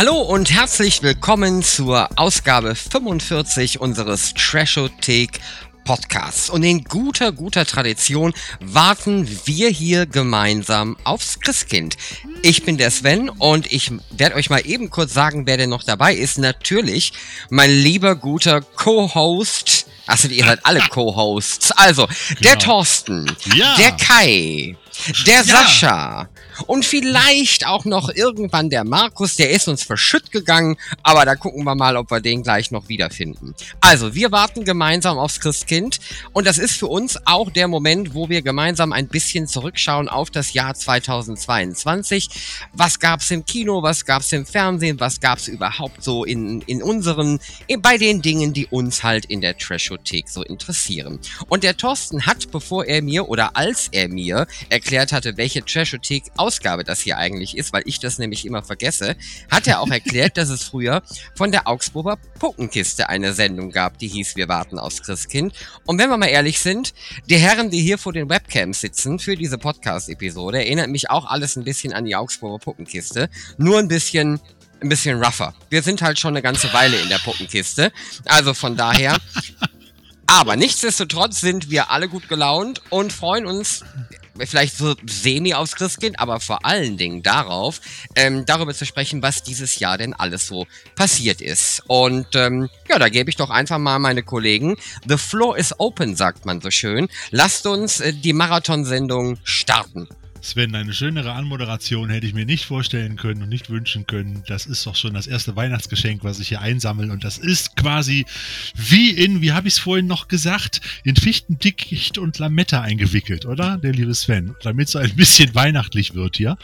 Hallo und herzlich willkommen zur Ausgabe 45 unseres Trashothek Podcasts. Und in guter, guter Tradition warten wir hier gemeinsam aufs Christkind. Ich bin der Sven und ich werde euch mal eben kurz sagen, wer denn noch dabei ist. Natürlich mein lieber, guter Co-Host. Achso, ihr seid alle Co-Hosts. Also, genau. der Thorsten, ja. der Kai, der ja. Sascha, und vielleicht auch noch irgendwann der Markus, der ist uns verschütt gegangen, aber da gucken wir mal, ob wir den gleich noch wiederfinden. Also, wir warten gemeinsam aufs Christkind und das ist für uns auch der Moment, wo wir gemeinsam ein bisschen zurückschauen auf das Jahr 2022. Was gab's im Kino, was gab's im Fernsehen, was gab's überhaupt so in, in unseren, bei den Dingen, die uns halt in der Trashothek so interessieren. Und der Thorsten hat, bevor er mir oder als er mir erklärt hatte, welche Trashothek aus Ausgabe das hier eigentlich ist, weil ich das nämlich immer vergesse, hat er auch erklärt, dass es früher von der Augsburger Puppenkiste eine Sendung gab, die hieß Wir warten aufs Christkind. Und wenn wir mal ehrlich sind, die Herren, die hier vor den Webcams sitzen für diese Podcast-Episode, erinnert mich auch alles ein bisschen an die Augsburger Puppenkiste. Nur ein bisschen ein bisschen rougher. Wir sind halt schon eine ganze Weile in der Puppenkiste. Also von daher. Aber nichtsdestotrotz sind wir alle gut gelaunt und freuen uns vielleicht so semi aufs Christkind, aber vor allen Dingen darauf, ähm, darüber zu sprechen, was dieses Jahr denn alles so passiert ist. Und ähm, ja, da gebe ich doch einfach mal meine Kollegen. The floor is open, sagt man so schön. Lasst uns äh, die Marathonsendung starten. Sven, eine schönere Anmoderation hätte ich mir nicht vorstellen können und nicht wünschen können. Das ist doch schon das erste Weihnachtsgeschenk, was ich hier einsammle. Und das ist quasi wie in, wie habe ich es vorhin noch gesagt, in Fichtendickicht und Lametta eingewickelt, oder? Der liebe Sven. Damit es ein bisschen weihnachtlich wird hier.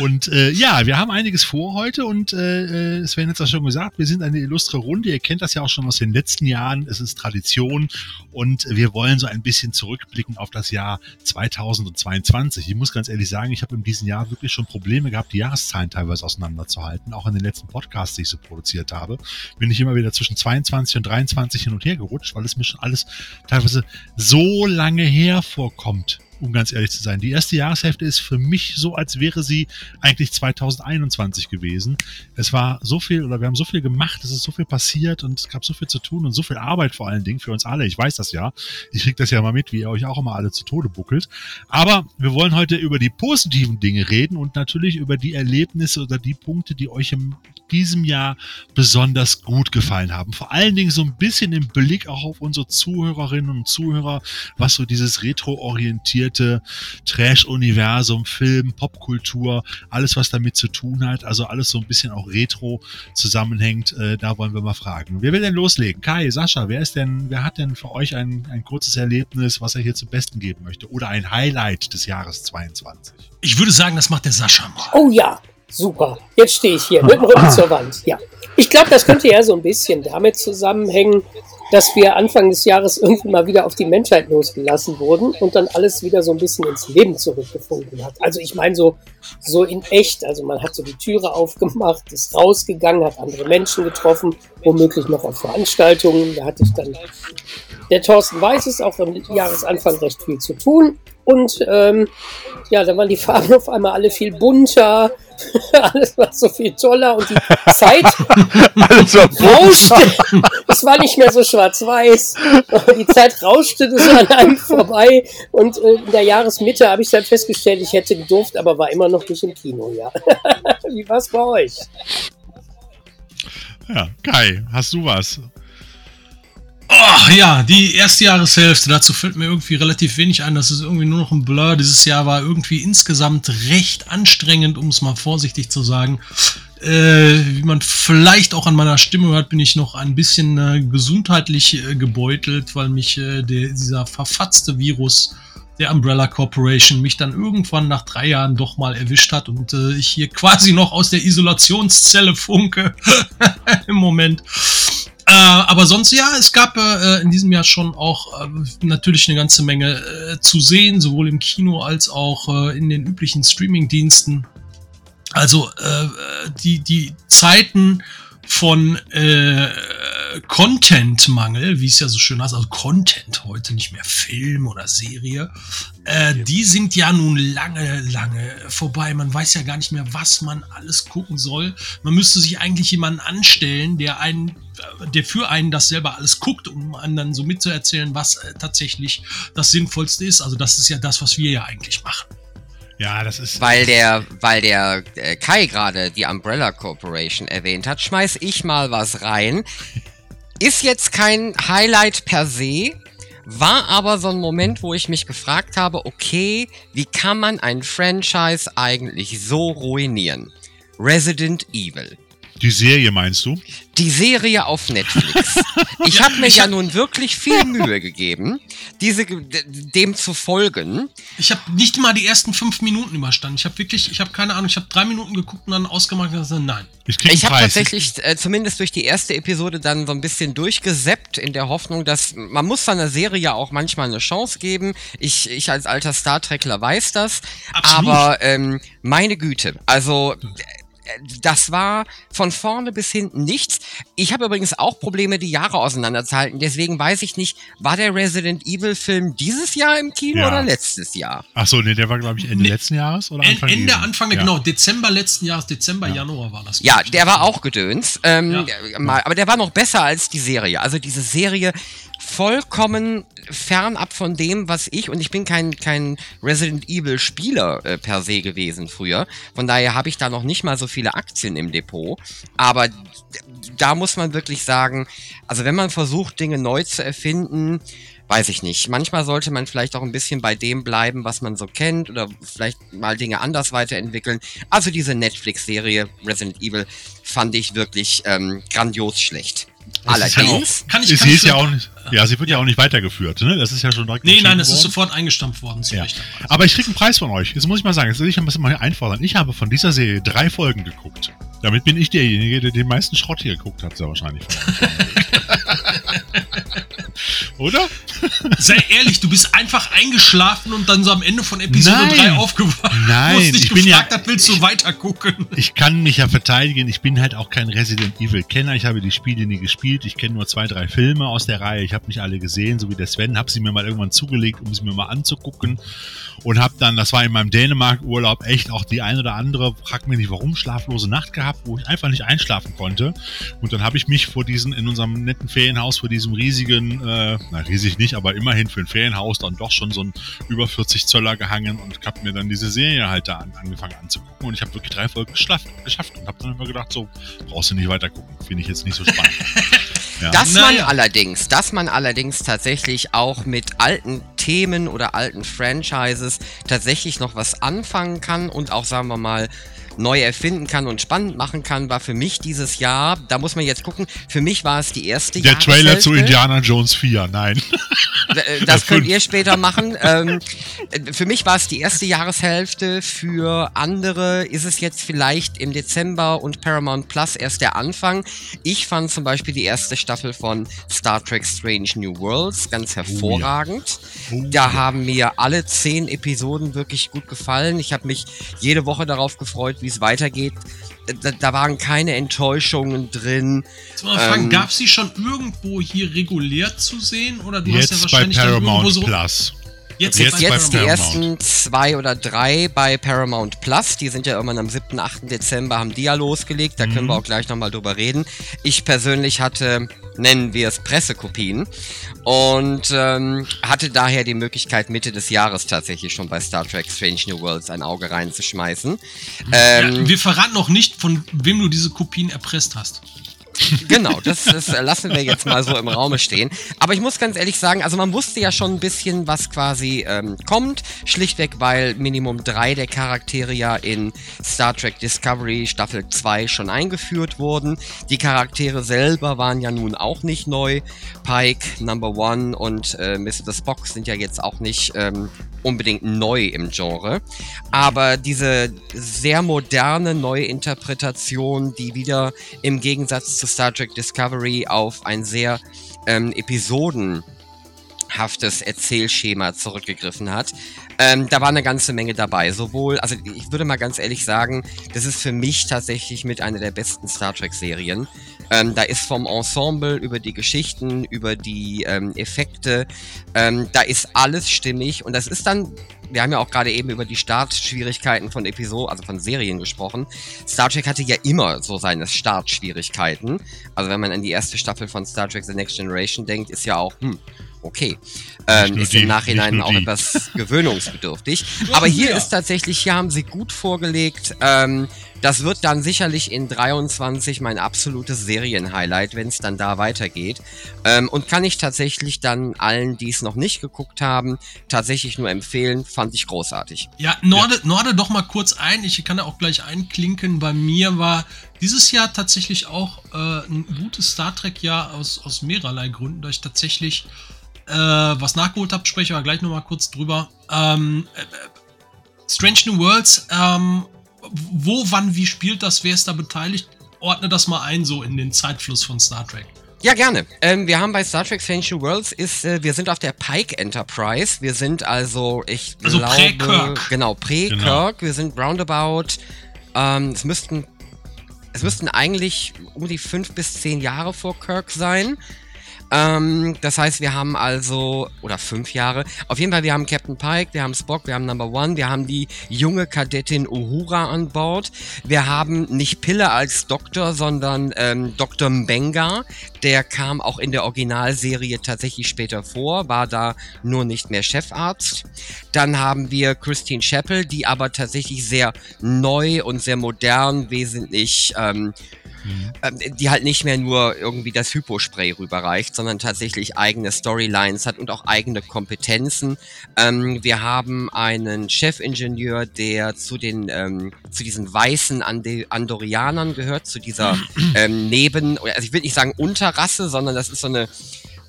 Und äh, ja, wir haben einiges vor heute und äh, äh Sven hat es ja schon gesagt, wir sind eine illustre Runde. Ihr kennt das ja auch schon aus den letzten Jahren. Es ist Tradition und wir wollen so ein bisschen zurückblicken auf das Jahr 2022. Ich muss ganz ehrlich sagen, ich habe in diesem Jahr wirklich schon Probleme gehabt, die Jahreszahlen teilweise auseinanderzuhalten. Auch in den letzten Podcasts, die ich so produziert habe, bin ich immer wieder zwischen 22 und 23 hin und her gerutscht, weil es mir schon alles teilweise so lange her vorkommt um ganz ehrlich zu sein. Die erste Jahreshälfte ist für mich so, als wäre sie eigentlich 2021 gewesen. Es war so viel oder wir haben so viel gemacht, es ist so viel passiert und es gab so viel zu tun und so viel Arbeit vor allen Dingen für uns alle. Ich weiß das ja. Ich kriege das ja mal mit, wie ihr euch auch immer alle zu Tode buckelt. Aber wir wollen heute über die positiven Dinge reden und natürlich über die Erlebnisse oder die Punkte, die euch in diesem Jahr besonders gut gefallen haben. Vor allen Dingen so ein bisschen im Blick auch auf unsere Zuhörerinnen und Zuhörer, was so dieses retro-orientierte komplette Trash-Universum, Film, Popkultur, alles, was damit zu tun hat, also alles so ein bisschen auch retro zusammenhängt, äh, da wollen wir mal fragen. Wer will denn loslegen? Kai, Sascha, wer ist denn, wer hat denn für euch ein, ein kurzes Erlebnis, was er hier zum Besten geben möchte? Oder ein Highlight des Jahres 22? Ich würde sagen, das macht der Sascha mal. Oh ja, super. Jetzt stehe ich hier mit dem Rücken zur Wand. Ja. Ich glaube, das könnte ja so ein bisschen damit zusammenhängen, dass wir Anfang des Jahres irgendwie mal wieder auf die Menschheit losgelassen wurden und dann alles wieder so ein bisschen ins Leben zurückgefunden hat. Also ich meine so, so in echt. Also man hat so die Türe aufgemacht, ist rausgegangen, hat andere Menschen getroffen, womöglich noch auf Veranstaltungen. Da hatte ich dann, der Thorsten weiß es, auch am Jahresanfang recht viel zu tun. Und ähm, ja, da waren die Farben auf einmal alle viel bunter, alles war so viel toller und die Zeit rauschte. Es war nicht mehr so schwarz-weiß. Die Zeit rauschte das an einem vorbei. Und äh, in der Jahresmitte habe ich dann festgestellt, ich hätte gedurft, aber war immer noch nicht im Kino, ja. Wie war's bei euch? Ja, Kai, hast du was? Oh, ja, die erste Jahreshälfte, dazu fällt mir irgendwie relativ wenig ein. Das ist irgendwie nur noch ein Blur. Dieses Jahr war irgendwie insgesamt recht anstrengend, um es mal vorsichtig zu sagen. Äh, wie man vielleicht auch an meiner Stimme hört, bin ich noch ein bisschen äh, gesundheitlich äh, gebeutelt, weil mich äh, der, dieser verfatzte Virus der Umbrella Corporation mich dann irgendwann nach drei Jahren doch mal erwischt hat und äh, ich hier quasi noch aus der Isolationszelle funke im Moment. Äh, aber sonst ja, es gab äh, in diesem Jahr schon auch äh, natürlich eine ganze Menge äh, zu sehen, sowohl im Kino als auch äh, in den üblichen Streaming-Diensten. Also äh, die, die Zeiten von äh, Content-Mangel, wie es ja so schön heißt, also Content heute, nicht mehr Film oder Serie, äh, die sind ja nun lange, lange vorbei. Man weiß ja gar nicht mehr, was man alles gucken soll. Man müsste sich eigentlich jemanden anstellen, der einen, äh, der für einen das selber alles guckt, um anderen so mitzuerzählen, was äh, tatsächlich das Sinnvollste ist. Also das ist ja das, was wir ja eigentlich machen. Ja, das ist. Weil der, weil der äh, Kai gerade die Umbrella Corporation erwähnt hat, schmeiß ich mal was rein. Ist jetzt kein Highlight per se, war aber so ein Moment, wo ich mich gefragt habe, okay, wie kann man ein Franchise eigentlich so ruinieren? Resident Evil. Die Serie meinst du? Die Serie auf Netflix. Ich habe mir ja nun wirklich viel Mühe gegeben, diese dem zu folgen. Ich habe nicht mal die ersten fünf Minuten überstanden. Ich habe wirklich, ich habe keine Ahnung, ich habe drei Minuten geguckt und dann ausgemacht und gesagt, nein. Ich, ich habe tatsächlich äh, zumindest durch die erste Episode dann so ein bisschen durchgeseppt in der Hoffnung, dass man muss seiner Serie ja auch manchmal eine Chance geben. Ich, ich als alter Star Trekler weiß das. Absolut. Aber ähm, meine Güte, also das war von vorne bis hinten nichts. Ich habe übrigens auch Probleme, die Jahre auseinanderzuhalten. Deswegen weiß ich nicht, war der Resident Evil Film dieses Jahr im Kino ja. oder letztes Jahr? Ach so, nee, der war glaube ich Ende nee, letzten Jahres oder Anfang Ende, Ende Anfang, ja. genau, Dezember letzten Jahres, Dezember, ja. Januar war das. Ja, der war auch gedöns. Ähm, aber der war noch besser als die Serie. Also diese Serie vollkommen fernab von dem, was ich, und ich bin kein, kein Resident Evil Spieler äh, per se gewesen früher, von daher habe ich da noch nicht mal so viele Aktien im Depot, aber da muss man wirklich sagen, also wenn man versucht, Dinge neu zu erfinden, weiß ich nicht. Manchmal sollte man vielleicht auch ein bisschen bei dem bleiben, was man so kennt oder vielleicht mal Dinge anders weiterentwickeln. Also diese Netflix-Serie Resident Evil fand ich wirklich ähm, grandios schlecht. Allerdings ja kann ich, kann sie ist ja auch nicht, ja, sie wird ja auch nicht weitergeführt, ne? Das ist ja schon direkt. Nee, nein, das worden. ist sofort eingestampft worden. Ja. Aber ich krieg einen Preis von euch. Jetzt muss ich mal sagen, jetzt will ich ein bisschen mal einfordern. Ich habe von dieser Serie drei Folgen geguckt. Damit bin ich derjenige, der den meisten Schrott hier geguckt hat, sehr wahrscheinlich. Oder? Sei ehrlich, du bist einfach eingeschlafen und dann so am Ende von Episode Nein. 3 aufgewacht. Gefragt, ja, hat, willst du weiter gucken? Ich kann mich ja verteidigen. Ich bin halt auch kein Resident Evil-Kenner. Ich habe die Spiele nie gespielt. Ich kenne nur zwei, drei Filme aus der Reihe. Ich habe nicht alle gesehen, so wie der Sven. Habe sie mir mal irgendwann zugelegt, um sie mir mal anzugucken. Und habe dann, das war in meinem Dänemark-Urlaub, echt auch die ein oder andere, frag mich nicht warum, schlaflose Nacht gehabt, wo ich einfach nicht einschlafen konnte. Und dann habe ich mich vor diesen, in unserem netten Ferienhaus, vor diesem riesigen, äh, na riesig nicht, aber immerhin für ein Ferienhaus dann doch schon so ein über 40 Zöller gehangen und habe mir dann diese Serie halt da an, angefangen anzugucken. Und ich habe wirklich drei Folgen geschafft, geschafft und habe dann immer gedacht, so, brauchst du nicht weiter gucken, finde ich jetzt nicht so spannend. Ja. Dass man naja. allerdings, dass man allerdings tatsächlich auch mit alten Themen oder alten Franchises tatsächlich noch was anfangen kann und auch, sagen wir mal, neu erfinden kann und spannend machen kann, war für mich dieses Jahr, da muss man jetzt gucken, für mich war es die erste Der Trailer zu Indiana Jones 4, nein. Äh, das könnt ihr später machen. Ähm, für mich war es die erste Jahreshälfte, für andere ist es jetzt vielleicht im Dezember und Paramount Plus erst der Anfang. Ich fand zum Beispiel die erste Staffel von Star Trek Strange New Worlds ganz hervorragend. Oh ja. Oh da ja. haben mir alle zehn Episoden wirklich gut gefallen. Ich habe mich jede Woche darauf gefreut, wie es weitergeht. Da, da, waren keine Enttäuschungen drin. Ähm, Gab es sie schon irgendwo hier regulär zu sehen? Oder du jetzt hast ja wahrscheinlich bei Paramount so Plus. Jetzt, jetzt, jetzt die ersten zwei oder drei bei Paramount Plus. Die sind ja irgendwann am 7., 8. Dezember, haben die ja losgelegt. Da mhm. können wir auch gleich nochmal drüber reden. Ich persönlich hatte, nennen wir es Pressekopien und ähm, hatte daher die Möglichkeit, Mitte des Jahres tatsächlich schon bei Star Trek Strange New Worlds ein Auge reinzuschmeißen. Ähm, ja, wir verraten noch nicht, von wem du diese Kopien erpresst hast. Genau, das, das lassen wir jetzt mal so im Raume stehen. Aber ich muss ganz ehrlich sagen, also man wusste ja schon ein bisschen, was quasi ähm, kommt. Schlichtweg, weil Minimum drei der Charaktere ja in Star Trek Discovery Staffel 2 schon eingeführt wurden. Die Charaktere selber waren ja nun auch nicht neu. Pike, Number One und äh, Mr. Spock sind ja jetzt auch nicht ähm, unbedingt neu im Genre. Aber diese sehr moderne Neuinterpretation, die wieder im Gegensatz zu Star Trek Discovery auf ein sehr ähm, Episoden haftes Erzählschema zurückgegriffen hat. Ähm, da war eine ganze Menge dabei. Sowohl, also ich würde mal ganz ehrlich sagen, das ist für mich tatsächlich mit einer der besten Star Trek-Serien. Ähm, da ist vom Ensemble über die Geschichten, über die ähm, Effekte, ähm, da ist alles stimmig und das ist dann wir haben ja auch gerade eben über die Startschwierigkeiten von Episoden, also von Serien gesprochen. Star Trek hatte ja immer so seine Startschwierigkeiten. Also wenn man an die erste Staffel von Star Trek The Next Generation denkt, ist ja auch, hm, okay. Ähm, ist die, im Nachhinein auch etwas gewöhnungsbedürftig. Aber hier ja. ist tatsächlich, hier haben sie gut vorgelegt. Ähm, das wird dann sicherlich in 23 mein absolutes Serienhighlight, wenn es dann da weitergeht. Ähm, und kann ich tatsächlich dann allen, die es noch nicht geguckt haben, tatsächlich nur empfehlen. Fand ich großartig. Ja, Norde, ja. Norde doch mal kurz ein. Ich kann da auch gleich einklinken. Bei mir war dieses Jahr tatsächlich auch äh, ein gutes Star Trek-Jahr aus, aus mehrerlei Gründen, da ich tatsächlich äh, was nachgeholt habe, spreche aber gleich nochmal kurz drüber. Ähm, äh, Strange New Worlds ähm, wo, wann, wie spielt das? Wer ist da beteiligt? Ordne das mal ein, so in den Zeitfluss von Star Trek. Ja, gerne. Ähm, wir haben bei Star Trek New Worlds ist, äh, wir sind auf der Pike Enterprise. Wir sind also, ich also glaube, Prä-Kirk. Genau, Prä-Kirk. Genau. Wir sind roundabout. Ähm, es müssten, es müssten eigentlich um die fünf bis zehn Jahre vor Kirk sein. Ähm, das heißt, wir haben also, oder fünf Jahre, auf jeden Fall, wir haben Captain Pike, wir haben Spock, wir haben Number One, wir haben die junge Kadettin Uhura an Bord, wir haben nicht Pille als Doktor, sondern ähm, Dr. Mbenga, der kam auch in der Originalserie tatsächlich später vor, war da nur nicht mehr Chefarzt. Dann haben wir Christine Chappell, die aber tatsächlich sehr neu und sehr modern, wesentlich ähm, Mhm. Ähm, die halt nicht mehr nur irgendwie das Hypospray rüberreicht, sondern tatsächlich eigene Storylines hat und auch eigene Kompetenzen. Ähm, wir haben einen Chefingenieur, der zu den ähm, zu diesen weißen Ande Andorianern gehört, zu dieser ähm, Neben, also ich will nicht sagen Unterrasse, sondern das ist so eine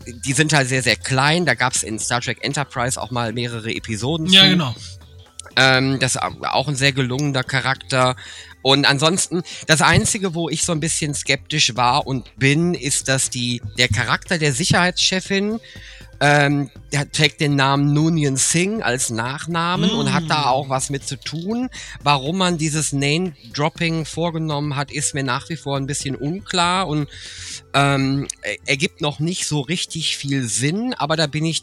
die sind halt sehr, sehr klein. Da gab es in Star Trek Enterprise auch mal mehrere Episoden. Ja, zu. genau. Ähm, das ist auch ein sehr gelungener Charakter. Und ansonsten, das Einzige, wo ich so ein bisschen skeptisch war und bin, ist, dass die, der Charakter der Sicherheitschefin, ähm, der trägt den Namen Noonien Singh als Nachnamen mm. und hat da auch was mit zu tun. Warum man dieses Name-Dropping vorgenommen hat, ist mir nach wie vor ein bisschen unklar und ähm, ergibt noch nicht so richtig viel Sinn, aber da bin ich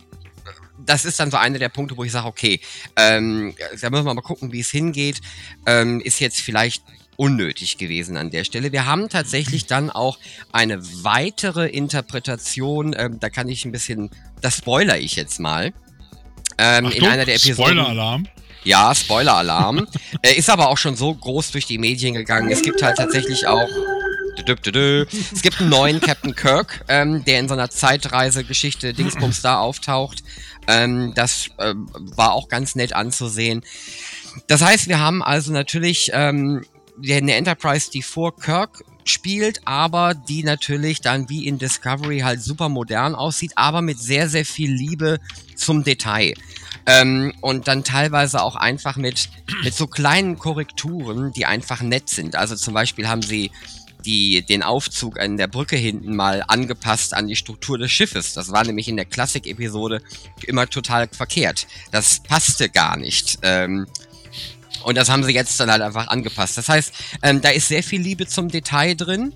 das ist dann so einer der Punkte, wo ich sage, okay, ähm, da müssen wir mal gucken, wie es hingeht. Ähm, ist jetzt vielleicht unnötig gewesen an der Stelle. Wir haben tatsächlich dann auch eine weitere Interpretation, ähm, da kann ich ein bisschen, das spoiler ich jetzt mal. Ähm, Achtung, in einer der Episoden. Spoiler-Alarm. Ja, Spoiler-Alarm. er ist aber auch schon so groß durch die Medien gegangen. Es gibt halt tatsächlich auch es gibt einen neuen Captain Kirk, ähm, der in so einer Zeitreisegeschichte Dingsbums da auftaucht. Ähm, das äh, war auch ganz nett anzusehen. Das heißt, wir haben also natürlich ähm, eine Enterprise, die vor Kirk spielt, aber die natürlich dann wie in Discovery halt super modern aussieht, aber mit sehr, sehr viel Liebe zum Detail. Ähm, und dann teilweise auch einfach mit, mit so kleinen Korrekturen, die einfach nett sind. Also zum Beispiel haben sie die, den Aufzug an der Brücke hinten mal angepasst an die Struktur des Schiffes. Das war nämlich in der Klassik-Episode immer total verkehrt. Das passte gar nicht. Ähm, und das haben sie jetzt dann halt einfach angepasst. Das heißt, ähm, da ist sehr viel Liebe zum Detail drin.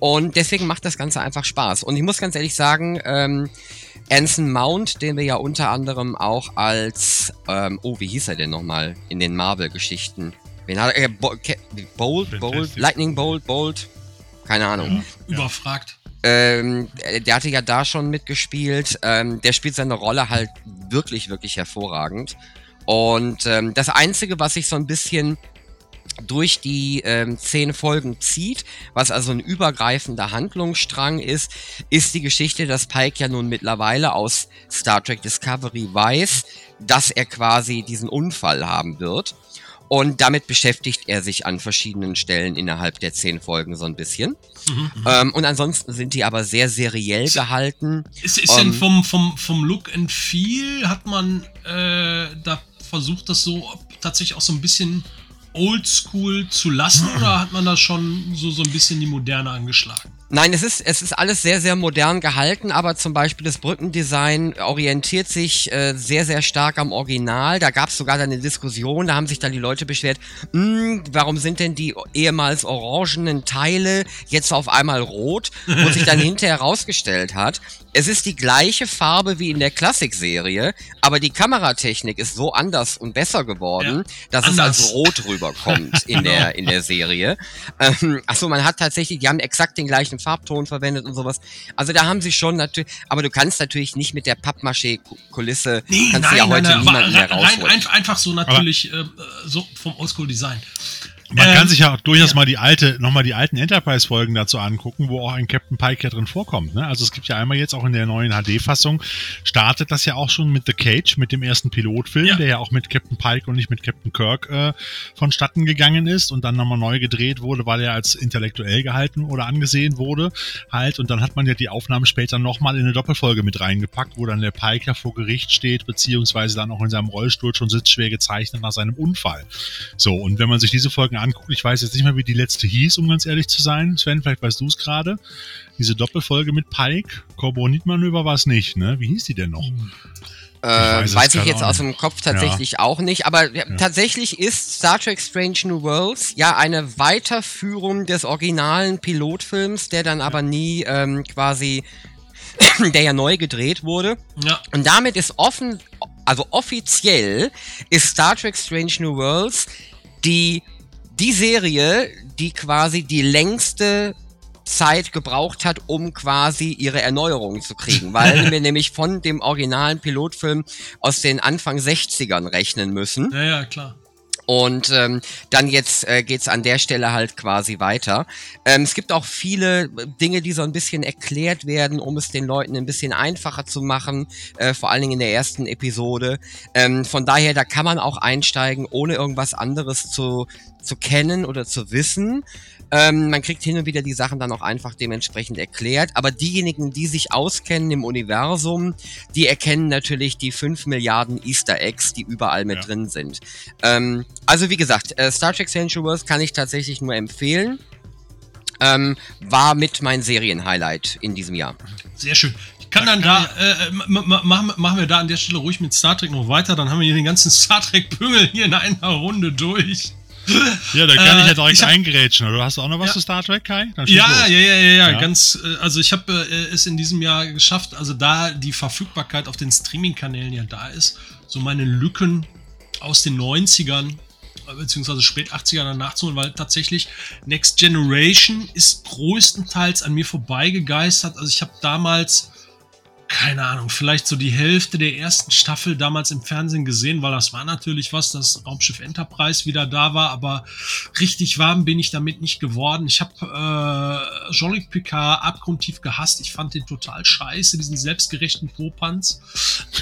Und deswegen macht das Ganze einfach Spaß. Und ich muss ganz ehrlich sagen, ähm, Anson Mount, den wir ja unter anderem auch als, ähm, oh, wie hieß er denn nochmal in den Marvel-Geschichten? Wen hat er? Äh, Bolt, Bolt, Lightning Bolt, Bolt, keine Ahnung. Ja, überfragt. Ähm, der hatte ja da schon mitgespielt. Ähm, der spielt seine Rolle halt wirklich, wirklich hervorragend. Und ähm, das Einzige, was sich so ein bisschen durch die ähm, zehn Folgen zieht, was also ein übergreifender Handlungsstrang ist, ist die Geschichte, dass Pike ja nun mittlerweile aus Star Trek Discovery weiß, dass er quasi diesen Unfall haben wird. Und damit beschäftigt er sich an verschiedenen Stellen innerhalb der zehn Folgen so ein bisschen. Mhm, ähm, und ansonsten sind die aber sehr seriell gehalten. Ist, ist ähm, denn vom, vom, vom Look and Feel, hat man äh, da versucht, das so tatsächlich auch so ein bisschen oldschool zu lassen oder hat man da schon so, so ein bisschen die Moderne angeschlagen? Nein, es ist, es ist alles sehr, sehr modern gehalten, aber zum Beispiel das Brückendesign orientiert sich äh, sehr, sehr stark am Original. Da gab es sogar dann eine Diskussion, da haben sich dann die Leute beschwert, hm, warum sind denn die ehemals orangenen Teile jetzt auf einmal rot? Wo sich dann hinterher herausgestellt hat, es ist die gleiche Farbe wie in der Klassikserie, aber die Kameratechnik ist so anders und besser geworden, Ja, dass anders. es als rot rüberkommt in der, in der Serie. Ähm, achso, man hat tatsächlich, die haben exakt den gleichen Farbton verwendet und sowas. Also da haben sie schon natürlich, aber du kannst natürlich nicht mit der Pappmaché-Kulisse, kannst du ja heute aber niemanden mehr rein, rein, rausholen. ein- einfach so natürlich äh, so vom Oldschool-Design. Man Ähm, kann sich ja auch durchaus ja. mal die alte, nochmal die alten Enterprise-Folgen dazu angucken, wo auch ein Captain Pike ja drin vorkommt. Ne? Also es gibt ja einmal jetzt auch in der neuen HD-Fassung, startet das ja auch schon mit The Cage, mit dem ersten Pilotfilm, Ja. der ja auch mit Captain Pike und nicht mit Captain Kirk äh, vonstatten gegangen ist und dann nochmal neu gedreht wurde, weil er als intellektuell gehalten oder angesehen wurde. Halt, und dann hat man ja die Aufnahmen später nochmal in eine Doppelfolge mit reingepackt, wo dann der Pike ja vor Gericht steht, beziehungsweise dann auch in seinem Rollstuhl schon sitzt, schwer gezeichnet nach seinem Unfall. So, und wenn man sich diese Folgen anguckt, ich weiß jetzt nicht mehr, wie die letzte hieß, um ganz ehrlich zu sein. Sven, vielleicht weißt du es gerade. Diese Doppelfolge mit Pike, Carbonit-Manöver war es nicht, ne? Wie hieß die denn noch? Äh, weiß weiß ich jetzt aus dem Kopf tatsächlich auch nicht, aber ja, tatsächlich ist Star Trek Strange New Worlds ja eine Weiterführung des originalen Pilotfilms, der dann aber nie ähm, quasi, der ja neu gedreht wurde. Ja, Und damit ist offen, also offiziell ist Star Trek Strange New Worlds die, die Serie, die quasi die längste Zeit gebraucht hat, um quasi ihre Erneuerung zu kriegen, weil wir nämlich von dem originalen Pilotfilm aus den Anfang 60ern rechnen müssen. ja, ja, klar. Und ähm, dann jetzt äh, geht's an der Stelle halt quasi weiter. Ähm, es gibt auch viele äh, Dinge, die so ein bisschen erklärt werden, um es den Leuten ein bisschen einfacher zu machen, äh, vor allen Dingen in der ersten Episode. Ähm, von daher, da kann man auch einsteigen, ohne irgendwas anderes zu, zu kennen oder zu wissen. Ähm, man kriegt hin und wieder die Sachen dann auch einfach dementsprechend erklärt. Aber diejenigen, die sich auskennen im Universum, die erkennen natürlich die 5 Milliarden Easter Eggs, die überall mit Ja. drin sind. Ähm, also wie gesagt, äh, Star Trek Century Wars kann ich tatsächlich nur empfehlen. Ähm, war mit mein Serienhighlight in diesem Jahr. Sehr schön. Ich kann dann da, äh, m- machen, machen wir da an der Stelle ruhig mit Star Trek noch weiter, dann haben wir hier den ganzen Star Trek-Püngel hier in einer Runde durch. Ja, da kann Äh, ich ja direkt ich hab- eingerätschen. Oder hast du auch noch was Ja. zu Star Trek, Kai? Ja, ja, ja, ja, ja, ganz, äh, also ich habe äh, es in diesem Jahr geschafft, also da die Verfügbarkeit auf den Streaming-Kanälen ja da ist, so meine Lücken aus den 90ern äh, beziehungsweise spät 80ern dann nachzuholen, weil tatsächlich Next Generation ist größtenteils an mir vorbeigegeistert. Also ich habe damals keine Ahnung, vielleicht so die Hälfte der ersten Staffel damals im Fernsehen gesehen, weil das war natürlich was, das Raumschiff Enterprise wieder da war, aber richtig warm bin ich damit nicht geworden. Ich habe äh, Jean-Luc Picard abgrundtief gehasst. Ich fand den total scheiße, diesen selbstgerechten Popanz.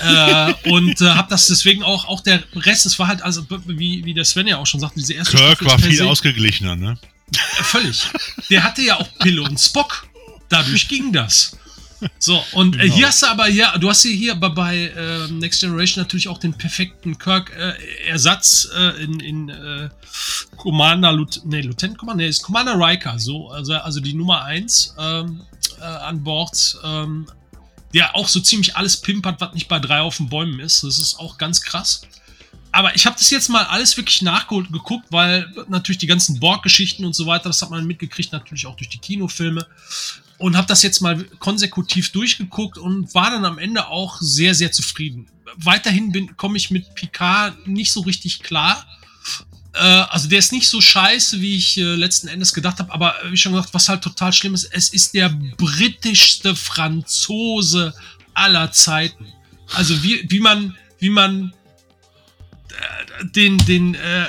äh, und äh, habe das deswegen auch, auch der Rest, es war halt, also wie, wie der Sven ja auch schon sagte, diese erste Kirk Staffel war viel ausgeglichener, ne? Völlig. Der hatte ja auch Pille und Spock. Dadurch ging das. So, und äh, Genau. hier hast du aber, ja, du hast hier, hier aber bei äh, Next Generation natürlich auch den perfekten Kirk-Ersatz äh, in, in äh, Commander, Lut nee, Lieutenant Commander, nee, ist Commander Riker, so, also, also die Nummer 1 ähm, äh, an Bord, ähm, der auch so ziemlich alles pimpert, was nicht bei drei auf den Bäumen ist. Das ist auch ganz krass. Aber ich habe das jetzt mal alles wirklich nachgeholt geguckt, weil natürlich die ganzen Borg-Geschichten und so weiter, das hat man mitgekriegt, natürlich auch durch die Kinofilme. Und habe das jetzt mal konsekutiv durchgeguckt und war dann am Ende auch sehr, sehr zufrieden. Weiterhin komme ich mit Picard nicht so richtig klar. Äh, also der ist nicht so scheiße, wie ich äh, letzten Endes gedacht habe, aber wie schon gesagt, was halt total schlimm ist, es ist der britischste Franzose aller Zeiten. Also wie, wie man, wie man äh, den, den äh,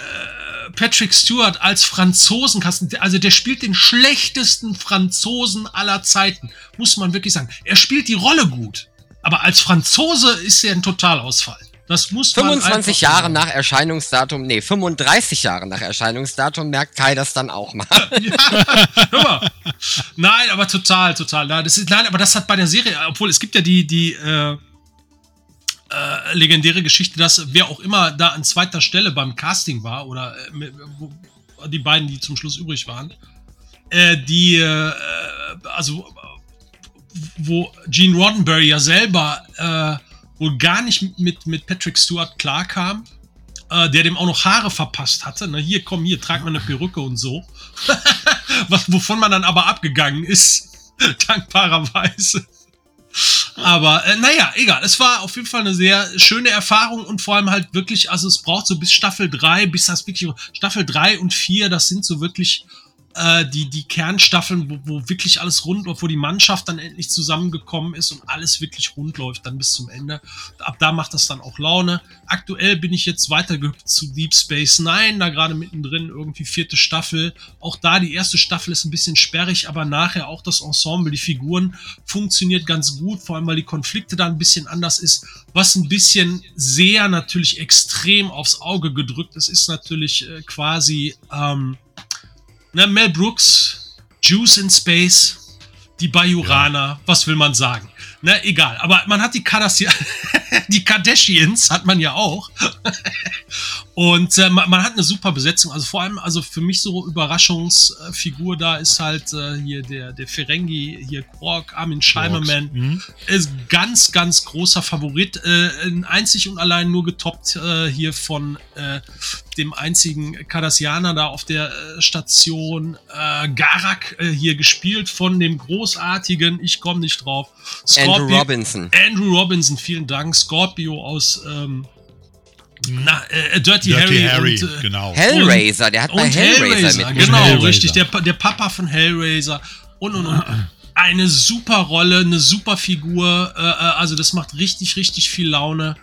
Patrick Stewart als Franzosenkasten, also der spielt den schlechtesten Franzosen aller Zeiten, muss man wirklich sagen. Er spielt die Rolle gut, aber als Franzose ist er ein Totalausfall. Das muss man 25 einfach Jahre sagen. nach Erscheinungsdatum, nee, 35 Jahre nach Erscheinungsdatum merkt Kai das dann auch mal. Hör mal. Nein, aber total, total. Nein, das ist, nein, aber das hat bei der Serie, obwohl es gibt ja die, die äh, äh, legendäre Geschichte, dass wer auch immer da an zweiter Stelle beim Casting war oder äh, wo, die beiden, die zum Schluss übrig waren, äh, die äh, also wo Gene Roddenberry ja selber äh, wohl gar nicht mit, mit Patrick Stewart klarkam, äh, der dem auch noch Haare verpasst hatte. Na, hier, komm, hier, trag mal eine Perücke und so. Was, wovon man dann aber abgegangen ist, dankbarerweise. Aber äh, naja, egal. Es war auf jeden Fall eine sehr schöne Erfahrung und vor allem halt wirklich, also es braucht so bis Staffel 3, bis das wirklich, Staffel 3 und 4, das sind so wirklich äh, die, die Kernstaffeln, wo, wo wirklich alles rund läuft, wo die Mannschaft dann endlich zusammengekommen ist und alles wirklich rund läuft, dann bis zum Ende. Ab da macht das dann auch Laune. Aktuell bin ich jetzt weitergehüpft zu Deep Space Nine, da gerade mittendrin irgendwie vierte Staffel. Auch da, die erste Staffel ist ein bisschen sperrig, aber nachher auch das Ensemble, die Figuren funktioniert ganz gut, vor allem weil die Konflikte da ein bisschen anders ist. Was ein bisschen sehr natürlich extrem aufs Auge gedrückt ist, ist natürlich äh, quasi ähm, na, Mel Brooks, Juice in Space, die Bajuraner, ja. was will man sagen? Na, egal. Aber man hat die, Kardashian die Kardashians, hat man ja auch. Und äh, man, man, hat eine super Besetzung. Also vor allem, also für mich so Überraschungsfigur da ist halt äh, hier der, der Ferengi, hier Quark, Armin Scheimerman. Mhm. Ist ganz, ganz großer Favorit. Äh, einzig und allein nur getoppt äh, hier von äh, dem einzigen Cardassianer da auf der äh, Station äh, Garak äh, hier gespielt von dem großartigen, ich komme nicht drauf, Scorpio, Andrew Robinson. Andrew Robinson, vielen Dank. Scorpio aus ähm, na, äh, Dirty, Dirty, Harry, Harry und, äh, genau. Hellraiser, der hat bei Hellraiser, Hellraiser Genau, Hellraiser. richtig, der, der Papa von Hellraiser und und und. Eine super Rolle, eine super Figur, äh, äh also das macht richtig, richtig viel Laune.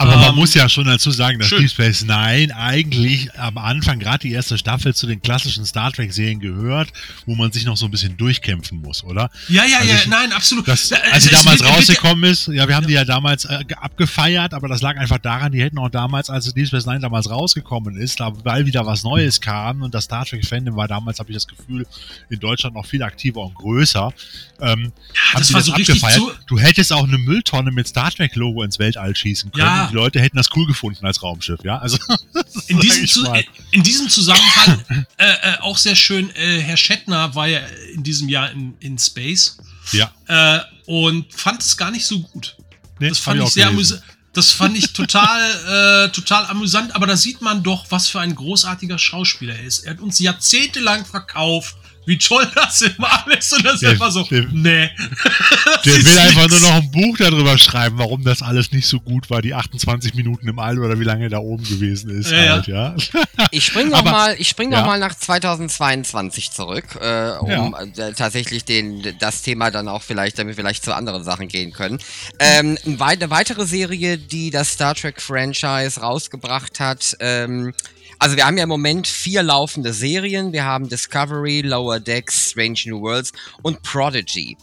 Aber um, man ähm, muss ja schon dazu sagen, dass schön. Deep Space Nine eigentlich am Anfang gerade die erste Staffel zu den klassischen Star Trek-Serien gehört, wo man sich noch so ein bisschen durchkämpfen muss, oder? Ja, ja, also ja, ich, nein, absolut. Das, als sie damals rausgekommen ist, ja, wir haben ja. die ja damals äh, abgefeiert, aber das lag einfach daran, die hätten auch damals, als Deep Space Nine damals rausgekommen ist, da, weil wieder was Neues kam und das Star Trek-Fandom war damals, habe ich das Gefühl, in Deutschland noch viel aktiver und größer. Ähm, ja, das war das so richtig zu Du hättest auch eine Mülltonne mit Star Trek-Logo ins Weltall schießen können. Ja die Leute hätten das cool gefunden als Raumschiff, ja. Also in diesem, zu, in diesem Zusammenhang äh, äh, auch sehr schön, äh, Herr Schettner war ja in diesem Jahr in, in Space. Ja. Äh, und fand es gar nicht so gut. Nee, das fand ich, ich sehr amüsant. Das fand ich total, äh, total amüsant, aber da sieht man doch, was für ein großartiger Schauspieler er ist. Er hat uns jahrzehntelang verkauft wie toll das immer alles und das der, ist einfach so, der, nee. der will einfach nur noch ein Buch darüber schreiben, warum das alles nicht so gut war, die 28 Minuten im All oder wie lange er da oben gewesen ist. Ja, halt, ja. Ich spring noch Aber, mal, ich spring ja. noch mal nach 2022 zurück, äh, um äh, tatsächlich den, das Thema dann auch vielleicht, damit wir vielleicht zu anderen Sachen gehen können. Ähm, eine weitere Serie, die das Star Trek Franchise rausgebracht hat, ähm, also wir haben ja im Moment vier laufende Serien. Wir haben Discovery, Lower Decks, Strange New Worlds und Prodigy.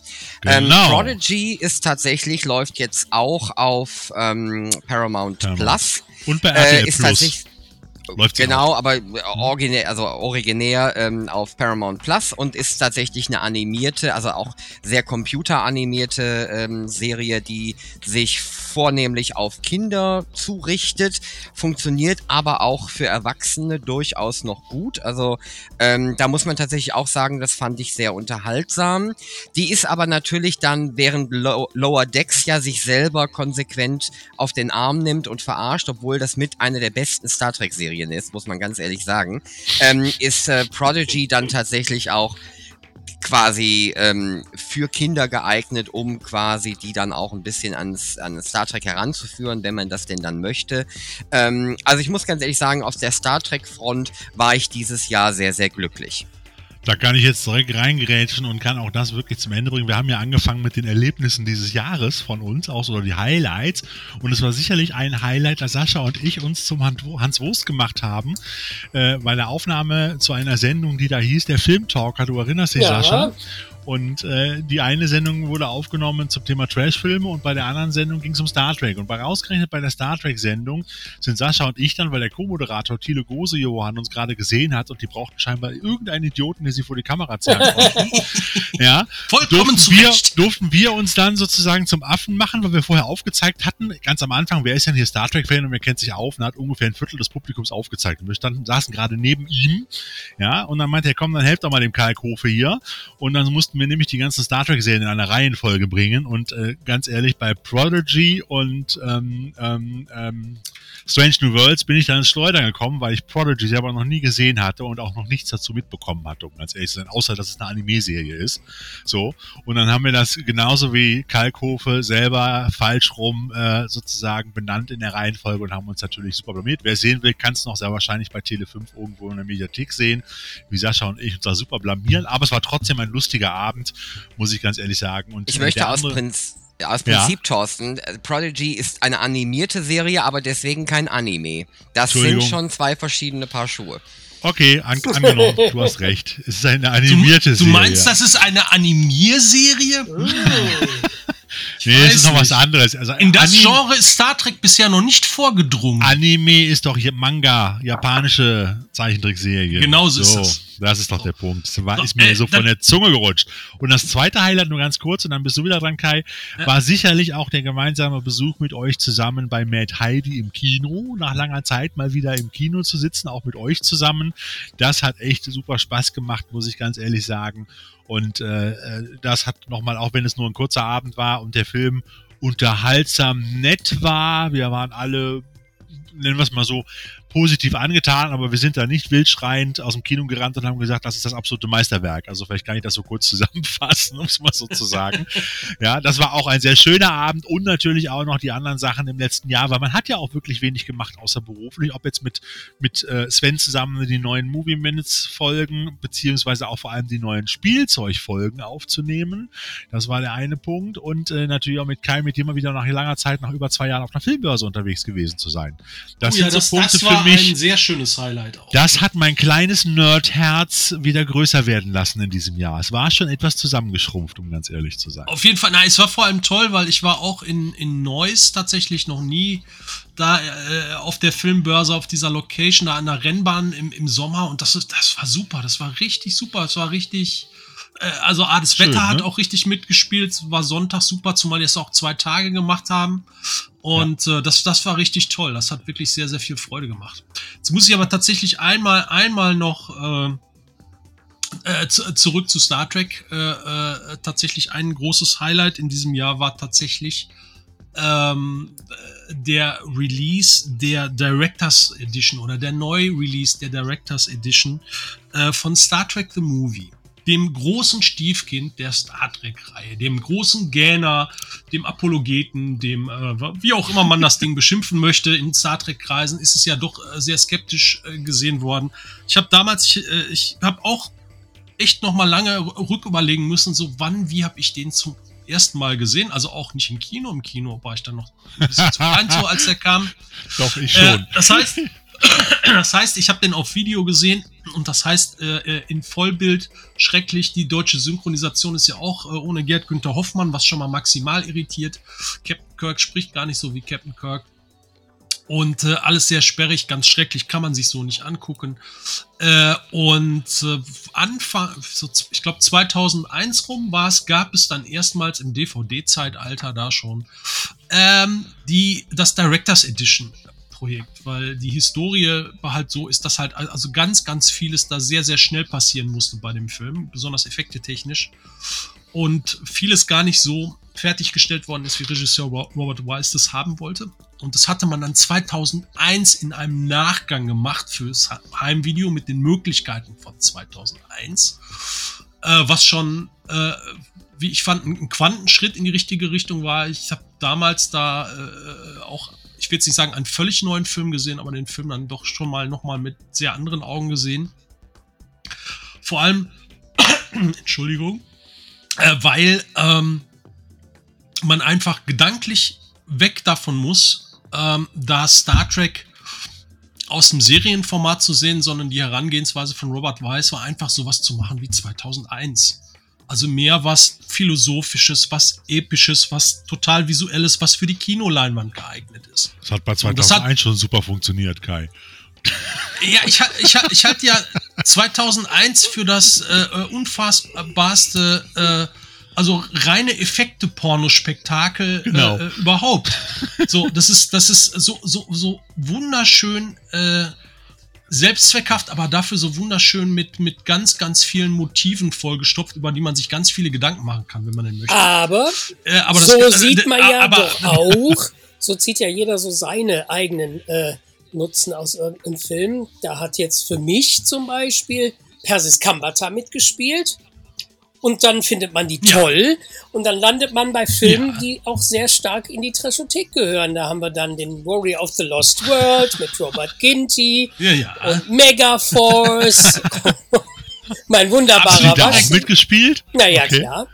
Ähm, genau. Ähm, Prodigy ist tatsächlich, läuft jetzt auch auf ähm, Paramount ja. Plus. Und bei RTL äh, ist Plus. Läuft genau, auch. aber äh, originär, also originär ähm, auf Paramount Plus und ist tatsächlich eine animierte, also auch sehr computeranimierte ähm, Serie, die sich vornehmlich auf Kinder zurichtet, funktioniert aber auch für Erwachsene durchaus noch gut. Also ähm, da muss man tatsächlich auch sagen, das fand ich sehr unterhaltsam. Die ist aber natürlich dann, während Low Lower Decks ja sich selber konsequent auf den Arm nimmt und verarscht, obwohl das mit einer der besten Star Trek-Serien ist, muss man ganz ehrlich sagen, ähm, ist äh, Prodigy dann tatsächlich auch quasi ähm, für Kinder geeignet, um quasi die dann auch ein bisschen ans, an Star Trek heranzuführen, wenn man das denn dann möchte. Ähm, also ich muss ganz ehrlich sagen, auf der Star Trek Front war ich dieses Jahr sehr, sehr glücklich. Da kann ich jetzt direkt reingerätschen und kann auch das wirklich zum Ende bringen. Wir haben ja angefangen mit den Erlebnissen dieses Jahres von uns, auch so die Highlights. Und es war sicherlich ein Highlight, dass Sascha und ich uns zum Hans Wurst gemacht haben, äh, bei der Aufnahme zu einer Sendung, die da hieß, der Filmtalker. Du erinnerst dich, ja. Sascha? Und äh, die eine Sendung wurde aufgenommen zum Thema Trashfilme und bei der anderen Sendung ging es um Star Trek. Und bei rausgerechnet bei der Star Trek-Sendung sind Sascha und ich dann, weil der Co-Moderator Thiele Gose Johann uns gerade gesehen hat und die brauchten scheinbar irgendeinen Idioten, der sie vor die Kamera zerren konnten. ja, Vollkommen durften wir, durften wir uns dann sozusagen zum Affen machen, weil wir vorher aufgezeigt hatten, ganz am Anfang, wer ist denn hier Star Trek-Fan und wer kennt sich auf und hat ungefähr ein Viertel des Publikums aufgezeigt. Und wir standen, saßen gerade neben ihm, ja, und dann meinte er, komm, dann helft doch mal dem Karl Kofe hier. Und dann mussten wir nämlich die ganzen Star Trek-Serien in einer Reihenfolge bringen. Und äh, ganz ehrlich, bei Prodigy und ähm, ähm, ähm, Strange New Worlds bin ich dann ins Schleudern gekommen, weil ich Prodigy selber noch nie gesehen hatte und auch noch nichts dazu mitbekommen hatte, um ganz ehrlich zu sein, außer dass es eine Anime-Serie ist. So. Und dann haben wir das genauso wie Kalkofe selber falsch rum äh, sozusagen benannt in der Reihenfolge und haben uns natürlich super blamiert. Wer sehen will, kann es noch sehr wahrscheinlich bei Tele5 irgendwo in der Mediathek sehen, wie Sascha und ich uns da super blamieren. Aber es war trotzdem ein lustiger Abend, muss ich ganz ehrlich sagen. Und Ich möchte aus, Prinz, aus Ja. Prinzip, Thorsten, äh, Prodigy ist eine animierte Serie, aber deswegen kein Anime. Das sind schon zwei verschiedene Paar Schuhe. Okay, an, angenommen, du hast recht. Es ist eine Du, animierte du Serie. meinst, das ist eine Animierserie? Ich nee, es weiß ist noch was anderes. Also In das Anim- Genre ist Star Trek bisher noch nicht vorgedrungen. Anime ist doch Manga, japanische Zeichentrickserie. Genau so ist das. Das ist doch der Punkt. Das war, ist mir äh, so von der Zunge gerutscht. Und das zweite Highlight, nur ganz kurz, und dann bist du wieder dran, Kai, war sicherlich auch der gemeinsame Besuch mit euch zusammen bei Mad Heidi im Kino. Nach langer Zeit mal wieder im Kino zu sitzen, auch mit euch zusammen. Das hat echt super Spaß gemacht, muss ich ganz ehrlich sagen. Und äh, äh, das hat nochmal, auch wenn es nur ein kurzer Abend war und der Film unterhaltsam nett war, wir waren alle nennen wir es mal so, positiv angetan, aber wir sind da nicht wildschreiend aus dem Kino gerannt und haben gesagt, das ist das absolute Meisterwerk. Also vielleicht kann ich das so kurz zusammenfassen, um es mal so zu sagen. Ja, das war auch ein sehr schöner Abend und natürlich auch noch die anderen Sachen im letzten Jahr, weil man hat ja auch wirklich wenig gemacht, außer beruflich, ob jetzt mit, mit äh, Sven zusammen die neuen Movie Minutes Folgen, beziehungsweise auch vor allem die neuen Spielzeugfolgen aufzunehmen. Das war der eine Punkt und äh, natürlich auch mit Kai, mit dem mal wieder nach langer Zeit, nach über zwei Jahren auf einer Filmbörse unterwegs gewesen zu sein. Das Oh ja, sind so das, Punkte das war für mich. ein sehr schönes Highlight auch. Das hat mein kleines Nerdherz wieder größer werden lassen in diesem Jahr. Es war schon etwas zusammengeschrumpft, um ganz ehrlich zu sein. Auf jeden Fall, nein, es war vor allem toll, weil ich war auch in, in Neuss tatsächlich noch nie da äh, auf der Filmbörse, auf dieser Location, da an der Rennbahn im, im Sommer und das, das war super, das war richtig super, es war richtig, äh, also ah, das Schön, Wetter hat ne? auch richtig mitgespielt, es war Sonntag super, zumal wir es auch zwei Tage gemacht haben und äh, das, das war richtig toll, das hat wirklich sehr, sehr viel Freude gemacht. Jetzt muss ich aber tatsächlich einmal, einmal noch... Äh, äh, zu, zurück zu Star Trek. Äh, äh, tatsächlich ein großes Highlight in diesem Jahr war tatsächlich ähm, äh, der Release der Directors Edition oder der Neu-Release der Directors Edition äh, von Star Trek The Movie. Dem großen Stiefkind der Star Trek-Reihe, dem großen Gähner, dem Apologeten, dem, äh, wie auch immer man das Ding beschimpfen möchte, in Star Trek-Kreisen ist es ja doch äh, sehr skeptisch äh, gesehen worden. Ich habe damals, ich, äh, ich habe auch echt noch mal lange rücküberlegen müssen, so wann, wie habe ich den zum ersten Mal gesehen. Also auch nicht im Kino. Im Kino war ich dann noch ein bisschen zu klein, so als der kam. Doch, ich Äh, schon. das heißt, das heißt, ich habe den auf Video gesehen und das heißt äh, äh, in Vollbild schrecklich. Die deutsche Synchronisation ist ja auch äh, ohne Gerd Günther Hoffmann, was schon mal maximal irritiert. Captain Kirk spricht gar nicht so wie Captain Kirk. Und äh, alles sehr sperrig, ganz schrecklich, kann man sich so nicht angucken. Äh, und äh, Anfang, so, ich glaube 2001 rum war es, gab es dann erstmals im DVD-Zeitalter da schon ähm, die, das Directors Edition Projekt, weil die Historie war halt so, ist das halt, also ganz, ganz vieles da sehr, sehr schnell passieren musste bei dem Film, besonders effekte technisch. Und vieles gar nicht so fertiggestellt worden ist, wie Regisseur Ro- Robert Wise das haben wollte. Und das hatte man dann 2001 in einem Nachgang gemacht fürs Heimvideo mit den Möglichkeiten von 2001, äh, was schon, äh, wie ich fand, ein Quantenschritt in die richtige Richtung war. Ich habe damals da äh, auch, ich will jetzt nicht sagen, einen völlig neuen Film gesehen, aber den Film dann doch schon mal nochmal mit sehr anderen Augen gesehen. Vor allem, Entschuldigung, äh, weil ähm, man einfach gedanklich weg davon muss, ähm, da Star Trek aus dem Serienformat zu sehen, sondern die Herangehensweise von Robert Weiss war einfach sowas zu machen wie 2001. Also mehr was Philosophisches, was Episches, was total Visuelles, was für die Kinoleinwand geeignet ist. Das hat bei Und das hat- 2001 schon super funktioniert, Kai. Ja, ich, ich, ich halte ja 2001 für das äh, äh, unfassbarste, äh, also reine Effekte-Pornospektakel Genau. äh, äh, überhaupt. So, das ist, das ist so, so, so wunderschön äh, selbstzweckhaft, aber dafür so wunderschön mit, mit ganz, ganz vielen Motiven vollgestopft, über die man sich ganz viele Gedanken machen kann, wenn man denn möchte. Aber, Äh, aber das- so äh, sieht äh, man ja aber- doch auch, so zieht ja jeder so seine eigenen äh, Nutzen aus irgendeinem Film. Da hat jetzt für mich zum Beispiel Persis Kambata mitgespielt. Und dann findet man die toll. Und dann landet man bei Filmen, Ja. die auch sehr stark in die Trashothek gehören. Da haben wir dann den Warrior of the Lost World mit Robert Ginty Ja, ja. und Megaforce. mein wunderbarer Absolut, Die da auch mitgespielt? Naja, Okay. klar.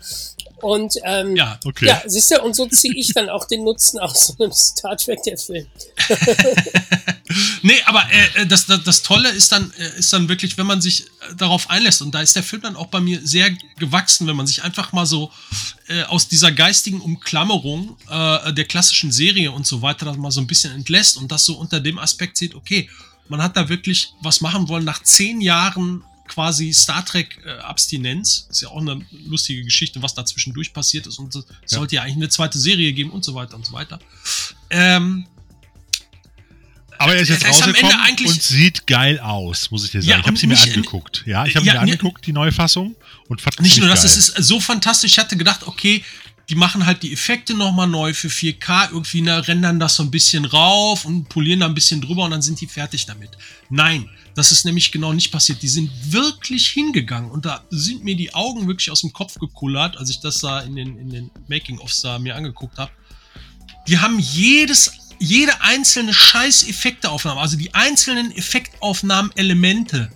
Und ähm, ja. Okay. ja, siehst du, und so ziehe ich dann auch den Nutzen aus so einem Star Trek der Film. Nee, aber äh, das, das, das Tolle ist dann, äh, ist dann wirklich, wenn man sich äh, darauf einlässt. Und da ist der Film dann auch bei mir sehr gewachsen, wenn man sich einfach mal so äh, aus dieser geistigen Umklammerung äh, der klassischen Serie und so weiter dann mal so ein bisschen entlässt und das so unter dem Aspekt sieht, okay, man hat da wirklich was machen wollen nach zehn Jahren quasi Star Trek äh, Abstinenz. Ist ja auch eine lustige Geschichte, was da zwischendurch passiert ist. Und es sollte ja eigentlich eine zweite Serie geben und so weiter und so weiter. Ähm, Aber er ist jetzt am Ende rausgekommen und sieht geil aus, muss ich dir sagen. Ja, ich habe sie mir angeguckt. Ja, ich habe Ja, mir ne- angeguckt, die Neufassung. Und fand Nicht nur das, geil. es ist so fantastisch. Ich hatte gedacht, okay, die machen halt die Effekte nochmal neu für 4K, irgendwie ne, rendern das so ein bisschen rauf und polieren da ein bisschen drüber und dann sind die fertig damit. Nein, das ist nämlich genau nicht passiert. Die sind wirklich hingegangen und da sind mir die Augen wirklich aus dem Kopf gekullert, als ich das da in den, in den Making-ofs da mir angeguckt habe. Die haben jedes, jede einzelne scheiß Effekteaufnahme, also die einzelnen Effektaufnahmen-Elemente,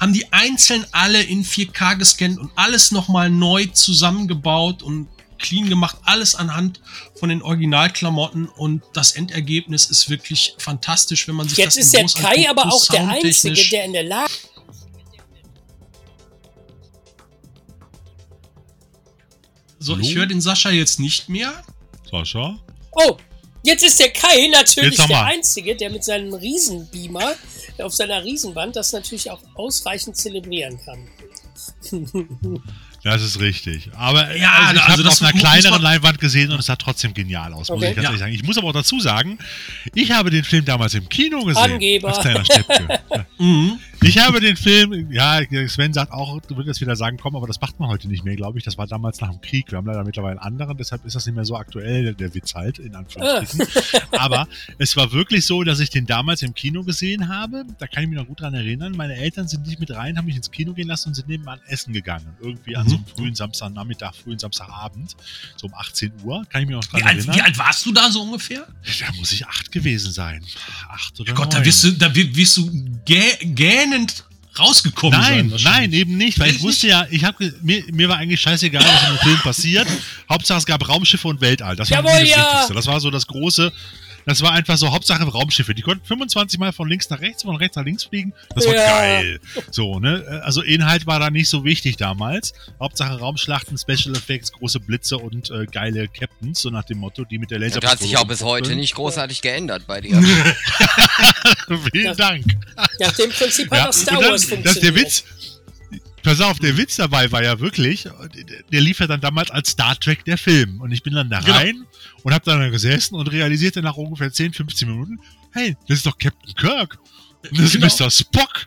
haben die einzeln alle in 4K gescannt und alles nochmal neu zusammengebaut und clean gemacht, alles anhand von den Originalklamotten und das Endergebnis ist wirklich fantastisch, wenn man sich Jetzt das ist in der Kai anguckt, aber auch der Einzige, der in der Lage So, ich höre den Sascha jetzt nicht mehr. Sascha? Oh, jetzt ist der Kai natürlich der. Einzige, der mit seinem Riesenbeamer auf seiner Riesenwand das natürlich auch ausreichend zelebrieren kann. Das ist richtig. Aber Ja, also ich also habe das auf einer kleineren Leinwand gesehen und es sah trotzdem genial aus, muss Okay. ich ganz Ja. ehrlich sagen. Ich muss aber auch dazu sagen, ich habe den Film damals im Kino gesehen. Angeber. Als kleiner Steppke. Mhm. Ich habe den Film, ja, Sven sagt auch, du würdest wieder sagen, komm, aber das macht man heute nicht mehr, glaube ich. Das war damals nach dem Krieg. Wir haben leider mittlerweile einen anderen, deshalb ist das nicht mehr so aktuell, der Witz halt, in Anführungsstrichen. aber es war wirklich so, dass ich den damals im Kino gesehen habe. Da kann ich mich noch gut dran erinnern. Meine Eltern sind nicht mit rein, haben mich ins Kino gehen lassen und sind nebenan essen gegangen. Irgendwie an Mhm. so einem frühen Samstagnachmittag, frühen Samstagabend, so um 18 Uhr. Kann ich mich noch dran Wie, alt, erinnern. wie alt warst du da so ungefähr? Da muss ich acht gewesen sein. Acht oder Gott, neun. da wirst du, da wi- wirst du gä gähnend rausgekommen sein. Nein, wahrscheinlich. nein, eben nicht, weil ich Echt wusste ja, ich habe mir, mir war eigentlich scheißegal, was in dem Film passiert. Hauptsache es gab Raumschiffe und Weltall. Das war Jawohl, mir das ja. Wichtigste. Das war so das große. Das war einfach so Hauptsache Raumschiffe. Die konnten 25 Mal von links nach rechts, von rechts nach links fliegen. Das war Ja. geil. So, ne? Also Inhalt war da nicht so wichtig damals. Hauptsache Raumschlachten, Special Effects, große Blitze und äh, geile Captains, so nach dem Motto, die mit der Laser. Das hat sich auch bis heute nicht großartig geändert bei dir. Vielen Dank. Nach dem Prinzip hat Ja, auch Star Wars das, funktioniert. der Witz, pass auf, der Witz dabei war ja wirklich, der lief ja dann damals als Star Trek der Film. Und ich bin dann da Genau. rein und habe dann da gesessen und realisierte nach ungefähr 10, 15 Minuten, hey, das ist doch Captain Kirk. Und das Genau. ist Mr. Spock.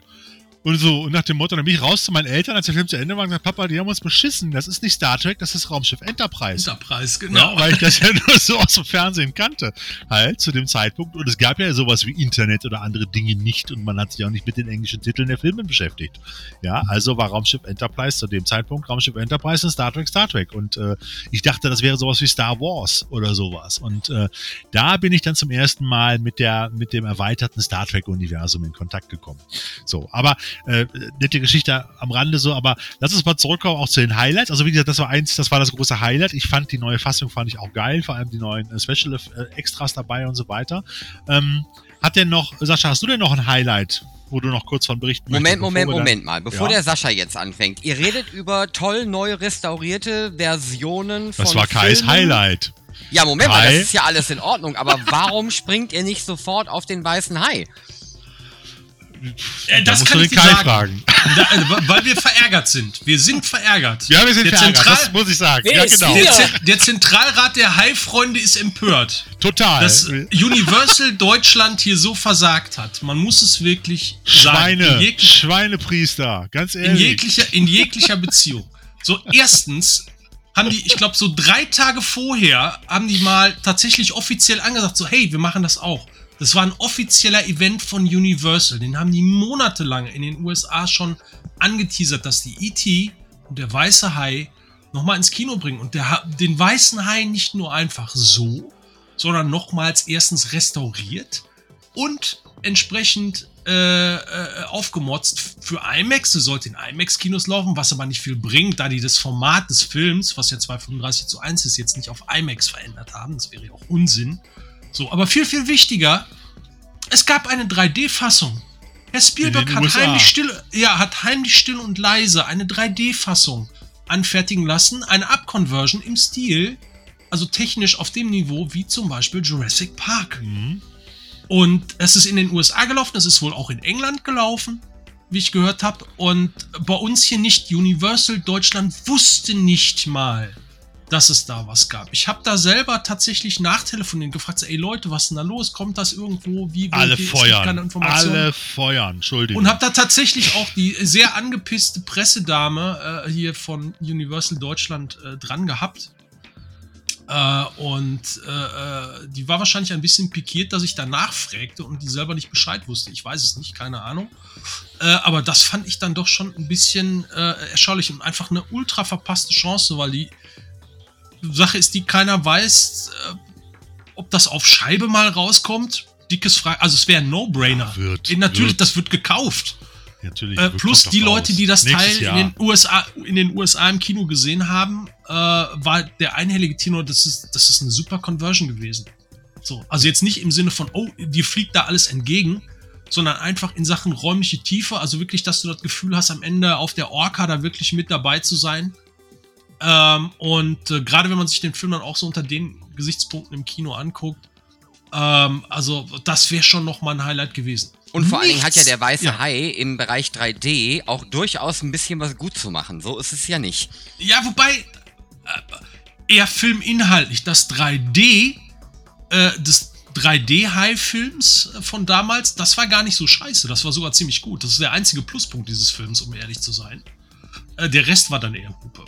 Und so, und nach dem Motto, dann bin ich raus zu meinen Eltern, als der Film zu Ende war und gesagt, Papa, die haben uns beschissen. Das ist nicht Star Trek, das ist Raumschiff Enterprise. Enterprise, Ja, genau. weil ich das ja nur so aus dem Fernsehen kannte, halt, zu dem Zeitpunkt. Und es gab ja sowas wie Internet oder andere Dinge nicht und man hat sich auch nicht mit den englischen Titeln der Filme beschäftigt. Ja, also war Raumschiff Enterprise zu dem Zeitpunkt Raumschiff Enterprise und Star Trek Star Trek. Und äh, ich dachte, das wäre sowas wie Star Wars oder sowas. Und äh, da bin ich dann zum ersten Mal mit der, mit dem erweiterten Star Trek-Universum in Kontakt gekommen. So, aber äh, nette Geschichte am Rande so, aber lass uns mal zurückkommen auch zu den Highlights. Also wie gesagt, das war eins, das war das große Highlight. Ich fand die neue Fassung fand ich auch geil, vor allem die neuen äh, Special äh, Extras dabei und so weiter. Ähm, hat denn noch, Sascha, hast du denn noch ein Highlight, wo du noch kurz von berichten Moment, möchtest, Moment, Moment mal. Bevor Ja. der Sascha jetzt anfängt. Ihr redet über toll neu restaurierte Versionen von Das war Kais Filmen. Highlight. Ja, Moment mal, Kai? das ist ja alles in Ordnung. Aber warum springt ihr nicht sofort auf den weißen Hai? Äh, Da das kann du ich den dir Kai sagen. fragen. Da, äh, weil wir verärgert sind. Wir sind verärgert. Ja, wir sind der verärgert, Zentral das muss ich sagen. Ja, genau. der, der Zentralrat der Hai-Freunde ist empört, Total. dass Universal Deutschland hier so versagt hat. Man muss es wirklich sagen. Schweine, In, jeg Schweinepriester, ganz in, ehrlich. jeglicher, in jeglicher Beziehung. So, erstens haben die, ich glaube, so drei Tage vorher haben die mal tatsächlich offiziell angesagt, so, hey, wir machen das auch. Das war ein offizieller Event von Universal. Den haben die monatelang in den USA schon angeteasert, dass die E.T. und der weiße Hai nochmal ins Kino bringen. Und der, den weißen Hai nicht nur einfach so, sondern nochmals erstens restauriert und entsprechend äh, äh, aufgemotzt für IMAX. Das sollte in IMAX-Kinos laufen, was aber nicht viel bringt, da die das Format des Films, was ja 235 zu 1 ist, jetzt nicht auf IMAX verändert haben. Das wäre ja auch Unsinn. So, aber viel, viel wichtiger, es gab eine 3D-Fassung. Herr Spielberg hat USA. heimlich still, ja, hat heimlich still und leise eine 3D-Fassung anfertigen lassen, eine Up-Conversion im Stil, also technisch auf dem Niveau wie zum Beispiel Jurassic Park. Mhm. Und es ist in den USA gelaufen, es ist wohl auch in England gelaufen, wie ich gehört habe. Und bei uns hier nicht. Universal Deutschland wusste nicht mal, dass es da was gab. Ich habe da selber tatsächlich nachtelefoniert gefragt, ey Leute, was ist denn da los? Kommt das irgendwo? Wie, Alle feuern. Alle feuern, Entschuldigung. Und habe da tatsächlich auch die sehr angepisste Pressedame äh, hier von Universal Deutschland äh, dran gehabt. Äh, und äh, äh, die war wahrscheinlich ein bisschen pikiert, dass ich danach fragte und die selber nicht Bescheid wusste. Ich weiß es nicht, keine Ahnung. Äh, aber das fand ich dann doch schon ein bisschen erschaulich und einfach eine ultra verpasste Chance, weil die Sache ist, die keiner weiß, äh, ob das auf Scheibe mal rauskommt. Dickes Frage. Also es wäre ein No-Brainer. Wird, Äh, Natürlich, wird. das wird gekauft. Natürlich. Äh, plus die Leute, die das Nächstes Teil Jahr. in den, USA, in den USA im Kino gesehen haben, äh, war der einhellige Tenor, das ist, das ist eine super Conversion gewesen. So, also jetzt nicht im Sinne von, oh, dir fliegt da alles entgegen, sondern einfach in Sachen räumliche Tiefe, also wirklich, dass du das Gefühl hast, am Ende auf der Orca da wirklich mit dabei zu sein. Ähm, und äh, gerade wenn man sich den Film dann auch so unter den Gesichtspunkten im Kino anguckt, ähm, also das wäre schon noch mal ein Highlight gewesen. Und vor allen Dingen hat ja Nichts- der weiße ja. Hai im Bereich 3D auch durchaus ein bisschen was gut zu machen. So ist es ja nicht. Ja, wobei äh, eher filminhaltlich. Das 3D äh, des 3D-High-Films von damals, das war gar nicht so scheiße. Das war sogar ziemlich gut. Das ist der einzige Pluspunkt dieses Films, um ehrlich zu sein. Äh, der Rest war dann eher Hupe.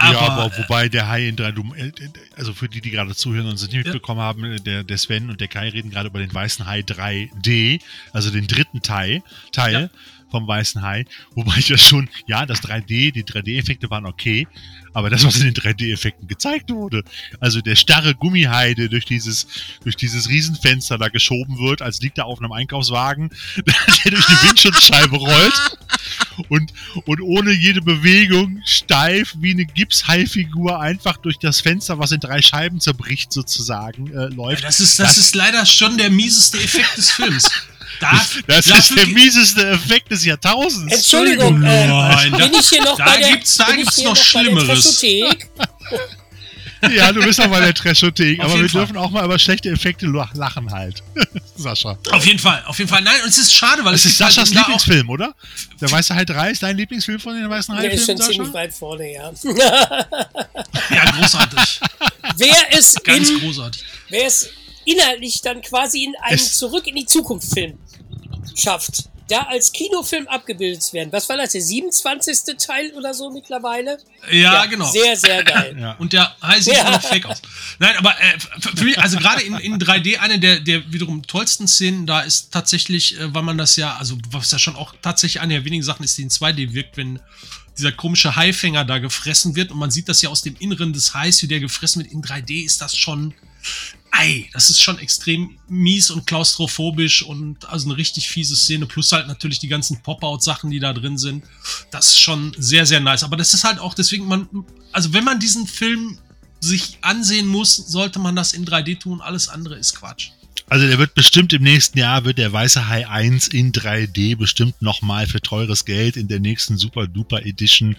Ja, Aber, aber wobei der Hai in 3 du, äh, also für die, die gerade zuhören und es nicht mitbekommen haben, äh, der, der Sven und der Kai reden gerade über den weißen Hai 3D, also den dritten Teil, Teil vom weißen Hai, wobei ich ja schon, ja, das 3D, die 3D-Effekte waren okay, aber das, was in den 3D-Effekten gezeigt wurde, also der starre Gummihai, der durch dieses, durch dieses Riesenfenster da geschoben wird, als liegt er auf einem Einkaufswagen, der durch die Windschutzscheibe rollt und, und ohne jede Bewegung steif wie eine Gipshai-Figur einfach durch das Fenster, was in drei Scheiben zerbricht, sozusagen, äh, läuft. das, ist, das, ist leider schon der mieseste Effekt des Films. Da, Das da ist der mieseste Effekt des Jahrtausends. Entschuldigung, äh, Nein, da- bin ich hier noch da bei der, gibt's- da gibt's noch der Schlimmeres. Trashothek? Ja, du bist auch bei der Trashothek, aber wir Fall. dürfen auch mal über schlechte Effekte lach- lachen halt. Sascha. Auf jeden Fall, auf jeden Fall. Nein, und es ist schade, weil Das es ist halt Saschas auch- Lieblingsfilm, oder? Der Weiße Hai 3 ist dein Lieblingsfilm von den Weißen Der ist schon Hai-Filmen, ziemlich Sascha? weit vorne, ja. Ja, großartig. wer es Ganz in, großartig. wer es inhaltlich dann quasi in einen Es- Zurück in die Zukunft Film schafft, da als Kinofilm abgebildet zu werden. Was war das, der 27. Teil oder so mittlerweile? Ja, genau. Sehr, sehr geil. Ja. Und der Hai sieht Ja. fake aus. Nein, aber äh, für für mich, also gerade in, in 3D, eine der, der wiederum tollsten Szenen da ist tatsächlich, äh, weil man das ja, also was ja schon auch tatsächlich eine der wenigen Sachen ist, die in 2D wirkt, wenn dieser komische Haifänger da gefressen wird und man sieht das ja aus dem Inneren des Hais, wie der gefressen wird. In 3D ist das schon, ei, das ist schon extrem mies und klaustrophobisch und also eine richtig fiese Szene. Plus halt natürlich die ganzen Pop-Out-Sachen, die da drin sind. Das ist schon sehr, sehr nice. Aber das ist halt auch deswegen, man, also wenn man diesen Film sich ansehen muss, sollte man das in 3D tun. Alles andere ist Quatsch. Also der wird bestimmt im nächsten Jahr, wird der Weiße Hai 1 in 3D bestimmt nochmal für teures Geld in der nächsten Super Duper Edition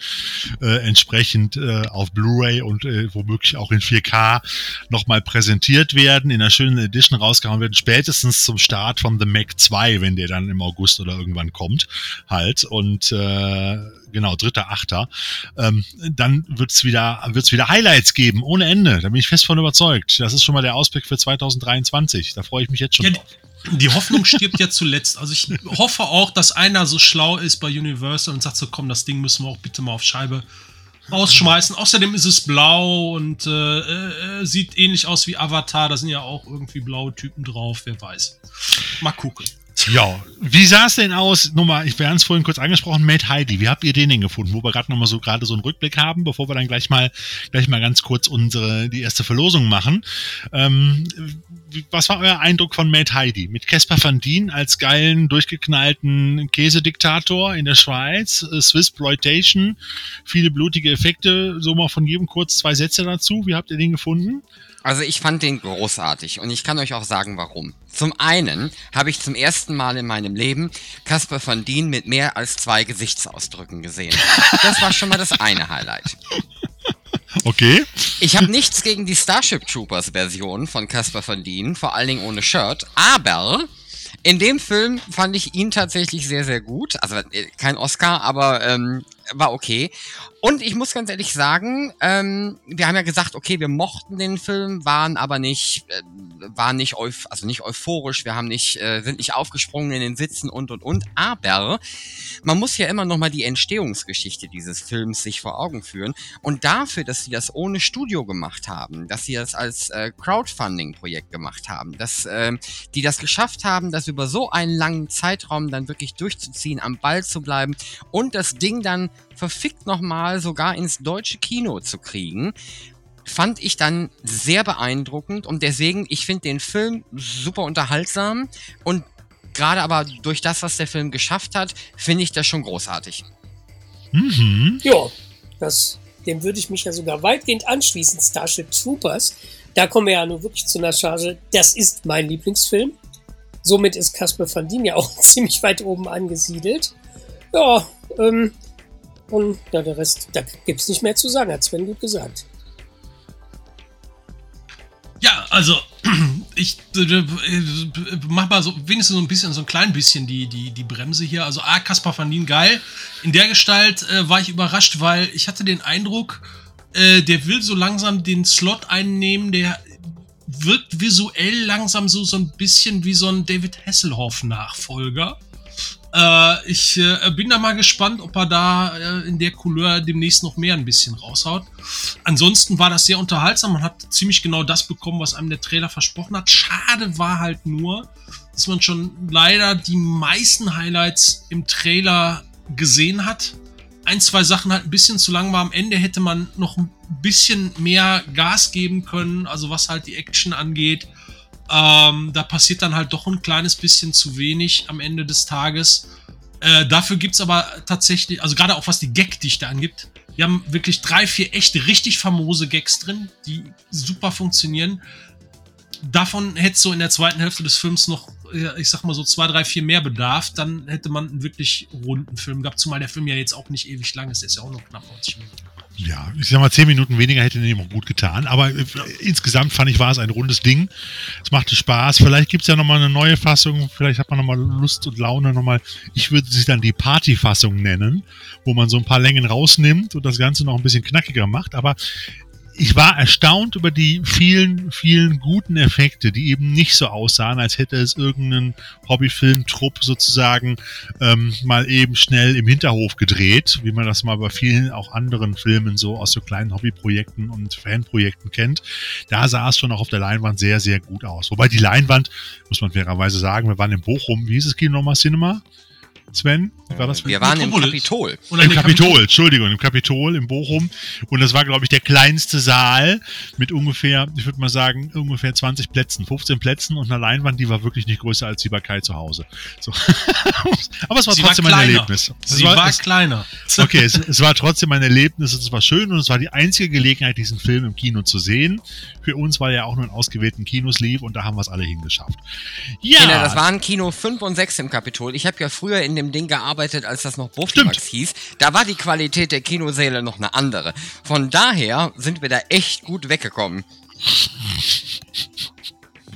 äh, entsprechend äh, auf Blu-ray und äh, womöglich auch in 4K nochmal präsentiert werden, in einer schönen Edition rausgehauen werden, spätestens zum Start von The Mac 2, wenn der dann im August oder irgendwann kommt, halt. Und äh, genau, dritter, achter, ähm, dann wird's wieder, wird's wieder Highlights geben, ohne Ende. Da bin ich fest von überzeugt. Das ist schon mal der Ausblick für 2023. Da freue ich mich jetzt schon Ja, drauf. die, Hoffnung stirbt ja zuletzt. Also ich hoffe auch, dass einer so schlau ist bei Universal und sagt so, komm, das Ding müssen wir auch bitte mal auf Scheibe rausschmeißen. Außerdem ist es blau und äh, äh, sieht ähnlich aus wie Avatar. Da sind ja auch irgendwie blaue Typen drauf, wer weiß. Mal gucken. Ja, wie sah es denn aus? Nochmal, ich haben es vorhin kurz angesprochen, Made Heidi. Wie habt ihr den denn gefunden? Wo wir gerade nochmal so gerade so einen Rückblick haben, bevor wir dann gleich mal gleich mal ganz kurz unsere die erste Verlosung machen. Ähm, was war euer Eindruck von Made Heidi? Mit Caspar van Dien als geilen, durchgeknallten Käsediktator in der Schweiz, äh, Swissploitation, viele blutige Effekte, so mal von jedem kurz zwei Sätze dazu. Wie habt ihr den gefunden? Also ich fand den großartig und ich kann euch auch sagen, warum. Zum einen habe ich zum ersten Mal in meinem Leben Casper van Dien mit mehr als zwei Gesichtsausdrücken gesehen. Das war schon mal das eine Highlight. Okay. Ich habe nichts gegen die Starship Troopers Version von Casper van Dien, vor allen Dingen ohne Shirt, aber in dem Film fand ich ihn tatsächlich sehr, sehr gut. Also äh, kein Oscar, aber ähm, war okay. Und ich muss ganz ehrlich sagen, ähm, wir haben ja gesagt, okay, wir mochten den Film, waren aber nicht, äh, waren nicht, euph also nicht euphorisch, wir haben nicht, äh, sind nicht aufgesprungen in den Sitzen und und und. Aber man muss ja immer noch mal die Entstehungsgeschichte dieses Films sich vor Augen führen. Und dafür, dass sie das ohne Studio gemacht haben, dass sie das als äh, Crowdfunding-Projekt gemacht haben, dass ähm, die das geschafft haben, das über so einen langen Zeitraum dann wirklich durchzuziehen, am Ball zu bleiben und das Ding dann verfickt nochmal sogar ins deutsche Kino zu kriegen, fand ich dann sehr beeindruckend und deswegen, ich finde den Film super unterhaltsam und gerade aber durch das, was der Film geschafft hat, finde ich das schon großartig. Mhm. Ja, das, dem würde ich mich ja sogar weitgehend anschließen. Starship Troopers. Da kommen wir ja nur wirklich zu einer Charge. Das ist mein Lieblingsfilm. Somit ist Casper van Dien ja auch ziemlich weit oben angesiedelt. Ja, ähm, und ja, der Rest, da gibt's nicht mehr zu sagen, hat Sven gut gesagt. Ja, also ich äh, äh, mach mal so wenigstens so ein bisschen, so ein klein bisschen die, die, die Bremse hier. Also A, Kaspar van Dien, geil. In der Gestalt äh, war ich überrascht, weil ich hatte den Eindruck, äh, der will so langsam den Slot einnehmen, der wirkt visuell langsam so, so ein bisschen wie so ein David Hasselhoff-Nachfolger. Äh, ich äh, bin da mal gespannt, ob er da äh, in der Couleur demnächst noch mehr ein bisschen raushaut. Ansonsten war das sehr unterhaltsam. Man hat ziemlich genau das bekommen, was einem der Trailer versprochen hat. Schade war halt nur, dass man schon leider die meisten Highlights im Trailer gesehen hat. Ein, zwei Sachen halt ein bisschen zu lang war. Am Ende hätte man noch ein bisschen mehr Gas geben können, also was halt die Action angeht. Ähm, da passiert dann halt doch ein kleines bisschen zu wenig am Ende des Tages. Äh, dafür gibt es aber tatsächlich, also gerade auch was die Gagdichte angibt, wir haben wirklich drei, vier echte, richtig famose Gags drin, die super funktionieren. Davon hätte so in der zweiten Hälfte des Films noch, ich sag mal so zwei, drei, vier mehr Bedarf. Dann hätte man einen wirklich runden Film gehabt, zumal der Film ja jetzt auch nicht ewig lang ist. Der ist ja auch noch knapp 90 Minuten. Ja, ich sag mal, zehn Minuten weniger hätte dem auch gut getan. Aber äh, insgesamt fand ich, war es ein rundes Ding. Es machte Spaß. Vielleicht gibt's ja nochmal eine neue Fassung. Vielleicht hat man nochmal Lust und Laune nochmal. Ich würde sie dann die Partyfassung nennen, wo man so ein paar Längen rausnimmt und das Ganze noch ein bisschen knackiger macht. Aber ich war erstaunt über die vielen, vielen guten Effekte, die eben nicht so aussahen, als hätte es irgendeinen Hobbyfilm-Trupp sozusagen ähm, mal eben schnell im Hinterhof gedreht, wie man das mal bei vielen auch anderen Filmen so aus so kleinen Hobbyprojekten und Fanprojekten kennt. Da sah es schon auch auf der Leinwand sehr, sehr gut aus. Wobei die Leinwand, muss man fairerweise sagen, wir waren in Bochum, wie hieß es Kino nochmal, Cinema? Sven? War das Wir waren im. Kapitol. Oder Im Kapitol, Entschuldigung, im Kapitol in Bochum. Und das war, glaube ich, der kleinste Saal mit ungefähr, ich würde mal sagen, ungefähr 20 Plätzen, 15 Plätzen und eine Leinwand, die war wirklich nicht größer als die bei Kai zu Hause. So. Aber es war Sie trotzdem war ein. Erlebnis. Es Sie war, es, kleiner. okay, es, es war trotzdem ein Erlebnis, es war schön und es war die einzige Gelegenheit, diesen Film im Kino zu sehen. Für uns, weil er auch nur in ausgewählten Kinos lief und da haben wir es alle hingeschafft. Ja, Kinder, das waren Kino 5 und 6 im Kapitol. Ich habe ja früher in dem Ding gearbeitet, als das noch Buchtimax hieß. Da war die Qualität der Kinosäle noch eine andere. Von daher sind wir da echt gut weggekommen.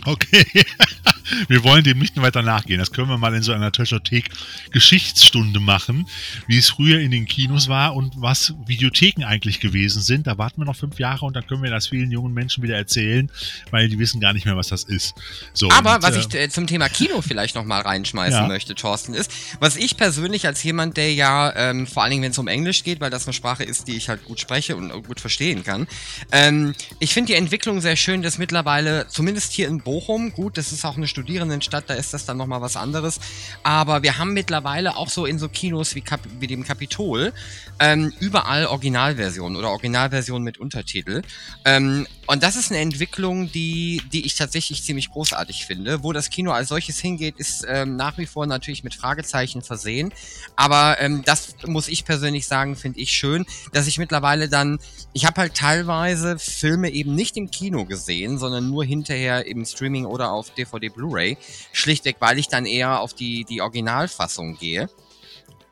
Okay. Wir wollen dem nicht weiter nachgehen. Das können wir mal in so einer Treasure-Thek Geschichtsstunde machen, wie es früher in den Kinos war und was Videotheken eigentlich gewesen sind. Da warten wir noch fünf Jahre und dann können wir das vielen jungen Menschen wieder erzählen, weil die wissen gar nicht mehr, was das ist. So, Aber und, was äh, ich äh, zum Thema Kino vielleicht noch mal reinschmeißen Ja. möchte, Thorsten, ist, was ich persönlich als jemand, der ja, ähm, vor allen Dingen, wenn es um Englisch geht, weil das eine Sprache ist, die ich halt gut spreche und gut verstehen kann, ähm, ich finde die Entwicklung sehr schön, dass mittlerweile, zumindest hier in Bochum, gut, das ist auch eine Studierendenstadt, da ist das dann nochmal was anderes, aber wir haben mittlerweile auch so in so Kinos wie, Kap wie dem Kapitol ähm, überall Originalversionen oder Originalversionen mit Untertitel. Ähm, und das ist eine Entwicklung, die, die ich tatsächlich ziemlich großartig finde. Wo das Kino als solches hingeht, ist ähm, nach wie vor natürlich mit Fragezeichen versehen. Aber ähm, das muss ich persönlich sagen, finde ich schön, dass ich mittlerweile dann, ich habe halt teilweise Filme eben nicht im Kino gesehen, sondern nur hinterher im Streaming oder auf DVD Blu-ray. Schlichtweg, weil ich dann eher auf die, die Originalfassung gehe.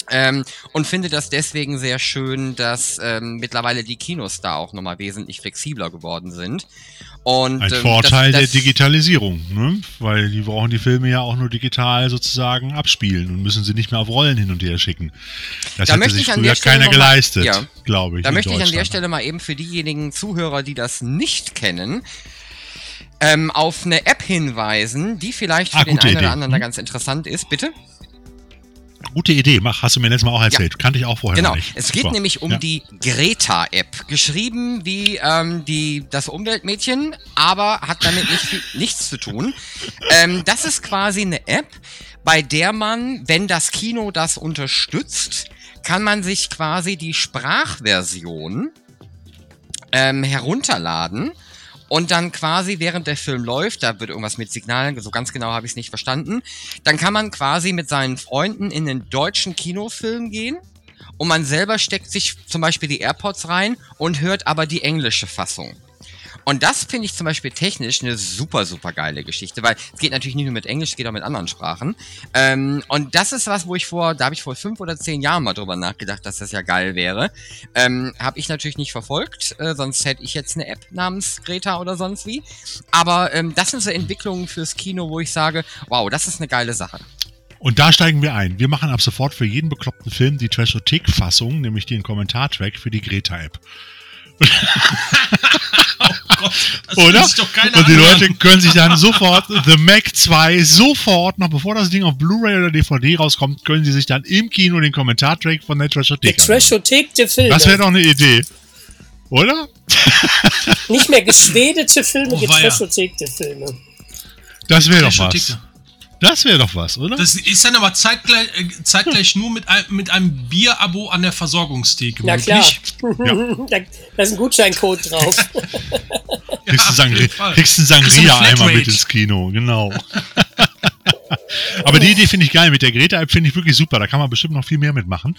Ähm, und finde das deswegen sehr schön, dass ähm, mittlerweile die Kinos da auch nochmal wesentlich flexibler geworden sind. Und, ein ähm, Vorteil das, der das, Digitalisierung, ne? weil die brauchen die Filme ja auch nur digital sozusagen abspielen und müssen sie nicht mehr auf Rollen hin und her schicken. Das Da hätte sich früher der keiner geleistet, ja. glaube ich. Da möchte ich an der. Stelle mal eben für diejenigen Zuhörer, die das nicht kennen, ähm, auf eine App hinweisen, die vielleicht für Ah, den einen oder Idee. anderen da Hm. ganz interessant ist. Bitte? Gute Idee, mach, hast du mir letztes Mal auch erzählt. Kannte ich auch vorher Genau, nicht. es geht Super. nämlich um Ja. die Greta-App. Geschrieben wie ähm, die, das Umweltmädchen, aber hat damit nicht nichts zu tun. Ähm, das ist quasi eine App, bei der man, wenn das Kino das unterstützt, kann man sich quasi die Sprachversion ähm, herunterladen und dann quasi während der Film läuft, da wird irgendwas mit Signalen, so ganz genau habe ich es nicht verstanden, dann kann man quasi mit seinen Freunden in den deutschen Kinofilm gehen und man selber steckt sich zum Beispiel die AirPods rein und hört aber die englische Fassung. Und das finde ich zum Beispiel technisch eine super, super geile Geschichte, weil es geht natürlich nicht nur mit Englisch, es geht auch mit anderen Sprachen. Ähm, und das ist was, wo ich vor, da habe ich vor fünf oder zehn Jahren mal drüber nachgedacht, dass das ja geil wäre. Ähm, habe ich natürlich nicht verfolgt, äh, sonst hätte ich jetzt eine App namens Greta oder sonst wie. Aber ähm, das sind so Entwicklungen fürs Kino, wo ich sage, wow, das ist eine geile Sache. Und da steigen wir ein. Wir machen ab sofort für jeden bekloppten Film die Trashothek-Fassung, nämlich den Kommentartrack für die Greta-App. Gott, Oder? Und die. Leute können sich dann sofort The Mac 2 sofort, noch bevor das Ding auf Blu-ray oder DVD rauskommt, können sie sich dann im Kino den Kommentartrack von der Der Trashothek anhören. Trashothek der Filme. Das wäre doch eine Idee. Oder? Nicht mehr geschwedete Filme, Oh, die weia. Trashothek der Filme. Das wäre doch was. Das wäre doch was, oder? Das ist dann aber zeitgleich, äh, zeitgleich nur mit, ein, mit einem Bierabo an der Versorgungstheke. Na klar. möglich. da, da ist ein Gutscheincode drauf. Kriegst du auf Sangri jeden Fall. kriegst einen Kriegst du eine Sangria-Eimer mit ins Kino, genau. Aber die Idee finde ich geil. Mit der Greta-App finde ich wirklich super. Da kann man bestimmt noch viel mehr mitmachen.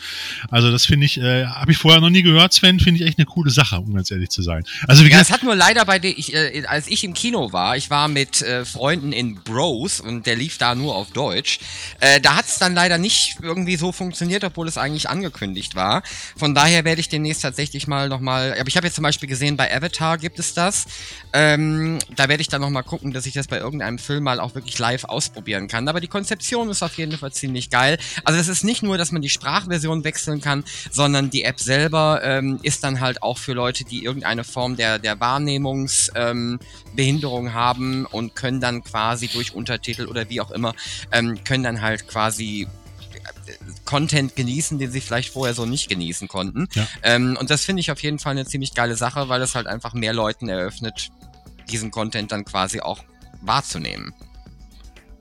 Also das finde ich, äh, habe ich vorher noch nie gehört, Sven, finde ich echt eine coole Sache, um ganz ehrlich zu sein. Also wie Ja, gesagt, es hat nur leider bei der, ich, äh, als ich im Kino war, ich war mit äh, Freunden in Bros und der lief da nur auf Deutsch. Äh, da hat es dann leider nicht irgendwie so funktioniert, obwohl es eigentlich angekündigt war. Von daher werde ich demnächst tatsächlich mal nochmal, aber ich habe jetzt zum Beispiel gesehen, bei Avatar gibt es das. Ähm, da werde ich dann nochmal gucken, dass ich das bei irgendeinem Film mal auch wirklich live ausprobieren kann. Aber die Konzeption ist auf jeden Fall ziemlich geil. Also es ist nicht nur, dass man die Sprachversion wechseln kann, sondern die App selber ähm, ist dann halt auch für Leute, die irgendeine Form der, der Wahrnehmungsbehinderung ähm, haben und können dann quasi durch Untertitel oder wie auch immer, ähm, können dann halt quasi äh, Content genießen, den sie vielleicht vorher so nicht genießen konnten. Ja. Ähm, und das finde ich auf jeden Fall eine ziemlich geile Sache, weil es halt einfach mehr Leuten eröffnet, diesen Content dann quasi auch wahrzunehmen.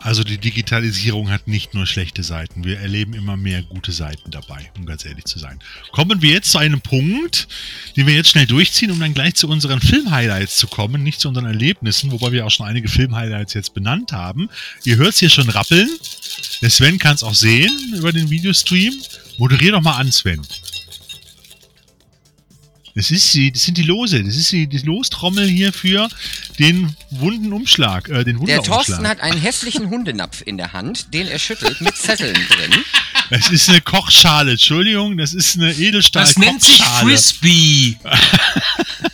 Also die Digitalisierung hat nicht nur schlechte Seiten. Wir erleben immer mehr gute Seiten dabei, um ganz ehrlich zu sein. Kommen wir jetzt zu einem Punkt, den wir jetzt schnell durchziehen, um dann gleich zu unseren Film-Highlights zu kommen, nicht zu unseren Erlebnissen, wobei wir auch schon einige Film-Highlights jetzt benannt haben. Ihr hört es hier schon rappeln. Der Sven kann es auch sehen über den Videostream. Moderier doch mal an, Sven. Das ist die, das sind die Lose. Das ist die, die Lostrommel hier für den wunden Umschlag, äh, den Der Wunderumschlag. Thorsten hat einen hässlichen Hundenapf in der Hand, den er schüttelt mit Zetteln drin. Das ist eine Kochschale, Entschuldigung, das ist eine Edelstahl Das nennt sich Frisbee.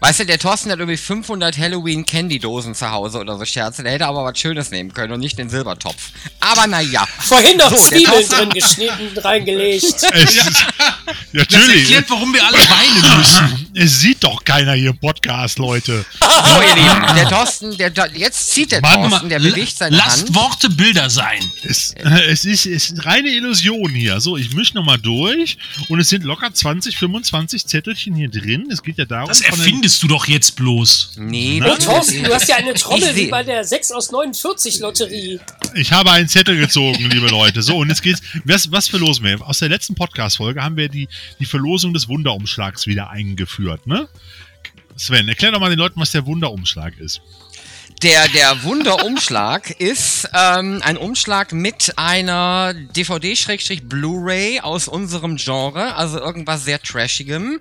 Weißt du, der Thorsten hat irgendwie 500 Halloween-Candy-Dosen zu Hause oder so Scherze. Der hätte aber was Schönes nehmen können und nicht den Silbertopf. Aber naja. Vorhin noch So, Zwiebeln drin geschnitten, reingelegt. Es ist, Das natürlich, erklärt, warum wir alle weinen müssen. es sieht doch keiner hier im Podcast, Leute. So, ihr Lieben, der Thorsten, der, jetzt zieht der Mann, Thorsten, der bewegt seine Lasst Hand. Worte Bilder sein. Es, äh, es, ist, es ist reine Illusion hier. So, ich mische nochmal durch und es sind locker 20, 25 Zettelchen hier drin. Es geht ja darum, Das von erfindest du doch jetzt bloß. Nee, Na, Oh, Thorsten, du hast ja eine Trommel wie bei der 6 aus 49 Lotterie. Ich habe einen Zettel gezogen, liebe Leute. So, und jetzt geht's. Was, was verlosen wir? Aus der letzten Podcast-Folge haben wir die, die Verlosung des Wunderumschlags wieder eingeführt, ne? Sven, erklär doch mal den Leuten, was der Wunderumschlag ist. Der, der Wunderumschlag ist ähm, ein Umschlag mit einer DVD-Blu-ray aus unserem Genre, also irgendwas sehr Trashigem,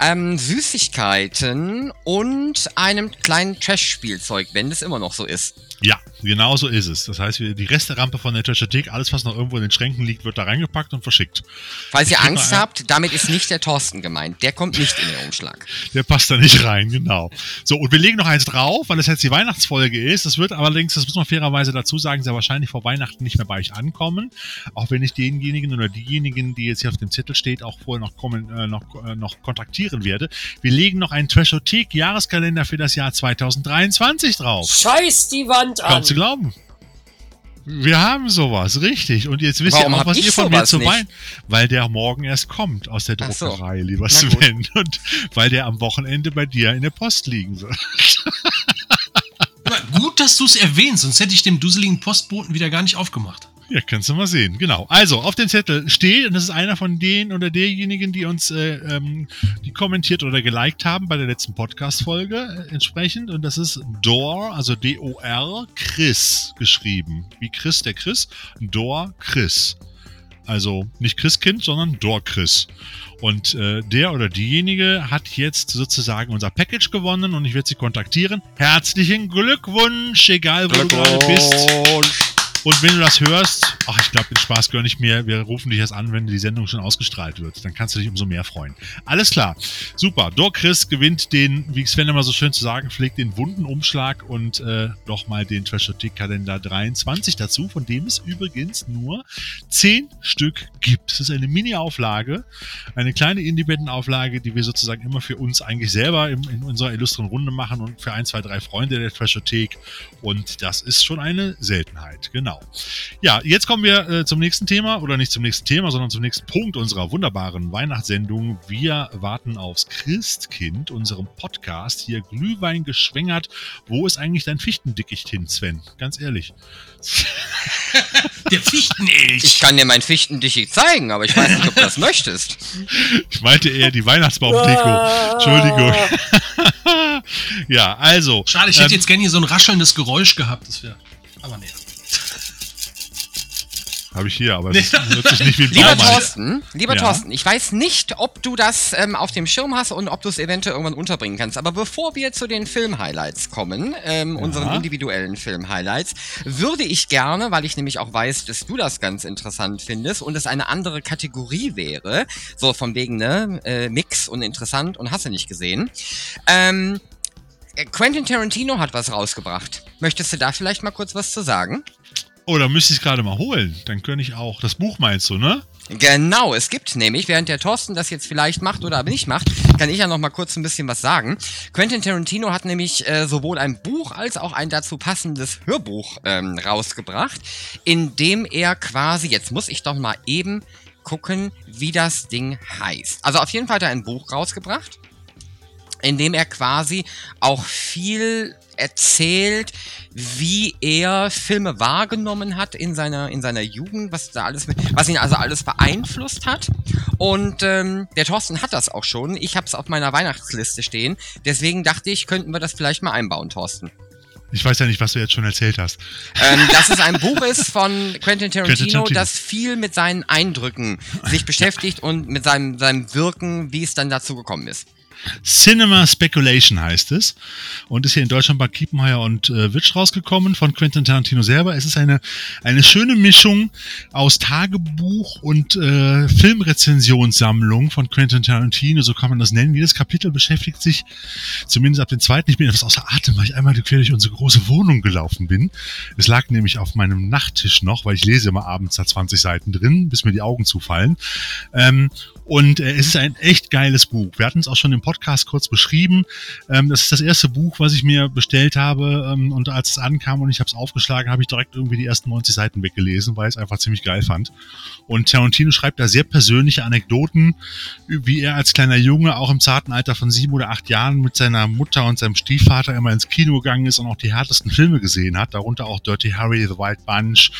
ähm, Süßigkeiten und einem kleinen Trash-Spielzeug, wenn es immer noch so ist. Ja, genau so ist es. Das heißt, die Resterampe von der Trashothek, alles, was noch irgendwo in den Schränken liegt, wird da reingepackt und verschickt. Falls ihr Ich Angst habt, damit ist nicht der Thorsten gemeint. Der kommt nicht in den Umschlag. Der passt da nicht rein, genau. So, und wir legen noch eins drauf, weil das jetzt die Weihnachtsfolge ist. Das wird allerdings, das muss man fairerweise dazu sagen, sehr wahrscheinlich vor Weihnachten nicht mehr bei euch ankommen. Auch wenn ich denjenigen oder diejenigen, die jetzt hier auf dem Zettel steht, auch vorher noch, kommen, äh, noch, äh, noch kontaktieren werde. Wir legen noch einen Trashothek-Jahreskalender für das Jahr 2023 drauf. Scheiß die Wand an. Kaum zu glauben. Wir haben sowas, richtig. Und jetzt wisst Warum ihr auch, was ihr von mir zu weinen. Weil der morgen erst kommt aus der Ach so. Druckerei, lieber Na gut. Sven. Und weil der am Wochenende bei dir in der Post liegen wird. Gut, dass du es erwähnst, sonst hätte ich dem dusseligen Postboten wieder gar nicht aufgemacht. Ja, kannst du mal sehen. Genau. Also, auf dem Zettel steht, und das ist einer von denen oder derjenigen, die uns äh, ähm, die kommentiert oder geliked haben bei der letzten Podcast-Folge äh, entsprechend. Und das ist Dor, also D-O-R, Chris geschrieben. Wie Chris, der Chris. Dor, Chris. Also nicht Christkind, sondern Dor Chris. Und äh, der oder diejenige hat jetzt sozusagen unser Package gewonnen und ich werde sie kontaktieren. Herzlichen Glückwunsch, egal wo du gerade bist. Und wenn du das hörst, ach, ich glaube, den Spaß gönne ich mir. Wir rufen dich erst an, wenn die Sendung schon ausgestrahlt wird. Dann kannst du dich umso mehr freuen. Alles klar. Super. Dor Chris gewinnt den, wie Sven immer so schön zu sagen pflegt, den wunden Umschlag und äh, doch mal den Trashotik-Kalender 23 dazu, von dem es übrigens nur 10 Stück gibt. Das ist eine Mini-Auflage, eine kleine Independent-Auflage, die wir sozusagen immer für uns eigentlich selber im, in unserer illustren Runde machen und für ein, zwei, drei Freunde der Trashothek. Und das ist schon eine Seltenheit. Genau. Ja, jetzt kommen wir äh, zum nächsten Thema oder nicht zum nächsten Thema, sondern zum nächsten Punkt unserer wunderbaren Weihnachtssendung. Wir warten aufs Christkind, unserem Podcast. Hier Glühwein geschwängert. Wo ist eigentlich dein Fichtendickicht hin, Sven? Ganz ehrlich. Der Fichtenelch. Ich kann dir mein Fichtendickicht zeigen, aber ich weiß nicht, ob du das möchtest. Ich meinte eher die Weihnachtsbaum-Deko. Entschuldigung. ja, also. Schade, ich hätte ähm, jetzt gerne hier so ein raschelndes Geräusch gehabt. Das wäre. Aber nee. Habe ich hier, aber es hört sich nicht wie ein Lieber. Thorsten, lieber Ja. Thorsten, ich weiß nicht, ob du das ähm, auf dem Schirm hast und ob du es eventuell irgendwann unterbringen kannst. Aber bevor wir zu den Film-Highlights kommen, ähm, unseren individuellen Film-Highlights, würde ich gerne, weil ich nämlich auch weiß, dass du das ganz interessant findest und es eine andere Kategorie wäre, so von wegen, ne, äh, Mix und interessant und hast du nicht gesehen, ähm, äh, Quentin Tarantino hat was rausgebracht. Möchtest du da vielleicht mal kurz was zu sagen? Oh, da müsste ich es gerade mal holen. Dann könnte ich auch. Das Buch meinst du, ne? Genau, es gibt nämlich, während der Thorsten das jetzt vielleicht macht oder aber nicht macht, kann ich ja noch mal kurz ein bisschen was sagen. Quentin Tarantino hat nämlich äh, sowohl ein Buch als auch ein dazu passendes Hörbuch ähm, rausgebracht, in dem er quasi, jetzt muss ich doch mal eben gucken, wie das Ding heißt. Also auf jeden Fall hat er ein Buch rausgebracht. In dem er quasi auch viel erzählt, wie er Filme wahrgenommen hat in seiner in seiner Jugend, was da alles, was ihn also alles beeinflusst hat. Und ähm, der Thorsten hat das auch schon. Ich habe es auf meiner Weihnachtsliste stehen. Deswegen dachte ich, könnten wir das vielleicht mal einbauen, Thorsten. Ich weiß ja nicht, was du jetzt schon erzählt hast. Ähm, dass es ein Buch ist von Quentin Tarantino, Quentin Tarantino, das viel mit seinen Eindrücken sich beschäftigt und mit seinem, seinem Wirken, wie es dann dazu gekommen ist. Cinema Speculation heißt es und ist hier in Deutschland bei Kiepenheuer und äh, Witsch rausgekommen von Quentin Tarantino selber. Es ist eine, eine schöne Mischung aus Tagebuch und äh, Filmrezensionssammlung von Quentin Tarantino, so kann man das nennen. Jedes Kapitel beschäftigt sich, zumindest ab dem zweiten, ich bin etwas außer Atem, weil ich einmal quer durch unsere große Wohnung gelaufen bin. Es lag nämlich auf meinem Nachttisch noch, weil ich lese immer abends da 20 Seiten drin, bis mir die Augen zufallen. Ähm, und äh, es ist ein echt geiles Buch. Wir hatten es auch schon im Podcast kurz beschrieben. Ähm, das ist das erste Buch, was ich mir bestellt habe. Ähm, und als es ankam und ich habe es aufgeschlagen, habe ich direkt irgendwie die ersten 90 Seiten weggelesen, weil ich es einfach ziemlich geil fand. Und Tarantino schreibt da sehr persönliche Anekdoten, wie er als kleiner Junge auch im zarten Alter von sieben oder acht Jahren mit seiner Mutter und seinem Stiefvater immer ins Kino gegangen ist und auch die härtesten Filme gesehen hat, darunter auch Dirty Harry, The Wild Bunch,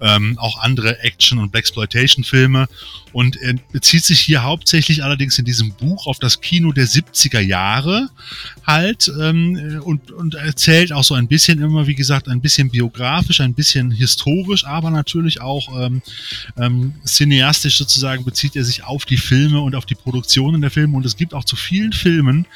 ähm, auch andere Action- und Blaxploitation-Filme. Und er bezieht sich hier hauptsächlich allerdings in diesem Buch auf das Kino der 70er Jahre halt ähm, und, und erzählt auch so ein bisschen immer, wie gesagt, ein bisschen biografisch, ein bisschen historisch, aber natürlich auch ähm, ähm, cineastisch sozusagen bezieht er sich auf die Filme und auf die Produktionen der Filme. Und es gibt auch zu vielen Filmen,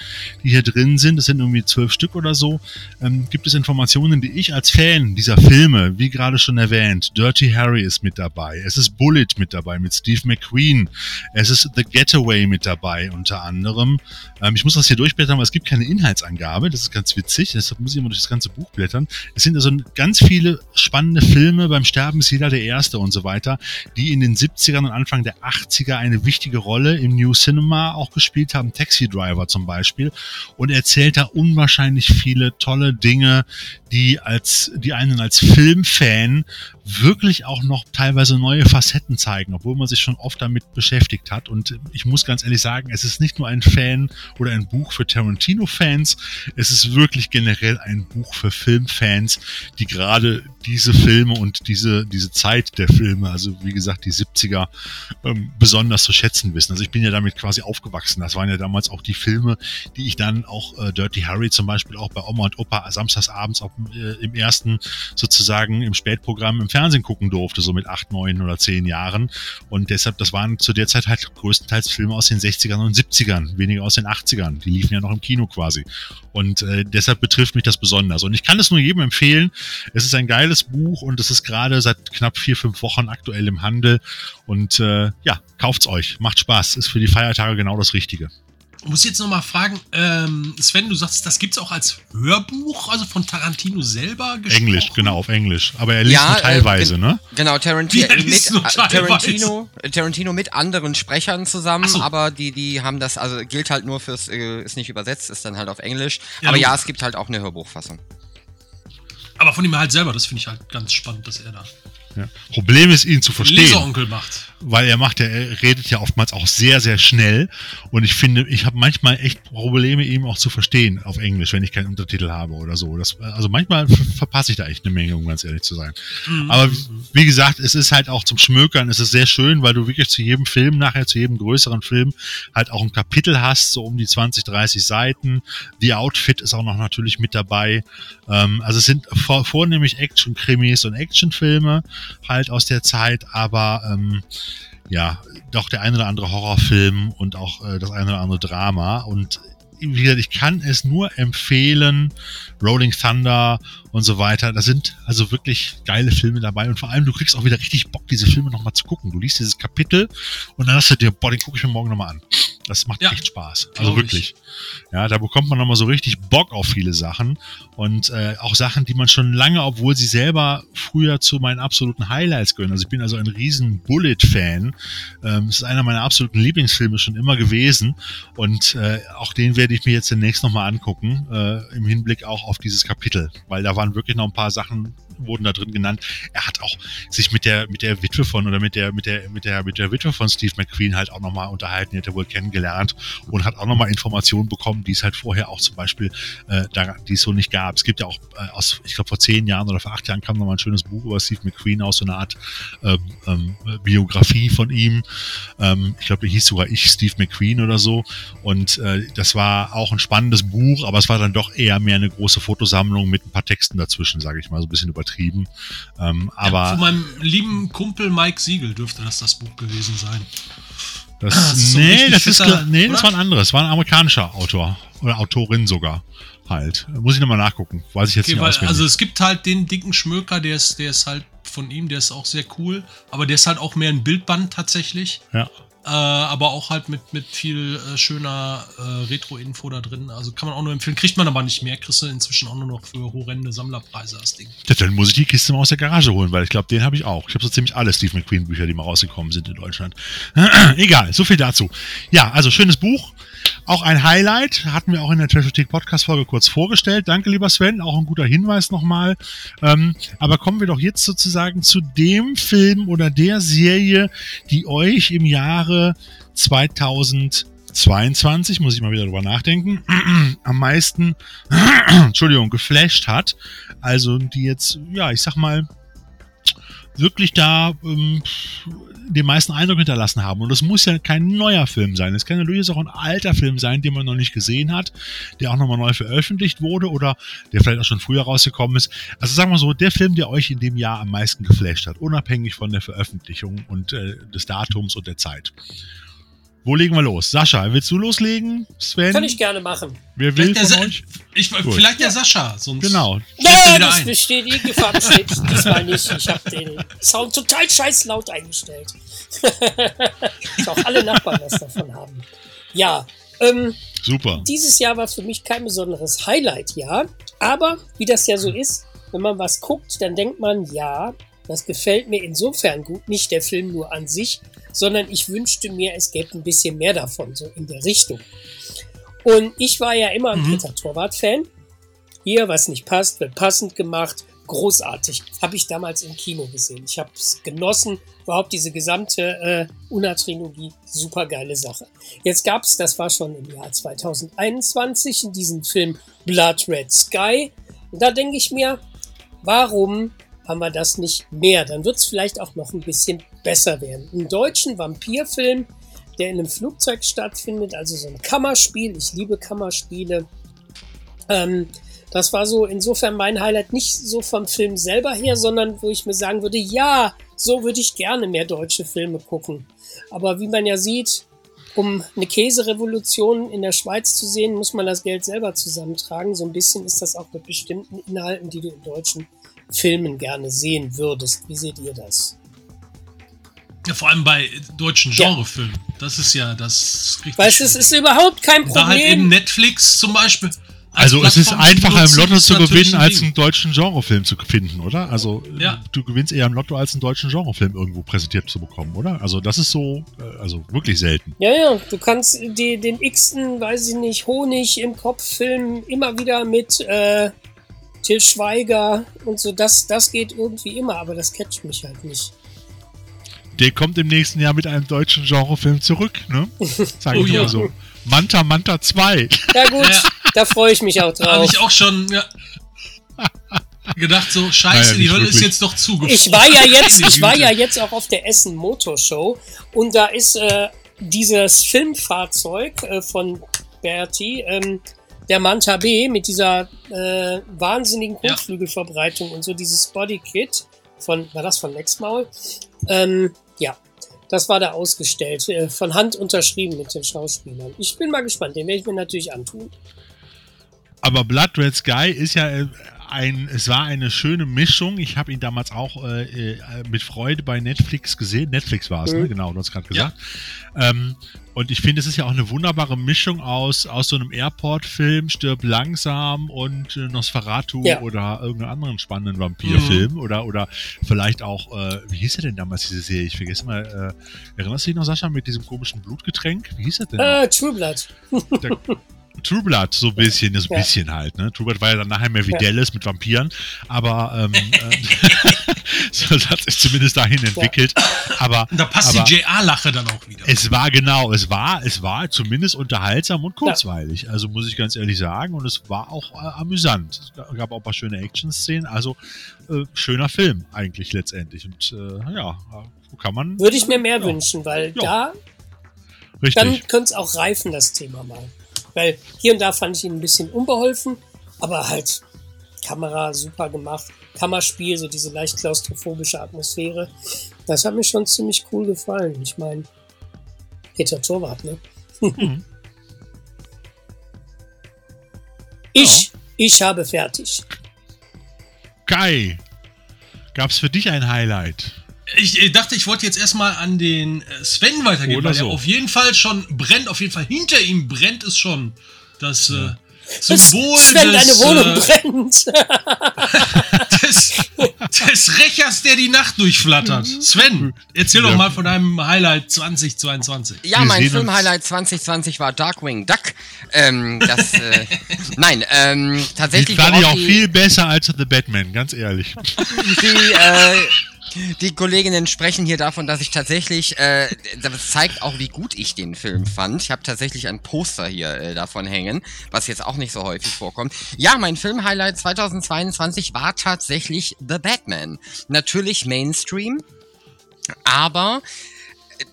die hier drin sind, es sind irgendwie zwölf Stück oder so, ähm, gibt es Informationen, die ich als Fan dieser Filme, wie gerade schon erwähnt, Dirty Harry ist mit dabei, es ist Bullet mit dabei mit Steve McQueen, Queen. Es ist The Getaway mit dabei unter anderem. Ähm, ich muss das hier durchblättern, aber es gibt keine Inhaltsangabe. Das ist ganz witzig. Deshalb muss ich immer durch das ganze Buch blättern. Es sind also ganz viele spannende Filme. Beim Sterben ist jeder der Erste und so weiter, die in den 70ern und Anfang der 80er eine wichtige Rolle im New Cinema auch gespielt haben. Taxi Driver zum Beispiel. Und erzählt da unwahrscheinlich viele tolle Dinge, die als, die einen als Filmfan wirklich auch noch teilweise neue Facetten zeigen, obwohl man sich schon oft damit beschäftigt hat. Und ich muss ganz ehrlich sagen, es ist nicht nur ein Fan oder ein Buch für Tarantino-Fans, es ist wirklich generell ein Buch für Filmfans, die gerade diese Filme und diese, diese Zeit der Filme, also wie gesagt die 70er, ähm, besonders zu schätzen wissen. Also ich bin ja damit quasi aufgewachsen. Das waren ja damals auch die Filme, die ich dann auch äh, Dirty Harry zum Beispiel auch bei Oma und Opa samstagsabends auch, äh, im ersten sozusagen im Spätprogramm im Fernsehen gucken durfte, so mit acht, neun oder zehn Jahren. Und deshalb, das waren zu der Zeit halt größtenteils Filme aus den 60ern und 70ern, weniger aus den 80ern. Die liefen ja noch im Kino quasi. Und äh, deshalb betrifft mich das besonders. Und ich kann es nur jedem empfehlen. Es ist ein geiles Buch und es ist gerade seit knapp vier, fünf Wochen aktuell im Handel. Und äh, ja, kauft's euch. Macht Spaß. Ist für die Feiertage genau das Richtige muss jetzt nochmal fragen, ähm, Sven, du sagst, das gibt es auch als Hörbuch, also von Tarantino selber gesprochen? Englisch, genau, auf Englisch. Aber er liest ja, nur äh, teilweise, äh, ne? Genau, Tarantino mit, nur Tarantino, Tarantino mit anderen Sprechern zusammen, so. aber die, die haben das, also gilt halt nur fürs, äh, ist nicht übersetzt, ist dann halt auf Englisch. Ja, aber ja, es gibt halt auch eine Hörbuchfassung. Aber von ihm halt selber, das finde ich halt ganz spannend, dass er da ja. Problem ist, ihn zu verstehen. Leseronkel macht. Weil er macht, er redet ja oftmals auch sehr, sehr schnell. Und ich finde, ich habe manchmal echt Probleme, ihm auch zu verstehen auf Englisch, wenn ich keinen Untertitel habe oder so. Das, also manchmal verpasse ich da echt eine Menge, um ganz ehrlich zu sein. Mhm. Aber wie gesagt, es ist halt auch zum Schmökern, es ist sehr schön, weil du wirklich zu jedem Film, nachher zu jedem größeren Film, halt auch ein Kapitel hast, so um die 20, 30 Seiten. Die Outfit ist auch noch natürlich mit dabei. Ähm, also es sind vor, vornehmlich Action-Krimis und Actionfilme halt aus der Zeit, aber ähm, ja, doch der ein oder andere Horrorfilm und auch äh, das eine oder andere Drama. Und wie gesagt, ich kann es nur empfehlen. Rolling Thunder und so weiter. Da sind also wirklich geile Filme dabei und vor allem du kriegst auch wieder richtig Bock, diese Filme nochmal zu gucken. Du liest dieses Kapitel und dann hast du dir, boah, den gucke ich mir morgen nochmal an. Das macht ja, echt Spaß. Also wirklich. Ich. Ja, da bekommt man nochmal so richtig Bock auf viele Sachen und äh, auch Sachen, die man schon lange, obwohl sie selber früher zu meinen absoluten Highlights gehören. Also ich bin also ein riesen Bullet-Fan. Ähm, es ist einer meiner absoluten Lieblingsfilme schon immer gewesen und äh, auch den werde ich mir jetzt demnächst nochmal angucken, äh, im Hinblick auch auf dieses Kapitel, weil da waren wirklich noch ein paar Sachen wurden da drin genannt. Er hat auch sich mit der mit der Witwe von oder mit der mit der mit der mit der Witwe von Steve McQueen halt auch nochmal unterhalten, die hat er wohl kennengelernt und hat auch nochmal Informationen bekommen, die es halt vorher auch zum Beispiel äh, da, die es so nicht gab. Es gibt ja auch äh, aus, ich glaube vor zehn Jahren oder vor acht Jahren kam nochmal ein schönes Buch über Steve McQueen aus, so eine Art ähm, ähm, Biografie von ihm. Ähm, ich glaube, hieß sogar Ich, Steve McQueen oder so. Und äh, das war auch ein spannendes Buch, aber es war dann doch eher mehr eine große Fotosammlung mit ein paar Texten dazwischen, sage ich mal, so ein bisschen übertrieben. Ähm, aber ja, von meinem lieben Kumpel Mike Siegel dürfte das das Buch gewesen sein. Das, das ist nee, so das ist, nee, das war ein anderes. War ein amerikanischer Autor oder Autorin sogar halt. Muss ich nochmal nachgucken. Weiß ich jetzt okay, nicht weil, Also es gibt halt den dicken Schmöker, der ist, der ist halt von ihm, der ist auch sehr cool, aber der ist halt auch mehr ein Bildband tatsächlich. Ja. Äh, aber auch halt mit, mit viel äh, schöner äh, Retro-Info da drin. Also kann man auch nur empfehlen. Kriegt man aber nicht mehr. Kriegst inzwischen auch nur noch für horrende Sammlerpreise das Ding. Ja, dann muss ich die Kiste mal aus der Garage holen, weil ich glaube, den habe ich auch. Ich habe so ziemlich alle Steve McQueen Bücher, die mal rausgekommen sind in Deutschland. Egal, so viel dazu. Ja, also schönes Buch. Auch ein Highlight, hatten wir auch in der Trashothek Podcast Folge kurz vorgestellt. Danke, lieber Sven, auch ein guter Hinweis nochmal. Ähm, aber kommen wir doch jetzt sozusagen zu dem Film oder der Serie, die euch im Jahre 2022, muss ich mal wieder drüber nachdenken, am meisten, Entschuldigung, geflasht hat. Also die jetzt, ja, ich sag mal, wirklich da ähm, den meisten Eindruck hinterlassen haben. Und das muss ja kein neuer Film sein. Es kann durchaus auch ein alter Film sein, den man noch nicht gesehen hat, der auch nochmal neu veröffentlicht wurde oder der vielleicht auch schon früher rausgekommen ist. Also sagen wir so, der Film, der euch in dem Jahr am meisten geflasht hat, unabhängig von der Veröffentlichung und äh, des Datums und der Zeit. Wo legen wir los? Sascha, willst du loslegen? Sven? Kann ich gerne machen. Wer will von euch? Ich, vielleicht der Sascha. Sonst genau. Ja, das besteht, die Gefahr besteht diesmal nicht. Ich habe den Sound total scheiß laut eingestellt. Dass auch alle Nachbarn was davon haben. Ja. Ähm, Super. Dieses Jahr war für mich kein besonderes Highlight-Jahr. Aber wie das ja so ist, wenn man was guckt, dann denkt man, ja, das gefällt mir insofern gut. Nicht der Film nur an sich, sondern ich wünschte mir, es gäbe ein bisschen mehr davon, so in der Richtung. Und ich war ja immer ein mhm. Peter Torwart-Fan. Hier, was nicht passt, wird passend gemacht. Großartig. Habe ich damals im Kino gesehen. Ich habe es genossen. Überhaupt diese gesamte äh, Una-Trilogie. Super geile Sache. Jetzt gab es, das war schon im Jahr 2021, in diesem Film Blood Red Sky. Und da denke ich mir, warum haben wir das nicht mehr. Dann wird es vielleicht auch noch ein bisschen besser werden. Einen deutschen Vampirfilm, der in einem Flugzeug stattfindet, also so ein Kammerspiel. Ich liebe Kammerspiele. Ähm, das war so insofern mein Highlight, nicht so vom Film selber her, sondern wo ich mir sagen würde, ja, so würde ich gerne mehr deutsche Filme gucken. Aber wie man ja sieht, um eine Käserevolution in der Schweiz zu sehen, muss man das Geld selber zusammentragen. So ein bisschen ist das auch mit bestimmten Inhalten, die du im deutschen Filmen gerne sehen würdest. Wie seht ihr das? Ja, vor allem bei deutschen Genrefilmen. Ja. Das ist ja das. Weißt du, es ist überhaupt kein Problem. Da halt eben Netflix zum Beispiel. Also es ist einfacher im Lotto zu gewinnen, als einen deutschen Genrefilm zu finden, oder? Also ja. du gewinnst eher im Lotto, als einen deutschen Genrefilm irgendwo präsentiert zu bekommen, oder? Also das ist so, äh, also wirklich selten. Ja, ja, du kannst die, den x-ten, weiß ich nicht, Honig im Kopf-Film immer wieder mit äh, Till Schweiger und so, das, das geht irgendwie immer, aber das catcht mich halt nicht. Der kommt im nächsten Jahr mit einem deutschen Genrefilm zurück, ne? Sag ich oh, ja. mal so. Manta Manta 2. Ja gut, ja. da freue ich mich auch drauf. Habe ich auch schon ja, gedacht, so scheiße, naja, die Hölle wirklich. ist jetzt doch zugefroren. Ich war ja jetzt, ich war ja jetzt auch auf der Essen Motor Show und da ist äh, dieses Filmfahrzeug äh, von Berti, ähm, der Manta B mit dieser äh, wahnsinnigen Kotflügelverbreitung ja. und so dieses Bodykit von, war das von Nextmaul? Ähm, ja, das war da ausgestellt, äh, von Hand unterschrieben mit den Schauspielern. Ich bin mal gespannt, den werde ich mir natürlich antun. Aber Blood Red Sky ist ja äh, ein, es war eine schöne Mischung. Ich habe ihn damals auch äh, äh, mit Freude bei Netflix gesehen. Netflix war es, ne? mhm. ne? genau, du hast gerade gesagt. Ja. Ähm, und ich finde, es ist ja auch eine wunderbare Mischung aus, aus so einem Airport-Film, Stirb langsam und äh, Nosferatu ja. oder irgendeinem anderen spannenden Vampirfilm mhm. oder, oder vielleicht auch, äh, wie hieß er denn damals, diese Serie? Ich vergesse mal, äh, erinnerst du dich noch, Sascha, mit diesem komischen Blutgetränk? Wie hieß er denn? Äh, True Blood. Der, True Blood so ein bisschen, so ein Ja. bisschen halt, ne? True Blood war ja dann nachher mehr wie Ja. Dallas mit Vampiren, aber ähm, äh, so, das hat sich zumindest dahin entwickelt. Aber, Und da passt aber die JA-Lache dann auch wieder. es war genau, es war, es war zumindest unterhaltsam und kurzweilig. Also muss ich ganz ehrlich sagen, und es war auch äh, amüsant. Es ga- gab auch ein paar schöne Action-Szenen, also äh, schöner Film eigentlich letztendlich. Und äh, ja, kann man. Würde ich mir mehr Ja. wünschen, weil Ja. da, Richtig. dann könnte es auch reifen, das Thema mal. Weil hier und da fand ich ihn ein bisschen unbeholfen, aber halt Kamera super gemacht. Kammerspiel, so diese leicht klaustrophobische Atmosphäre. Das hat mir schon ziemlich cool gefallen. Ich meine, Peter Torwart, ne? Mhm. Ich, ich habe fertig. Kai, gab's für dich ein Highlight? Ich äh, dachte, ich wollte jetzt erstmal an den äh, Sven weitergehen, Oder weil er so. auf jeden Fall schon brennt, auf jeden Fall hinter ihm brennt es schon. Das äh, Symbol Sven, deine des, Wohnung äh, brennt. des, des Rächers, der die Nacht durchflattert. Sven, erzähl Ja. doch mal von deinem Highlight 2022. Ja, Wir mein Filmhighlight 2020 war Darkwing Duck. Ähm, das, äh, nein, ähm, Die tatsächlich fand ich worauf auch die- viel besser als The Batman, ganz ehrlich. die, äh, die Kolleginnen sprechen hier davon, dass ich tatsächlich, äh, das zeigt auch, wie gut ich den Film fand. Ich habe tatsächlich ein Poster hier äh, davon hängen, was jetzt auch nicht so häufig vorkommt. Ja, mein Filmhighlight 2022 war tatsächlich The Batman. Natürlich Mainstream, aber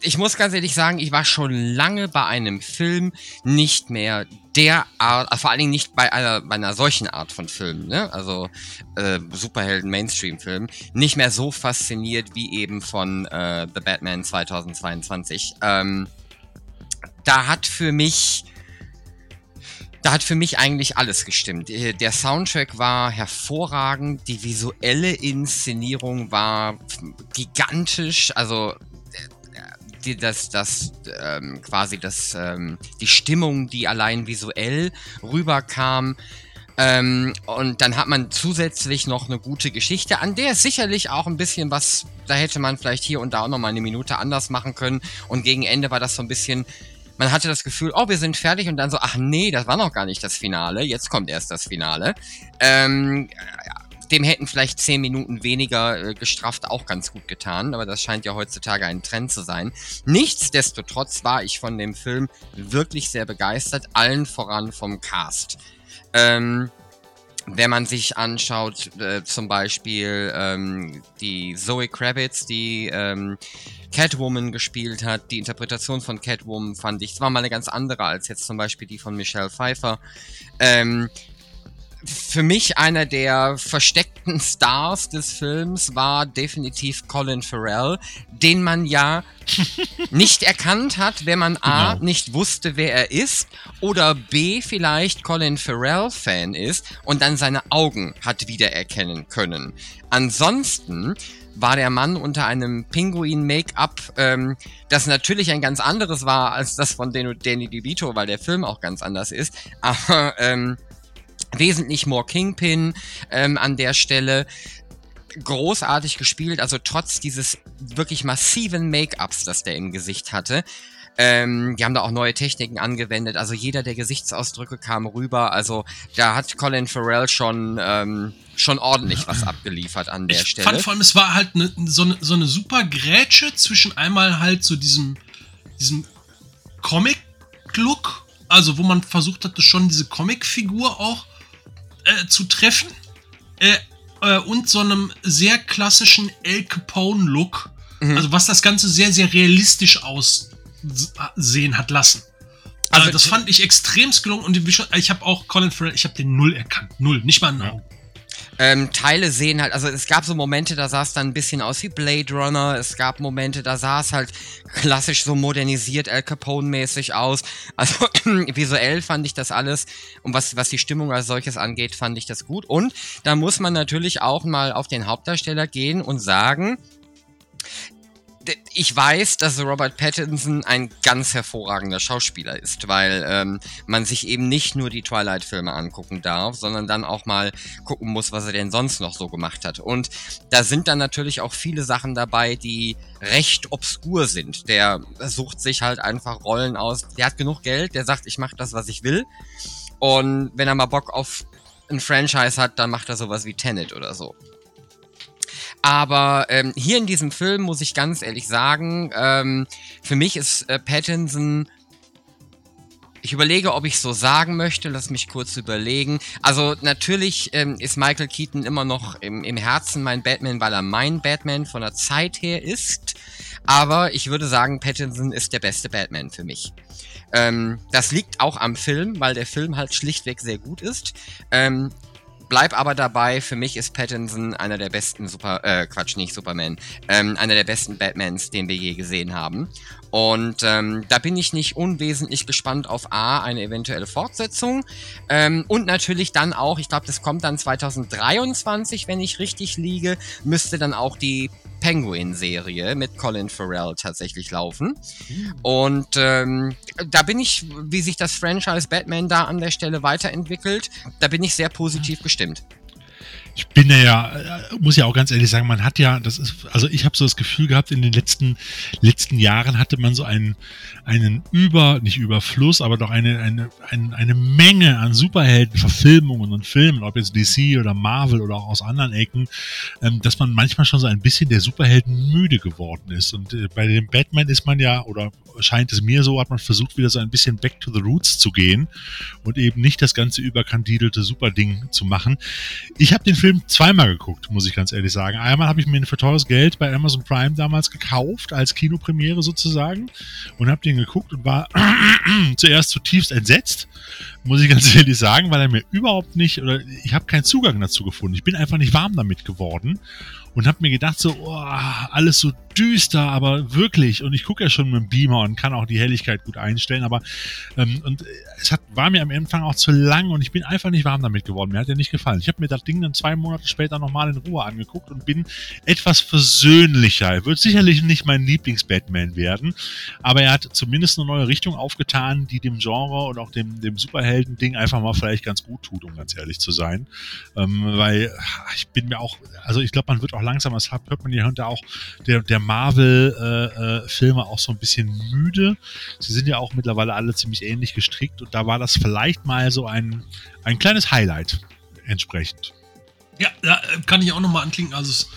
ich muss ganz ehrlich sagen, ich war schon lange bei einem Film nicht mehr der Art, äh, vor allen Dingen nicht bei einer, bei einer solchen Art von Film, ne? Also äh, Superhelden Mainstream-Film, nicht mehr so fasziniert wie eben von äh, The Batman 2022. Ähm, da hat für mich da hat für mich eigentlich alles gestimmt. Äh, Der Soundtrack war hervorragend, die visuelle Inszenierung war gigantisch, also die, das, das ähm, quasi das, ähm, die Stimmung, die allein visuell rüberkam. Ähm, und dann hat man zusätzlich noch eine gute Geschichte, an der sicherlich auch ein bisschen was, da hätte man vielleicht hier und da auch noch mal eine Minute anders machen können. Und gegen Ende war das so ein bisschen, man hatte das Gefühl, oh, wir sind fertig und dann so, ach nee, das war noch gar nicht das Finale, jetzt kommt erst das Finale. Ähm, dem hätten vielleicht zehn Minuten weniger äh, gestrafft auch ganz gut getan, aber das scheint ja heutzutage ein Trend zu sein. Nichtsdestotrotz war ich von dem Film wirklich sehr begeistert, allen voran vom Cast. Ähm, wenn man sich anschaut, äh, zum Beispiel ähm, die Zoe Kravitz, die ähm, Catwoman gespielt hat, die Interpretation von Catwoman fand ich, es war mal eine ganz andere als jetzt zum Beispiel die von Michelle Pfeiffer. Ähm, für mich einer der versteckten Stars des Films war definitiv Colin Farrell, den man ja nicht erkannt hat, wenn man A Genau. nicht wusste, wer er ist oder B vielleicht Colin Farrell Fan ist und dann seine Augen hat wiedererkennen können. Ansonsten war der Mann unter einem Pinguin-Make-up, ähm, das natürlich ein ganz anderes war als das von Dan- Danny DeVito, weil der Film auch ganz anders ist, aber ähm, wesentlich more Kingpin ähm, an der Stelle. Großartig gespielt, also trotz dieses wirklich massiven Make-ups, das der im Gesicht hatte. Ähm, die haben da auch neue Techniken angewendet, also jeder der Gesichtsausdrücke kam rüber, also da hat Colin Farrell schon, ähm, schon ordentlich was abgeliefert an der ich Stelle. fand vor allem, es war halt ne, so, eine, so eine super Grätsche zwischen einmal halt so diesem, diesem Comic-Look, also wo man versucht hatte, schon diese Comic-Figur auch äh, zu treffen, äh, äh, und so einem sehr klassischen El Capone-Look, Mhm. also was das Ganze sehr, sehr realistisch aussehen hat lassen. Also Also das fand ich extremst gelungen und ich habe auch Colin Farrell, ich habe den null erkannt, null, nicht mal einen Ja. Augen. Ähm, Teile sehen halt, also es gab so Momente, da sah es dann ein bisschen aus wie Blade Runner, es gab Momente, da sah es halt klassisch so modernisiert Al Capone-mäßig aus. Also visuell fand ich das alles und was, was die Stimmung als solches angeht, fand ich das gut. Und da muss man natürlich auch mal auf den Hauptdarsteller gehen und sagen, ich weiß, dass Robert Pattinson ein ganz hervorragender Schauspieler ist, weil ähm, man sich eben nicht nur die Twilight-Filme angucken darf, sondern dann auch mal gucken muss, was er denn sonst noch so gemacht hat. Und da sind dann natürlich auch viele Sachen dabei, die recht obskur sind. Der sucht sich halt einfach Rollen aus. Der hat genug Geld, der sagt, ich mache das, was ich will. Und wenn er mal Bock auf ein Franchise hat, dann macht er sowas wie Tenet oder so. Aber ähm, hier in diesem Film muss ich ganz ehrlich sagen, ähm, für mich ist äh, Pattinson. Ich überlege, ob ich so sagen möchte. Lass mich kurz überlegen. Also natürlich ähm, ist Michael Keaton immer noch im, im Herzen mein Batman, weil er mein Batman von der Zeit her ist. Aber ich würde sagen, Pattinson ist der beste Batman für mich. Ähm, das liegt auch am Film, weil der Film halt schlichtweg sehr gut ist. Ähm, bleib aber dabei, für mich ist Pattinson einer der besten Super, äh, Quatsch, nicht Superman, ähm, einer der besten Batmans, den wir je gesehen haben. Und ähm, da bin ich nicht unwesentlich gespannt auf A, eine eventuelle Fortsetzung. Ähm, und natürlich dann auch, ich glaube, das kommt dann 2023, wenn ich richtig liege, müsste dann auch die Penguin-Serie mit Colin Farrell tatsächlich laufen. Und ähm, da bin ich, wie sich das Franchise Batman da an der Stelle weiterentwickelt, da bin ich sehr positiv gestimmt Stimmt. Ich bin ja, äh, muss ja auch ganz ehrlich sagen, man hat ja, das ist, also ich habe so das Gefühl gehabt, in den letzten, letzten Jahren hatte man so einen, einen Über, nicht Überfluss, aber doch eine, eine, eine, eine Menge an Superheldenverfilmungen und Filmen, ob jetzt DC oder Marvel oder auch aus anderen Ecken, ähm, dass man manchmal schon so ein bisschen der Superhelden müde geworden ist. Und äh, bei dem Batman ist man ja, oder scheint es mir so, hat man versucht, wieder so ein bisschen back to the roots zu gehen und eben nicht das ganze überkandidelte Superding zu machen. Ich habe den Film Film zweimal geguckt, muss ich ganz ehrlich sagen. Einmal habe ich mir ihn für teures Geld bei Amazon Prime damals gekauft, als Kinopremiere sozusagen, und habe den geguckt und war zuerst zutiefst entsetzt, muss ich ganz ehrlich sagen, weil er mir überhaupt nicht, oder ich habe keinen Zugang dazu gefunden. Ich bin einfach nicht warm damit geworden und habe mir gedacht so, oh, alles so düster, aber wirklich. Und ich gucke ja schon mit dem Beamer und kann auch die Helligkeit gut einstellen, aber ähm, und es hat, war mir am Anfang auch zu lang und ich bin einfach nicht warm damit geworden. Mir hat er nicht gefallen. Ich habe mir das Ding dann zwei Monate später nochmal in Ruhe angeguckt und bin etwas versöhnlicher. Er wird sicherlich nicht mein Lieblings-Batman werden, aber er hat zumindest eine neue Richtung aufgetan, die dem Genre und auch dem, dem Superhelden-Ding einfach mal vielleicht ganz gut tut, um ganz ehrlich zu sein. Ähm, weil ich bin mir auch, also ich glaube, man wird auch langsam, das hört man hier und auch der, der Marvel-Filme äh, äh, auch so ein bisschen müde. Sie sind ja auch mittlerweile alle ziemlich ähnlich gestrickt und da war das vielleicht mal so ein, ein kleines Highlight entsprechend. Ja, da kann ich auch nochmal anklicken. Also, es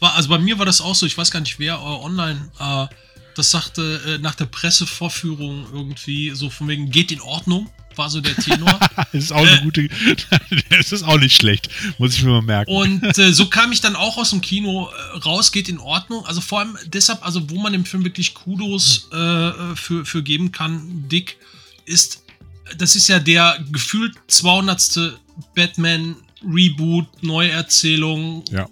war, also bei mir war das auch so, ich weiß gar nicht, wer äh, online äh, das sagte äh, nach der Pressevorführung irgendwie so von wegen, geht in Ordnung war so der Tenor. das ist auch eine äh, gute, das ist auch nicht schlecht, muss ich mir mal merken. Und äh, so kam ich dann auch aus dem Kino äh, raus, geht in Ordnung. Also vor allem deshalb, also wo man dem Film wirklich Kudos äh, für, für geben kann, Dick, ist, das ist ja der gefühlt 200. Batman Reboot, Neuerzählung, ja.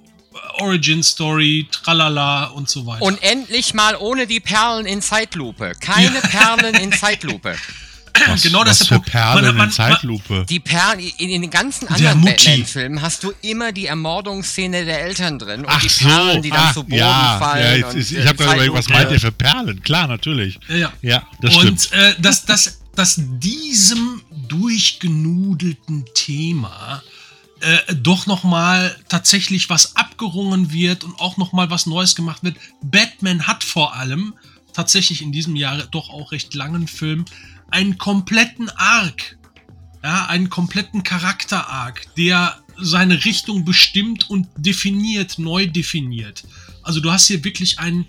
Origin Story, tralala und so weiter. Und endlich mal ohne die Perlen in Zeitlupe. Keine ja. Perlen in Zeitlupe. Was, genau das was für Perlen man, man, in Zeitlupe. Die Perlen, in, in den ganzen anderen Batman-Filmen hast du immer die Ermordungsszene der Eltern drin und Ach die Perlen, die dann ach, zu Boden ja, fallen. Ja, jetzt, ich habe gerade überlegt, was meint ihr für Perlen? Klar, natürlich. Ja, ja das und, stimmt. Äh, dass, dass, dass diesem durchgenudelten Thema äh, doch nochmal tatsächlich was abgerungen wird und auch nochmal was Neues gemacht wird. Batman hat vor allem tatsächlich in diesem Jahr doch auch recht langen Film einen kompletten Arc, ja, einen kompletten Charakter-Arc, der seine Richtung bestimmt und definiert, neu definiert. Also du hast hier wirklich einen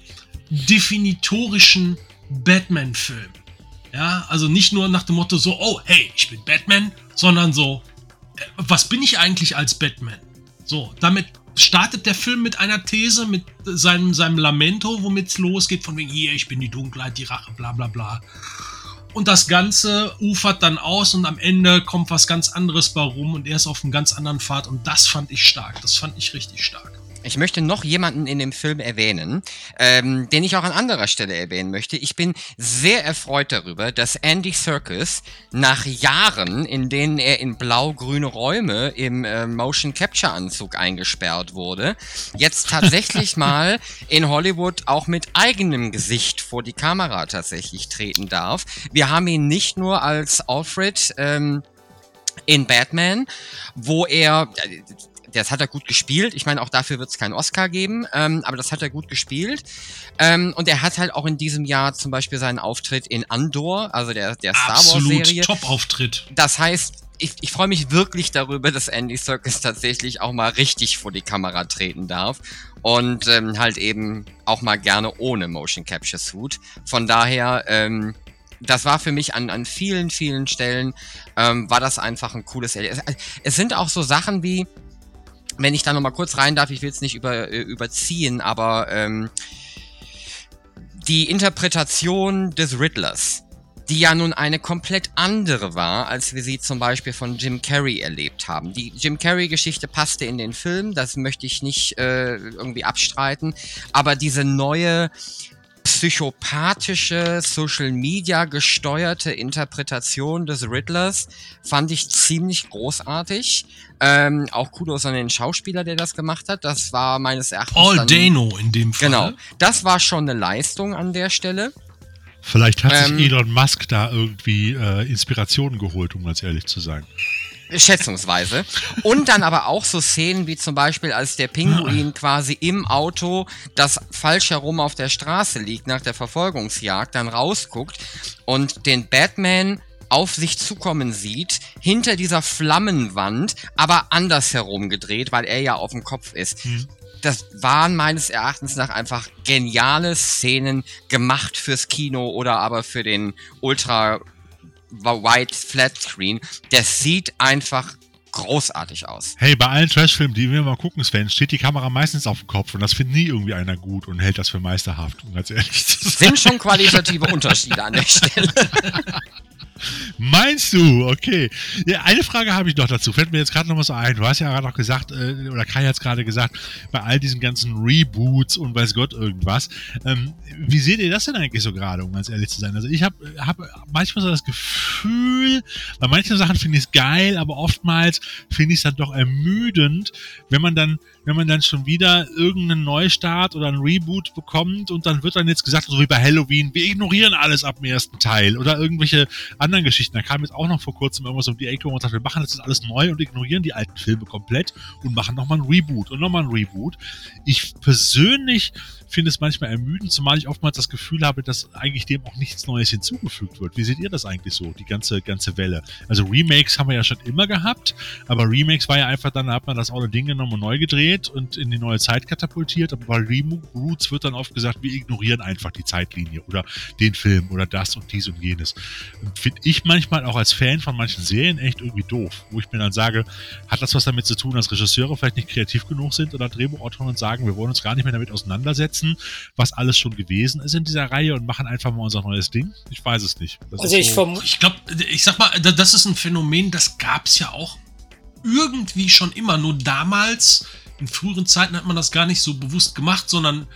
definitorischen Batman-Film. Ja, also nicht nur nach dem Motto so, oh, hey, ich bin Batman, sondern so, äh, was bin ich eigentlich als Batman? So, damit startet der Film mit einer These, mit seinem, seinem Lamento, womit es losgeht, von wegen, hier, ich bin die Dunkelheit, die Rache, bla bla bla. Und das Ganze ufert dann aus und am Ende kommt was ganz anderes bei rum und er ist auf einem ganz anderen Pfad und das fand ich stark. Das fand ich richtig stark. Ich möchte noch jemanden in dem Film erwähnen, ähm, den ich auch an anderer Stelle erwähnen möchte. Ich bin sehr erfreut darüber, dass Andy Serkis nach Jahren, in denen er in blau-grüne Räume im äh, Motion Capture Anzug eingesperrt wurde, jetzt tatsächlich mal in Hollywood auch mit eigenem Gesicht vor die Kamera tatsächlich treten darf. Wir haben ihn nicht nur als Alfred ähm, in Batman, wo er, das hat er gut gespielt. Ich meine, auch dafür wird es keinen Oscar geben, ähm, aber das hat er gut gespielt. Ähm, und er hat halt auch in diesem Jahr zum Beispiel seinen Auftritt in Andor, also der, der Star Wars-Serie. Top-Auftritt. Das heißt, ich, ich freue mich wirklich darüber, dass Andy Serkis tatsächlich auch mal richtig vor die Kamera treten darf und ähm, halt eben auch mal gerne ohne Motion Capture Suit. Von daher, ähm, das war für mich an, an vielen, vielen Stellen, ähm, war das einfach ein cooles Erlebnis. Es sind auch so Sachen wie, wenn ich da nochmal kurz rein darf, ich will es nicht über, äh, überziehen, aber ähm, die Interpretation des Riddlers, die ja nun eine komplett andere war, als wir sie zum Beispiel von Jim Carrey erlebt haben. Die Jim Carrey-Geschichte passte in den Film, das möchte ich nicht äh, irgendwie abstreiten, aber diese neue psychopathische, Social Media gesteuerte Interpretation des Riddlers fand ich ziemlich großartig. Ähm, auch Kudos an den Schauspieler, der das gemacht hat. Das war meines Erachtens. Paul dann, Dano in dem Fall. Genau. Das war schon eine Leistung an der Stelle. Vielleicht hat ähm, sich Elon Musk da irgendwie äh, Inspirationen geholt, um ganz ehrlich zu sein. Schätzungsweise. Und dann aber auch so Szenen wie zum Beispiel, als der Pinguin quasi im Auto, das falsch herum auf der Straße liegt nach der Verfolgungsjagd, dann rausguckt und den Batman auf sich zukommen sieht, hinter dieser Flammenwand, aber andersherum gedreht, weil er ja auf dem Kopf ist. Hm. Das waren meines Erachtens nach einfach geniale Szenen gemacht fürs Kino oder aber für den Ultra White Flat Screen. Der sieht einfach großartig aus. Hey, bei allen Trashfilmen, die wir mal gucken, Sven, steht die Kamera meistens auf dem Kopf und das findet nie irgendwie einer gut und hält das für meisterhaft, um ganz ehrlich zu sein. Sind schon qualitative Unterschiede an der Stelle. Meinst du? Okay. Ja, eine Frage habe ich noch dazu. Fällt mir jetzt gerade noch mal so ein. Du hast ja gerade noch gesagt, äh, oder Kai hat es gerade gesagt, bei all diesen ganzen Reboots und weiß Gott irgendwas. Ähm, wie seht ihr das denn eigentlich so gerade, um ganz ehrlich zu sein? Also ich habe hab manchmal so das Gefühl, bei manchen Sachen finde ich es geil, aber oftmals finde ich es dann doch ermüdend, wenn man dann wenn man dann schon wieder irgendeinen Neustart oder einen Reboot bekommt und dann wird dann jetzt gesagt, so wie bei Halloween, wir ignorieren alles ab dem ersten Teil oder irgendwelche anderen Geschichten. Da kam jetzt auch noch vor kurzem irgendwas um die Ecke, man sagt, wir machen jetzt alles neu und ignorieren die alten Filme komplett und machen nochmal ein Reboot und nochmal ein Reboot. Ich persönlich finde es manchmal ermüdend, zumal ich oftmals das Gefühl habe, dass eigentlich dem auch nichts Neues hinzugefügt wird. Wie seht ihr das eigentlich so, die ganze, ganze Welle? Also Remakes haben wir ja schon immer gehabt, aber Remakes war ja einfach dann, da hat man das alte Ding genommen und neu gedreht und in die neue Zeit katapultiert, aber bei Reboots wird dann oft gesagt, wir ignorieren einfach die Zeitlinie oder den Film oder das und dies und jenes. Finde ich manchmal auch als Fan von manchen Serien echt irgendwie doof, wo ich mir dann sage, hat das was damit zu tun, dass Regisseure vielleicht nicht kreativ genug sind oder Drehbuchautoren sagen, wir wollen uns gar nicht mehr damit auseinandersetzen, setzen, was alles schon gewesen ist in dieser Reihe und machen einfach mal unser neues Ding? Ich weiß es nicht. Das also ich, so ich glaube, ich sag mal, das ist ein Phänomen, das gab es ja auch irgendwie schon immer. Nur damals, in früheren Zeiten, hat man das gar nicht so bewusst gemacht, sondern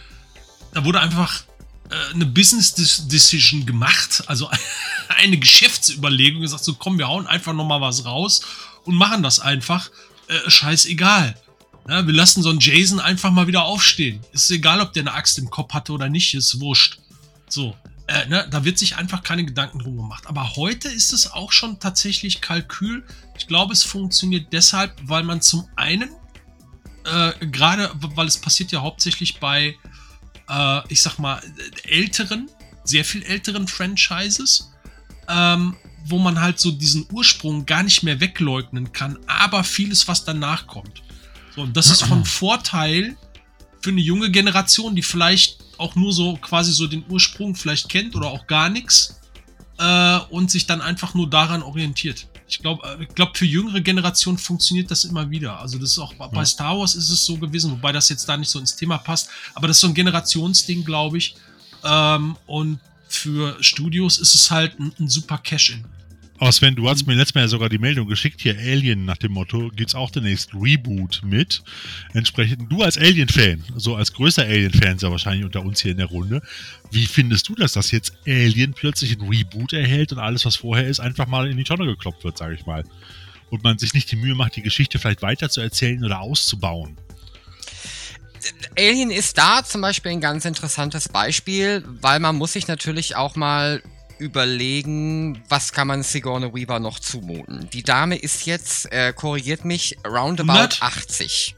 da wurde einfach äh, eine Business Decision gemacht, also eine Geschäftsüberlegung, gesagt, so komm, wir hauen einfach nochmal was raus und machen das einfach. Äh, scheißegal. Ja, wir lassen so einen Jason einfach mal wieder aufstehen. Ist egal, ob der eine Axt im Kopf hatte oder nicht, ist wurscht. So, äh, ne, da wird sich einfach keine Gedanken drum gemacht. Aber heute ist es auch schon tatsächlich Kalkül. Ich glaube, es funktioniert deshalb, weil man zum einen, äh, gerade, weil es passiert ja hauptsächlich bei, äh, ich sag mal, älteren, sehr viel älteren Franchises, ähm, wo man halt so diesen Ursprung gar nicht mehr wegleugnen kann, aber vieles, was danach kommt. So, und das ist von Vorteil für eine junge Generation, die vielleicht auch nur so quasi so den Ursprung vielleicht kennt oder auch gar nichts äh, und sich dann einfach nur daran orientiert. Ich glaube, äh, ich glaub, für jüngere Generationen funktioniert das immer wieder. Also das ist auch ja. bei Star Wars ist es so gewesen, wobei das jetzt da nicht so ins Thema passt. Aber das ist so ein Generationsding, glaube ich. Ähm, und für Studios ist es halt ein, ein super Cash-In. Aber Sven, du hast mir letztes Mal ja sogar die Meldung geschickt, hier Alien nach dem Motto, gibt's auch demnächst Reboot mit. Entsprechend, du als Alien-Fan, so als größter Alien-Fan ja wahrscheinlich unter uns hier in der Runde, wie findest du das, dass jetzt Alien plötzlich ein Reboot erhält und alles, was vorher ist, einfach mal in die Tonne gekloppt wird, sage ich mal? Und man sich nicht die Mühe macht, die Geschichte vielleicht weiter zu erzählen oder auszubauen? Alien ist da zum Beispiel ein ganz interessantes Beispiel, weil man muss sich natürlich auch mal überlegen, was kann man Sigourney Weaver noch zumuten. Die Dame ist jetzt, äh, korrigiert mich, roundabout 100? 80.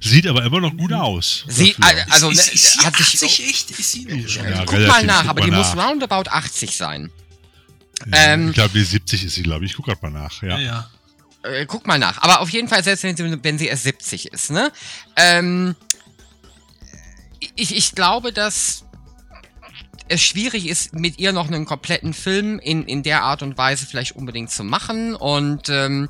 Sieht aber immer noch gut aus. Sie, also, ist, ne, ist, ist hat sie sich, 80 echt? Ist sie noch schon? Ja, guck mal nach, guck aber mal die muss nach. roundabout 80 sein. Ja, ähm, ich glaube, die 70 ist sie, glaube ich. Ich gucke gerade mal nach. Ja. Ja, ja. Äh, guck mal nach. Aber auf jeden Fall, selbst wenn sie, wenn sie erst 70 ist, ne? Ähm, ich, ich glaube, dass es schwierig ist, mit ihr noch einen kompletten Film in, in der Art und Weise vielleicht unbedingt zu machen. Und ähm,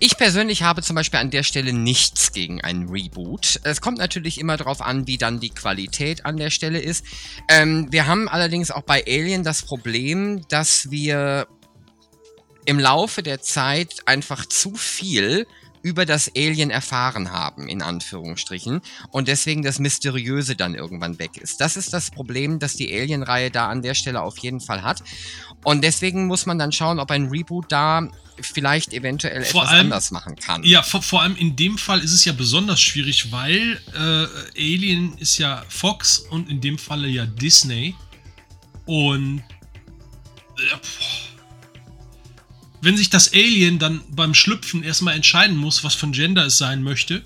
ich persönlich habe zum Beispiel an der Stelle nichts gegen einen Reboot. Es kommt natürlich immer darauf an, wie dann die Qualität an der Stelle ist. Ähm, wir haben allerdings auch bei Alien das Problem, dass wir im Laufe der Zeit einfach zu viel über das Alien erfahren haben, in Anführungsstrichen, und deswegen das Mysteriöse dann irgendwann weg ist. Das ist das Problem, das die Alien-Reihe da an der Stelle auf jeden Fall hat. Und deswegen muss man dann schauen, ob ein Reboot da vielleicht eventuell Vor etwas allem- anders machen kann. Ja, vor, vor allem in dem Fall ist es ja besonders schwierig, weil äh, Alien ist ja Fox und in dem Falle ja Disney. Und äh. Wenn sich das Alien dann beim Schlüpfen erstmal entscheiden muss, was für ein Gender es sein möchte,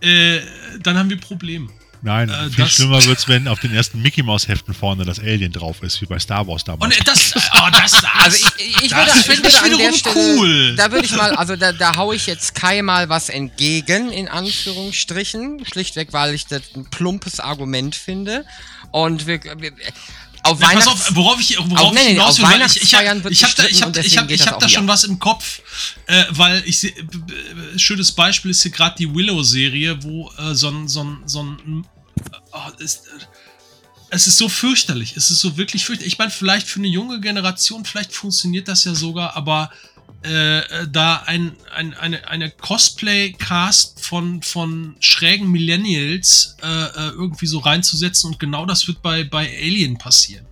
äh, dann haben wir Probleme. Nein, Äh, viel schlimmer wird's, wenn auf den ersten Mickey Mouse Heften vorne das Alien drauf ist, wie bei Star Wars damals. Und das, oh, das, das, Also ich, ich das würde, ich finde würde ich an Stelle, cool. da würde ich mal, also da, da hau ich jetzt Kai mal was entgegen, in Anführungsstrichen, schlichtweg, weil ich das ein plumpes Argument finde. Und wir, wir auf Na, pass Weihnachts... auf, worauf ich, worauf Auf- nee, ich nee, hinaus will, weil ich, ich, hab- ich habe da, ich hab, ich hab, ich hab da schon was im Kopf, äh, weil ich b- schönes Beispiel ist hier gerade die Willow-Serie, wo äh, so ein, so ein, so ein oh, ist, äh, es ist so fürchterlich, es ist so wirklich fürchterlich. Ich meine, vielleicht für eine junge Generation, vielleicht funktioniert das ja sogar, aber äh, äh, da ein, ein, eine, eine Cosplay-Cast von, von schrägen Millennials äh, äh, irgendwie so reinzusetzen und genau das wird bei, bei Alien passieren.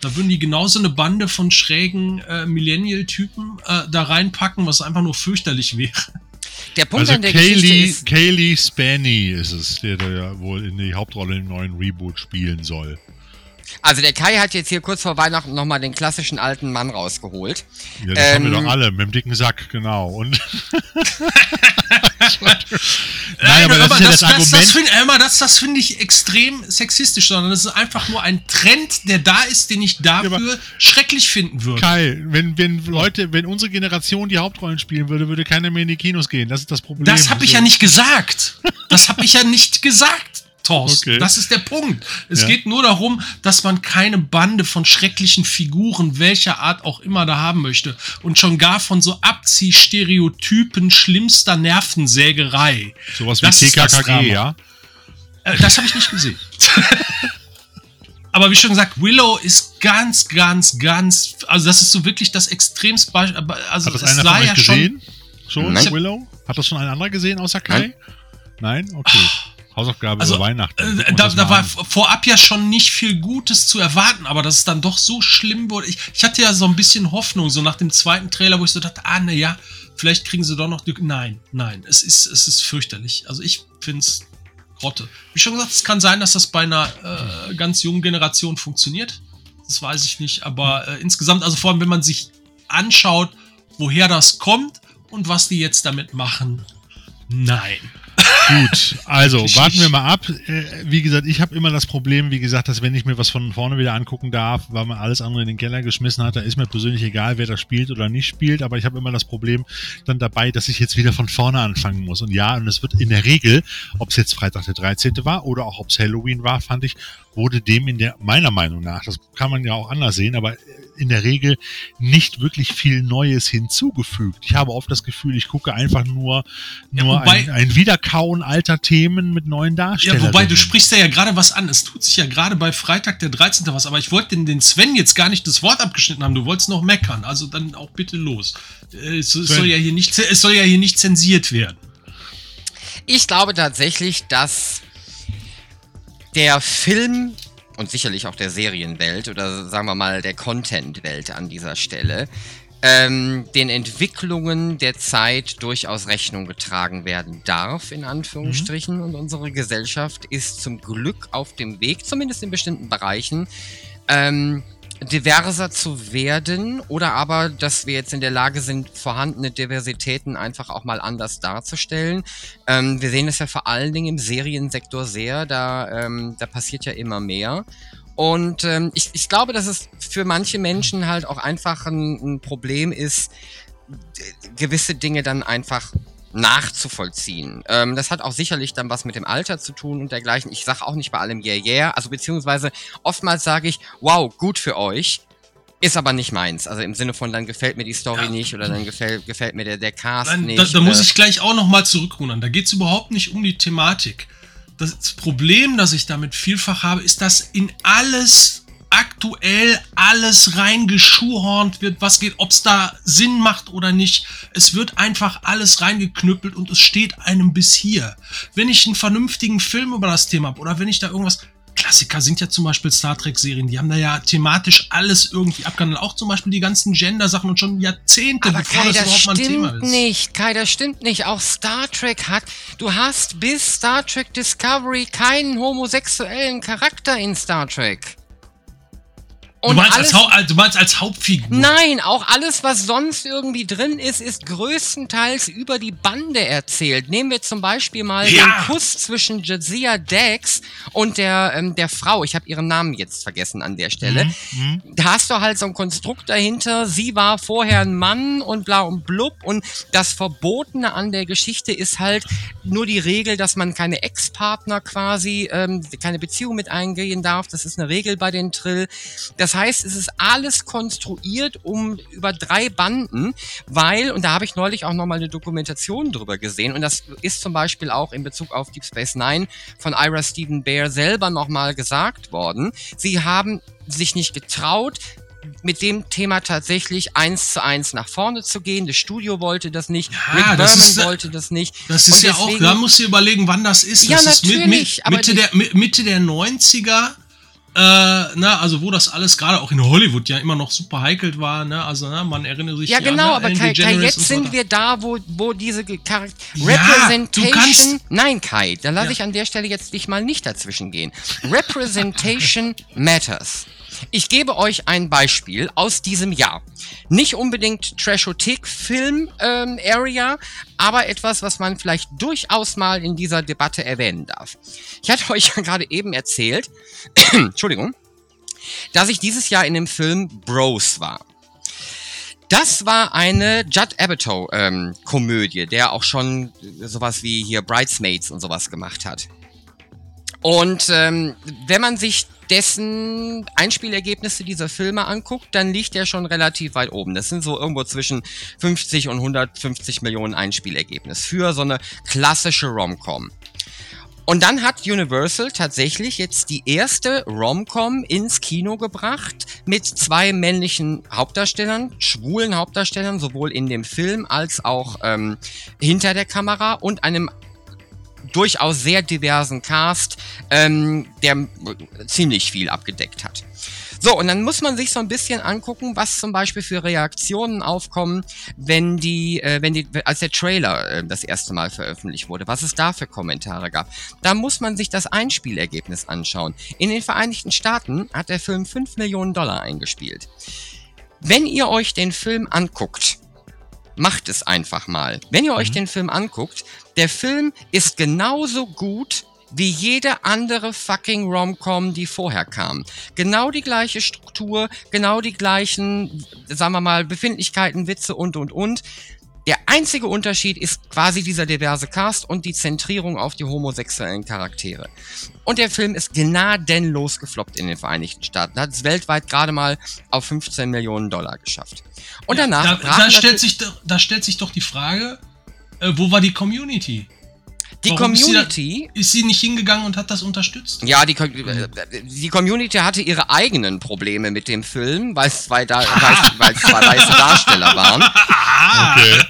Da würden die genauso eine Bande von schrägen äh, Millennial-Typen äh, da reinpacken, was einfach nur fürchterlich wäre. Der Punkt Also an der Geschichte Kaylee, ist, Kaylee Spaney ist es, der da ja wohl in die Hauptrolle im neuen Reboot spielen soll. Also der Kai hat jetzt hier kurz vor Weihnachten nochmal den klassischen alten Mann rausgeholt. Ja, das haben wir Ähm, doch alle, mit dem dicken Sack, genau. Und Nein, Nein, aber das ist ja das, Argument. Das, find, Emma, das, das finde ich extrem sexistisch, sondern das ist einfach nur ein Trend, der da ist, den ich dafür aber- schrecklich finden würde. Kai, wenn, wenn Leute, wenn unsere Generation die Hauptrollen spielen würde, würde keiner mehr in die Kinos gehen. Das ist das Problem. Das habe ich So. ja nicht gesagt. Das habe ich ja nicht gesagt, Thorsten. Okay. Das ist der Punkt. Es Ja. geht nur darum, dass man keine Bande von schrecklichen Figuren, welcher Art auch immer, da haben möchte. Und schon gar von so Abziehstereotypen schlimmster Nervensägerei. Sowas wie Das. TKKG, ja? Äh, das habe ich nicht gesehen. Aber wie schon gesagt, Willow ist ganz, ganz, ganz. Also, das ist so wirklich das extremste Beispiel. aber- Also, Hat das einer sah von euch ja schon. gesehen? Schon? Nein. Willow? Hat das schon ein anderer gesehen außer Kai? Nein? Okay. Hausaufgabe Also, über Weihnachten. Äh, da da war vorab ja schon nicht viel Gutes zu erwarten, aber dass es dann doch so schlimm wurde. Ich, ich hatte ja so ein bisschen Hoffnung, so nach dem zweiten Trailer, wo ich so dachte, ah, na ja, vielleicht kriegen sie doch noch. Nein, nein, es ist, es ist fürchterlich. Also ich finde es Grotte. Wie schon gesagt, es kann sein, dass das bei einer äh, ganz jungen Generation funktioniert. Das weiß ich nicht, aber äh, insgesamt, also vor allem, wenn man sich anschaut, woher das kommt und was die jetzt damit machen. Nein. Gut, also warten wir mal ab. Äh, Wie gesagt, ich habe immer das Problem, wie gesagt, dass wenn ich mir was von vorne wieder angucken darf, weil man alles andere in den Keller geschmissen hat, da ist mir persönlich egal, wer das spielt oder nicht spielt, aber ich habe immer das Problem dann dabei, dass ich jetzt wieder von vorne anfangen muss. Und ja, und es wird in der Regel, ob es jetzt Freitag der 13. war oder auch ob es Halloween war, fand ich, wurde dem in der, meiner Meinung nach, das kann man ja auch anders sehen, aber in der Regel nicht wirklich viel Neues hinzugefügt. Ich habe oft das Gefühl, ich gucke einfach nur, Ja, nur wobei- ein, ein Wiederkauen alter Themen mit neuen Darstellern. Ja, wobei du sprichst ja, gerade was an. Es tut sich ja gerade bei Freitag der 13. was, aber ich wollte den, den Sven jetzt gar nicht das Wort abgeschnitten haben. Du wolltest noch meckern, also dann auch bitte los. Äh, es, es soll ja hier nicht, es soll ja hier nicht zensiert werden. Ich glaube tatsächlich, dass der Film und sicherlich auch der Serienwelt oder sagen wir mal der Contentwelt an dieser Stelle ähm, den Entwicklungen der Zeit durchaus Rechnung getragen werden darf, in Anführungsstrichen. Mhm. Und unsere Gesellschaft ist zum Glück auf dem Weg, zumindest in bestimmten Bereichen, ähm, diverser zu werden oder aber, dass wir jetzt in der Lage sind, vorhandene Diversitäten einfach auch mal anders darzustellen. Ähm, wir sehen es ja vor allen Dingen im Seriensektor sehr, da, ähm, da passiert ja immer mehr. Und ähm, ich, ich glaube, dass es für manche Menschen halt auch einfach ein, ein Problem ist, gewisse Dinge dann einfach nachzuvollziehen. Ähm, das hat auch sicherlich dann was mit dem Alter zu tun und dergleichen. Ich sage auch nicht bei allem yeah, yeah. Also beziehungsweise oftmals sage ich, wow, gut für euch. Ist aber nicht meins. Also im Sinne von, dann gefällt mir die Story ja. nicht oder dann gefällt, gefällt mir der, der Cast Nein, nicht. Da, da muss ich gleich auch nochmal zurückrudern. Da geht es überhaupt nicht um die Thematik. Das Problem, das ich damit vielfach habe, ist, dass in alles aktuell alles reingeschuhhornt wird, was geht, ob es da Sinn macht oder nicht. Es wird einfach alles reingeknüppelt und es steht einem bis hier. Wenn ich einen vernünftigen Film über das Thema habe oder wenn ich da irgendwas. Klassiker sind ja zum Beispiel Star Trek-Serien, die haben da ja thematisch alles irgendwie abgehandelt. Auch zum Beispiel die ganzen Gender-Sachen und schon Jahrzehnte, Aber bevor Kai, das, überhaupt mal ein Thema ist. nicht, Kai, das stimmt nicht. Auch Star Trek hat, du hast bis Star Trek Discovery keinen homosexuellen Charakter in Star Trek. Und du, meinst alles, als du meinst als Hauptfigur? Nein, auch alles, was sonst irgendwie drin ist, ist größtenteils über die Bande erzählt. Nehmen wir zum Beispiel mal ja. den Kuss zwischen Jadzia Dax und der, ähm, der Frau. Ich habe ihren Namen jetzt vergessen an der Stelle. Mhm, mhm. Da hast du halt so ein Konstrukt dahinter. Sie war vorher ein Mann und bla und blub. Und das Verbotene an der Geschichte ist halt nur die Regel, dass man keine Ex-Partner quasi, ähm, keine Beziehung mit eingehen darf. Das ist eine Regel bei den Trill. Das das heißt, es ist alles konstruiert um über drei Banden, weil, und da habe ich neulich auch nochmal eine Dokumentation drüber gesehen, und das ist zum Beispiel auch in Bezug auf Deep Space Nine von Ira Stephen Bear selber nochmal gesagt worden. Sie haben sich nicht getraut, mit dem Thema tatsächlich eins zu eins nach vorne zu gehen. Das Studio wollte das nicht, ja, Rick das Berman ist, wollte das nicht. Das ist ja deswegen, auch, da musst du überlegen, wann das ist. Ja, das natürlich. Ist mit, mit, Mitte, der, Mitte der 90er äh, na, also wo das alles gerade auch in Hollywood ja immer noch super heikel war, ne? Also na, man erinnert sich ja genau, an, aber Kai, Kai, jetzt sind wir da, wo wo diese Charakter ja, Representation. Nein, Kai, da lasse ja. ich an der Stelle jetzt dich mal nicht dazwischen gehen. Representation matters. Ich gebe euch ein Beispiel aus diesem Jahr. Nicht unbedingt Trashothek-Film-Area, ähm, aber etwas, was man vielleicht durchaus mal in dieser Debatte erwähnen darf. Ich hatte euch ja gerade eben erzählt, Entschuldigung, dass ich dieses Jahr in dem Film Bros war. Das war eine Judd Apatow ähm, Komödie, der auch schon sowas wie hier Bridesmaids und sowas gemacht hat. Und ähm, wenn man sich dessen Einspielergebnisse dieser Filme anguckt, dann liegt er schon relativ weit oben. Das sind so irgendwo zwischen 50 und 150 Millionen Einspielergebnis für so eine klassische Rom-Com. Und dann hat Universal tatsächlich jetzt die erste Rom-Com ins Kino gebracht mit zwei männlichen Hauptdarstellern, schwulen Hauptdarstellern, sowohl in dem Film als auch ähm, hinter der Kamera und einem durchaus sehr diversen Cast, ähm, der ziemlich viel abgedeckt hat. So, und dann muss man sich so ein bisschen angucken, was zum Beispiel für Reaktionen aufkommen, wenn die, äh, wenn die, als der Trailer äh, das erste Mal veröffentlicht wurde, was es da für Kommentare gab. Da muss man sich das Einspielergebnis anschauen. In den Vereinigten Staaten hat der Film 5 Millionen Dollar eingespielt. Wenn ihr euch den Film anguckt, macht es einfach mal. Wenn ihr euch mhm. den Film anguckt, der Film ist genauso gut wie jede andere fucking Rom-Com, die vorher kam. Genau die gleiche Struktur, genau die gleichen, sagen wir mal, Befindlichkeiten, Witze und, und, und. Der einzige Unterschied ist quasi dieser diverse Cast und die Zentrierung auf die homosexuellen Charaktere. Und der Film ist gnadenlos gefloppt in den Vereinigten Staaten. Hat es weltweit gerade mal auf 15 Millionen Dollar geschafft. Und danach. Ja, da, da stellt sich, da stellt sich doch die Frage, äh, wo war die Community? Die Warum ist sie da- Community, Ist sie nicht hingegangen und hat das unterstützt? ja, die, äh, die Community hatte ihre eigenen Probleme mit dem Film, weil es zwei, da, zwei weiße Darsteller waren. Okay.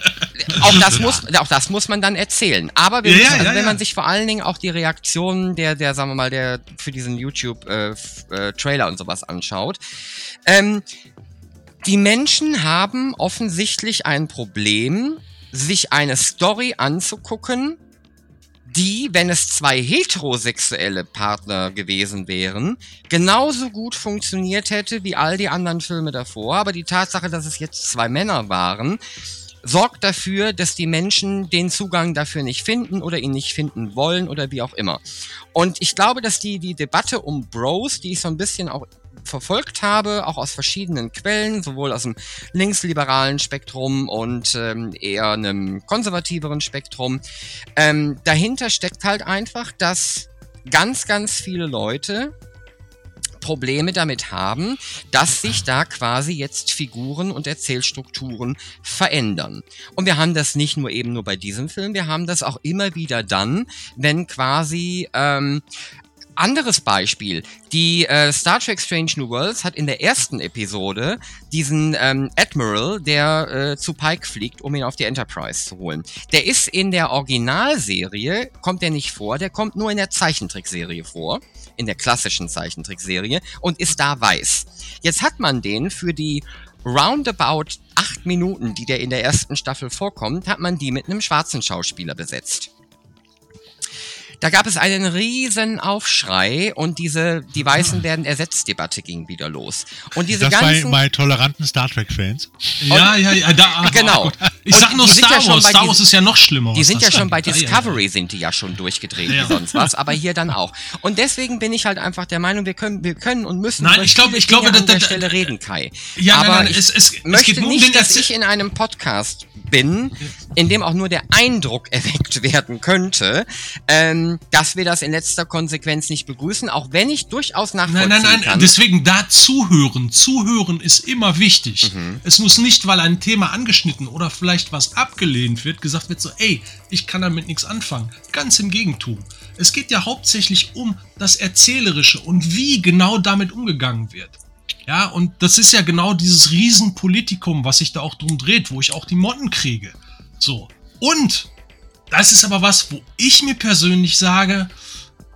Auch das muss, auch das muss man dann erzählen. Aber wir Ja, müssen, also ja, wenn ja. man sich vor allen Dingen auch die Reaktionen der, der, sagen wir mal, der für diesen YouTube äh, äh, Trailer und sowas anschaut, ähm, die Menschen haben offensichtlich ein Problem, sich eine Story anzugucken, die, wenn es zwei heterosexuelle Partner gewesen wären, genauso gut funktioniert hätte wie all die anderen Filme davor. Aber die Tatsache, dass es jetzt zwei Männer waren, sorgt dafür, dass die Menschen den Zugang dafür nicht finden oder ihn nicht finden wollen oder wie auch immer. Und ich glaube, dass die, die Debatte um Bros, die ich so ein bisschen auch verfolgt habe, auch aus verschiedenen Quellen, sowohl aus dem linksliberalen Spektrum und ähm, eher einem konservativeren Spektrum, ähm, dahinter steckt halt einfach, dass ganz, ganz viele Leute Probleme damit haben, dass sich da quasi jetzt Figuren und Erzählstrukturen verändern. Und wir haben das nicht nur eben nur bei diesem Film, wir haben das auch immer wieder dann, wenn quasi ähm, anderes Beispiel. Die äh, Star Trek Strange New Worlds hat in der ersten Episode diesen ähm, Admiral, der äh, zu Pike fliegt, um ihn auf die Enterprise zu holen. Der ist in der Originalserie, kommt der nicht vor, der kommt nur in der Zeichentrickserie vor, in der klassischen Zeichentrickserie und ist da weiß. Jetzt hat man den für die roundabout acht Minuten, die der in der ersten Staffel vorkommt, hat man die mit einem schwarzen Schauspieler besetzt. Da gab es einen riesen Aufschrei und diese die Weißen werden ersetzt Debatte ging wieder los. Und diese das bei, ganzen bei toleranten Star Trek-Fans. Ja, ja, ja. Da, aber Genau. Ich sag nur Star ja Wars. bei Star Wars ist ja noch schlimmer. Die sind ja schon bei. Ja, ja, Discovery sind die ja schon durchgedreht Ja. wie sonst was, aber hier dann auch. Und deswegen bin ich halt einfach der Meinung, wir können, wir können und müssen Nein, ich glaub- viele ich glaube, an der Stelle reden, Kai. Ja, nein, aber nein, ich es- es- es möchte geht nur um nicht, den dass ich in einem Podcast bin, in dem auch nur der Eindruck erweckt werden könnte, ähm, dass wir das in letzter Konsequenz nicht begrüßen, auch wenn ich durchaus nachvollziehen Nein, nein, nein, kann. deswegen da zuhören. Zuhören ist immer wichtig. Mhm. Es muss nicht, weil ein Thema angeschnitten oder vielleicht was abgelehnt wird, gesagt wird so, ey, ich kann damit nichts anfangen. Ganz im Gegentum. Es geht ja hauptsächlich um das Erzählerische und wie genau damit umgegangen wird. Ja, und das ist ja genau dieses Riesenpolitikum, was sich da auch drum dreht, wo ich auch die Motten kriege. So. Und das ist aber was, wo ich mir persönlich sage,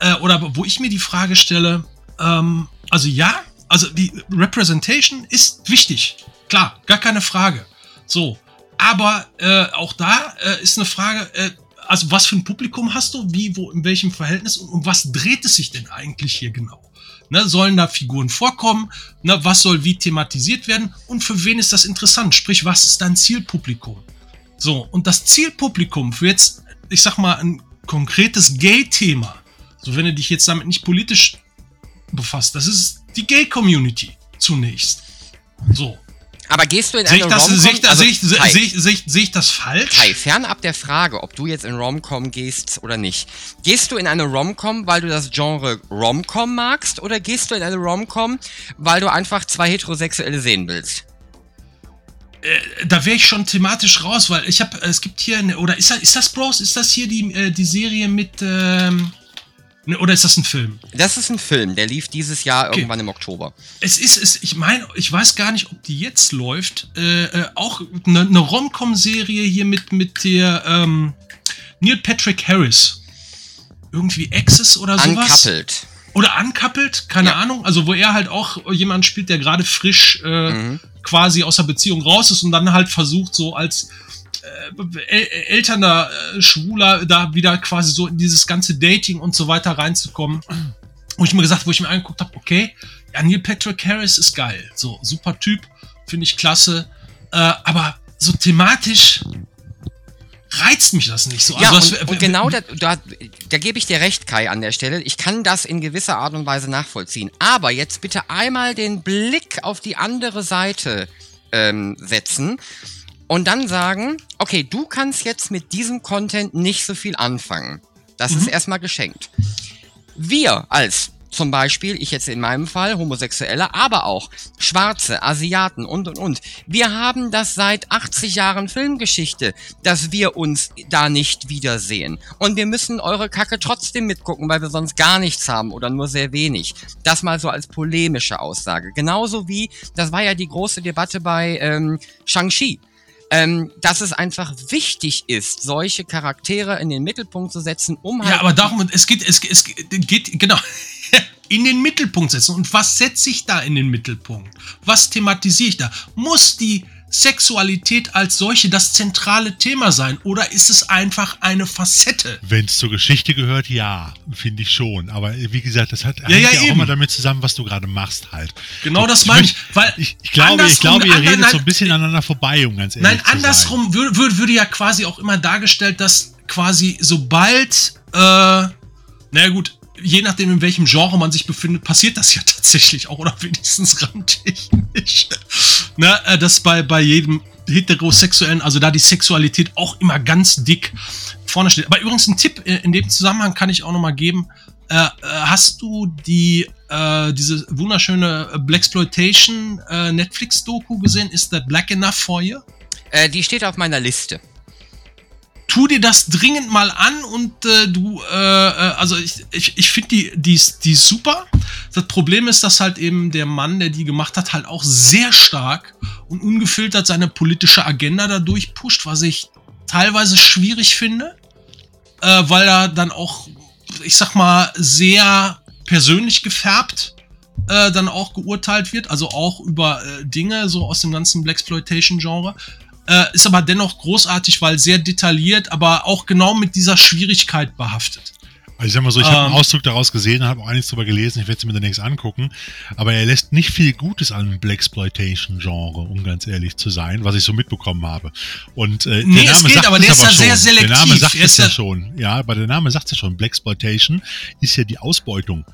äh, oder wo ich mir die Frage stelle, ähm, also ja, also die Representation ist wichtig. Klar, gar keine Frage. So. Aber äh, auch da äh, ist eine Frage, äh, also was für ein Publikum hast du, wie, wo, in welchem Verhältnis und um was dreht es sich denn eigentlich hier genau? Ne, sollen da Figuren vorkommen? Ne, was soll wie thematisiert werden? Und für wen ist das interessant? Sprich, was ist dein Zielpublikum? So, und das Zielpublikum für jetzt, ich sag mal, ein konkretes Gay-Thema, so wenn du dich jetzt damit nicht politisch befasst, das ist die Gay-Community zunächst. So. aber gehst du in eine das, Rom-Com? sehe ich, Also, sehe ich, sehe ich das falsch? Kai, fernab der Frage, ob du jetzt in Rom-Com gehst oder nicht. Gehst du in eine Rom-Com, weil du das Genre Rom-Com magst, oder gehst du in eine Rom-Com, weil du einfach zwei Heterosexuelle sehen willst? Da wäre ich schon thematisch raus, weil ich habe, es gibt hier, eine, oder ist das, ist das Bros, ist das hier die, äh, die Serie mit, ähm, ne, oder ist das ein Film? Das ist ein Film, der lief dieses Jahr Okay. irgendwann im Oktober. Es ist, es, ich meine, ich weiß gar nicht, ob die jetzt läuft. Äh, äh, auch eine, eine Rom-Com-Serie hier mit, mit der ähm, Neil Patrick Harris. Irgendwie Access oder sowas. Uncoupled. Oder Uncoupled, keine Ja. Ahnung. Also, wo er halt auch jemand spielt, der gerade frisch äh, Mhm. quasi aus der Beziehung raus ist und dann halt versucht, so als äh, elterner äh, Schwuler da wieder quasi so in dieses ganze Dating und so weiter reinzukommen. Wo ich mir gesagt, wo ich mir angeguckt habe, okay, ja, Neil Patrick Harris ist geil. So, super Typ, finde ich klasse. Äh, aber so thematisch reizt mich das nicht so. Ja, Also, und, das- und genau da, da, da gebe ich dir recht, Kai, an der Stelle. Ich kann das in gewisser Art und Weise nachvollziehen. Aber jetzt bitte einmal den Blick auf die andere Seite ähm, setzen und dann sagen, okay, du kannst jetzt mit diesem Content nicht so viel anfangen. Das ist erstmal geschenkt. Wir als zum Beispiel, ich jetzt in meinem Fall, Homosexuelle, aber auch Schwarze, Asiaten und und und. Wir haben das seit 80 Jahren Filmgeschichte, dass wir uns da nicht wiedersehen. Und wir müssen eure Kacke trotzdem mitgucken, weil wir sonst gar nichts haben oder nur sehr wenig. Das mal so als polemische Aussage. Genauso wie, das war ja die große Debatte bei ähm, Shang-Chi ähm, dass es einfach wichtig ist, solche Charaktere in den Mittelpunkt zu setzen, um halt. Ja, aber darum, es geht, es, es geht, genau. In den Mittelpunkt setzen. Und was setze ich da in den Mittelpunkt? Was thematisiere ich da? Muss die Sexualität als solche das zentrale Thema sein oder ist es einfach eine Facette? Wenn es zur Geschichte gehört, ja, finde ich schon. Aber wie gesagt, das hat ja, ja, auch immer damit zusammen, was du gerade machst halt. Genau so, das meine ich. Weil ich, ich glaube, ich glaube, ihr redet so ein bisschen aneinander vorbei, um ganz ehrlich Nein, andersrum würde, würde, würde ja quasi auch immer dargestellt, dass quasi sobald, äh, naja gut, je nachdem, in welchem Genre man sich befindet, passiert das ja tatsächlich auch, oder wenigstens rammtechnisch. ne, äh, bei, bei jedem heterosexuellen, also da die Sexualität auch immer ganz dick vorne steht. Aber übrigens ein Tipp äh, in dem Zusammenhang kann ich auch nochmal geben. Äh, äh, hast du die diese wunderschöne Blaxploitation Netflix-Doku gesehen? Ist that black enough for you? Die steht auf meiner Liste tu dir das dringend mal an und äh, du, äh, äh also ich, ich, ich finde die, die, die super. Das Problem ist, dass halt eben der Mann, der die gemacht hat, halt auch sehr stark und ungefiltert seine politische Agenda dadurch pusht, was ich teilweise schwierig finde, äh, weil er dann auch, ich sag mal, sehr persönlich gefärbt äh, dann auch geurteilt wird, also auch über äh, Dinge so aus dem ganzen Blaxploitation-Genre. Äh, ist aber dennoch großartig, weil sehr detailliert, aber auch genau mit dieser Schwierigkeit behaftet. Also ich sag mal so, ich habe einen ähm. Ausdruck daraus gesehen, habe auch einiges darüber gelesen, ich werde es mir demnächst angucken, aber er lässt nicht viel Gutes an dem Blaxploitation-Genre, um ganz ehrlich zu sein, was ich so mitbekommen habe. Und äh, nee, der Name geht, sagt aber der ist ja schon. sehr selektiv. Der Name sagt es ja schon. Ja, aber der Name sagt es ja schon. Blaxploitation ist ja die Ausbeutung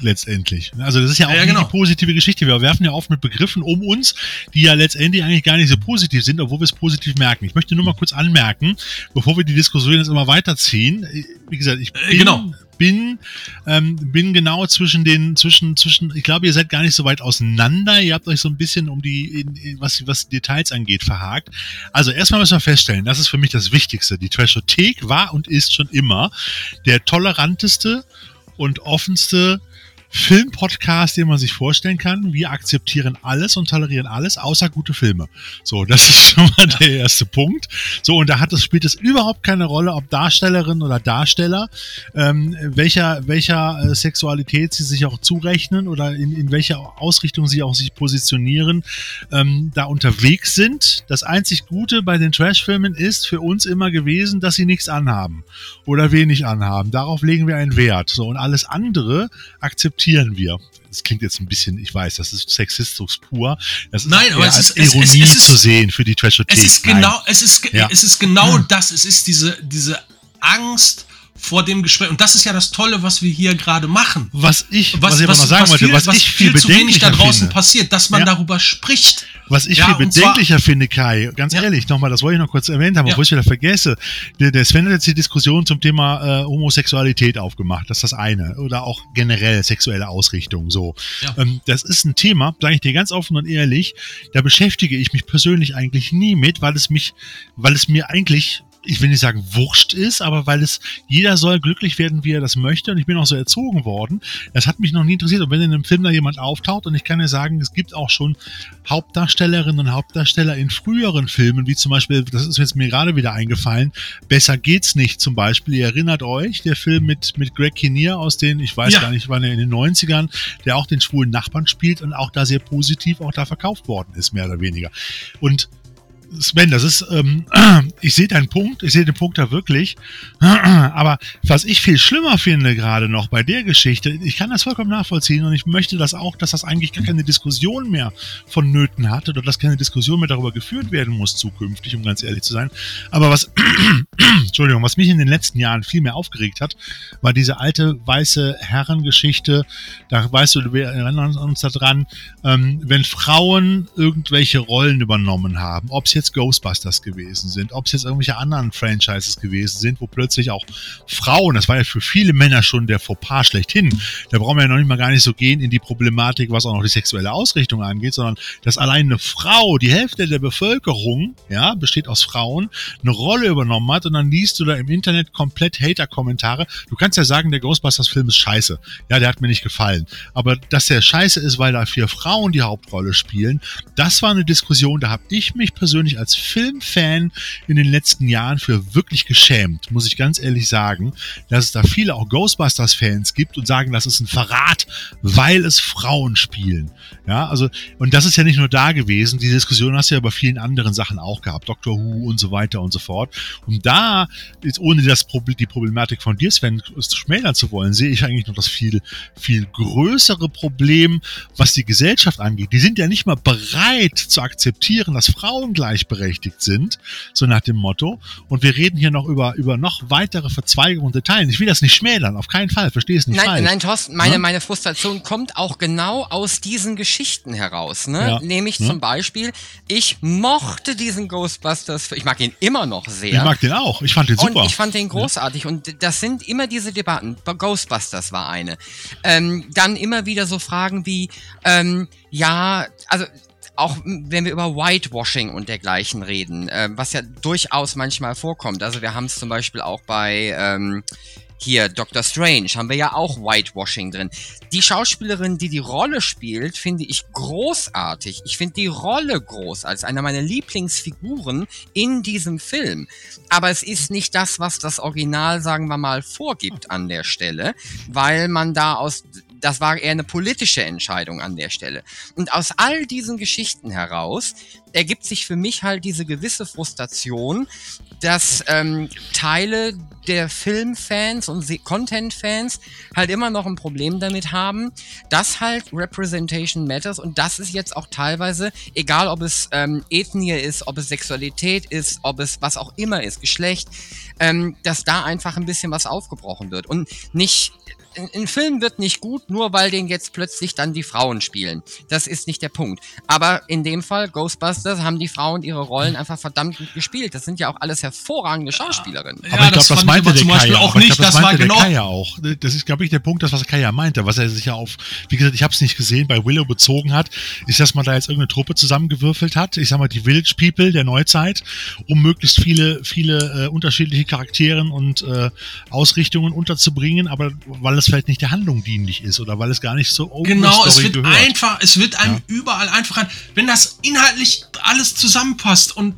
letztendlich. Also das ist ja auch ja, genau. die positive Geschichte. Wir werfen ja oft mit Begriffen um uns, die ja letztendlich eigentlich gar nicht so positiv sind, obwohl wir es positiv merken. Ich möchte nur mal kurz anmerken, bevor wir die Diskussion jetzt immer weiterziehen. Wie gesagt, ich äh, bin, genau bin, ähm, bin genau zwischen den, zwischen, zwischen, ich glaube, ihr seid gar nicht so weit auseinander. Ihr habt euch so ein bisschen um die, in, in, was, was Details angeht, verhakt. Also erstmal müssen wir feststellen, das ist für mich das Wichtigste. Die Trashothek war und ist schon immer der toleranteste und offenste Filmpodcast, den man sich vorstellen kann. Wir akzeptieren alles und tolerieren alles, außer gute Filme. So, das ist schon mal der erste Punkt. So, und da hat es, spielt es überhaupt keine Rolle, ob Darstellerin oder Darsteller, ähm, welcher, welcher äh, Sexualität sie sich auch zurechnen oder in, in welcher Ausrichtung sie auch sich positionieren, ähm, da unterwegs sind. Das einzig Gute bei den Trashfilmen ist für uns immer gewesen, dass sie nichts anhaben oder wenig anhaben. Darauf legen wir einen Wert. So, und alles andere akzeptieren wir. Das klingt jetzt ein bisschen, ich weiß, das ist Sexismus pur. Das ist Nein, aber es ist Ironie es, es, es zu sehen für die trash Es ist genau, es ist, ja. es ist genau hm. das. Es ist diese, diese Angst vor dem Gespräch. Und das ist ja das Tolle, was wir hier gerade machen. Was ich, was, was ich aber noch sagen wollte, was, was ich viel, viel zu wenig da draußen finde. passiert, dass man ja. darüber spricht. Was ich ja, viel bedenklicher finde, Kai, ganz ja. ehrlich, nochmal, das wollte ich noch kurz erwähnt haben, bevor ich wieder vergesse. Der, der Sven hat jetzt die Diskussion zum Thema äh, Homosexualität aufgemacht. Das ist das eine. Oder auch generell sexuelle Ausrichtung. So. Ähm, das ist ein Thema, sage ich dir ganz offen und ehrlich, da beschäftige ich mich persönlich eigentlich nie mit, weil es mich, weil es mir eigentlich ich will nicht sagen wurscht ist, aber weil es, jeder soll glücklich werden, wie er das möchte und ich bin auch so erzogen worden. Das hat mich noch nie interessiert und wenn in einem Film da jemand auftaucht und ich kann ja sagen, es gibt auch schon Hauptdarstellerinnen und Hauptdarsteller in früheren Filmen, wie zum Beispiel, das ist jetzt mir gerade wieder eingefallen, Besser geht's nicht zum Beispiel. Ihr erinnert euch, der Film mit, mit Greg Kinnear aus den, ich weiß ja. gar nicht, wann er in den 90ern, der auch den schwulen Nachbarn spielt und auch da sehr positiv auch da verkauft worden ist, mehr oder weniger. Und Sven, das ist, ähm, ich sehe deinen Punkt, ich sehe den Punkt da wirklich. Aber was ich viel schlimmer finde gerade noch bei der Geschichte, ich kann das vollkommen nachvollziehen und ich möchte das auch, dass das eigentlich gar keine Diskussion mehr vonnöten hat oder dass keine Diskussion mehr darüber geführt werden muss zukünftig, um ganz ehrlich zu sein. Aber was, Entschuldigung, was mich in den letzten Jahren viel mehr aufgeregt hat, war diese alte weiße Herrengeschichte. Da weißt du, wir erinnern uns daran, ähm, wenn Frauen irgendwelche Rollen übernommen haben, ob es jetzt jetzt Ghostbusters gewesen sind, ob es jetzt irgendwelche anderen Franchises gewesen sind, wo plötzlich auch Frauen, das war ja für viele Männer schon der Fauxpas schlechthin, da brauchen wir ja noch nicht mal gar nicht so gehen in die Problematik, was auch noch die sexuelle Ausrichtung angeht, sondern dass allein eine Frau, die Hälfte der Bevölkerung, ja, besteht aus Frauen, eine Rolle übernommen hat und dann liest du da im Internet komplett Hater-Kommentare. Du kannst ja sagen, der Ghostbusters-Film ist scheiße. Ja, der hat mir nicht gefallen. Aber dass der scheiße ist, weil da vier Frauen die Hauptrolle spielen, das war eine Diskussion, da habe ich mich persönlich als Filmfan in den letzten Jahren für wirklich geschämt, muss ich ganz ehrlich sagen, dass es da viele auch Ghostbusters-Fans gibt und sagen, das ist ein Verrat, weil es Frauen spielen. Ja, also, und das ist ja nicht nur da gewesen, die Diskussion hast du ja bei vielen anderen Sachen auch gehabt, Doctor Who und so weiter und so fort. Und da, jetzt ohne das Problem, die Problematik von dir, Sven, schmälern zu wollen, sehe ich eigentlich noch das viel, viel größere Problem, was die Gesellschaft angeht. Die sind ja nicht mal bereit zu akzeptieren, dass Frauen gleichberechtigt sind, so nach dem Motto. Und wir reden hier noch über, über noch weitere Verzweigungen und Details. Ich will das nicht schmälern, auf keinen Fall, verstehe es nicht nein, falsch. Nein, Thorsten, meine, Ja? meine Frustration kommt auch genau aus diesen Geschichten heraus. Ne? Ja. Nämlich Ja. zum Beispiel, ich mochte diesen Ghostbusters, ich mag ihn immer noch sehr. Ich mag den auch, ich fand den super. Und ich fand den großartig. Und das sind immer diese Debatten. Ghostbusters war eine. Ähm, dann immer wieder so Fragen wie, ähm, ja, also auch wenn wir über Whitewashing und dergleichen reden, ähm, was ja durchaus manchmal vorkommt. Also wir haben es zum Beispiel auch bei ähm, hier Doctor Strange haben wir ja auch Whitewashing drin. Die Schauspielerin, die die Rolle spielt, finde ich großartig. Ich finde die Rolle groß als einer meiner Lieblingsfiguren in diesem Film. Aber es ist nicht das, was das Original, sagen wir mal, vorgibt an der Stelle, weil man da aus das war eher eine politische Entscheidung an der Stelle. Und aus all diesen Geschichten heraus ergibt sich für mich halt diese gewisse Frustration, dass ähm, Teile der Filmfans und Content-Fans halt immer noch ein Problem damit haben, dass halt Representation matters und das ist jetzt auch teilweise, egal ob es ähm, Ethnie ist, ob es Sexualität ist, ob es was auch immer ist, Geschlecht, ähm, dass da einfach ein bisschen was aufgebrochen wird und nicht ein- ein Film wird nicht gut, nur weil den jetzt plötzlich dann die Frauen spielen. Das ist nicht der Punkt. Aber in dem Fall, Ghostbusters, haben die Frauen ihre Rollen einfach verdammt gut gespielt. Das sind ja auch alles hervorragende Schauspielerinnen. Ja, aber ich das glaube, das ich meinte der zum Beispiel Kaya auch nicht. glaub, Das war meinte genau- Der Kaya auch. Das ist, glaube ich, der Punkt, das, was Kaya meinte, was er sich ja auf, wie gesagt, ich habe es nicht gesehen, bei Willow bezogen hat, ist, dass man da jetzt irgendeine Truppe zusammengewürfelt hat. Ich sag mal, die Village People der Neuzeit, um möglichst viele, viele äh, unterschiedliche Charakteren und äh, Ausrichtungen unterzubringen, aber weil es vielleicht nicht der Handlung dienlich ist oder weil es gar nicht so over Genau, es wird gehört. einfach, es wird einem überall einfach. Wenn das inhaltlich alles zusammenpasst und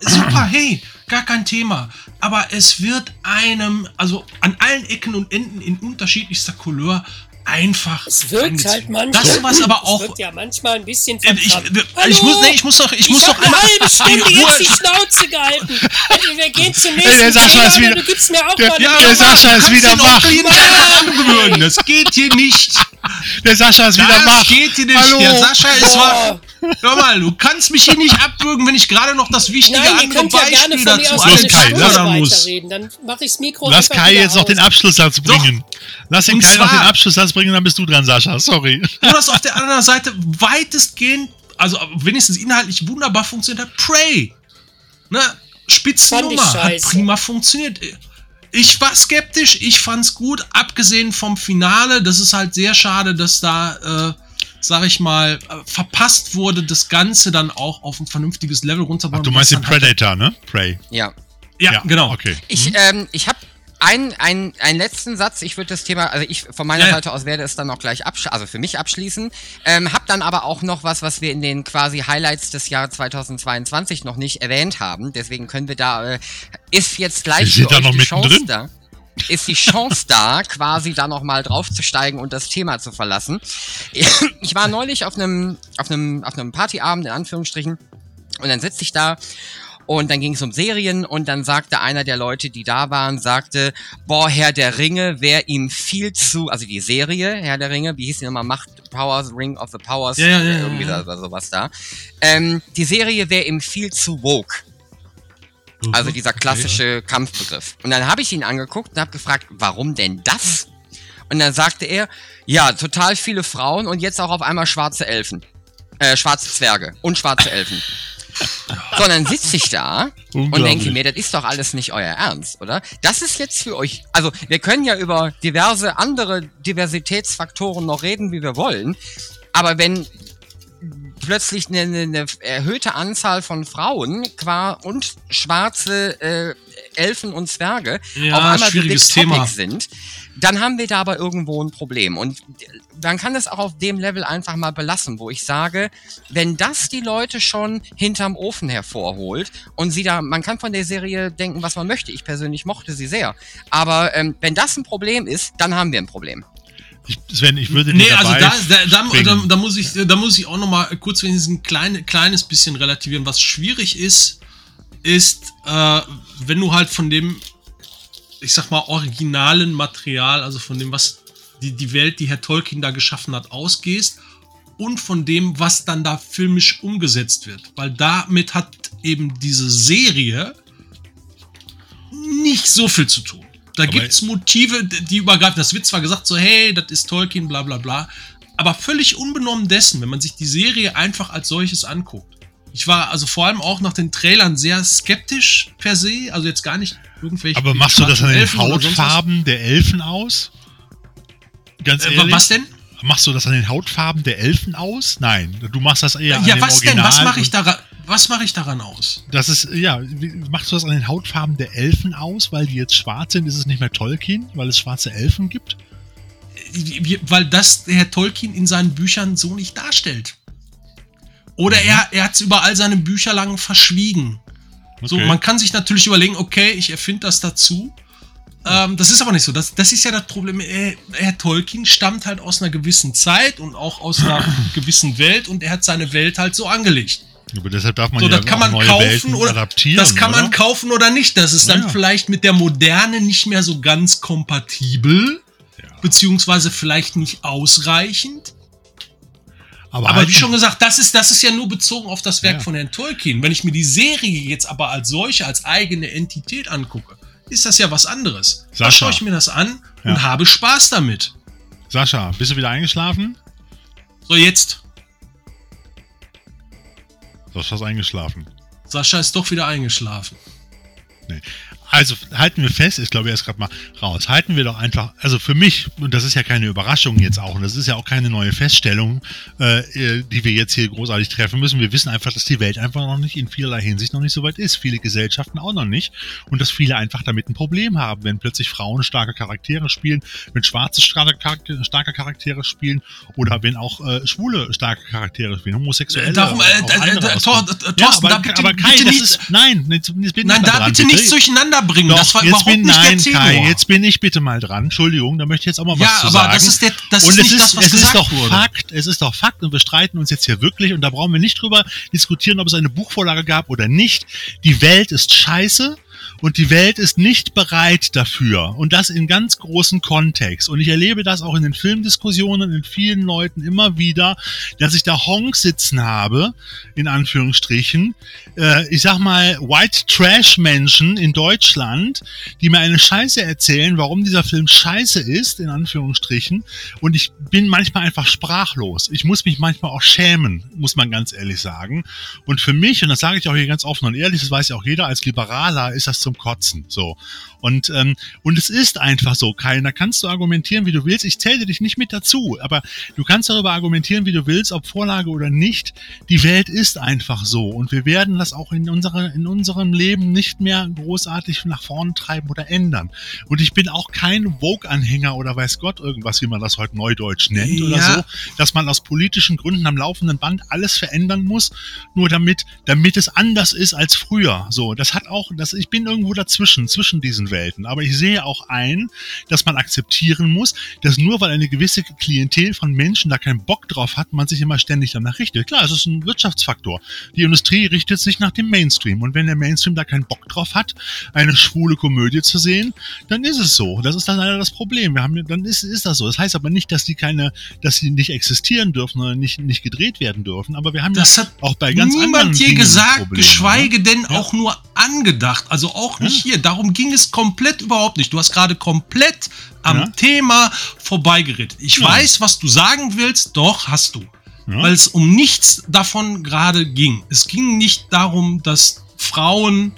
super, hey, gar kein Thema. Aber es wird einem, also an allen Ecken und Enden in unterschiedlichster Couleur einfach. Es wirkt halt manchmal. Das was aber Es auch. wirkt ja manchmal ein bisschen Äh, Ich, verkrampft. ich, muss, nee, ich muss doch, ich, muss hab doch eine halbe Stunde jetzt die. Schnauze gehalten. Also, wir gehen zum der nächsten Sascha ist wieder- du gibst mir auch der- mal ja, der Sascha ist wieder wach. Das geht hier nicht. Der Sascha ist wieder Das wach. geht hier nicht. Hallo. Der Sascha ist wach. Hör mal, du kannst mich hier nicht abwürgen, wenn ich gerade noch das wichtige Nein, andere ja Beispiel mir dazu eine Kai, lass anfordern muss. weiterreden. Dann mache ich das Mikro Lass Kai jetzt noch aus. den Abschlusssatz bringen. Lass den Und Kai noch den Abschlusssatz bringen, dann bist du dran, Sascha. Sorry. Nur dass auf der anderen Seite weitestgehend, also wenigstens inhaltlich wunderbar funktioniert hat, Prey. Ne? Spitzennummer. Hat prima funktioniert. Ich war skeptisch, ich fand's gut, abgesehen vom Finale. Das ist halt sehr schade, dass da, äh, sag ich mal, äh, verpasst wurde, das Ganze dann auch auf ein vernünftiges Level Ach, runterzubauen. du meinst den halt- Predator, ne? Prey. Ja. Ja, genau. Okay. Ich, ähm, ich habe einen, einen, einen letzten Satz. Ich würde das Thema, also ich von meiner Ja, ja. Seite aus werde es dann noch gleich abschließen, also für mich abschließen. Ähm, hab dann aber auch noch was, was wir in den quasi Highlights des Jahres 2022 noch nicht erwähnt haben. Deswegen können wir da, äh, ist jetzt Wir gleich sind für da euch noch die Chance mittendrin. da. Ist die Chance da, quasi da nochmal draufzusteigen und das Thema zu verlassen. Ich war neulich auf einem, auf einem, auf einem Partyabend, in Anführungsstrichen, und dann sitze ich da und dann ging es um Serien und dann sagte einer der Leute, die da waren, sagte, boah, Herr der Ringe wäre ihm viel zu, also die Serie, Herr der Ringe, wie hieß die nochmal, Macht, Powers, Ring of the Powers, Ja, ja, ja, irgendwie ja. sowas da. Ähm, die Serie wäre ihm viel zu woke. Also dieser klassische Kampfbegriff. Und dann habe ich ihn angeguckt und habe gefragt, warum denn das? Und dann sagte er, ja, total viele Frauen und jetzt auch auf einmal schwarze Elfen. Äh, schwarze Zwerge und schwarze Elfen. Sondern sitze ich da und denke mir, das ist doch alles nicht euer Ernst, oder? Das ist jetzt für euch, also wir können ja über diverse andere Diversitätsfaktoren noch reden, wie wir wollen, aber wenn plötzlich eine, eine erhöhte Anzahl von Frauen qua und schwarze äh, Elfen und Zwerge Ja, auf einmal schwieriges Thema. sind, dann haben wir da aber irgendwo ein Problem. Und man kann es auch auf dem Level einfach mal belassen, wo ich sage, wenn das die Leute schon hinterm Ofen hervorholt und sie da, man kann von der Serie denken, was man möchte. Ich persönlich mochte sie sehr. Aber ähm, wenn das ein Problem ist, dann haben wir ein Problem. Ich, Sven, ich würde Nee, also da, da, da, da, muss ich, da muss ich auch noch mal kurz wenigstens ein kleine, kleines bisschen relativieren. Was schwierig ist, ist, äh, wenn du halt von dem, ich sag mal, originalen Material, also von dem, was die, die Welt, die Herr Tolkien da geschaffen hat, ausgehst und von dem, was dann da filmisch umgesetzt wird. Weil damit hat eben diese Serie nicht so viel zu tun. Da gibt es Motive, die übergreifen. Das wird zwar gesagt, so, hey, das ist Tolkien, bla bla bla. Aber völlig unbenommen dessen, wenn man sich die Serie einfach als solches anguckt. Ich war also vor allem auch nach den Trailern sehr skeptisch per se, also jetzt gar nicht irgendwelche. Aber machst du das an den. Hautfarben der Elfen aus? Ganz Äh, ehrlich? was denn? Machst du das an den Hautfarben der Elfen aus? Nein, du machst das eher an Ja, was denn? Was mache ich daran? Was mache ich daran aus? Das ist, ja, machst du das an den Hautfarben der Elfen aus, weil die jetzt schwarz sind? Ist es nicht mehr Tolkien, weil es schwarze Elfen gibt? Weil das der Herr Tolkien in seinen Büchern so nicht darstellt. Oder Mhm. er, er hat es über all seine Bücher lang verschwiegen. So, Okay. man kann sich natürlich überlegen, okay, ich erfinde das dazu. Ähm, das ist aber nicht so. Das, das ist ja das Problem. Äh, Herr Tolkien stammt halt aus einer gewissen Zeit und auch aus einer gewissen Welt und er hat seine Welt halt so angelegt. Aber deshalb darf man So, ja das kann man neue kaufen Welten oder adaptieren. das kann man oder? kaufen oder nicht. Das ist dann Ja. vielleicht mit der Moderne nicht mehr so ganz kompatibel, Ja. beziehungsweise vielleicht nicht ausreichend. Aber, Aber wie schon gesagt, das ist, das ist ja nur bezogen auf das Werk Ja. von Herrn Tolkien. Wenn ich mir die Serie jetzt aber als solche, als eigene Entität angucke, ist das ja was anderes. Da schaue ich mir das an und habe Spaß damit. Sascha, bist du wieder eingeschlafen? So, jetzt. Sascha ist eingeschlafen. Sascha ist doch wieder eingeschlafen. Also halten wir fest, ich glaube, er ist gerade mal raus. Halten wir doch einfach, also für mich, und das ist ja keine Überraschung jetzt auch, und das ist ja auch keine neue Feststellung, äh, äh, die wir jetzt hier großartig treffen müssen. Wir wissen einfach, dass die Welt einfach noch nicht in vielerlei Hinsicht noch nicht so weit ist. Viele Gesellschaften auch noch nicht. Und dass viele einfach damit ein Problem haben, wenn plötzlich Frauen starke Charaktere spielen, wenn Schwarze starke, Charakter- starke Charaktere spielen oder wenn auch äh, Schwule starke Charaktere spielen, Homosexuelle. Darum, äh, auch äh, äh, aus- Thor- äh, ja, Thorsten, aber, da bitte- aber Kai, bitte nicht- ist, nein, jetzt, jetzt Nein, da dran, bitte nichts durcheinander bringen. doch, das war jetzt überhaupt bin, nicht nein, der Tenor. Kai, jetzt bin ich bitte mal dran. Entschuldigung, da möchte ich jetzt auch mal was ja, zu aber sagen. das ist, der, das und ist nicht ist, das, was es gesagt ist doch wurde. Fakt, es ist doch Fakt und wir streiten uns jetzt hier wirklich und da brauchen wir nicht drüber diskutieren, ob es eine Buchvorlage gab oder nicht. Die Welt ist scheiße und die Welt ist nicht bereit dafür und das in ganz großen Kontext und ich erlebe das auch in den Filmdiskussionen in vielen Leuten immer wieder, dass ich da Honks sitzen habe, in Anführungsstrichen, äh, ich sag mal White Trash Menschen in Deutschland, die mir eine Scheiße erzählen, warum dieser Film scheiße ist, in Anführungsstrichen. Und ich bin manchmal einfach sprachlos. Ich muss mich manchmal auch schämen, muss man ganz ehrlich sagen. Und für mich, und das sage ich auch hier ganz offen und ehrlich, das weiß ja auch jeder, als Liberaler ist das zum Kotzen. So. Und, ähm, und es ist einfach so, Kai. Da kannst du argumentieren, wie du willst. Ich zähle dich nicht mit dazu, aber du kannst darüber argumentieren, wie du willst, ob Vorlage oder nicht. Die Welt ist einfach so. Und wir werden das auch in, unsere, in unserem Leben nicht mehr großartig nach vorne treiben oder ändern. Und ich bin auch kein Vogue-Anhänger oder weiß Gott irgendwas, wie man das heute neudeutsch nennt oder Ja. so, dass man aus politischen Gründen am laufenden Band alles verändern muss, nur damit, damit es anders ist als früher. So, das hat auch, das, ich bin irgendwo dazwischen, zwischen diesen Welten. Aber ich sehe auch ein, dass man akzeptieren muss, dass nur weil eine gewisse Klientel von Menschen da keinen Bock drauf hat, man sich immer ständig danach richtet. Klar, es ist ein Wirtschaftsfaktor. Die Industrie richtet sich nach dem Mainstream. Und wenn der Mainstream da keinen Bock drauf hat, eine schwule Komödie zu sehen, dann ist es so. Das ist dann leider das Problem. Wir haben, dann ist, ist das so. Das heißt aber nicht, dass die keine, dass sie nicht existieren dürfen oder nicht, nicht gedreht werden dürfen. Aber wir haben Das hat auch bei ganz anderen niemand je Dingen gesagt, Probleme, geschweige ne? denn Ja. auch nur angedacht. Also auch nicht hier. Darum ging es komplett überhaupt nicht. Du hast gerade komplett am Ja. Thema vorbeigeredet. Ich Ja. weiß, was du sagen willst, doch hast du. Ja. weil es um nichts davon gerade ging. Es ging nicht darum, dass Frauen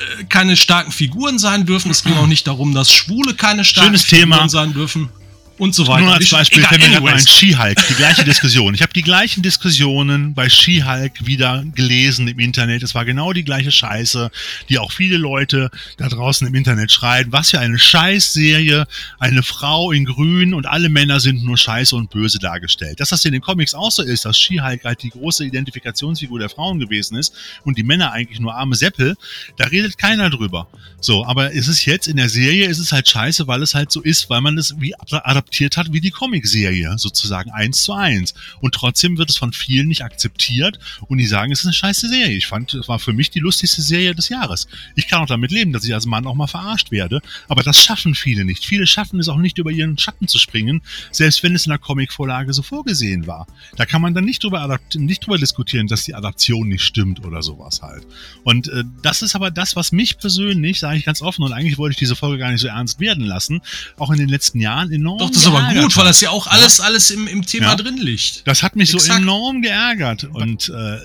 äh, keine starken Figuren sein dürfen. Es ging auch nicht darum, dass Schwule keine starken Schönes Figuren Thema. sein dürfen und so weiter. Nur als Ich- Beispiel fällt mir gerade ein. She-Hulk, die gleiche Diskussion. Ich habe die gleichen Diskussionen bei She-Hulk wieder gelesen im Internet. Es war genau die gleiche Scheiße, die auch viele Leute da draußen im Internet schreien. Was für eine Scheißserie, eine Frau in Grün und alle Männer sind nur scheiße und böse dargestellt. Dass das in den Comics auch so ist, dass She-Hulk halt die große Identifikationsfigur der Frauen gewesen ist und die Männer eigentlich nur arme Seppel, da redet keiner drüber. So, aber es ist jetzt in der Serie, ist es halt scheiße, weil es halt so ist, weil man es wie adaptiert hat wie die Comicserie, sozusagen eins zu eins. Und trotzdem wird es von vielen nicht akzeptiert und die sagen, es ist eine scheiße Serie. Ich fand, es war für mich die lustigste Serie des Jahres. Ich kann auch damit leben, dass ich als Mann auch mal verarscht werde, aber das schaffen viele nicht. Viele schaffen es auch nicht, über ihren Schatten zu springen, selbst wenn es in der Comicvorlage so vorgesehen war. Da kann man dann nicht drüber, nicht drüber diskutieren, dass die Adaption nicht stimmt oder sowas halt. Und äh, das ist aber das, was mich persönlich, sage ich ganz offen, und eigentlich wollte ich diese Folge gar nicht so ernst werden lassen, auch in den letzten Jahren enorm Doch, das ist aber gut, weil hat. das ja auch alles, alles im, im Thema Ja. drin liegt. Das hat mich so Exakt. enorm geärgert und äh,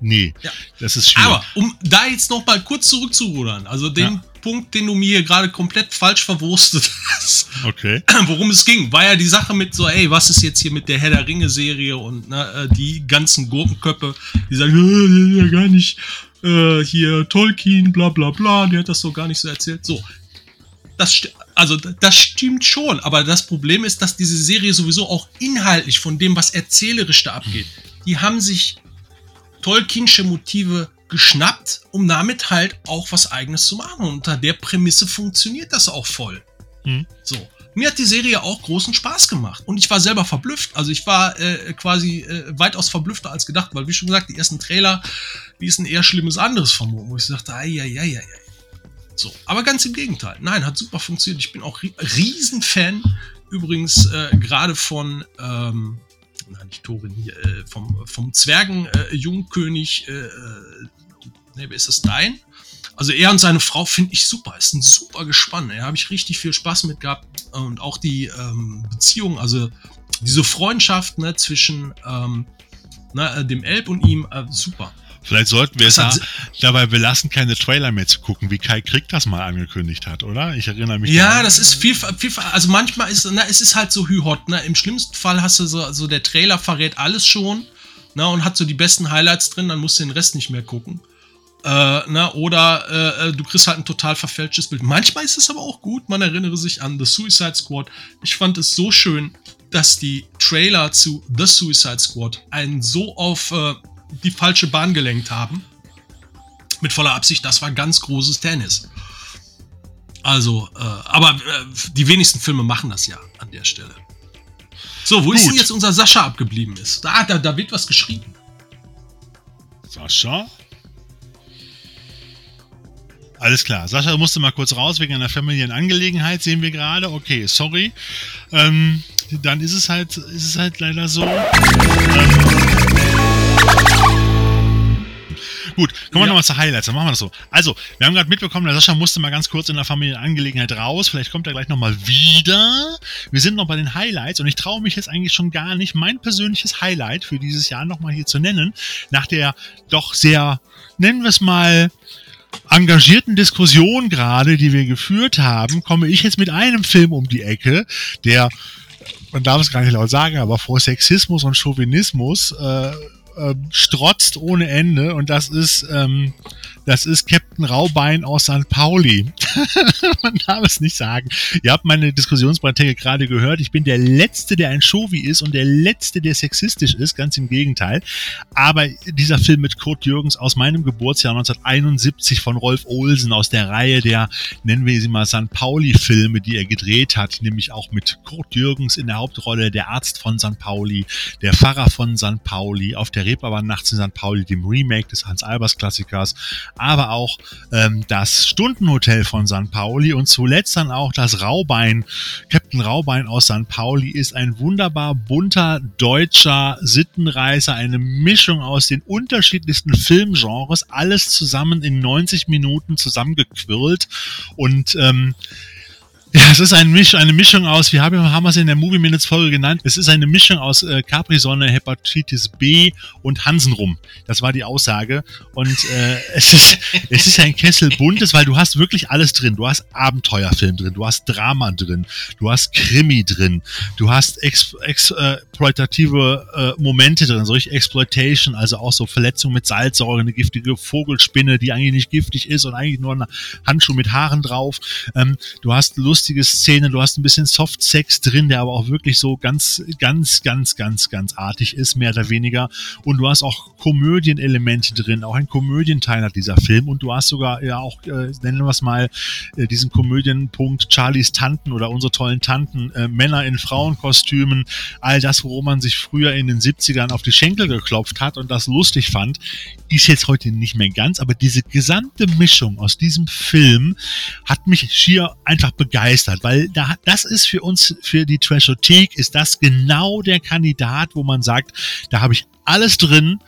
nee, Ja. das ist schwierig. Aber um da jetzt noch mal kurz zurückzurudern, also den Ja. Punkt, den du mir hier gerade komplett falsch verwurstet hast, okay. worum es ging, war ja die Sache mit so, ey, was ist jetzt hier mit der Herr der Ringe Serie und ne, äh, die ganzen Gurkenköpfe, die sagen, äh, ja gar nicht äh, hier Tolkien, bla bla bla, der hat das so gar nicht so erzählt. So, das sti- also das stimmt schon, aber das Problem ist, dass diese Serie sowieso auch inhaltlich von dem, was erzählerisch da abgeht, die haben sich Tolkiensche Motive geschnappt, um damit halt auch was eigenes zu machen. Und unter der Prämisse funktioniert das auch voll. Hm. So. Mir hat die Serie auch großen Spaß gemacht. Und ich war selber verblüfft. Also ich war äh, quasi äh, weitaus verblüffter als gedacht, weil wie schon gesagt, die ersten Trailer, die ist ein eher schlimmes anderes vermuten, wo ich ai, ai, ai, ai, ai. So, aber ganz im Gegenteil. Nein, hat super funktioniert. Ich bin auch ri Riesenfan übrigens äh, gerade von, ähm, nein, nicht Thorin hier, äh, vom, vom Zwergen-Jungkönig, äh, äh, ne, ist das, Dein? Also er und seine Frau finde ich super. Ist ein super Gespann. Da habe ich richtig viel Spaß mit gehabt. Und auch die ähm, Beziehung, also diese Freundschaft ne, zwischen ähm, ne, dem Elb und ihm, äh, super. Vielleicht sollten wir es da, dabei belassen, keine Trailer mehr zu gucken, wie Kai Krieg das mal angekündigt hat, oder? Ich erinnere mich. Ja, daran. das ist viel, viel, also manchmal ist, na, es ist halt so hü-hot, ne? Im schlimmsten Fall hast du so, so der Trailer verrät alles schon, ne? Und hat so die besten Highlights drin, dann musst du den Rest nicht mehr gucken. Äh, ne? Oder äh, du kriegst halt ein total verfälschtes Bild. Manchmal ist es aber auch gut, man erinnere sich an The Suicide Squad. Ich fand es so schön, dass die Trailer zu The Suicide Squad einen so auf äh, die falsche Bahn gelenkt haben. Mit voller Absicht, das war ganz großes Tennis. Also, äh, aber äh, die wenigsten Filme machen das ja an der Stelle. So, wo ist Gut. denn jetzt unser Sascha abgeblieben ist? Da, da, da wird was geschrieben. Sascha? Alles klar. Sascha musste mal kurz raus wegen einer Familienangelegenheit, sehen wir gerade. Okay, sorry. Ähm, dann ist es halt, ist es halt leider so. Ähm, Gut, kommen wir Ja. nochmal zu Highlights, dann machen wir das so. Also, wir haben gerade mitbekommen, der Sascha musste mal ganz kurz in der Familienangelegenheit raus. Vielleicht kommt er gleich nochmal wieder. Wir sind noch bei den Highlights und ich traue mich jetzt eigentlich schon gar nicht, mein persönliches Highlight für dieses Jahr nochmal hier zu nennen. Nach der doch sehr, nennen wir es mal, engagierten Diskussion gerade, die wir geführt haben, komme ich jetzt mit einem Film um die Ecke, der, man darf es gar nicht laut sagen, aber vor Sexismus und Chauvinismus äh, äh, strotzt ohne Ende. Und das ist ähm, das ist Captain Raubein aus St. Pauli. Man darf es nicht sagen. Ihr habt meine Diskussionsbeiträge gerade gehört. Ich bin der Letzte, der ein Chauvi ist und der Letzte, der sexistisch ist. Ganz im Gegenteil. Aber dieser Film mit Kurt Jürgens aus meinem Geburtsjahr 1971 von Rolf Olsen aus der Reihe der, nennen wir sie mal, St. Pauli-Filme, die er gedreht hat, nämlich auch mit Kurt Jürgens in der Hauptrolle, der Arzt von St. Pauli, der Pfarrer von St. Pauli, auf der Reeperbahn nachts in St. Pauli, dem Remake des Hans-Albers-Klassikers, aber auch ähm, das Stundenhotel von St. Pauli und zuletzt dann auch das Raubein, Captain Raubein aus St. Pauli ist ein wunderbar bunter deutscher Sittenreißer, eine Mischung aus den unterschiedlichsten Filmgenres, alles zusammen in 90 Minuten zusammengequirlt und ähm, Es ist ein Misch, eine Mischung aus, wie haben wir es in der Movie Minutes Folge genannt, es ist eine Mischung aus äh, Capri-Sonne, Hepatitis B und Hansenrum. Das war die Aussage. Und äh, es, ist, es ist ein Kessel buntes, weil du hast wirklich alles drin. Du hast Abenteuerfilm drin, du hast Drama drin, du hast Krimi drin, du hast äh, exploitative äh, Momente drin, solche Exploitation, also auch so Verletzungen mit Salzsäure, eine giftige Vogelspinne, die eigentlich nicht giftig ist und eigentlich nur ein Handschuh mit Haaren drauf. Ähm, du hast lustige Szenen, du hast ein bisschen Soft-Sex drin, der aber auch wirklich so ganz, ganz, ganz, ganz, ganz artig ist, mehr oder weniger. Und du hast auch Komödienelemente drin, auch ein Komödienteil hat dieser Film. Und du hast sogar ja auch, äh, nennen wir es mal, äh, diesen Komödienpunkt Charlies Tanten oder unsere tollen Tanten, äh, Männer in Frauenkostümen, all das, worum man sich früher in den 70ern auf die Schenkel geklopft hat und das lustig fand, ist jetzt heute nicht mehr ganz, aber diese gesamte Mischung aus diesem Film hat mich schier einfach begeistert, weil da, das ist für uns, für die Trashothek, ist das genau der Kandidat, wo man sagt, da habe ich alles drin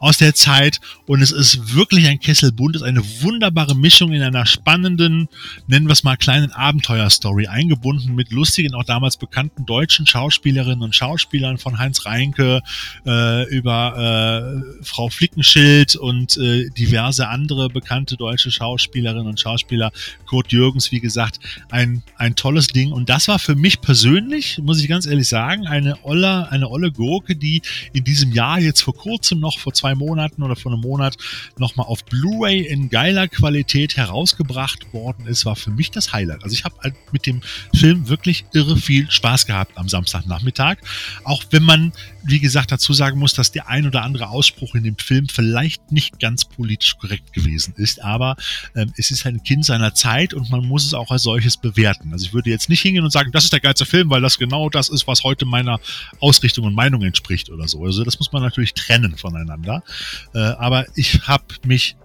aus der Zeit und es ist wirklich ein Kessel bunt, ist eine wunderbare Mischung in einer spannenden, nennen wir es mal kleinen Abenteuerstory, eingebunden mit lustigen, auch damals bekannten deutschen Schauspielerinnen und Schauspielern von Heinz Reinke äh, über äh, Frau Flickenschild und äh, diverse andere bekannte deutsche Schauspielerinnen und Schauspieler. Kurt Jürgens, wie gesagt, ein, ein tolles Ding und das war für mich persönlich, muss ich ganz ehrlich sagen, eine olle, eine olle Gurke, die in diesem Jahr jetzt vor kurzem noch vor zwei Monaten oder vor einem Monat nochmal auf Blu-ray in geiler Qualität herausgebracht worden ist, war für mich das Highlight. Also ich habe halt mit dem Film wirklich irre viel Spaß gehabt am Samstagnachmittag. Auch wenn man, wie gesagt, dazu sagen muss, dass der ein oder andere Ausspruch in dem Film vielleicht nicht ganz politisch korrekt gewesen ist, aber ähm, es ist ein Kind seiner Zeit und man muss es auch als solches bewerten. Also ich würde jetzt nicht hingehen und sagen, das ist der geilste Film, weil das genau das ist, was heute meiner Ausrichtung und Meinung entspricht oder so. Also das muss man natürlich trennen voneinander. Äh, aber ich habe mich,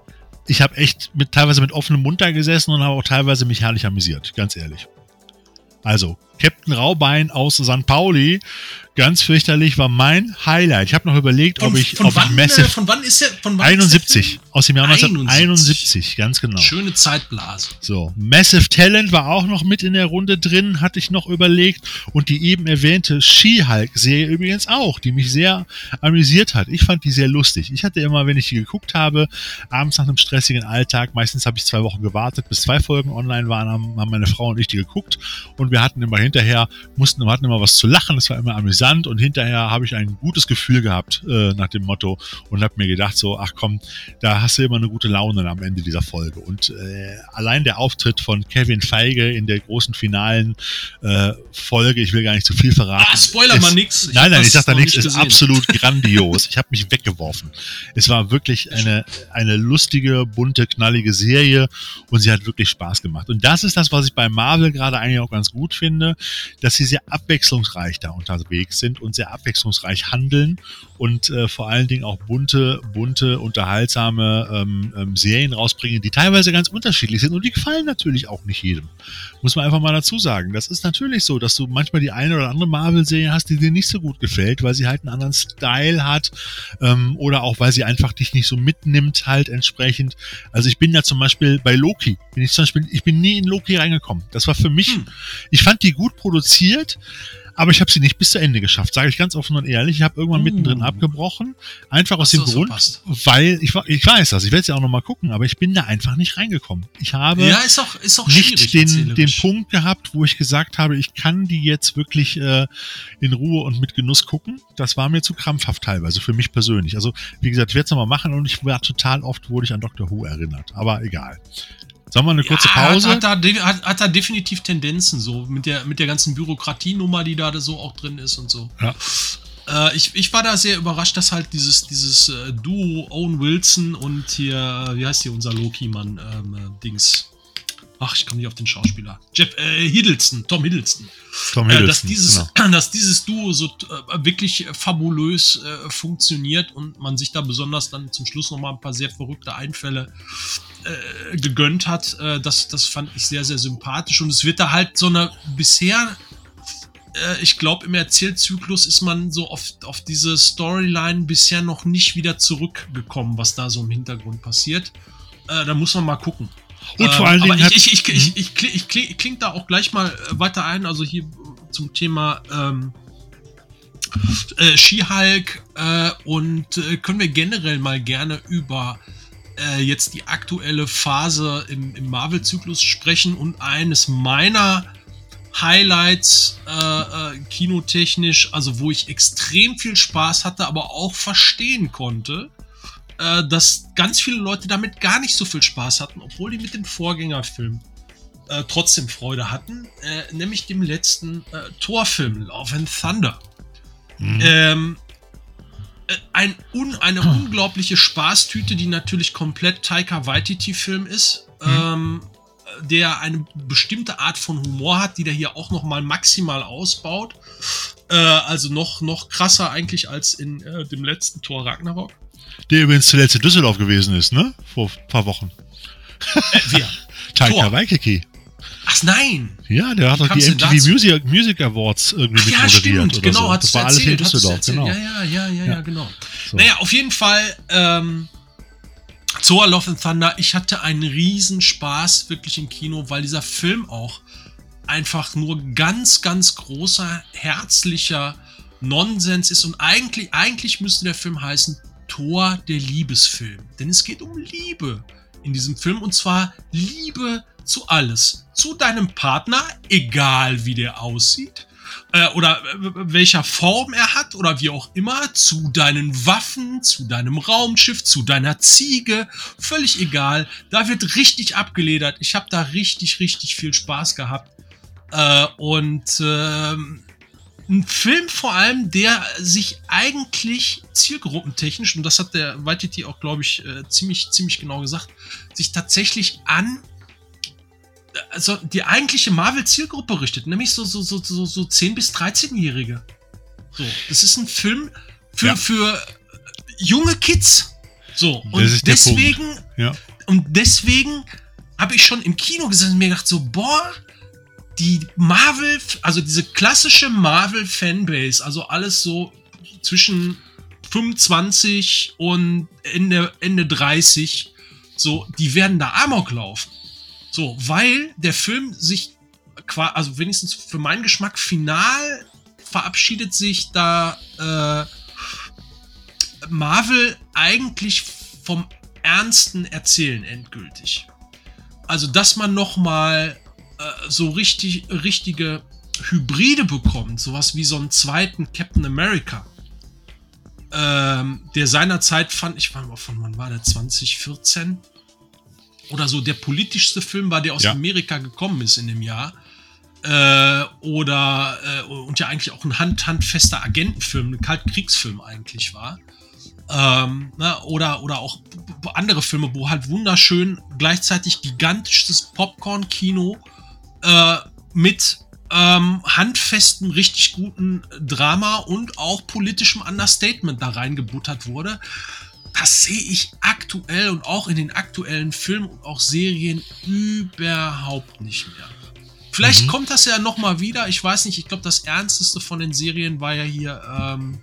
ich habe echt mit, teilweise mit offenem Mund da gesessen und habe auch teilweise mich herrlich amüsiert, ganz ehrlich. Also, Captain Raubein aus St. Pauli Ganz fürchterlich war mein Highlight. Ich habe noch überlegt, von, ob ich, von ob wann, Massive äh, von wann ist der? Von wann 71 aus dem Jahr 71. 1971, ganz genau. Schöne Zeitblase. So, Massive Talent war auch noch mit in der Runde drin, hatte ich noch überlegt. Und die eben erwähnte She-Hulk-Serie übrigens auch, die mich sehr amüsiert hat. Ich fand die sehr lustig. Ich hatte immer, wenn ich die geguckt habe, abends nach einem stressigen Alltag, meistens habe ich zwei Wochen gewartet, bis zwei Folgen online waren, haben, meine Frau und ich die geguckt. Und wir hatten immer hinterher, mussten, wir hatten immer was zu lachen, es war immer amüsant und hinterher habe ich ein gutes Gefühl gehabt äh, nach dem Motto und habe mir gedacht, so, ach komm, da hast du immer eine gute Laune am Ende dieser Folge. Und äh, allein der Auftritt von Kevin Feige in der großen finalen äh, Folge, ich will gar nicht zu viel verraten. Ah, Spoiler ist, mal nix. Nein, nein, ich sag da nichts, ist absolut grandios. Ich habe mich weggeworfen. Es war wirklich eine, eine lustige, bunte, knallige Serie und sie hat wirklich Spaß gemacht. Und das ist das, was ich bei Marvel gerade eigentlich auch ganz gut finde, dass sie sehr abwechslungsreich da unterwegs sind und sehr abwechslungsreich handeln und äh, vor allen Dingen auch bunte, bunte, unterhaltsame ähm, ähm, Serien rausbringen, die teilweise ganz unterschiedlich sind und die gefallen natürlich auch nicht jedem. Muss man einfach mal dazu sagen. Das ist natürlich so, dass du manchmal die eine oder andere Marvel-Serie hast, die dir nicht so gut gefällt, weil sie halt einen anderen Style hat ähm, oder auch weil sie einfach dich nicht so mitnimmt halt entsprechend. Also ich bin ja zum Beispiel bei Loki, bin ich zum Beispiel, ich bin nie in Loki reingekommen. Das war für mich, hm. ich fand die gut produziert, aber ich habe sie nicht bis zu Ende geschafft, sage ich ganz offen und ehrlich. Ich habe irgendwann uh. mittendrin abgebrochen, einfach aus dem Grund, so weil ich, ich weiß das, ich werde es ja auch nochmal gucken, aber ich bin da einfach nicht reingekommen. Ich habe ja, ist auch, ist auch nicht den, den Punkt gehabt, wo ich gesagt habe, ich kann die jetzt wirklich äh, in Ruhe und mit Genuss gucken. Das war mir zu krampfhaft teilweise, für mich persönlich. Also, wie gesagt, ich werde es nochmal machen und ich war total oft, wurde ich an Dr. Who erinnert. Aber egal. Sollen wir eine kurze ja, Pause? Hat, hat, da, hat, hat da definitiv Tendenzen so mit der, mit der ganzen Bürokratienummer, die da so auch drin ist und so. Ja. Äh, ich, ich war da sehr überrascht, dass halt dieses, dieses äh, Duo Owen Wilson und hier, wie heißt hier unser Loki-Mann, ähm, äh, Dings. Ach, ich komme nicht auf den Schauspieler. Jeff äh, Hiddleston, Tom Hiddleston. Tom Hiddleston äh, dass, dieses, genau. dass dieses Duo so äh, wirklich fabulös äh, funktioniert und man sich da besonders dann zum Schluss nochmal ein paar sehr verrückte Einfälle äh, gegönnt hat, äh, das, das fand ich sehr, sehr sympathisch. Und es wird da halt so eine bisher, äh, ich glaube, im Erzählzyklus ist man so auf, auf diese Storyline bisher noch nicht wieder zurückgekommen, was da so im Hintergrund passiert. Äh, da muss man mal gucken. Und vor allen Ähm, Dingen ich, ich, ich, Mhm. ich, ich, kling, kling, da auch gleich mal äh, weiter ein, also hier zum Thema ähm, äh, She-Hulk äh, und äh, können wir generell mal gerne über äh, jetzt die aktuelle Phase im, im Marvel-Zyklus sprechen und eines meiner Highlights äh, äh, kinotechnisch, also wo ich extrem viel Spaß hatte, aber auch verstehen konnte, äh, dass ganz viele Leute damit gar nicht so viel Spaß hatten, obwohl die mit dem Vorgängerfilm äh, trotzdem Freude hatten, äh, nämlich dem letzten äh, Torfilm Love and Thunder. Mhm. Ähm, äh, ein un, eine unglaubliche Spaßtüte, die natürlich komplett Taika Waititi-Film ist, ähm, der eine bestimmte Art von Humor hat, die der hier auch noch mal maximal ausbaut. Äh, also noch, noch krasser eigentlich als in äh, dem letzten Tor Ragnarok. Der übrigens zuletzt in Düsseldorf gewesen ist, ne? Vor ein paar Wochen. Äh, wer? Taika. Waititi. Ach nein! Ja, der hat doch die MTV? Music, Music Awards irgendwie Ach, ja, mitmoderiert stimmt, oder genau, so. hat's Das war alles erzählt, in hat's Düsseldorf, genau. Ja, ja, ja, ja, Ja. genau. So. Naja, auf jeden Fall, ähm, Thor Love and Thunder, ich hatte einen riesen Spaß wirklich im Kino, weil dieser Film auch einfach nur ganz, ganz großer, herzlicher Nonsens ist und eigentlich, eigentlich müsste der Film heißen Tor der Liebesfilm, denn es geht um Liebe in diesem Film und zwar Liebe zu alles, zu deinem Partner, egal wie der aussieht, äh, oder äh, welcher Form er hat oder wie auch immer, zu deinen Waffen, zu deinem Raumschiff, zu deiner Ziege, völlig egal. Da wird richtig abgeledert. Ich habe da richtig, richtig viel Spaß gehabt. Äh, und ähm, ein Film vor allem, der sich eigentlich zielgruppentechnisch, und das hat der Waititi auch, glaube ich, äh, ziemlich, ziemlich genau gesagt, sich tatsächlich an also die eigentliche Marvel-Zielgruppe richtet, nämlich so, so, so, so, so 10- bis 13-Jährige. So, das ist ein Film für, Ja. für junge Kids. So, und deswegen, Ja. und deswegen habe ich schon im Kino gesessen und mir gedacht, so, boah, die Marvel, also diese klassische Marvel-Fanbase, also alles so zwischen 25 und Ende, Ende 30, so, die werden da Amok laufen. So, weil der Film sich, also wenigstens für meinen Geschmack, final verabschiedet sich da äh, Marvel eigentlich vom ernsten Erzählen endgültig. Also, dass man noch mal äh, so richtig, richtige Hybride bekommt, sowas wie so einen zweiten Captain America. Ähm, der seinerzeit fand, ich war von wann war der 2014 oder so der politischste Film war, der aus Ja. Amerika gekommen ist in dem Jahr. Äh, oder äh, und ja eigentlich auch ein hand, handfester Agentenfilm, ein Kaltkriegsfilm eigentlich war. Ähm, na, oder, oder auch andere Filme, wo halt wunderschön gleichzeitig gigantisches Popcorn-Kino äh, mit ähm, handfestem, richtig guten Drama und auch politischem Understatement da reingebuttert wurde. Das sehe ich aktuell und auch in den aktuellen Filmen und auch Serien überhaupt nicht mehr. Vielleicht Mhm. kommt das ja noch mal wieder. Ich weiß nicht. Ich glaube, das ernsteste von den Serien war ja hier ähm,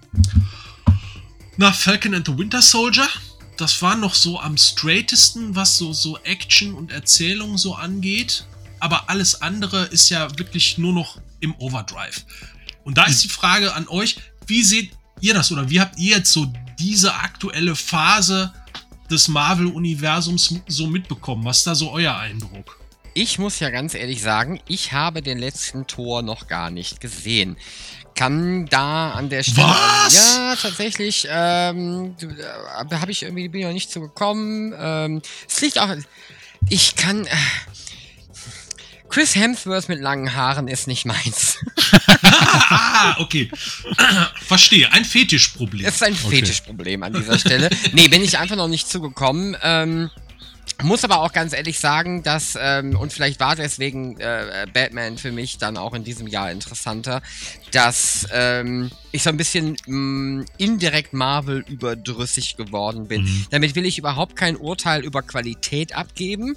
na, Falcon and the Winter Soldier. Das war noch so am straightesten, was so, so Action und Erzählung so angeht. Aber alles andere ist ja wirklich nur noch im Overdrive. Und da ist die Frage an euch, wie seht ihr das oder wie habt ihr jetzt so diese aktuelle Phase des Marvel-Universums so mitbekommen? Was ist da so euer Eindruck? Ich muss ja ganz ehrlich sagen, ich habe den letzten Tor noch gar nicht gesehen. Kann da an der Stelle. Was? Ja, tatsächlich. Ähm, da habe ich irgendwie bin ich noch nicht zu gekommen. Ähm, es liegt auch. Ich kann. Äh, Chris Hemsworth mit langen Haaren ist nicht meins. ah, okay. Verstehe. Ein Fetischproblem. Das ist ein Okay. Fetischproblem an dieser Stelle. Nee, bin ich einfach noch nicht zugekommen. Ähm, muss aber auch ganz ehrlich sagen, dass, ähm, und vielleicht war deswegen äh, Batman für mich dann auch in diesem Jahr interessanter, dass ähm, ich so ein bisschen mh, indirekt Marvel überdrüssig geworden bin. Mhm. Damit will ich überhaupt kein Urteil über Qualität abgeben,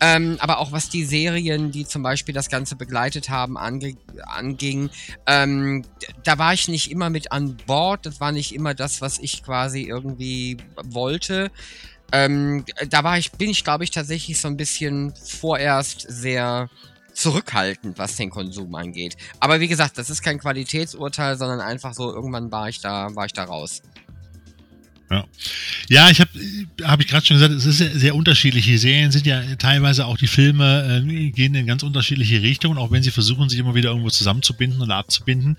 ähm, aber auch was die Serien, die zum Beispiel das Ganze begleitet haben, ange anging, ähm, da war ich nicht immer mit an Bord, das war nicht immer das, was ich quasi irgendwie wollte. Ähm, da war ich, bin ich, glaube ich, tatsächlich so ein bisschen vorerst sehr zurückhaltend, was den Konsum angeht. Aber wie gesagt, das ist kein Qualitätsurteil, sondern einfach so, irgendwann war ich da, war ich da raus. Ja, ja ich habe hab ich gerade schon gesagt, es ist sehr, sehr unterschiedlich. Die Serien sind ja teilweise auch die Filme äh, gehen in ganz unterschiedliche Richtungen, auch wenn sie versuchen, sich immer wieder irgendwo zusammenzubinden oder abzubinden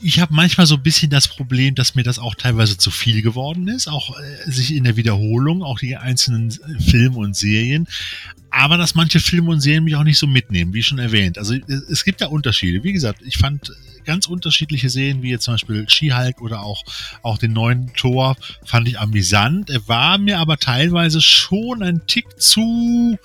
ich habe manchmal so ein bisschen das Problem, dass mir das auch teilweise zu viel geworden ist, auch äh, sich in der Wiederholung, auch die einzelnen äh, Filme und Serien, aber dass manche Filme und Serien mich auch nicht so mitnehmen, wie schon erwähnt. Also äh, es gibt ja Unterschiede. Wie gesagt, ich fand ganz unterschiedliche Serien, wie jetzt zum Beispiel She-Hulk oder auch, auch den neuen Tor, fand ich amüsant. Er war mir aber teilweise schon ein Tick zu,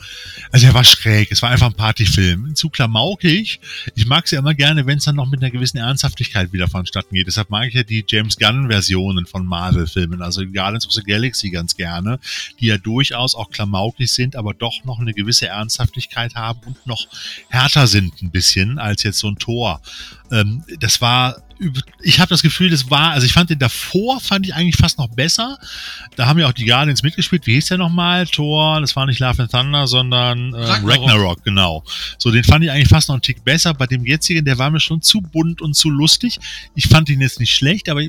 also er war schräg, es war einfach ein Partyfilm, zu klamaukig. Ich mag es ja immer gerne, wenn es dann noch mit einer gewissen Ernsthaftigkeit wieder vonstatten geht. Deshalb mag ich ja die James Gunn-Versionen von Marvel-Filmen, also Guardians of the Galaxy ganz gerne, die ja durchaus auch klamaukig sind, aber doch noch eine gewisse Ernsthaftigkeit haben und noch härter sind ein bisschen als jetzt so ein Tor. Ähm, das war ich habe das Gefühl, das war, also ich fand den davor, fand ich eigentlich fast noch besser. Da haben ja auch die Guardians mitgespielt. Wie hieß der nochmal? Thor, das war nicht Love and Thunder, sondern äh, Ragnarok. Ragnarok. genau. So, den fand ich eigentlich fast noch einen Tick besser. Bei dem jetzigen, der war mir schon zu bunt und zu lustig. Ich fand ihn jetzt nicht schlecht, aber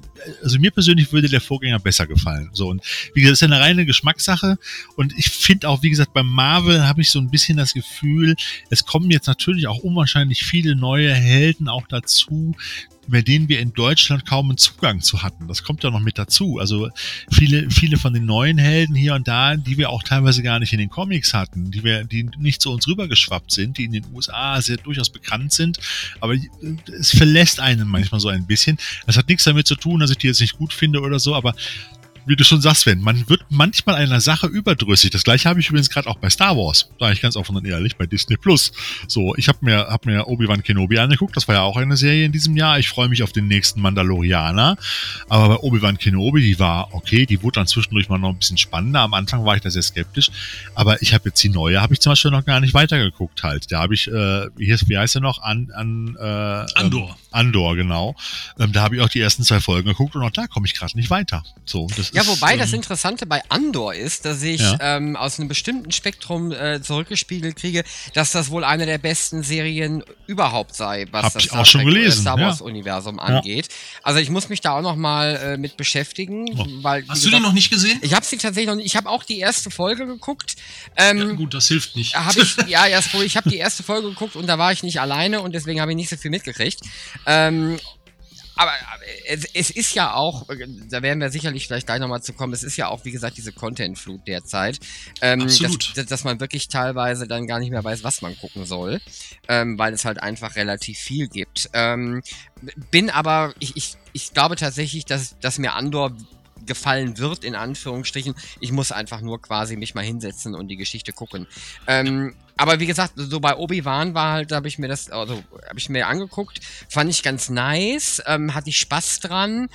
also mir persönlich würde der Vorgänger besser gefallen. So, und wie gesagt, das ist ja eine reine Geschmackssache. Und ich finde auch, wie gesagt, beim Marvel habe ich so ein bisschen das Gefühl, es kommen jetzt natürlich auch unwahrscheinlich viele neue Helden auch dazu, bei denen wir in Deutschland kaum einen Zugang zu hatten. Das kommt ja noch mit dazu. Also viele, viele von den neuen Helden hier und da, die wir auch teilweise gar nicht in den Comics hatten, die wir, die nicht zu uns rübergeschwappt sind, die in den USA sehr durchaus bekannt sind, aber es verlässt einen manchmal so ein bisschen. Das hat nichts damit zu tun, dass ich die jetzt nicht gut finde oder so, aber wie du schon sagst, Sven, man wird manchmal einer Sache überdrüssig. Das gleiche habe ich übrigens gerade auch bei Star Wars. Da ich ganz offen und ehrlich, bei Disney Plus. So, ich habe mir, hab mir Obi-Wan Kenobi angeguckt. Das war ja auch eine Serie in diesem Jahr. Ich freue mich auf den nächsten Mandalorianer. Aber bei Obi-Wan Kenobi, die war okay. Die wurde dann zwischendurch mal noch ein bisschen spannender. Am Anfang war ich da sehr skeptisch. Aber ich habe jetzt die neue, habe ich zum Beispiel noch gar nicht weitergeguckt halt. Da habe ich, äh, wie, heißt, er noch? An, an, äh, Andor. Andor, genau. Ähm, da habe ich auch die ersten zwei Folgen geguckt und auch da komme ich gerade nicht weiter. So, das ja, wobei ähm, das Interessante bei Andor ist, dass ich ja. ähm, aus einem bestimmten Spektrum äh, zurückgespiegelt kriege, dass das wohl eine der besten Serien überhaupt sei, was Hab das ich auch schon gelesen, Star Wars ja. Universum angeht. Also ich muss mich da auch noch mal äh, mit beschäftigen, oh. weil hast gesagt, du den noch nicht gesehen? Ich habe sie tatsächlich noch nicht. Ich habe auch die erste Folge geguckt. Ähm, ja, gut, das hilft nicht. Hab ich, ja, erst wohl. Ich habe die erste Folge geguckt und da war ich nicht alleine und deswegen habe ich nicht so viel mitgekriegt. Ähm, aber es, es, ist ja auch, da werden wir sicherlich vielleicht gleich nochmal zu kommen, es ist ja auch, wie gesagt, diese Content-Flut derzeit. Ähm, Absolut. Dass, dass, man wirklich teilweise dann gar nicht mehr weiß, was man gucken soll, ähm, weil es halt einfach relativ viel gibt. Ähm, bin aber, ich, ich, ich glaube tatsächlich, dass, dass mir Andor gefallen wird, in Anführungsstrichen. Ich muss einfach nur quasi mich mal hinsetzen und die Geschichte gucken. Ähm, aber wie gesagt, so bei Obi-Wan war halt, da habe ich mir das, also habe ich mir angeguckt, fand ich ganz nice, ähm, hatte ich Spaß dran.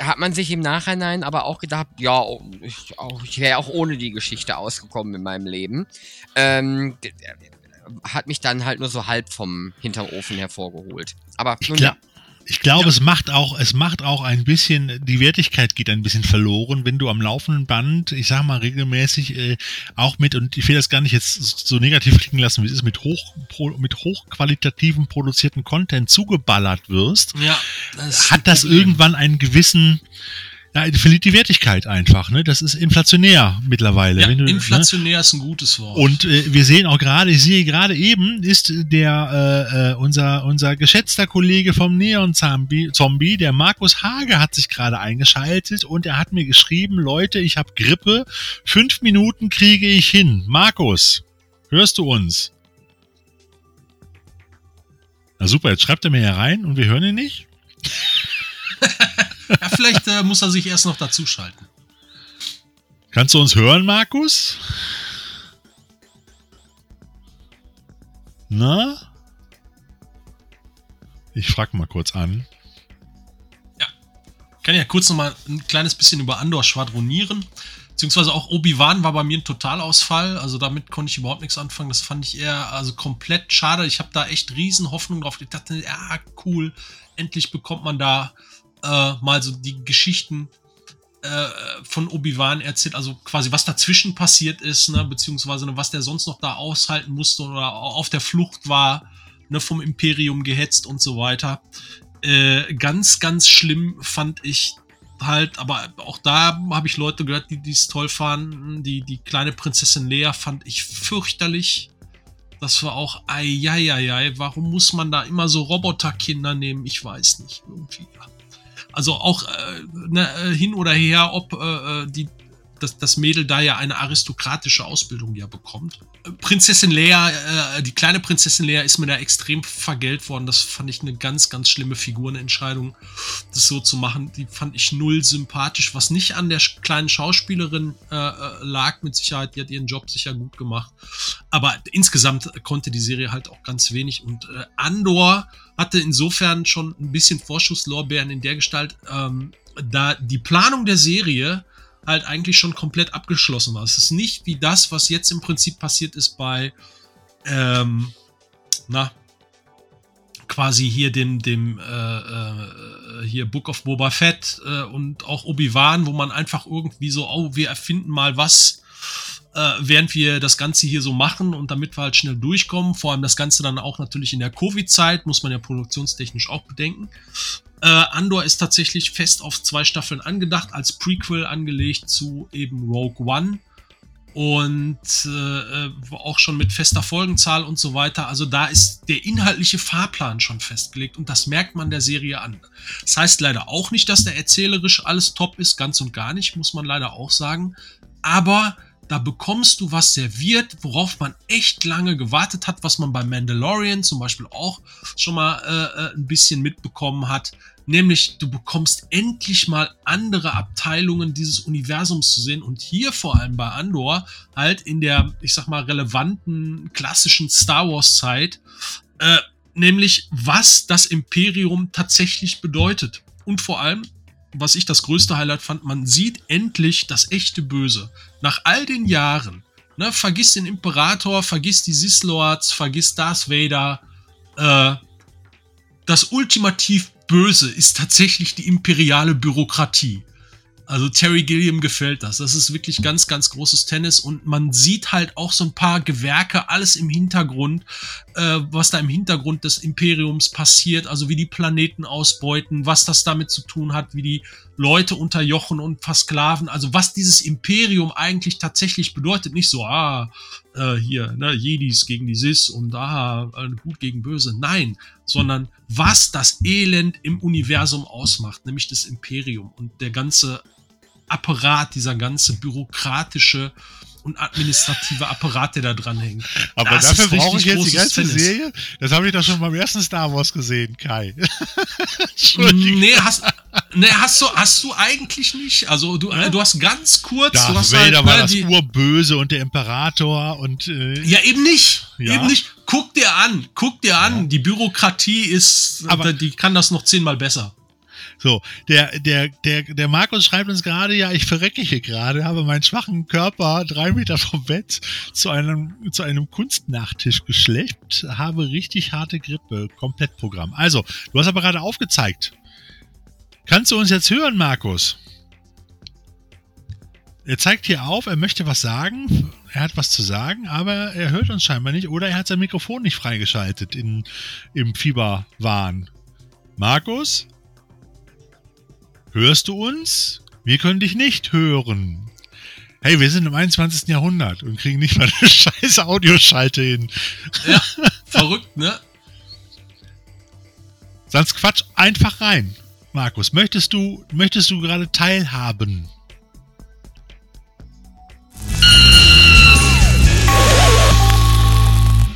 Hat man sich im Nachhinein aber auch gedacht, ja, ich, ich wäre auch ohne die Geschichte ausgekommen in meinem Leben. Ähm, hat mich dann halt nur so halb vom Hinterofen hervorgeholt. Aber nun, ja. Ich glaube, ja. es macht auch, es macht auch ein bisschen, die Wertigkeit geht ein bisschen verloren, wenn du am laufenden Band, ich sag mal regelmäßig, äh, auch mit, und ich will das gar nicht jetzt so negativ klingen lassen, wie es ist, mit hoch, pro, mit hochqualitativen produzierten Content zugeballert wirst, ja, das hat das irgendwann einen gewissen, ja, verliert die Wertigkeit einfach. Ne? Das ist inflationär mittlerweile. Ja, du, ne? inflationär ne? ist ein gutes Wort. Und äh, wir sehen auch gerade, ich sehe gerade eben, ist der äh, äh, unser unser geschätzter Kollege vom Neon Zombie, Zombie, der Markus Hage, hat sich gerade eingeschaltet und er hat mir geschrieben, Leute, ich habe Grippe, fünf Minuten kriege ich hin. Markus, hörst du uns? Na super, jetzt schreibt er mir herein und wir hören ihn nicht. Ja, vielleicht äh, muss er sich erst noch dazuschalten. Kannst du uns hören, Markus? Na? Ich frag mal kurz an. Ja. Ich kann ja kurz noch mal ein kleines bisschen über Andor schwadronieren. Beziehungsweise auch Obi-Wan war bei mir ein Totalausfall. Also damit konnte ich überhaupt nichts anfangen. Das fand ich eher also komplett schade. Ich habe da echt riesen Hoffnung drauf. Ich dachte, ja, cool. Endlich bekommt man da äh, mal so die Geschichten äh, von Obi-Wan erzählt, also quasi was dazwischen passiert ist, ne, beziehungsweise ne, was der sonst noch da aushalten musste oder auf der Flucht war, ne, vom Imperium gehetzt und so weiter. Äh, ganz, ganz schlimm fand ich halt, aber auch da habe ich Leute gehört, die es toll fanden. Die, die kleine Prinzessin Lea fand ich fürchterlich. Das war auch, ei, warum muss man da immer so Roboterkinder nehmen? Ich weiß nicht, irgendwie. Also auch äh, ne, äh, hin oder her, ob äh, äh die, das, das Mädel da ja eine aristokratische Ausbildung ja bekommt. Prinzessin Lea, äh, die kleine Prinzessin Lea ist mir da extrem vergelt worden. Das fand ich eine ganz, ganz schlimme Figurenentscheidung, das so zu machen. Die fand ich null sympathisch, was nicht an der kleinen Schauspielerin äh, äh, lag, mit Sicherheit. Die hat ihren Job sicher gut gemacht. Aber insgesamt konnte die Serie halt auch ganz wenig. Und äh, Andor hatte insofern schon ein bisschen Vorschusslorbeeren in der Gestalt, ähm, da die Planung der Serie halt eigentlich schon komplett abgeschlossen war. Es ist nicht wie das, was jetzt im Prinzip passiert ist bei, ähm, na, quasi hier dem, dem, äh, äh, hier Book of Boba Fett äh, und auch Obi-Wan, wo man einfach irgendwie so, oh, wir erfinden mal was, äh, während wir das Ganze hier so machen und damit wir halt schnell durchkommen. Vor allem das Ganze dann auch natürlich in der Covid-Zeit, muss man ja produktionstechnisch auch bedenken. Äh, Andor ist tatsächlich fest auf zwei Staffeln angedacht, als Prequel angelegt zu eben Rogue One. Und äh, äh, auch schon mit fester Folgenzahl und so weiter. Also da ist der inhaltliche Fahrplan schon festgelegt und das merkt man der Serie an. Das heißt leider auch nicht, dass der erzählerisch alles top ist, ganz und gar nicht, muss man leider auch sagen. Aber da bekommst du was serviert, worauf man echt lange gewartet hat, was man bei Mandalorian zum Beispiel auch schon mal äh, äh, ein bisschen mitbekommen hat. Nämlich, du bekommst endlich mal andere Abteilungen dieses Universums zu sehen und hier vor allem bei Andor halt in der, ich sag mal, relevanten klassischen Star Wars Zeit, äh, nämlich was das Imperium tatsächlich bedeutet. Und vor allem, was ich das größte Highlight fand, man sieht endlich das echte Böse. Nach all den Jahren, ne, vergiss den Imperator, vergiss die Sith Lords, vergiss Darth Vader, äh, das ultimativ Böse ist tatsächlich die imperiale Bürokratie. Also Terry Gilliam gefällt das. Das ist wirklich ganz, ganz großes Tennis und man sieht halt auch so ein paar Gewerke, alles im Hintergrund, äh, was da im Hintergrund des Imperiums passiert, also wie die Planeten ausbeuten, was das damit zu tun hat, wie die Leute unterjochen und versklaven, also was dieses Imperium eigentlich tatsächlich bedeutet. Nicht so, ah, äh, hier, ne, Jedis gegen die Sis und ah, äh, gut gegen böse. Nein, sondern was das Elend im Universum ausmacht, nämlich das Imperium und der ganze Apparat, dieser ganze bürokratische und administrative Apparat, der da dran hängt. Aber das dafür brauche ich jetzt die ganze Tennis. Serie? Das habe ich doch schon beim ersten Star Wars gesehen, Kai. nee, hast, nee, hast du, hast du eigentlich nicht. Also du, ja? du hast ganz kurz. Darth du hast Vader halt, war ne, das die, Urböse und der Imperator und. Äh, ja, eben nicht. Ja? Eben nicht. Guck dir an, guck dir an. Ja. Die Bürokratie ist, Aber, die kann das noch zehnmal besser. So, der, der, der, der Markus schreibt uns gerade, ja, ich verrecke hier gerade, habe meinen schwachen Körper drei Meter vom Bett zu einem, zu einem Kunstnachtisch geschleppt, habe richtig harte Grippe, Komplettprogramm. Also, du hast aber gerade aufgezeigt. Kannst du uns jetzt hören, Markus? Er zeigt hier auf, er möchte was sagen, er hat was zu sagen, aber er hört uns scheinbar nicht oder er hat sein Mikrofon nicht freigeschaltet in, im Fieberwahn. Markus? Hörst du uns? Wir können dich nicht hören. Hey, wir sind im 21. Jahrhundert und kriegen nicht mal eine scheiß Audioschalte hin. Ja, verrückt, ne? Sonst quatsch einfach rein. Markus, möchtest du, möchtest du gerade teilhaben?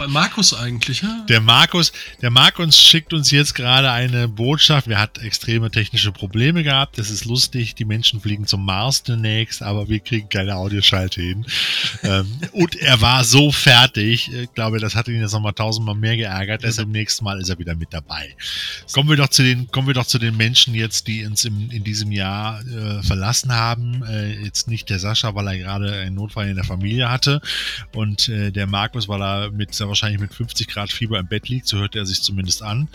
Bei Markus eigentlich, ja? Der Markus, der Markus schickt uns jetzt gerade eine Botschaft. Wir hat extreme technische Probleme gehabt. Das ist lustig. Die Menschen fliegen zum Mars demnächst, aber wir kriegen keine Audioschalte hin. ähm, und er war so fertig. Ich glaube, das hat ihn jetzt nochmal tausendmal mehr geärgert. Deshalb nächsten Mal ist er wieder mit dabei. Kommen wir doch zu den, kommen wir doch zu den Menschen jetzt, die uns im, in diesem Jahr äh, verlassen haben. Äh, jetzt nicht der Sascha, weil er gerade einen Notfall in der Familie hatte und äh, der Markus, weil er mit seiner wahrscheinlich mit 50 Grad Fieber im Bett liegt, so hört er sich zumindest an,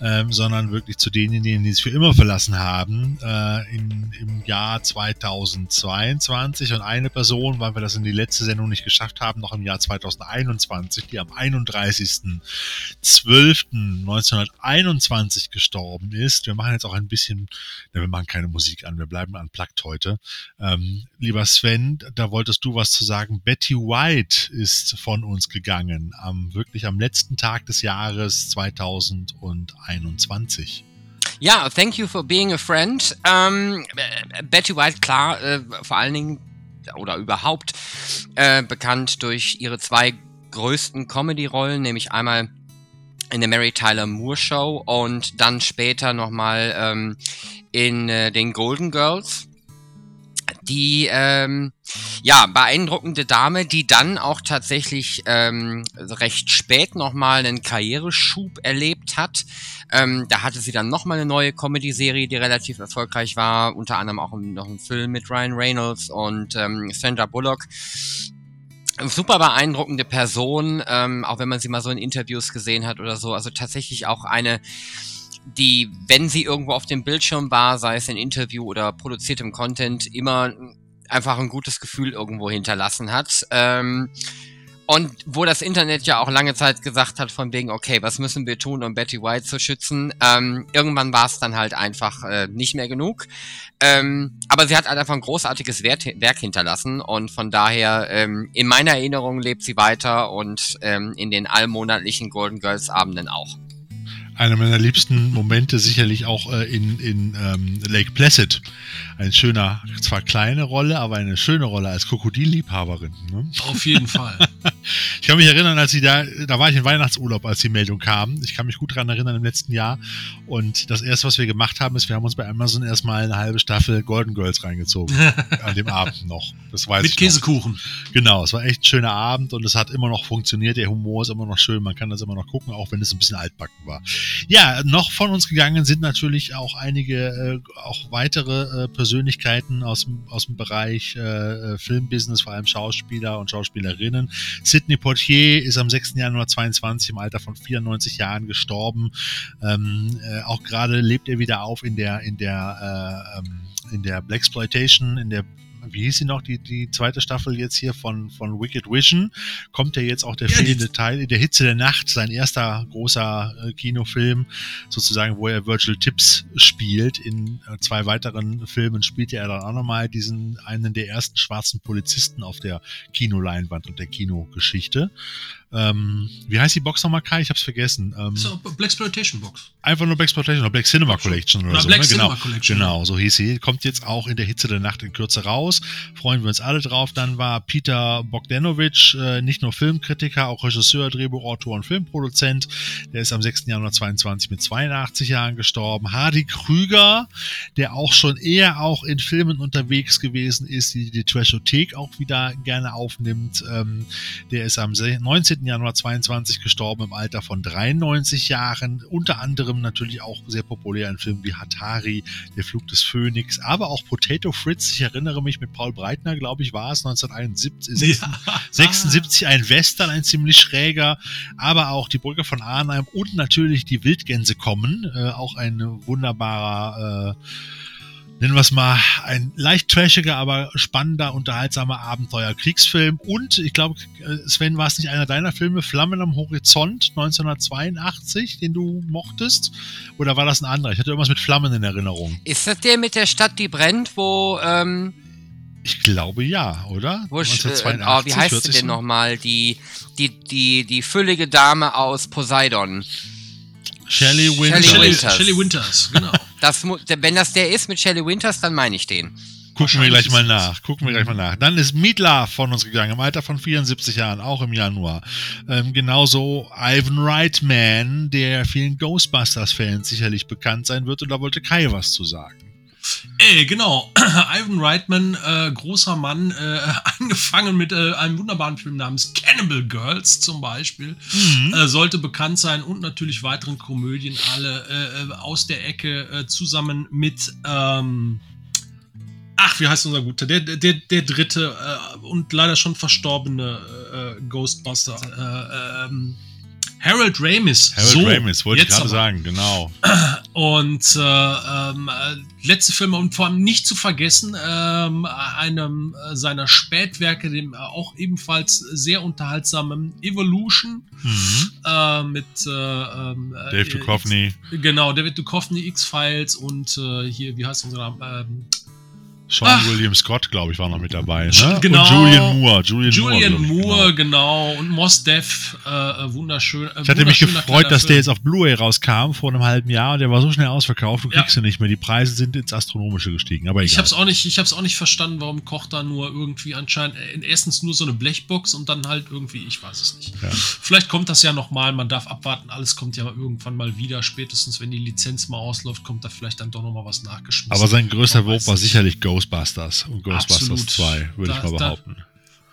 ähm, sondern wirklich zu denjenigen, die es für immer verlassen haben, äh, in, im Jahr 2022 und eine Person, weil wir das in die letzte Sendung nicht geschafft haben, noch im Jahr 2021, die am 31.12.1921 gestorben ist. Wir machen jetzt auch ein bisschen, ja, wir machen keine Musik an, wir bleiben unplugged heute. Ähm, lieber Sven, da wolltest du was zu sagen. Betty White ist von uns gegangen, am wirklich am letzten Tag des Jahres 2021. Ja, thank you for being a friend. Ähm, Betty White, klar, äh, vor allen Dingen oder überhaupt äh, bekannt durch ihre zwei größten Comedy-Rollen, nämlich einmal in der Mary Tyler Moore Show und dann später nochmal ähm, in äh, den Golden Girls die ähm, ja beeindruckende Dame, die dann auch tatsächlich ähm, recht spät nochmal einen Karriereschub erlebt hat. Ähm, da hatte sie dann nochmal eine neue Comedy-Serie, die relativ erfolgreich war, unter anderem auch noch ein Film mit Ryan Reynolds und ähm, Sandra Bullock. Super beeindruckende Person, ähm, auch wenn man sie mal so in Interviews gesehen hat oder so. Also tatsächlich auch eine die, wenn sie irgendwo auf dem Bildschirm war, sei es in Interview oder produziertem Content, immer einfach ein gutes Gefühl irgendwo hinterlassen hat. Ähm, und wo das Internet ja auch lange Zeit gesagt hat, von wegen, okay, was müssen wir tun, um Betty White zu schützen? Ähm, irgendwann war es dann halt einfach äh, nicht mehr genug. Ähm, aber sie hat halt einfach ein großartiges Wert, Werk hinterlassen und von daher, ähm, in meiner Erinnerung lebt sie weiter und ähm, in den allmonatlichen Golden Girls Abenden auch einer meiner liebsten Momente sicherlich auch äh, in, in ähm, Lake Placid. Ein schöner, zwar kleine Rolle, aber eine schöne Rolle als Krokodilliebhaberin. Ne? Auf jeden Fall. ich kann mich erinnern, als sie da, da war ich in Weihnachtsurlaub, als die Meldung kam. Ich kann mich gut daran erinnern im letzten Jahr. Und das erste, was wir gemacht haben, ist, wir haben uns bei Amazon erstmal eine halbe Staffel Golden Girls reingezogen. an dem Abend noch. Das weiß Mit ich Käsekuchen. Noch. Genau, es war echt ein schöner Abend und es hat immer noch funktioniert. Der Humor ist immer noch schön. Man kann das immer noch gucken, auch wenn es ein bisschen altbacken war. Ja, noch von uns gegangen sind natürlich auch einige, äh, auch weitere äh, Persönlichkeiten aus, aus dem Bereich äh, äh, Filmbusiness, vor allem Schauspieler und Schauspielerinnen. Sidney Poitier ist am 6. Januar 22 im Alter von 94 Jahren gestorben. Ähm, äh, auch gerade lebt er wieder auf in der, in der, äh, ähm, in der Blaxploitation, in der wie hieß sie noch, die, die zweite Staffel jetzt hier von, von Wicked Vision, kommt ja jetzt auch der ja, fehlende Teil in der Hitze der Nacht, sein erster großer äh, Kinofilm, sozusagen, wo er Virtual Tips spielt. In äh, zwei weiteren Filmen spielte er dann auch nochmal diesen, einen der ersten schwarzen Polizisten auf der Kinoleinwand und der Kinogeschichte. Ähm, wie heißt die Box nochmal, Kai? Ich hab's vergessen. Ähm, so, Black Exploitation Box. Einfach nur Black Exploitation oder Black Cinema Collection oder, oder so. Black ne? Cinema genau, Collection. Genau, so hieß sie. Kommt jetzt auch in der Hitze der Nacht in Kürze raus. Freuen wir uns alle drauf. Dann war Peter Bogdanovich äh, nicht nur Filmkritiker, auch Regisseur, Drehbuchautor und Filmproduzent. Der ist am 6. Januar 22 mit 82 Jahren gestorben. Hardy Krüger, der auch schon eher auch in Filmen unterwegs gewesen ist, die die Trashothek auch wieder gerne aufnimmt. Ähm, der ist am 19. Januar 22 gestorben im Alter von 93 Jahren. Unter anderem natürlich auch sehr populär in Filmen wie Hatari, Der Flug des Phönix, aber auch Potato Fritz. Ich erinnere mich mit Paul Breitner, glaube ich, war es 1971, ja. 76 ein Western, ein ziemlich schräger, aber auch die Brücke von Arnheim und natürlich die Wildgänse kommen, äh, auch ein wunderbarer äh, nennen wir es mal, ein leicht trashiger, aber spannender, unterhaltsamer Abenteuer-Kriegsfilm. Und ich glaube, äh, Sven, war es nicht einer deiner Filme, Flammen am Horizont 1982, den du mochtest? Oder war das ein anderer? Ich hatte irgendwas mit Flammen in Erinnerung. Ist das der mit der Stadt, die brennt, wo. Ähm ich glaube ja, oder? Wo, 1982, oh, wie heißt sie denn nochmal? Die, die, die, die füllige Dame aus Poseidon. Shelley Winters. Shelley Winters, Shelley Winters genau. Das, wenn das der ist mit Shelley Winters, dann meine ich den. Gucken wir gleich mal nach. Gucken wir gleich mal nach. Dann ist Meatla von uns gegangen, im Alter von 74 Jahren, auch im Januar. Ähm, genauso Ivan Reitman, der vielen Ghostbusters-Fans sicherlich bekannt sein wird. Und da wollte Kai was zu sagen. Ey, genau. Ivan Reitman, äh, großer Mann, äh, angefangen mit äh, einem wunderbaren Film namens Cannibal Girls zum Beispiel, mhm. Äh, sollte bekannt sein und natürlich weiteren Komödien alle äh, äh, aus der Ecke zusammen mit ähm, ach, wie heißt unser guter? Der, der, der dritte äh, und leider schon verstorbene äh, Ghostbuster. Äh, ähm, Harold Ramis. Harold so, Ramis, wollte ich gerade sagen, genau. Und äh, ähm, äh, letzte Filme und vor allem nicht zu vergessen, ähm, einem äh, seiner Spätwerke, dem äh, auch ebenfalls sehr unterhaltsamen Evolution Mhm. äh, mit äh, ähm, Dave Duchovny, Genau, David Duchovny, X-Files und hier, wie heißt unser Name? Sean Ach. William Scott, glaube ich, war noch mit dabei. Ne? genau. Und Julian Moore. Julian, Julian Moore, ich, Moore, genau. und Mos Def, äh, äh, wunderschön. Äh, Ich hatte mich gefreut, dass der jetzt auf Blu-ray rauskam vor einem halben Jahr und der war so schnell ausverkauft, du Ja. kriegst ihn nicht mehr. Die Preise sind ins Astronomische gestiegen, aber Ich egal. hab's auch nicht, ich auch nicht verstanden, warum Koch da nur irgendwie anscheinend äh, erstens nur so eine Blechbox und dann halt irgendwie, ich weiß es nicht. Ja. Vielleicht kommt das ja nochmal, man darf abwarten, alles kommt ja irgendwann mal wieder, spätestens wenn die Lizenz mal ausläuft, kommt da vielleicht dann doch nochmal was nachgeschmissen. aber sein größter Wurf war sicherlich Ghostbusters und Ghostbusters Absolut. 2, würde ich Da- mal da- behaupten.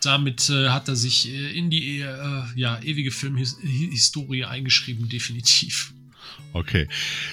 Damit äh, hat er sich äh, in die äh, ja, ewige Filmhistorie eingeschrieben, definitiv. Okay.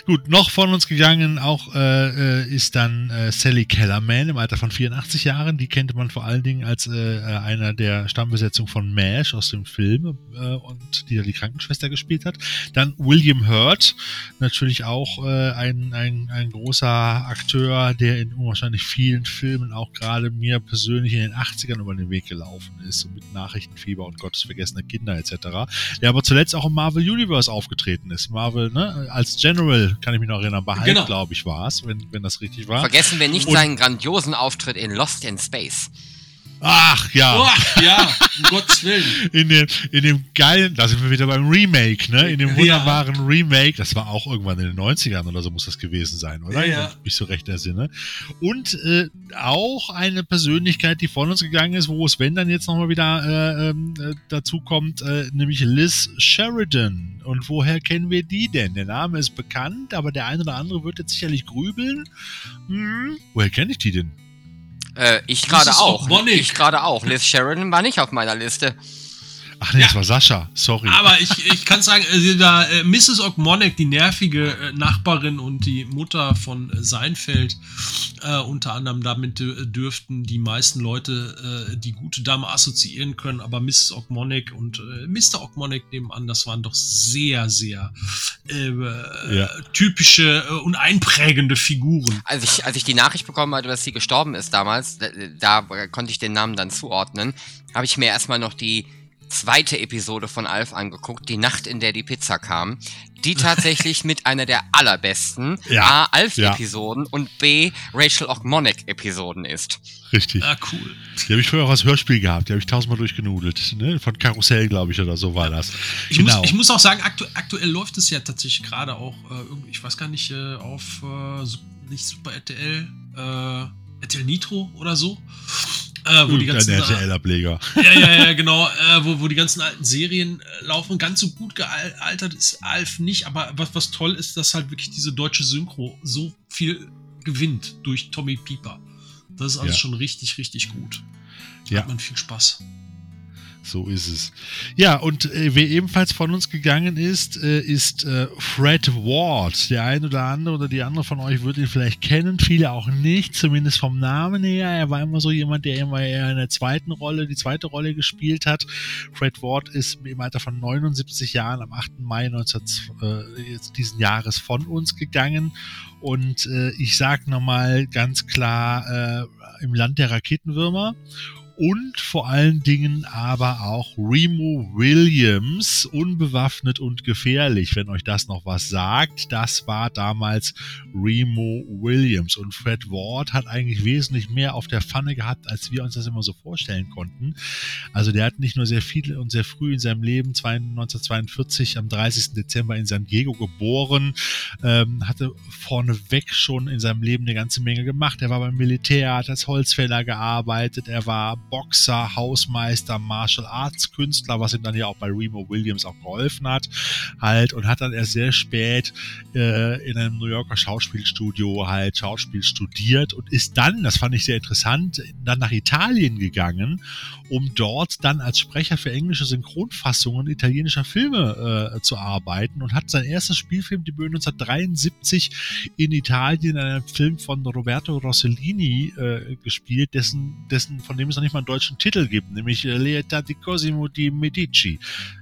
Gut, noch von uns gegangen auch äh, äh, ist dann äh, Sally Kellerman im Alter von 84 Jahren. Die kennt man vor allen Dingen als äh, äh, einer der Stammbesetzung von MASH aus dem Film äh, und die da die Krankenschwester gespielt hat. Dann William Hurt, natürlich auch ein, ein, ein großer Akteur, der in unwahrscheinlich vielen Filmen auch gerade mir persönlich in den 80ern über den Weg gelaufen ist, so mit Nachrichtenfieber und Gottesvergessene Kinder etc. Der aber zuletzt auch im Marvel Universe aufgetreten ist. Marvel, ne, als General, kann ich mich noch erinnern, bei Hulk, Genau. glaube ich, war es, wenn, wenn das richtig war. Vergessen wir nicht Und- seinen grandiosen Auftritt in Lost in Space. Ach ja, Boah, ja, um Gottes Willen. in dem, in dem geilen, da sind wir wieder beim Remake, ne? In dem Ja. wunderbaren Remake, das war auch irgendwann in den 90ern oder so muss das gewesen sein, oder? Ja, ja. Wenn ich mich so recht entsinne. Und äh, auch eine Persönlichkeit, die von uns gegangen ist, wo es, wenn dann jetzt nochmal wieder äh, ähm, äh, dazu kommt, äh, nämlich Liz Sheridan. Und woher kennen wir die denn? Der Name ist bekannt, aber der eine oder andere wird jetzt sicherlich grübeln. Hm, woher kenne ich die denn? Äh, ich gerade auch. Bonnig. Ich gerade auch. Liz Sheridan war nicht auf meiner Liste. Ach nee, Ja. das war Sascha, sorry. Aber ich, ich kann sagen, äh, da äh, Mrs. Ogmonic, die nervige äh, Nachbarin und die Mutter von äh, Seinfeld, äh, unter anderem damit äh, dürften die meisten Leute äh, die gute Dame assoziieren können, aber Mrs. Ogmonic und äh, Mr. Ogmonic nebenan, das waren doch sehr, sehr äh, Ja. typische äh, und einprägende Figuren. Als ich, als ich die Nachricht bekommen hatte, dass sie gestorben ist damals, da, da konnte ich den Namen dann zuordnen, habe ich mir erstmal noch die zweite Episode von Alf angeguckt, die Nacht, in der die Pizza kam, die tatsächlich mit einer der allerbesten Ja, A. Alf-Episoden und B. Rachel Ogmonic-Episoden ist. Richtig. Ah, cool. Die habe ich früher auch als Hörspiel gehabt. Die habe ich tausendmal durchgenudelt. Ne? Von Karussell, glaube ich, oder so war das. Ich, genau. muss, ich muss auch sagen, aktu aktuell läuft es ja tatsächlich gerade auch, äh, irgendwie- ich weiß gar nicht, äh, auf äh, nicht Super RTL, äh, RTL Nitro oder so. Äh, wo die ganzen, Ein äh, RTL-Ableger. ja, ja, ja, genau, äh, wo, wo die ganzen alten Serien äh, laufen. Ganz so gut gealtert ist Alf nicht, aber was, was toll ist, dass halt wirklich diese deutsche Synchro so viel gewinnt durch Tommy Pieper. Das ist alles Ja. schon richtig, richtig gut. Da Ja. hat man viel Spaß. So ist es. Ja, und äh, wer ebenfalls von uns gegangen ist, äh, ist äh, Fred Ward. Der eine oder andere oder die andere von euch wird ihn vielleicht kennen, viele auch nicht, zumindest vom Namen her. Er war immer so jemand, der immer eher in der zweiten Rolle, die zweite Rolle gespielt hat. Fred Ward ist im Alter von 79 Jahren am 8. Mai 19, äh, diesen Jahres von uns gegangen. Und äh, ich sag nochmal ganz klar, äh, im Land der Raketenwürmer und vor allen Dingen aber auch Remo Williams, unbewaffnet und gefährlich, wenn euch das noch was sagt. Das war damals Remo Williams und Fred Ward hat eigentlich wesentlich mehr auf der Pfanne gehabt, als wir uns das immer so vorstellen konnten. Also der hat nicht nur sehr viel und sehr früh in seinem Leben, 1942 am 30. Dezember in San Diego geboren, ähm, hatte vorneweg schon in seinem Leben eine ganze Menge gemacht. Er war beim Militär, hat als Holzfäller gearbeitet, er war Boxer, Hausmeister, Martial Arts Künstler, was ihm dann ja auch bei Remo Williams auch geholfen hat, halt und hat dann erst sehr spät äh, in einem New Yorker Schauspielstudio halt Schauspiel studiert und ist dann, das fand ich sehr interessant, dann nach Italien gegangen, um dort dann als Sprecher für englische Synchronfassungen italienischer Filme äh, zu arbeiten und hat sein erstes Spielfilmdebüt 1973 in Italien in einem Film von Roberto Rossellini äh, gespielt, dessen, dessen, von dem es noch nicht mal einen deutschen Titel gibt, nämlich Leeta di Cosimo di Medici.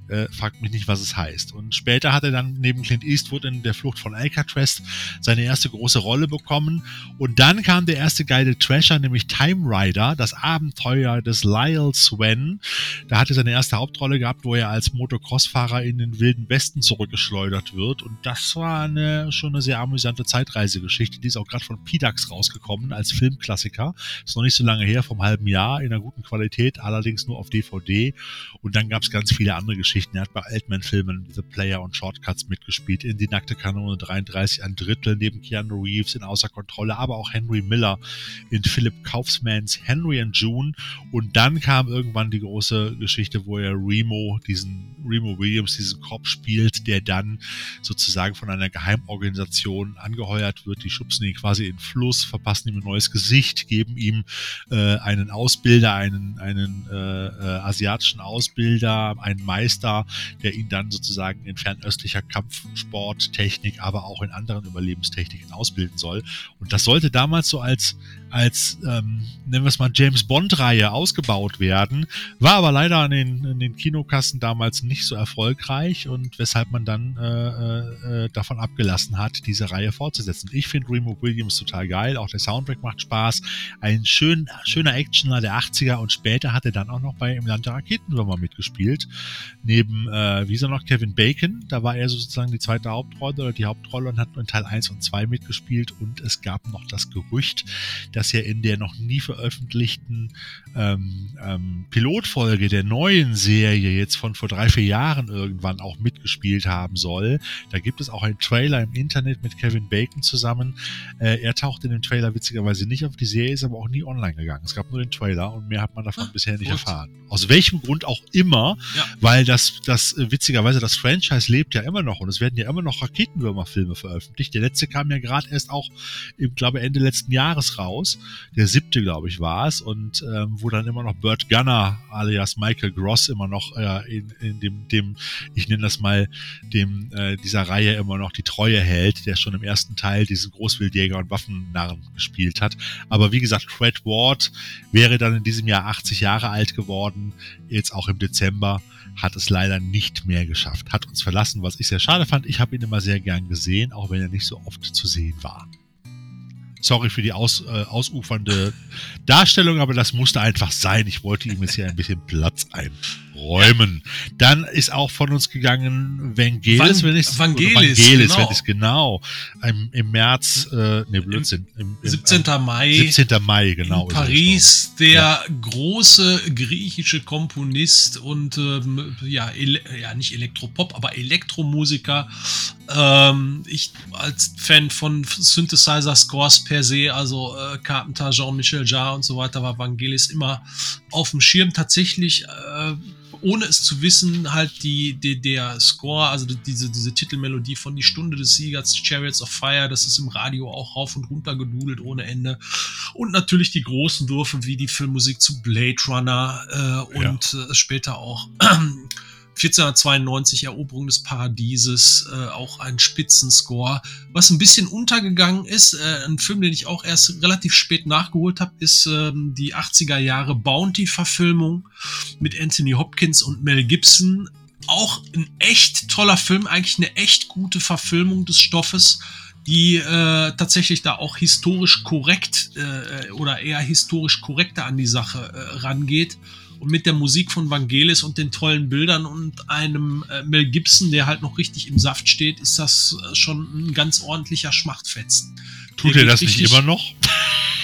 Äh, fragt mich nicht, was es heißt. Und später hat er dann neben Clint Eastwood in der Flucht von Alcatraz seine erste große Rolle bekommen. Und dann kam der erste geile Trasher, nämlich Time Rider, das Abenteuer des Lyle Swen. Da hat er seine erste Hauptrolle gehabt, wo er als Motocross-Fahrer in den wilden Westen zurückgeschleudert wird. Und das war eine, schon eine sehr amüsante Zeitreisegeschichte. Die ist auch gerade von PDAX rausgekommen als Filmklassiker. Ist noch nicht so lange her, vom halben Jahr, in einer guten Qualität, allerdings nur auf DVD. Und dann gab es ganz viele andere Geschichten Geschichten. Er hat bei Altman-Filmen The Player und Shortcuts mitgespielt. In Die nackte Kanone 33 ein Drittel neben Keanu Reeves in Außer Kontrolle, aber auch Henry Miller in Philip Kaufmans Henry and June. Und dann kam irgendwann die große Geschichte, wo er Remo, diesen Remo Williams, diesen Cop spielt, der dann sozusagen von einer Geheimorganisation angeheuert wird. Die schubsen ihn quasi in den Fluss, verpassen ihm ein neues Gesicht, geben ihm äh, einen Ausbilder, einen, einen äh, äh, asiatischen Ausbilder, einen Meister, Star, der ihn dann sozusagen in fernöstlicher Kampfsporttechnik, aber auch in anderen Überlebenstechniken ausbilden soll. Und das sollte damals so als als, ähm, nennen wir es mal, James Bond-Reihe ausgebaut werden, war aber leider an den, in den Kinokassen damals nicht so erfolgreich und weshalb man dann äh, äh, davon abgelassen hat, diese Reihe fortzusetzen. Ich finde Remo Williams total geil, auch der Soundtrack macht Spaß, ein schön, schöner Actioner der 80er und später hat er dann auch noch bei Im Land der Raketenwürmer mitgespielt, neben, äh, wie ist er noch, Kevin Bacon, da war er sozusagen die zweite Hauptrolle oder die Hauptrolle und hat in Teil 1 und 2 mitgespielt und es gab noch das Gerücht, dass er in der noch nie veröffentlichten ähm, ähm, Pilotfolge der neuen Serie jetzt von vor drei, vier Jahren irgendwann auch mitgespielt haben soll. Da gibt es auch einen Trailer im Internet mit Kevin Bacon zusammen. Äh, er taucht in dem Trailer witzigerweise nicht auf. Die Serie ist aber auch nie online gegangen. Es gab nur den Trailer und mehr hat man davon ah, bisher nicht gut. erfahren. Aus welchem Grund auch immer, ja. weil das, das äh, witzigerweise das Franchise lebt ja immer noch und es werden ja immer noch Raketenwürmerfilme veröffentlicht. Der letzte kam ja gerade erst auch, ich glaube Ende letzten Jahres raus raus. Der siebte, glaube ich, war es. Und ähm, wo dann immer noch Burt Gunner alias Michael Gross immer noch äh, in, in dem, dem, ich nenne das mal, dem äh, dieser Reihe immer noch die Treue hält, der schon im ersten Teil diesen Großwildjäger und Waffennarren gespielt hat. Aber wie gesagt, Fred Ward wäre dann in diesem Jahr 80 Jahre alt geworden, jetzt auch im Dezember hat es leider nicht mehr geschafft, hat uns verlassen, was ich sehr schade fand. Ich habe ihn immer sehr gern gesehen, auch wenn er nicht so oft zu sehen war. Sorry für die aus, äh, ausufernde Darstellung, aber das musste einfach sein. Ich wollte ihm jetzt hier ein bisschen Platz einräumen. Dann ist auch von uns gegangen Vangelis, Van, wenn ich Vangelis, Vangelis genau. wenn ich genau. Im, Im, März, äh, ne Blödsinn. Im, im, 17. Äh, Mai. 17. Mai, genau. In Paris, der ja. große griechische Komponist und ähm, ja, ja, nicht Elektropop, aber Elektromusiker. Ähm, ich als Fan von Synthesizer-Scores per se, also äh, Carpenter, Jean-Michel Jarre und so weiter, war Vangelis immer auf dem Schirm. Tatsächlich, äh, ohne es zu wissen, halt die, die, der Score, also diese, diese Titelmelodie von Die Stunde des Siegers, Chariots of Fire, das ist im Radio auch rauf und runter gedudelt ohne Ende. Und natürlich die großen Würfe wie die Filmmusik zu Blade Runner äh, und ja. äh, später auch 1492 Eroberung des Paradieses, äh, auch ein Spitzenscore. Was ein bisschen untergegangen ist, äh, ein Film, den ich auch erst relativ spät nachgeholt habe, ist ähm, die 80er Jahre Bounty-Verfilmung mit Anthony Hopkins und Mel Gibson. Auch ein echt toller Film, eigentlich eine echt gute Verfilmung des Stoffes die äh, tatsächlich da auch historisch korrekt äh, oder eher historisch korrekter an die Sache äh, rangeht und mit der Musik von Vangelis und den tollen Bildern und einem äh, Mel Gibson, der halt noch richtig im Saft steht, ist das äh, schon ein ganz ordentlicher Schmachtfetzen. Tut er das nicht immer noch?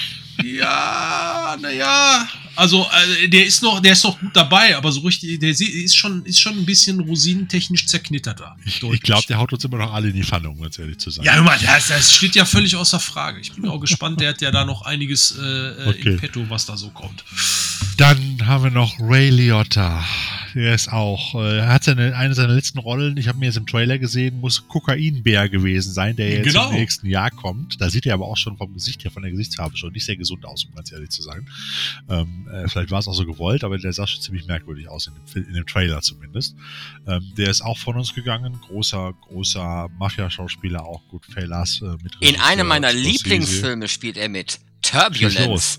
Ja, naja. Also, äh, der ist noch, der ist noch gut dabei, aber so richtig, der ist schon, ist schon ein bisschen rosinentechnisch zerknittert da. Ich, ich glaube, der haut uns immer noch alle in die Pfanne, um ganz ehrlich zu sein. Ja, immer, das, das steht ja völlig außer Frage. Ich bin auch gespannt, der hat ja da noch einiges äh, äh okay. in petto, was da so kommt. Dann haben wir noch Ray Liotta. Der ist auch, äh, er hat seine, eine seiner letzten Rollen, ich habe mir jetzt im Trailer gesehen, muss Kokainbär gewesen sein, der jetzt Genau. im nächsten Jahr kommt. Da sieht er aber auch schon vom Gesicht her, von der Gesichtsfarbe schon nicht sehr gesund aus, um ganz ehrlich zu sein. Ähm, äh, vielleicht war es auch so gewollt, aber der sah schon ziemlich merkwürdig aus, in dem, in dem Trailer zumindest. Ähm, der ist auch von uns gegangen, großer, großer Mafia-Schauspieler, auch Goodfellas äh, mit In einem meiner. Lieblingsfilme spielt er mit. Turbulence.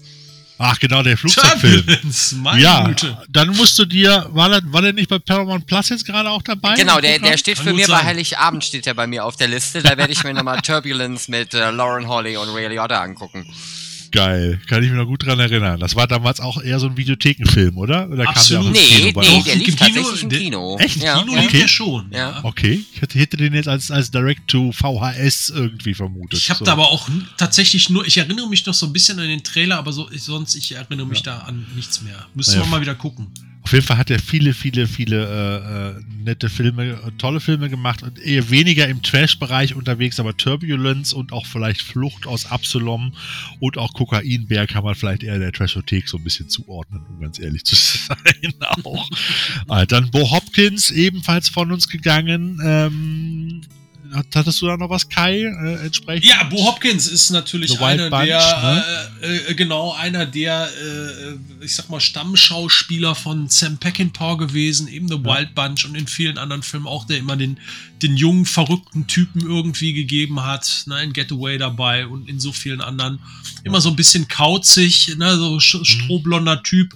Ach genau, der Flugzeugfilm. Turbulence, meine Ja, Güte. dann musst du dir, war der, war der nicht bei Paramount Plus jetzt gerade auch dabei? Genau, der, der steht Kann für mir bei sein. Heiligabend steht er bei mir auf der Liste. Da werde ich mir nochmal Turbulence mit äh, Lauren Holly und Ray Liotta angucken. Geil, kann ich mich noch gut dran erinnern. Das war damals auch eher so ein Videothekenfilm, oder? Oder Absolut. im Nee, Kino nee, der lief im Kino, tatsächlich im der- Kino. Echt? Ja, Kino ja. lief Okay. der schon. Ja. Ja. Okay, ich hätte, hätte den jetzt als, als Direct-to-VHS irgendwie vermutet. Ich habe So. da aber auch tatsächlich nur, ich erinnere mich noch so ein bisschen an den Trailer, aber so, ich, sonst, ich erinnere mich da an nichts mehr. Müssen Naja. wir mal wieder gucken. Auf jeden Fall hat er viele, viele, viele äh, äh, nette Filme, äh, tolle Filme gemacht und eher weniger im Trash-Bereich unterwegs, aber Turbulence und auch vielleicht Flucht aus Absalom und auch Kokainbär kann man vielleicht eher der Trashothek so ein bisschen zuordnen, um ganz ehrlich zu sein auch. äh, dann Bo Hopkins, ebenfalls von uns gegangen. Ähm, hat- hattest du da noch was, Kai, äh, entsprechend? Ja, Bo Hopkins ist natürlich einer Bunch, der, äh, äh, genau, einer der, äh, ich sag mal, Stammschauspieler von Sam Peckinpah gewesen, eben The Wild Bunch und in vielen anderen Filmen auch, der immer den, den jungen, verrückten Typen irgendwie gegeben hat, ne, in Getaway dabei und in so vielen anderen. Immer so ein bisschen kauzig, ne, so Mhm. strohblonder Typ,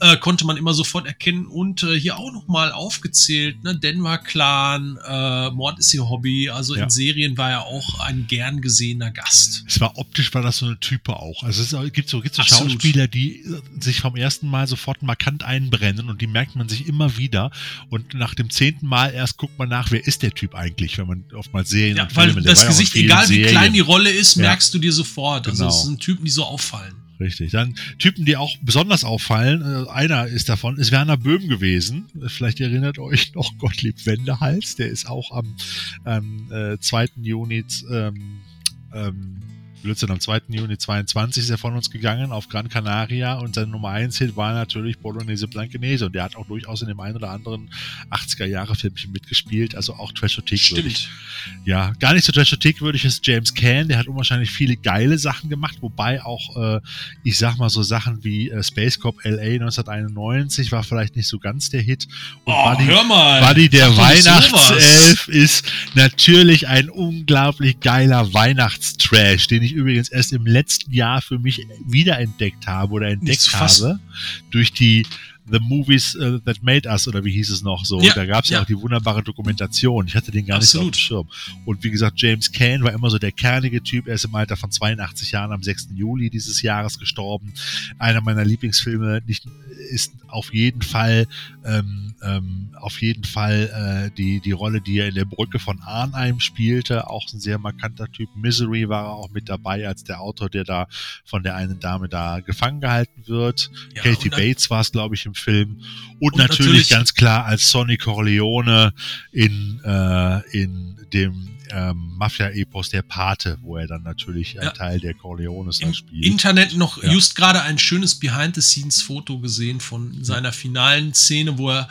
äh, konnte man immer sofort erkennen und äh, hier auch nochmal aufgezählt, ne, Denver Clan, äh, Mord ist ihr Hobby, also Ja. in Serien war er auch ein gern gesehener Gast. Es war optisch, war das so eine Type auch. Also es gibt so, gibt so Absolut. Schauspieler, die äh, sich vom ersten Mal sofort markant einbrennen und die merkt man sich immer wieder. Und nach dem zehnten Mal erst guckt man nach, wer ist der Typ eigentlich, wenn man oftmals Serien Ja, und weil Filme, der das Gesicht, egal wie Serien. klein die Rolle ist, merkst du dir sofort. Also Genau. es sind Typen, die so auffallen. Richtig. Dann Typen, die auch besonders auffallen. Äh, einer ist davon, ist Werner Böhm gewesen. Vielleicht erinnert euch noch Gottlieb Wendehals. Der ist auch am ähm, äh, 2. Juni ähm, ähm, Blödsinn, am 2. Juni 22 ist er von uns gegangen auf Gran Canaria und sein Nummer 1 Hit war natürlich Bolognese Blankenese und der hat auch durchaus in dem einen oder anderen 80er Jahre Filmchen mitgespielt, also auch Trashothek würdig. Ja, gar nicht so Trashothek würdig ist James Caan, der hat unwahrscheinlich viele geile Sachen gemacht, wobei auch, äh, ich sag mal so Sachen wie äh, Space Cop LA 1991 war vielleicht nicht so ganz der Hit und Oh, Buddy, hör mal. Buddy der Weihnachtself ist natürlich ein unglaublich geiler Weihnachtstrash, den ich übrigens erst im letzten Jahr für mich wiederentdeckt habe oder entdeckt habe durch die The Movies uh, That Made Us oder wie hieß es noch so. Ja, da gab es ja auch die wunderbare Dokumentation. Ich hatte den gar nicht so auf dem Absolut. Schirm. Und wie gesagt, James Caan war immer so der kernige Typ. Er ist im Alter von 82 Jahren am 6. Juli dieses Jahres gestorben. Einer meiner Lieblingsfilme nicht, ist auf jeden Fall ähm, ähm, auf jeden Fall äh, die, die Rolle, die er in der Brücke von Arnheim spielte. Auch ein sehr markanter Typ. Misery war er auch mit dabei als der Autor, der da von der einen Dame da gefangen gehalten wird. Ja, dann- Bates war es, glaube ich, im Film. Und, Und natürlich, natürlich- ganz klar als Sonny Corleone in, äh, in dem ähm, Mafia-Epos Der Pate, wo er dann natürlich ein Ja. Teil der Corleones Im spielt. Internet noch Ja. just gerade ein schönes Behind-the-Scenes-Foto gesehen von seiner finalen Szene, wo er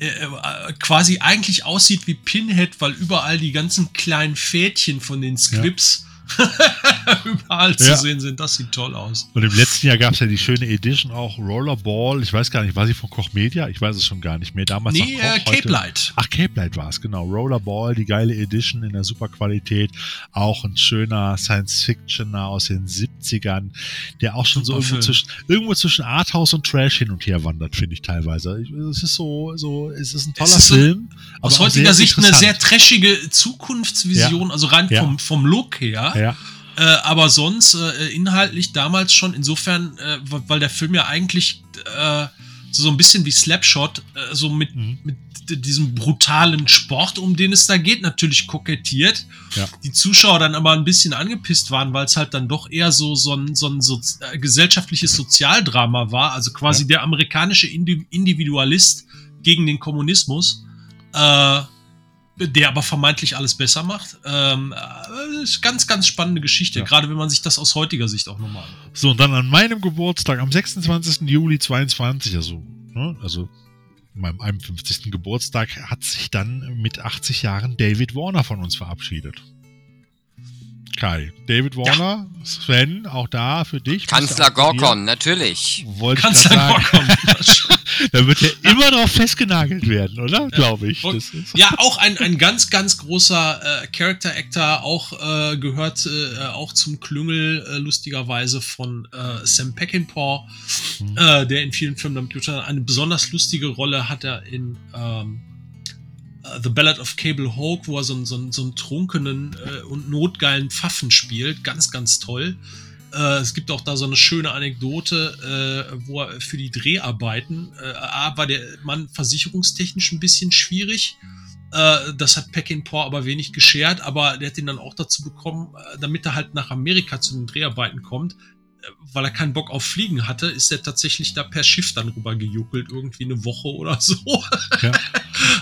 äh, äh, quasi eigentlich aussieht wie Pinhead, weil überall die ganzen kleinen Fädchen von den Scripts überall zu Ja. sehen sind. Das sieht toll aus. Und im letzten Jahr gab es ja die schöne Edition auch Rollerball. Ich weiß gar nicht, war sie von Koch Media? Ich weiß es schon gar nicht mehr. Damals Nee, noch äh, Koch, heute- Cape Light. Ach, Cape Light war es, genau. Rollerball, die geile Edition in der super Qualität. Auch ein schöner Science-Fictioner aus den 70ern, der auch schon Super so irgendwo zwischen, irgendwo zwischen Arthouse und Trash hin und her wandert, finde ich teilweise. Es ist so, so, es ist ein toller ist Film. Aus heutiger Sicht eine sehr trashige Zukunftsvision, also rein Ja. vom, vom Look her. Ja, Äh, aber sonst äh, inhaltlich damals schon insofern, äh, weil der Film ja eigentlich äh, so, ein bisschen wie Slapshot, äh, so mit, Mhm. mit diesem brutalen Sport, um den es da geht, natürlich kokettiert. Ja. Die Zuschauer dann aber ein bisschen angepisst waren, weil es halt dann doch eher so, so ein, so ein so, äh, gesellschaftliches Sozialdrama war, also quasi der amerikanische Indi Individualist gegen den Kommunismus. Äh, der aber vermeintlich alles besser macht. Ähm, äh, ist ganz, ganz spannende Geschichte, Ja. gerade wenn man sich das aus heutiger Sicht auch nochmal anguckt. So, und dann an meinem Geburtstag, am 26. Juli 22, also, ne, also meinem 51. Geburtstag, hat sich dann mit 80 Jahren David Warner von uns verabschiedet. Kai, David Warner, Sven, auch da für dich. Kanzler? Gorkon, natürlich. Wollte ich Kanzler. Gorkon. Da wird ja immer drauf festgenagelt werden, oder? Glaube ich. Und- Ja, auch ein, ein ganz, ganz großer äh, Character Actor, auch äh, gehört äh, auch zum Klüngel, äh, lustigerweise von äh, Sam Peckinpah, Mhm. äh, der in vielen Filmen damit getan hat. Eine besonders lustige Rolle hat er in ähm, äh, The Ballad of Cable Hawk, wo er so, einen- so, so einen trunkenen und notgeilen Pfaffen spielt. Ganz, ganz toll. Äh, es gibt auch da so eine schöne Anekdote, äh, wo er für die Dreharbeiten, äh, A, war der Mann versicherungstechnisch ein bisschen schwierig. Äh, das hat Peckinpah aber wenig geschert, aber der hat ihn dann auch dazu bekommen, äh, damit er halt nach Amerika zu den Dreharbeiten kommt, äh, weil er keinen Bock auf Fliegen hatte, ist er tatsächlich da per Schiff dann rüber gejuckelt, irgendwie eine Woche oder so. Ja.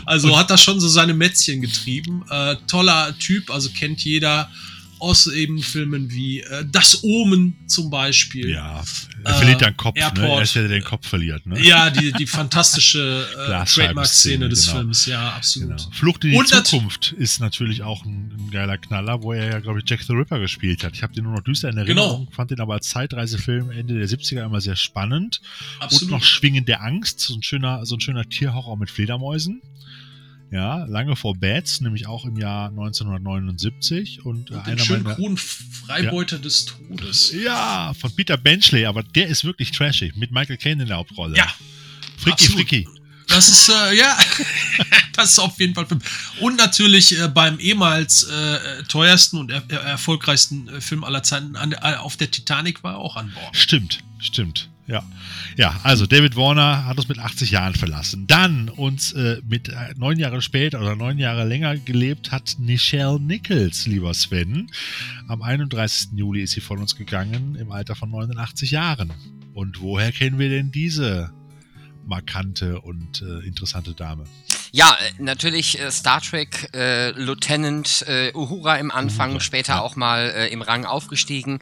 Also hat er schon so seine Mätzchen getrieben. Toller Typ, also kennt jeder aus eben Filmen wie äh, Das Omen zum Beispiel. ja, er verliert Äh, den Kopf, ne? Airport. Er ist der, der den Kopf verliert, ne? Ja, die, die fantastische äh, Trademark-Szene des genau. Films, ja, absolut. Genau. Flucht in die Und Zukunft ist natürlich auch ein, ein geiler Knaller, wo er ja, glaube ich, Jack the Ripper gespielt hat. Ich habe den nur noch düster in Erinnerung, Genau. fand den aber als Zeitreisefilm Ende der 70er immer sehr spannend. absolut. Und noch Schwingen der Angst, so ein schöner, so ein schöner Tierhorror mit Fledermäusen. Ja, lange vor Bats, nämlich auch im Jahr 1979. Und, äh, Und den einer schönen meiner. Freibeuter des Todes. Ja, von Peter Benchley, aber der ist wirklich trashig, mit Michael Caine in der Hauptrolle. Ja, Fricki absolut. Fricki. Das ist, äh, ja, das ist auf jeden Fall Film. Und natürlich äh, beim ehemals äh, teuersten und er er erfolgreichsten äh, Film aller Zeiten an, der- auf der Titanic war er auch an Bord. Stimmt, stimmt. Ja. Ja, also David Warner hat uns mit 80 Jahren verlassen. Dann uns äh, mit äh, neun Jahre später oder neun Jahre länger gelebt hat Nichelle Nichols, lieber Sven. Am 31. Juli ist sie von uns gegangen im Alter von 89 Jahren. Und woher kennen wir denn diese markante und äh, interessante Dame? Ja, äh, natürlich äh, Star Trek äh, Lieutenant äh, Uhura im Anfang, Uhura, später ja. auch mal äh, im Rang aufgestiegen.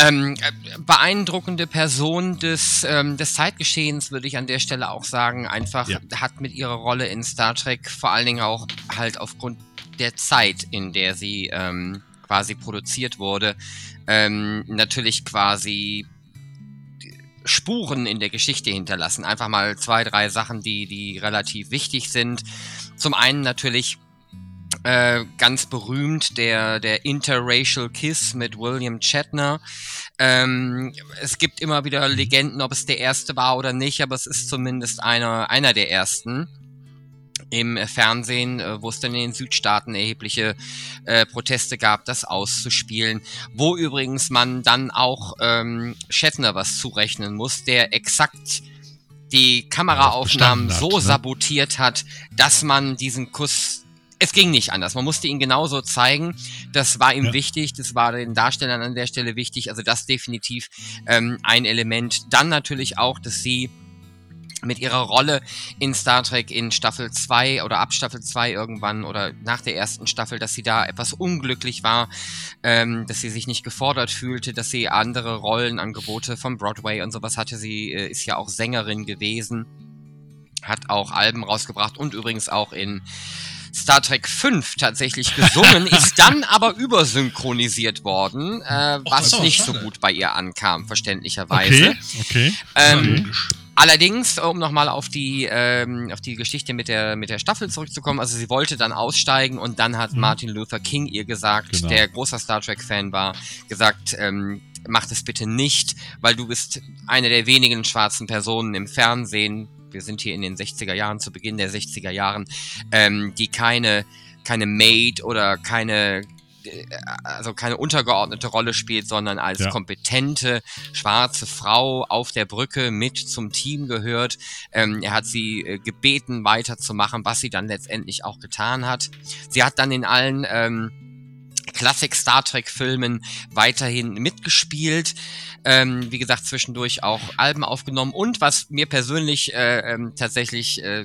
Ähm, äh, beeindruckende Person des, ähm, des Zeitgeschehens, würde ich an der Stelle auch sagen. Einfach Ja. hat mit ihrer Rolle in Star Trek vor allen Dingen auch halt aufgrund der Zeit, in der sie ähm, quasi produziert wurde, ähm, natürlich quasi Spuren in der Geschichte hinterlassen. Einfach mal zwei, drei Sachen, die, die relativ wichtig sind. Zum einen natürlich äh, ganz berühmt der, der Interracial Kiss mit William Shatner. Ähm, es gibt immer wieder Legenden, ob es der erste war oder nicht, aber es ist zumindest einer, einer der ersten im Fernsehen, äh, wo es dann in den Südstaaten erhebliche äh, Proteste gab, das auszuspielen, wo übrigens man dann auch ähm, Shatner was zurechnen muss, der exakt die Kameraaufnahmen hat, so ne? sabotiert hat, dass man diesen Kuss es ging nicht anders. Man musste ihn genauso zeigen. Das war ihm Ja. wichtig. Das war den Darstellern an der Stelle wichtig. Also das definitiv ähm, ein Element. Dann natürlich auch, dass sie mit ihrer Rolle in Star Trek in Staffel 2 oder ab Staffel 2 irgendwann oder nach der ersten Staffel, dass sie da etwas unglücklich war, ähm, dass sie sich nicht gefordert fühlte, dass sie andere Rollenangebote vom Broadway und sowas hatte. Sie äh, ist ja auch Sängerin gewesen, hat auch Alben rausgebracht und übrigens auch in Star Trek 5 tatsächlich gesungen, ist dann aber übersynchronisiert worden, äh, was so, nicht so schade. gut bei ihr ankam, verständlicherweise. Okay, okay. Ähm. Allerdings, um nochmal auf die ähm, auf die Geschichte mit der mit der Staffel zurückzukommen, also sie wollte dann aussteigen und dann hat Mhm. Martin Luther King ihr gesagt, Genau. der großer Star Trek Fan war, gesagt, ähm, mach das bitte nicht, weil du bist eine der wenigen schwarzen Personen im Fernsehen. Wir sind hier in den 60er Jahren, zu Beginn der 60er Jahren, ähm, die keine keine Maid oder keine also keine untergeordnete Rolle spielt, sondern als Ja. kompetente schwarze Frau auf der Brücke mit zum Team gehört. Ähm, er hat sie äh, gebeten, weiterzumachen, was sie dann letztendlich auch getan hat. Sie hat dann in allen ähm, Classic Star Trek Filmen weiterhin mitgespielt. Ähm, wie gesagt, zwischendurch auch Alben aufgenommen und was mir persönlich äh, ähm, tatsächlich äh,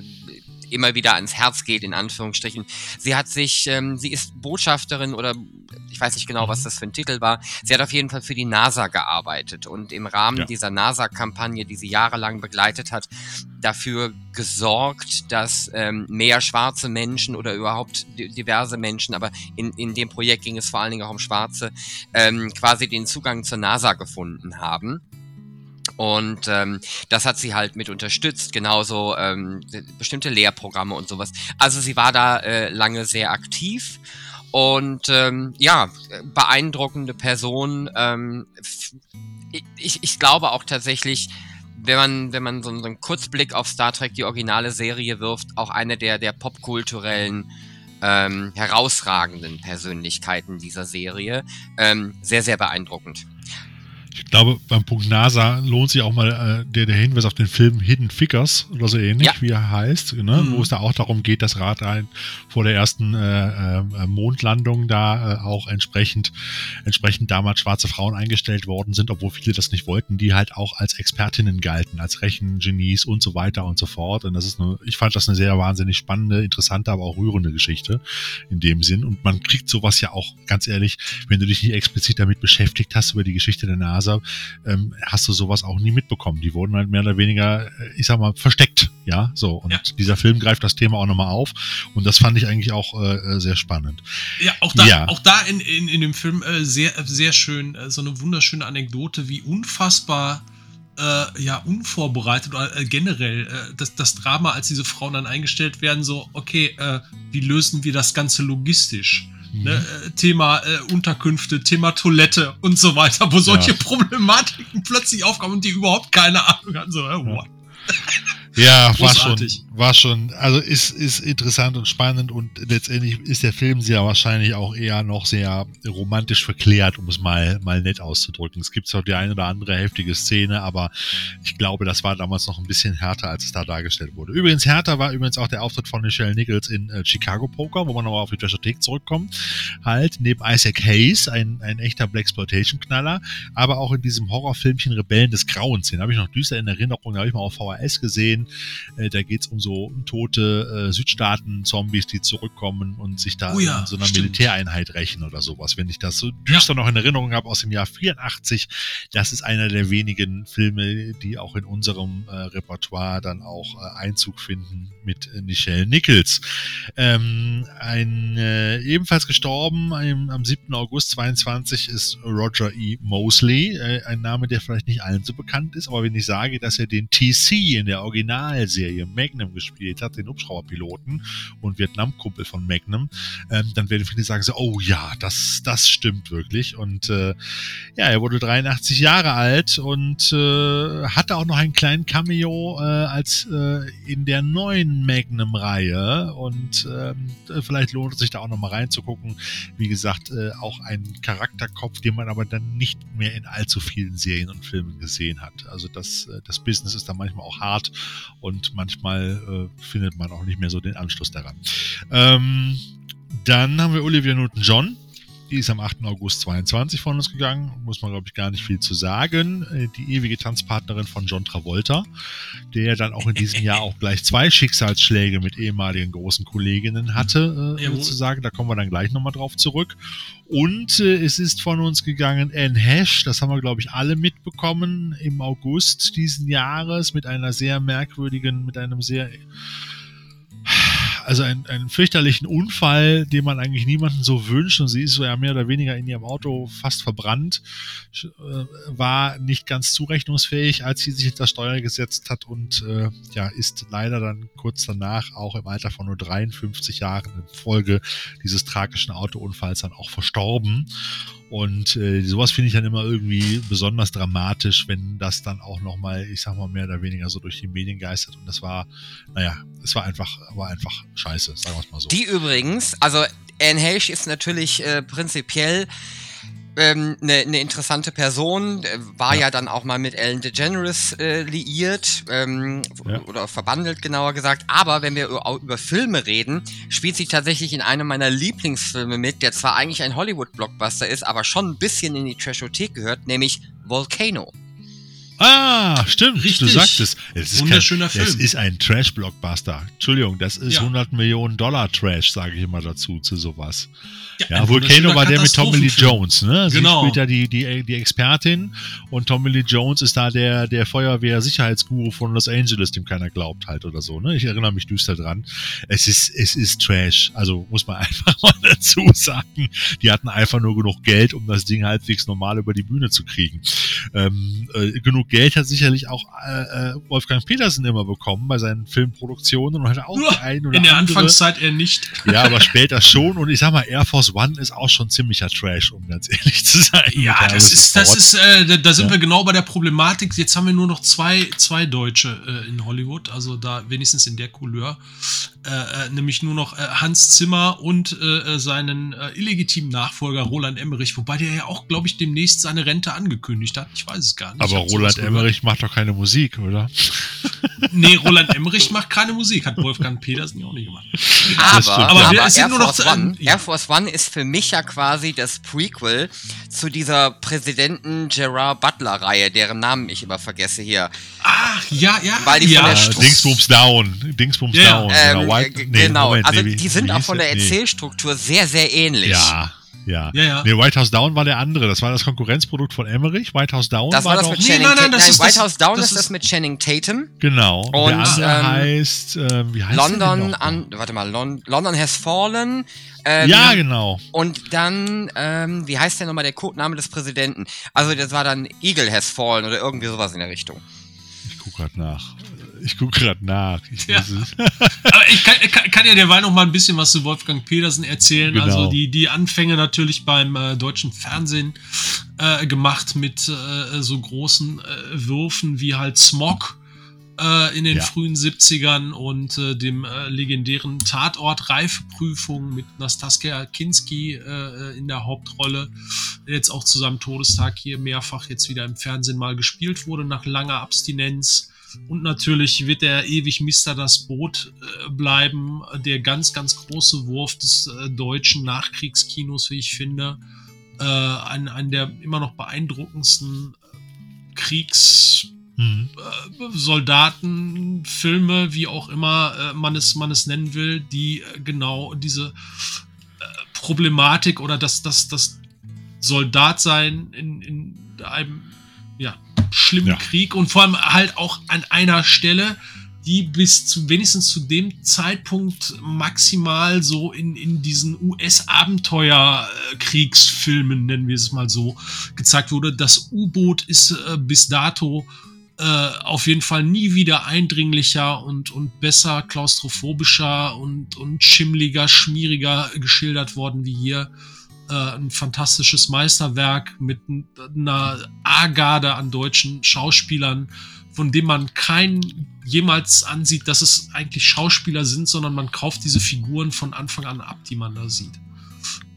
immer wieder ans Herz geht, in Anführungsstrichen. Sie hat sich, ähm, sie ist Botschafterin oder ich weiß nicht genau, was mhm. das für ein Titel war. Sie hat auf jeden Fall für die NASA gearbeitet und im Rahmen ja. dieser NASA-Kampagne, die sie jahrelang begleitet hat, dafür gesorgt, dass ähm, mehr schwarze Menschen oder überhaupt diverse Menschen, aber in, in dem Projekt ging es vor allen Dingen auch um Schwarze, ähm, quasi den Zugang zur NASA gefunden haben. Und ähm, das hat sie halt mit unterstützt, genauso ähm, bestimmte Lehrprogramme und sowas. Also sie war da äh, lange sehr aktiv und ähm, ja, beeindruckende Person. Ähm, ich, ich glaube auch tatsächlich, wenn man, wenn man so, einen Kurzblick auf Star Trek, die originale Serie wirft, auch eine der, der popkulturellen ähm, herausragenden Persönlichkeiten dieser Serie. Ähm, sehr, sehr beeindruckend. Ich glaube, beim Punkt NASA lohnt sich auch mal äh, der, der Hinweis auf den Film Hidden Figures oder so ähnlich, ja. wie er heißt, ne? Mhm. wo es da auch darum geht, dass Rad vor der ersten äh, äh, Mondlandung da äh, auch entsprechend, entsprechend damals schwarze Frauen eingestellt worden sind, obwohl viele das nicht wollten, die halt auch als Expertinnen galten, als Rechengenies und so weiter und so fort. Und das ist eine, ich fand das eine sehr wahnsinnig spannende, interessante, aber auch rührende Geschichte in dem Sinn. Und man kriegt sowas ja auch, ganz ehrlich, wenn du dich nicht explizit damit beschäftigt hast, über die Geschichte der NASA, NASA, ähm, hast du sowas auch nie mitbekommen. Die wurden halt mehr oder weniger, äh, ich sag mal, versteckt, ja, so. Und ja. dieser Film greift das Thema auch nochmal auf und das fand ich eigentlich auch äh, äh, sehr spannend. Ja, auch da, ja. Auch da in, in, in dem Film äh, sehr, sehr schön, äh, so eine wunderschöne Anekdote, wie unfassbar äh, ja, unvorbereitet oder äh, generell äh, das, das Drama, als diese Frauen dann eingestellt werden, so, okay, äh, wie lösen wir das Ganze logistisch? Ne, mhm. Thema äh, Unterkünfte, Thema Toilette und so weiter, wo solche ja. Problematiken plötzlich aufkommen und die überhaupt keine Ahnung haben. So, äh, what? Ja, war schon, war schon, also ist, ist interessant und spannend und letztendlich ist der Film sehr wahrscheinlich auch eher noch sehr romantisch verklärt, um es mal, mal nett auszudrücken. Es gibt zwar die eine oder andere heftige Szene, aber ich glaube, das war damals noch ein bisschen härter, als es da dargestellt wurde. Übrigens, härter war übrigens auch der Auftritt von Michelle Nichols in äh, Chicago Poker, wo man nochmal auf die Treasure zurückkommt. Halt, neben Isaac Hayes, ein, ein echter Blaxploitation-Knaller, aber auch in diesem Horrorfilmchen Rebellen des Grauens. Den habe ich noch düster in Erinnerung, da habe ich mal auf VHS gesehen. Äh, da geht es um so tote äh, Südstaaten-Zombies, die zurückkommen und sich da oh ja, in so einer stimmt. Militäreinheit rächen oder sowas. Wenn ich das so düster ja. noch in Erinnerung habe aus dem Jahr 84, das ist einer der wenigen Filme, die auch in unserem äh, Repertoire dann auch äh, Einzug finden mit äh, Michelle Nichols. Ähm, ein äh, ebenfalls gestorben am, am 7. August 22 ist Roger E. Mosley, äh, ein Name, der vielleicht nicht allen so bekannt ist, aber wenn ich sage, dass er den TC in der Originalserie Magnum gespielt hat, den Hubschrauberpiloten und Vietnam-Kumpel von Magnum, ähm, dann werden viele sagen so, oh ja, das, das stimmt wirklich. Und äh, ja, er wurde 83 Jahre alt und äh, hatte auch noch einen kleinen Cameo äh, als äh, in der neuen Magnum-Reihe. Und ähm, vielleicht lohnt es sich da auch noch mal reinzugucken. Wie gesagt, äh, auch ein Charakterkopf, den man aber dann nicht mehr in allzu vielen Serien und Filmen gesehen hat. Also das, äh, das Business ist da manchmal auch hart und manchmal äh, findet man auch nicht mehr so den Anschluss daran. Ähm, dann haben wir Olivia Newton-John. Die ist am 8. August 22 von uns gegangen. Muss man, glaube ich, gar nicht viel zu sagen. Äh, die ewige Tanzpartnerin von John Travolta, der dann auch in diesem Jahr auch gleich zwei Schicksalsschläge mit ehemaligen großen Kolleginnen hatte, äh, sozusagen. Da kommen wir dann gleich nochmal drauf zurück. Und äh, es ist von uns gegangen Anne Hash, das haben wir, glaube ich, alle mitbekommen im August diesen Jahres mit einer sehr merkwürdigen, mit einem sehr also ein, einen fürchterlichen Unfall, den man eigentlich niemanden so wünscht und sie ist so ja mehr oder weniger in ihrem Auto fast verbrannt, äh, war nicht ganz zurechnungsfähig, als sie sich hinter Steuer gesetzt hat und äh, ja, ist leider dann kurz danach auch im Alter von nur 53 Jahren in Folge dieses tragischen Autounfalls dann auch verstorben. Und äh, sowas finde ich dann immer irgendwie besonders dramatisch, wenn das dann auch nochmal, ich sag mal, mehr oder weniger so durch die Medien geistert. Und das war, naja, es war einfach, war einfach scheiße, sagen wir es mal so. Die übrigens, also Anne Heche ist natürlich äh, prinzipiell ähm, eine, eine interessante Person, äh, war ja. ja. dann auch mal mit Ellen DeGeneres äh, liiert ähm, ja. oder verbandelt genauer gesagt. Aber wenn wir über, über Filme reden, spielt sie tatsächlich in einem meiner Lieblingsfilme mit, der zwar eigentlich ein Hollywood-Blockbuster ist, aber schon ein bisschen in die Trashothek gehört, nämlich Volcano. Ah, stimmt, Richtig. du sagst es. es ist Wunderschöner kein, Es Film. ist ein Trash-Blockbuster. Entschuldigung, das ist Ja. 100 Millionen Dollar Trash, sage ich immer dazu, zu sowas. Ja, ein Volcano wunderschöner war der mit Tommy Lee. Jones, ne? Sie Genau. spielt ja die, die, die Expertin und Tommy Lee Jones ist da der, der Feuerwehr-Sicherheitsguru von Los Angeles, dem keiner glaubt halt oder so, ne? Ich erinnere mich düster dran. Es ist, es ist Trash. Also muss man einfach mal dazu sagen. Die hatten einfach nur genug Geld, um das Ding halbwegs normal über die Bühne zu kriegen. Ähm, äh, genug Geld hat sicherlich auch äh, äh, Wolfgang Petersen immer bekommen bei seinen Filmproduktionen und hat auch die ein oder In der andere. Anfangszeit eher nicht. Ja, aber später schon. Und ich sag mal, Air Force One ist auch schon ziemlicher Trash, um ganz ehrlich zu sein. Ja, das ist, das ist, äh, da, da sind Ja. wir genau bei der Problematik. Jetzt haben wir nur noch zwei, zwei Deutsche äh, in Hollywood, also da wenigstens in der Couleur, äh, äh, nämlich nur noch äh, Hans Zimmer und äh, äh, seinen äh, illegitimen Nachfolger Roland Emmerich, wobei der ja auch, glaube ich, demnächst seine Rente angekündigt hat. Ich weiß es gar nicht. Aber Roland. Emmerich macht doch keine Musik, oder? Nee, Roland Emmerich macht keine Musik, hat Wolfgang Petersen ja auch nicht gemacht. Aber, aber, Aber wir- es sind Air, nur noch Force zwei- One, ja. Air Force One ist für mich ja quasi das Prequel zu dieser Präsidenten Gerard Butler-Reihe, deren Namen ich immer vergesse hier. Ach, ja, ja. Weil die von ja. der Äh, Stru- Dingsbums Down. Dingsbums Ja, ja. Down. Ähm, Oder White, nee, genau, Moment, also nee, die sind auch von der Nee. Erzählstruktur sehr, sehr ähnlich. Ja, ja. Ja, ja. Nee, White House Down war der andere. Das war das Konkurrenzprodukt von Emmerich. White House Down Das war das doch, mit Nee, Channing nein, nein, Tatum. das Nein, ist White das- House Down das ist das ist- mit Channing Tatum. Genau. Und, der andere ähm, heißt, ähm, wie heißt der London an, warte mal, Lon London has fallen. Ähm, Ja, genau. Und dann, ähm, wie heißt der nochmal der Codename des Präsidenten? Also das war dann Eagle has fallen oder irgendwie sowas in der Richtung. Ich guck grad nach. Ich guck grad nach. Ich Ja. Aber ich kann, kann, kann ja derweil noch mal ein bisschen was zu Wolfgang Petersen erzählen. Genau. Also die, die Anfänge natürlich beim äh, deutschen Fernsehen äh, gemacht mit äh, so großen äh, Würfen wie halt Smog äh, in den Ja. frühen 70ern und äh, dem äh, legendären Tatort Reifeprüfung mit Nastasia Kinski äh, in der Hauptrolle, der jetzt auch zu seinem Todestag hier mehrfach jetzt wieder im Fernsehen mal gespielt wurde nach langer Abstinenz. Und natürlich wird er ewig Mister das Boot äh, bleiben. Der ganz, ganz große Wurf des äh, deutschen Nachkriegskinos, wie ich finde. Äh, ein, ein der immer noch beeindruckendsten äh, Kriegs- Hm. äh, Soldatenfilme, wie auch immer äh, man, es, man es nennen will, die äh, genau diese äh, Problematik oder das, das, das Soldatsein in, in einem ja, schlimmen Ja. Krieg und vor allem halt auch an einer Stelle, die bis zu wenigstens zu dem Zeitpunkt maximal so in, in diesen US-Abenteuer-Kriegsfilmen, nennen wir es mal so, gezeigt wurde. Das U-Boot ist äh, bis dato äh, auf jeden Fall nie wieder eindringlicher und, und besser, klaustrophobischer und, und schimmliger, schmieriger geschildert worden wie hier. Äh, ein fantastisches Meisterwerk mit einer A-Garde an deutschen Schauspielern, von dem man keinen jemals ansieht, dass es eigentlich Schauspieler sind, sondern man kauft diese Figuren von Anfang an ab, die man da sieht.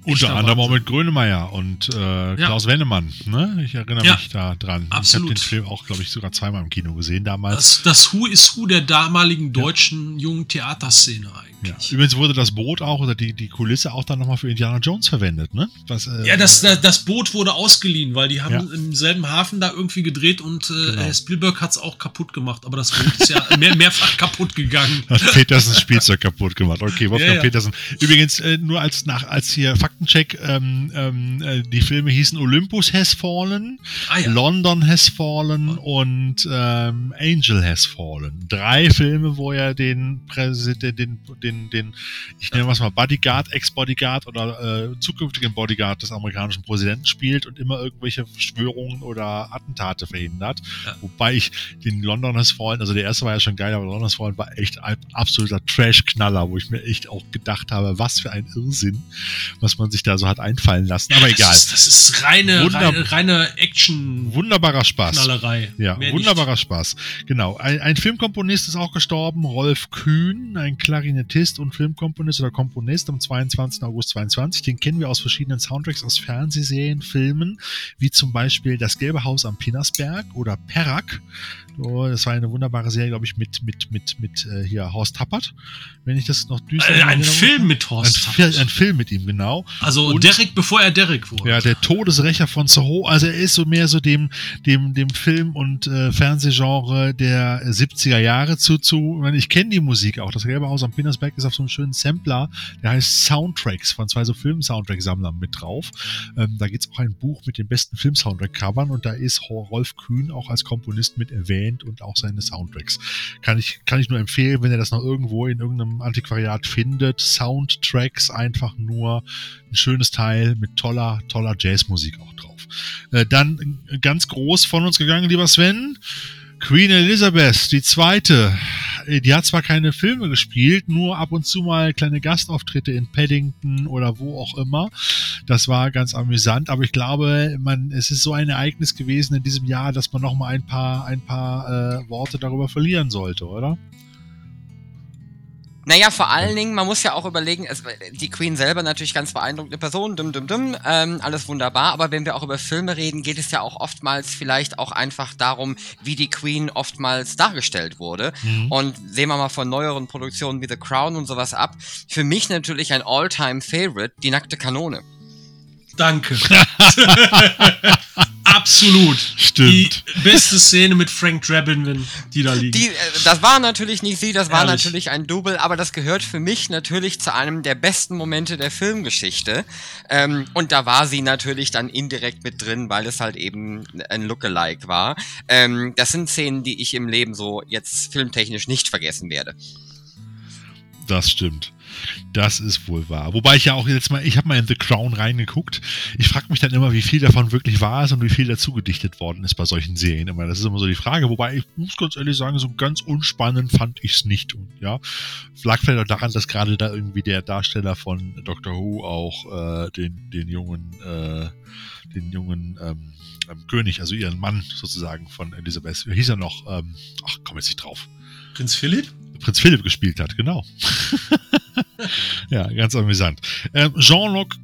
Unter anderem auch mit Grönemeyer und äh, Klaus Wennemann. Ne? Ich erinnere Ja. mich da dran. Absolut. Ich habe den Film auch, glaube ich, sogar zweimal im Kino gesehen damals. Das, das Who is Who der damaligen deutschen jungen Theaterszene Ja. eigentlich. Übrigens wurde das Boot auch oder die, die Kulisse auch dann nochmal für Indiana Jones verwendet, ne? Was, äh, Ja, das, das, das Boot wurde ausgeliehen, weil die haben Ja. im selben Hafen da irgendwie gedreht und äh, Genau. Herr Spielberg hat es auch kaputt gemacht. Aber das Boot ist ja mehr, mehrfach kaputt gegangen. Hat Petersen Spielzeug kaputt gemacht. Okay, Wolfgang Ja, ja. Petersen. Übrigens, äh, nur als nach als hier Faktencheck, ähm, ähm, äh, die Filme hießen Olympus Has Fallen, Ah ja. London Has Fallen und ähm, Angel Has Fallen. Drei Filme, wo er den Präsident, den, den, den, ich nenne es mal Bodyguard, Ex-Bodyguard oder äh, zukünftigen Bodyguard des amerikanischen Präsidenten spielt und immer irgendwelche Verschwörungen oder Attentate verhindert. Ja. Wobei ich den London Has Fallen, also der erste war ja schon geil, aber London Has Fallen war echt ein absoluter Trash-Knaller, wo ich mir echt auch gedacht habe, was für ein Irrsinn, was man sich da so hat einfallen lassen. Aber egal. Das ist, das ist reine, Wunder- reine, reine Action-Knallerei. Wunderbarer Spaß. Ja, Mehr wunderbarer Spaß. Genau. Ein, ein Filmkomponist ist auch gestorben, Rolf Kühn, ein Klarinettist und Filmkomponist oder Komponist am 22. August 22. Den kennen wir aus verschiedenen Soundtracks aus Fernsehserien, Filmen, wie zum Beispiel Das Gelbe Haus am Pinnersberg oder Perak. So, das war eine wunderbare Serie, glaube ich, mit, mit, mit, mit äh, hier Horst Tappert, wenn ich das noch düster in Ein Film mit Ein, Horst. Fi- ein Film mit ihm, genau. Also Und- Derek, bevor er Derek wurde. Ja, der Todesrächer von Soho. Also er ist so mehr so dem, dem, dem Film- und äh, Fernsehgenre der 70er Jahre zu, zu. Ich, kenne die Musik auch. Das Gelbe Haus am Pinnersberg ist auf so einem schönen Sampler, der heißt Soundtracks von zwei so Film-Soundtrack-Sammlern mit drauf. Ähm, da gibt's auch ein Buch mit den besten Film-Soundtrack-Covern und da ist Rolf Kühn auch als Komponist mit erwähnt und auch seine Soundtracks. Kann ich, kann ich nur empfehlen, wenn ihr das noch irgendwo in irgendeinem Antiquariat findet. Soundtracks einfach nur ein schönes Teil mit toller, toller Jazzmusik auch drauf. Äh, dann ganz groß von uns gegangen, lieber Sven. Queen Elizabeth, die zweite. Äh, Die hat zwar keine Filme gespielt, nur ab und zu mal kleine Gastauftritte in Paddington oder wo auch immer. Das war ganz amüsant, aber ich glaube, man, es ist so ein Ereignis gewesen in diesem Jahr, dass man noch mal ein paar, ein paar äh, Worte darüber verlieren sollte, oder? Naja, vor allen Dingen, man muss ja auch überlegen, es, die Queen selber natürlich ganz beeindruckende Person, dumm, dumm, dumm, ähm, alles wunderbar, aber wenn wir auch über Filme reden, geht es ja auch oftmals vielleicht auch einfach darum, wie die Queen oftmals dargestellt wurde. Mhm. Und sehen wir mal von neueren Produktionen wie The Crown und sowas ab. Für mich natürlich ein All-Time-Favorite, die nackte Kanone. Danke. Absolut. Stimmt. Die beste Szene mit Frank Drabin, die da liegt. Äh, das war natürlich nicht sie, das war Ehrlich. natürlich ein Double, aber das gehört für mich natürlich zu einem der besten Momente der Filmgeschichte. Ähm, und da war sie natürlich dann indirekt mit drin, weil es halt eben ein Lookalike war. Ähm, das sind Szenen, die ich im Leben so jetzt filmtechnisch nicht vergessen werde. Das stimmt. Das ist wohl wahr. Wobei ich ja auch jetzt mal, ich habe mal in The Crown reingeguckt. Ich frage mich dann immer, wie viel davon wirklich wahr ist und wie viel dazu gedichtet worden ist bei solchen Serien. Immer, das ist immer so die Frage. Wobei ich muss ganz ehrlich sagen, so ganz unspannend fand ich es nicht. Und ja, lag vielleicht auch daran, dass gerade da irgendwie der Darsteller von Doctor Who auch äh, den, den jungen, äh, den jungen ähm, ähm, König, also ihren Mann sozusagen von Elisabeth, wie hieß er noch? Ähm, ach, komm jetzt nicht drauf. Prinz Philipp? Prinz Philipp gespielt hat, genau. ja, ganz amüsant. Ähm, Jean-Luc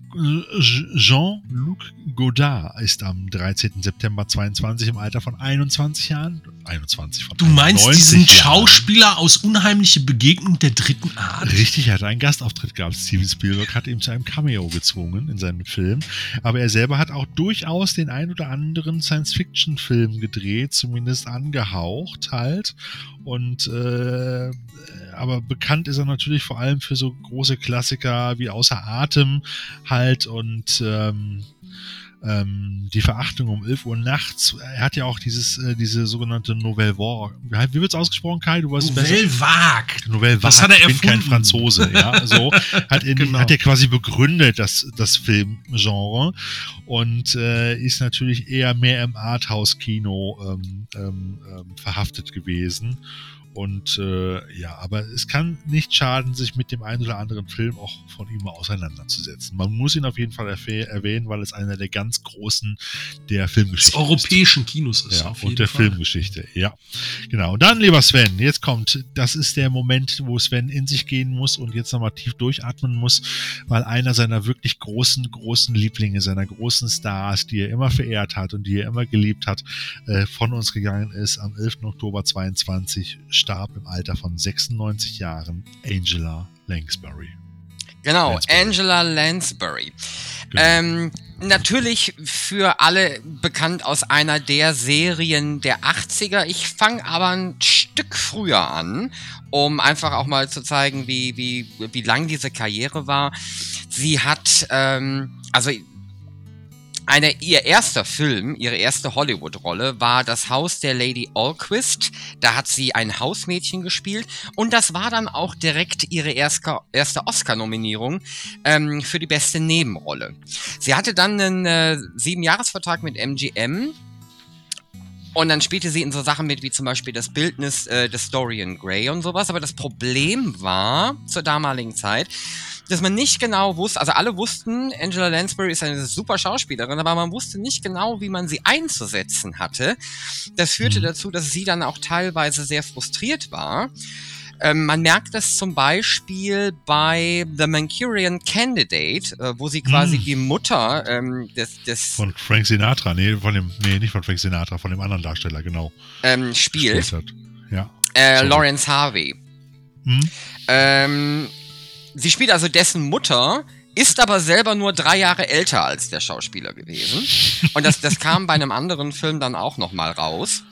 Jean-Luc Godard ist am 13. September 22 im Alter von 21 Jahren. 21 von Du meinst 91 diesen Jahren. Schauspieler aus Unheimliche Begegnung der dritten Art? Richtig, er hat einen Gastauftritt gehabt. Steven Spielberg hat ihn zu einem Cameo gezwungen in seinem Film. Aber er selber hat auch durchaus den ein oder anderen Science-Fiction-Film gedreht, zumindest angehaucht halt. Und äh, aber bekannt ist er natürlich vor allem für so große Klassiker wie Außer Atem halt und ähm, ähm, die Verachtung um 11 Uhr nachts. Er hat ja auch dieses, äh, diese sogenannte Nouvelle Vague. Wie wird es ausgesprochen, Kai? Du weißt. Nouvelle Vague. Nouvelle Das Vague. hat er ich bin kein erfunden. Franzose, ja. So hat, in, Genau. hat er quasi begründet, das, das Filmgenre und äh, ist natürlich eher mehr im Arthouse-Kino ähm, ähm, ähm, verhaftet gewesen. Und äh, ja, aber es kann nicht schaden, sich mit dem einen oder anderen Film auch von ihm mal auseinanderzusetzen. Man muss ihn auf jeden Fall erwäh- erwähnen, weil es einer der ganz großen der Des Filmgeschichte ist. europäischen Kinos ist Ja, auf jeden und der Fall. Filmgeschichte, ja. Genau. Und dann, lieber Sven, jetzt kommt, das ist der Moment, wo Sven in sich gehen muss und jetzt nochmal tief durchatmen muss, weil einer seiner wirklich großen, großen Lieblinge, seiner großen Stars, die er immer verehrt hat und die er immer geliebt hat, äh, von uns gegangen ist. Am 11. Oktober 22 starb im Alter von 96 Jahren Angela Lansbury. Genau, Lansbury. Angela Lansbury. Genau. Ähm, natürlich für alle bekannt aus einer der Serien der 80er. Ich fange aber ein Stück früher an, um einfach auch mal zu zeigen, wie, wie, wie lang diese Karriere war. Sie hat, ähm, also eine, ihr erster Film, ihre erste Hollywood-Rolle war Das Haus der Lady Alquist. Da hat sie ein Hausmädchen gespielt und das war dann auch direkt ihre erste, erste Oscar-Nominierung ähm, für die beste Nebenrolle. Sie hatte dann einen äh, Siebenjahresvertrag mit MGM. Und dann spielte sie in so Sachen mit, wie zum Beispiel das Bildnis äh, des Dorian Gray und sowas. Aber das Problem war zur damaligen Zeit, dass man nicht genau wusste, also alle wussten, Angela Lansbury ist eine super Schauspielerin, aber man wusste nicht genau, wie man sie einzusetzen hatte. Das führte Mhm. dazu, dass sie dann auch teilweise sehr frustriert war. Ähm, man merkt das zum Beispiel bei The Manchurian Candidate, äh, wo sie quasi Mhm. die Mutter ähm, des, des Von Frank Sinatra, nee, von dem, nee, nicht von Frank Sinatra, von dem anderen Darsteller, genau. ähm, spielt. Ja. äh. Lawrence Harvey. Hm? Ähm, sie spielt also dessen Mutter, ist aber selber nur drei Jahre älter als der Schauspieler gewesen. Und das, das kam bei einem anderen Film dann auch nochmal raus.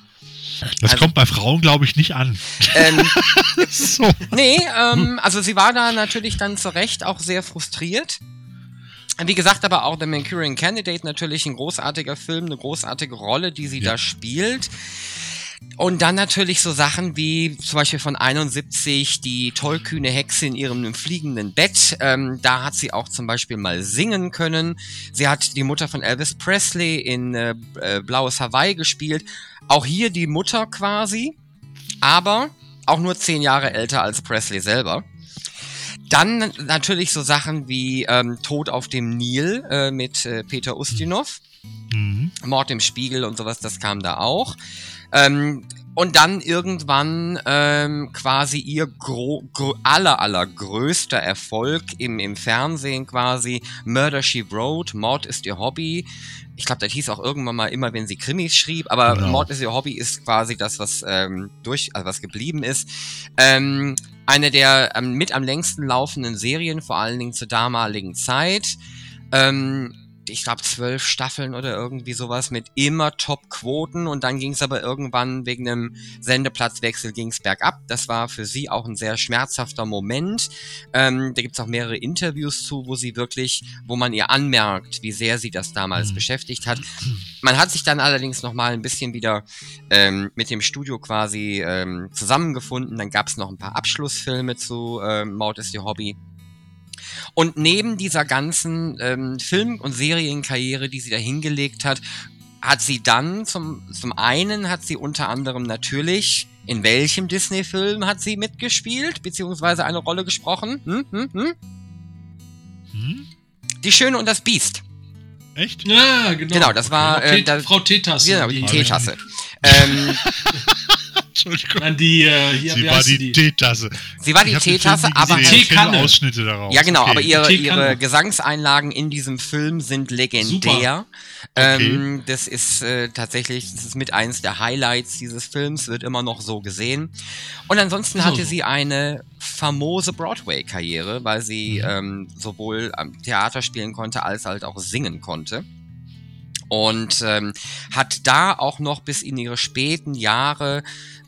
Das Also- kommt bei Frauen, glaube ich, nicht an. Ähm, so. nee, ähm, also sie war da natürlich dann zu Recht auch sehr frustriert. Wie gesagt, aber auch The Manchurian Candidate natürlich ein großartiger Film, eine großartige Rolle, die sie Ja. da spielt. Und dann natürlich so Sachen wie zum Beispiel von 71 die tollkühne Hexe in ihrem fliegenden Bett. Ähm, da hat sie auch zum Beispiel mal singen können. Sie hat die Mutter von Elvis Presley in äh, äh, Blaues Hawaii gespielt. Auch hier die Mutter quasi, aber auch nur zehn Jahre älter als Presley selber. Dann natürlich so Sachen wie ähm, Tod auf dem Nil äh, mit äh, Peter Ustinov. Mhm. Mord im Spiegel und sowas, das kam da auch. Ähm, und dann irgendwann ähm, quasi ihr gro gro aller, allergrößter Erfolg im, im Fernsehen quasi. Murder She Wrote, Mord ist ihr Hobby. Ich glaube, das hieß auch irgendwann mal immer, wenn sie Krimis schrieb, aber Genau. Mord ist ihr Hobby ist quasi das, was ähm, durch, also was geblieben ist. Ähm, eine der ähm, mit am längsten laufenden Serien, vor allen Dingen zur damaligen Zeit. Ähm, ich glaube, zwölf Staffeln oder irgendwie sowas mit immer Top-Quoten und dann ging es aber irgendwann wegen einem Sendeplatzwechsel ging's bergab. Das war für sie auch ein sehr schmerzhafter Moment. Ähm, da gibt's auch mehrere Interviews zu, wo sie wirklich, wo man ihr anmerkt, wie sehr sie das damals Mhm. beschäftigt hat. Man hat sich dann allerdings noch mal ein bisschen wieder ähm, mit dem Studio quasi ähm, zusammengefunden. Dann gab's noch ein paar Abschlussfilme zu ähm, Mord ist ihr Hobby. Und neben dieser ganzen ähm, Film- und Serienkarriere, die sie da hingelegt hat, hat sie dann zum, zum einen hat sie unter anderem natürlich, in welchem Disney-Film hat sie mitgespielt, beziehungsweise eine Rolle gesprochen? Hm, hm, hm? Hm? Die Schöne und das Biest. Echt? Ja, genau. Genau, das war, Frau, äh, Tet- da- Frau Teetasse. Genau, die die- Teetasse. ähm, Entschuldigung. Nein, die, äh, hier, Sie wie war heißt die Teetasse. sie war die Teetasse, aber nur Teekanne. Ausschnitte daraus. Ja, genau, Okay. aber ihre, ihre Gesangseinlagen in diesem Film sind legendär. Ähm, das ist äh, tatsächlich, das ist mit eins der Highlights dieses Films, wird immer noch so gesehen. Und ansonsten So, hatte sie eine famose Broadway-Karriere, weil sie Mhm. ähm, sowohl am Theater spielen konnte, als halt auch singen konnte. Und ähm, hat da auch noch bis in ihre späten Jahre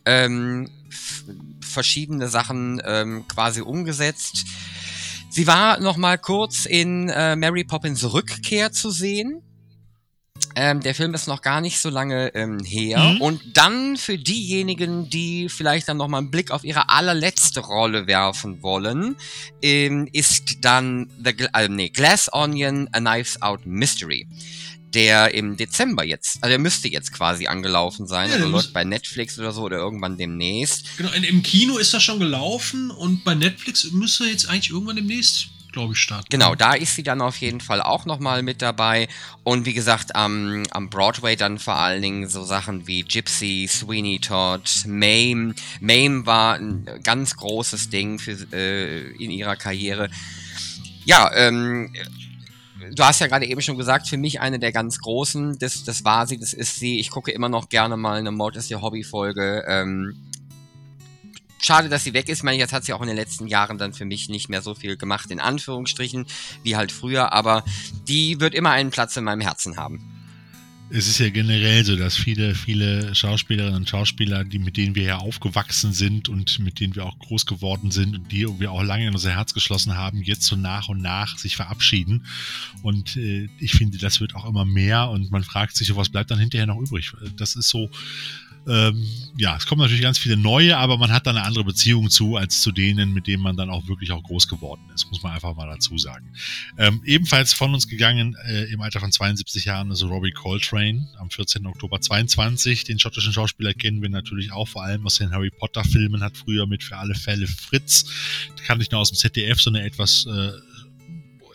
ähm, verschiedene Sachen ähm, quasi umgesetzt. Sie war noch mal kurz in äh, Mary Poppins Rückkehr zu sehen. Ähm, der Film ist noch gar nicht so lange ähm, her. Mhm. Und dann für diejenigen, die vielleicht dann noch mal einen Blick auf ihre allerletzte Rolle werfen wollen, ähm, ist dann The Gl äh, nee, Glass Onion, A Knives Out Mystery. Der im Dezember jetzt, also der müsste jetzt quasi angelaufen sein, Ja, also läuft bei Netflix oder so oder irgendwann demnächst. Genau, im Kino ist das schon gelaufen und bei Netflix müsste jetzt eigentlich irgendwann demnächst, glaube ich, starten. Genau, da ist sie dann auf jeden Fall auch nochmal mit dabei. Und wie gesagt, am, am Broadway dann vor allen Dingen so Sachen wie Gypsy, Sweeney Todd, Mame. Mame war ein ganz großes Ding für, äh, in ihrer Karriere. Ja, ähm, du hast ja gerade eben schon gesagt, für mich eine der ganz großen, das, das war sie, das ist sie. Ich gucke immer noch gerne mal eine Mord ist ihr Hobby-Folge. Ähm, schade, dass sie weg ist. Ich meine, jetzt hat sie auch in den letzten Jahren dann für mich nicht mehr so viel gemacht, in Anführungsstrichen, wie halt früher, aber die wird immer einen Platz in meinem Herzen haben. Es ist ja generell so, dass viele, viele Schauspielerinnen und Schauspieler, die mit denen wir ja aufgewachsen sind und mit denen wir auch groß geworden sind und die wir auch lange in unser Herz geschlossen haben, jetzt so nach und nach sich verabschieden. Und äh, ich finde, das wird auch immer mehr und man fragt sich, was bleibt dann hinterher noch übrig? Das ist so, ähm, ja, es kommen natürlich ganz viele neue, aber man hat da eine andere Beziehung zu, als zu denen, mit denen man dann auch wirklich auch groß geworden ist, muss man einfach mal dazu sagen. Ähm, ebenfalls von uns gegangen äh, im Alter von 72 Jahren ist Robbie Coltrane am 14. Oktober 22. Den schottischen Schauspieler kennen wir natürlich auch vor allem aus den Harry Potter Filmen, hat früher mit Für alle Fälle Fritz, kann ich noch aus dem ZDF, so eine etwas äh,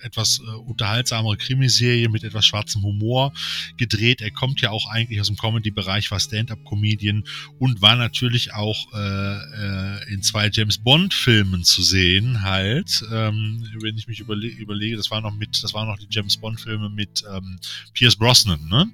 etwas äh, unterhaltsamere Krimiserie mit etwas schwarzem Humor gedreht. Er kommt ja auch eigentlich aus dem Comedy-Bereich, war Stand-up-Comedian und war natürlich auch äh, äh, in zwei James Bond-Filmen zu sehen, halt. Ähm, wenn ich mich überle überlege, das war noch mit, das waren noch die James Bond-Filme mit ähm, Pierce Brosnan, ne?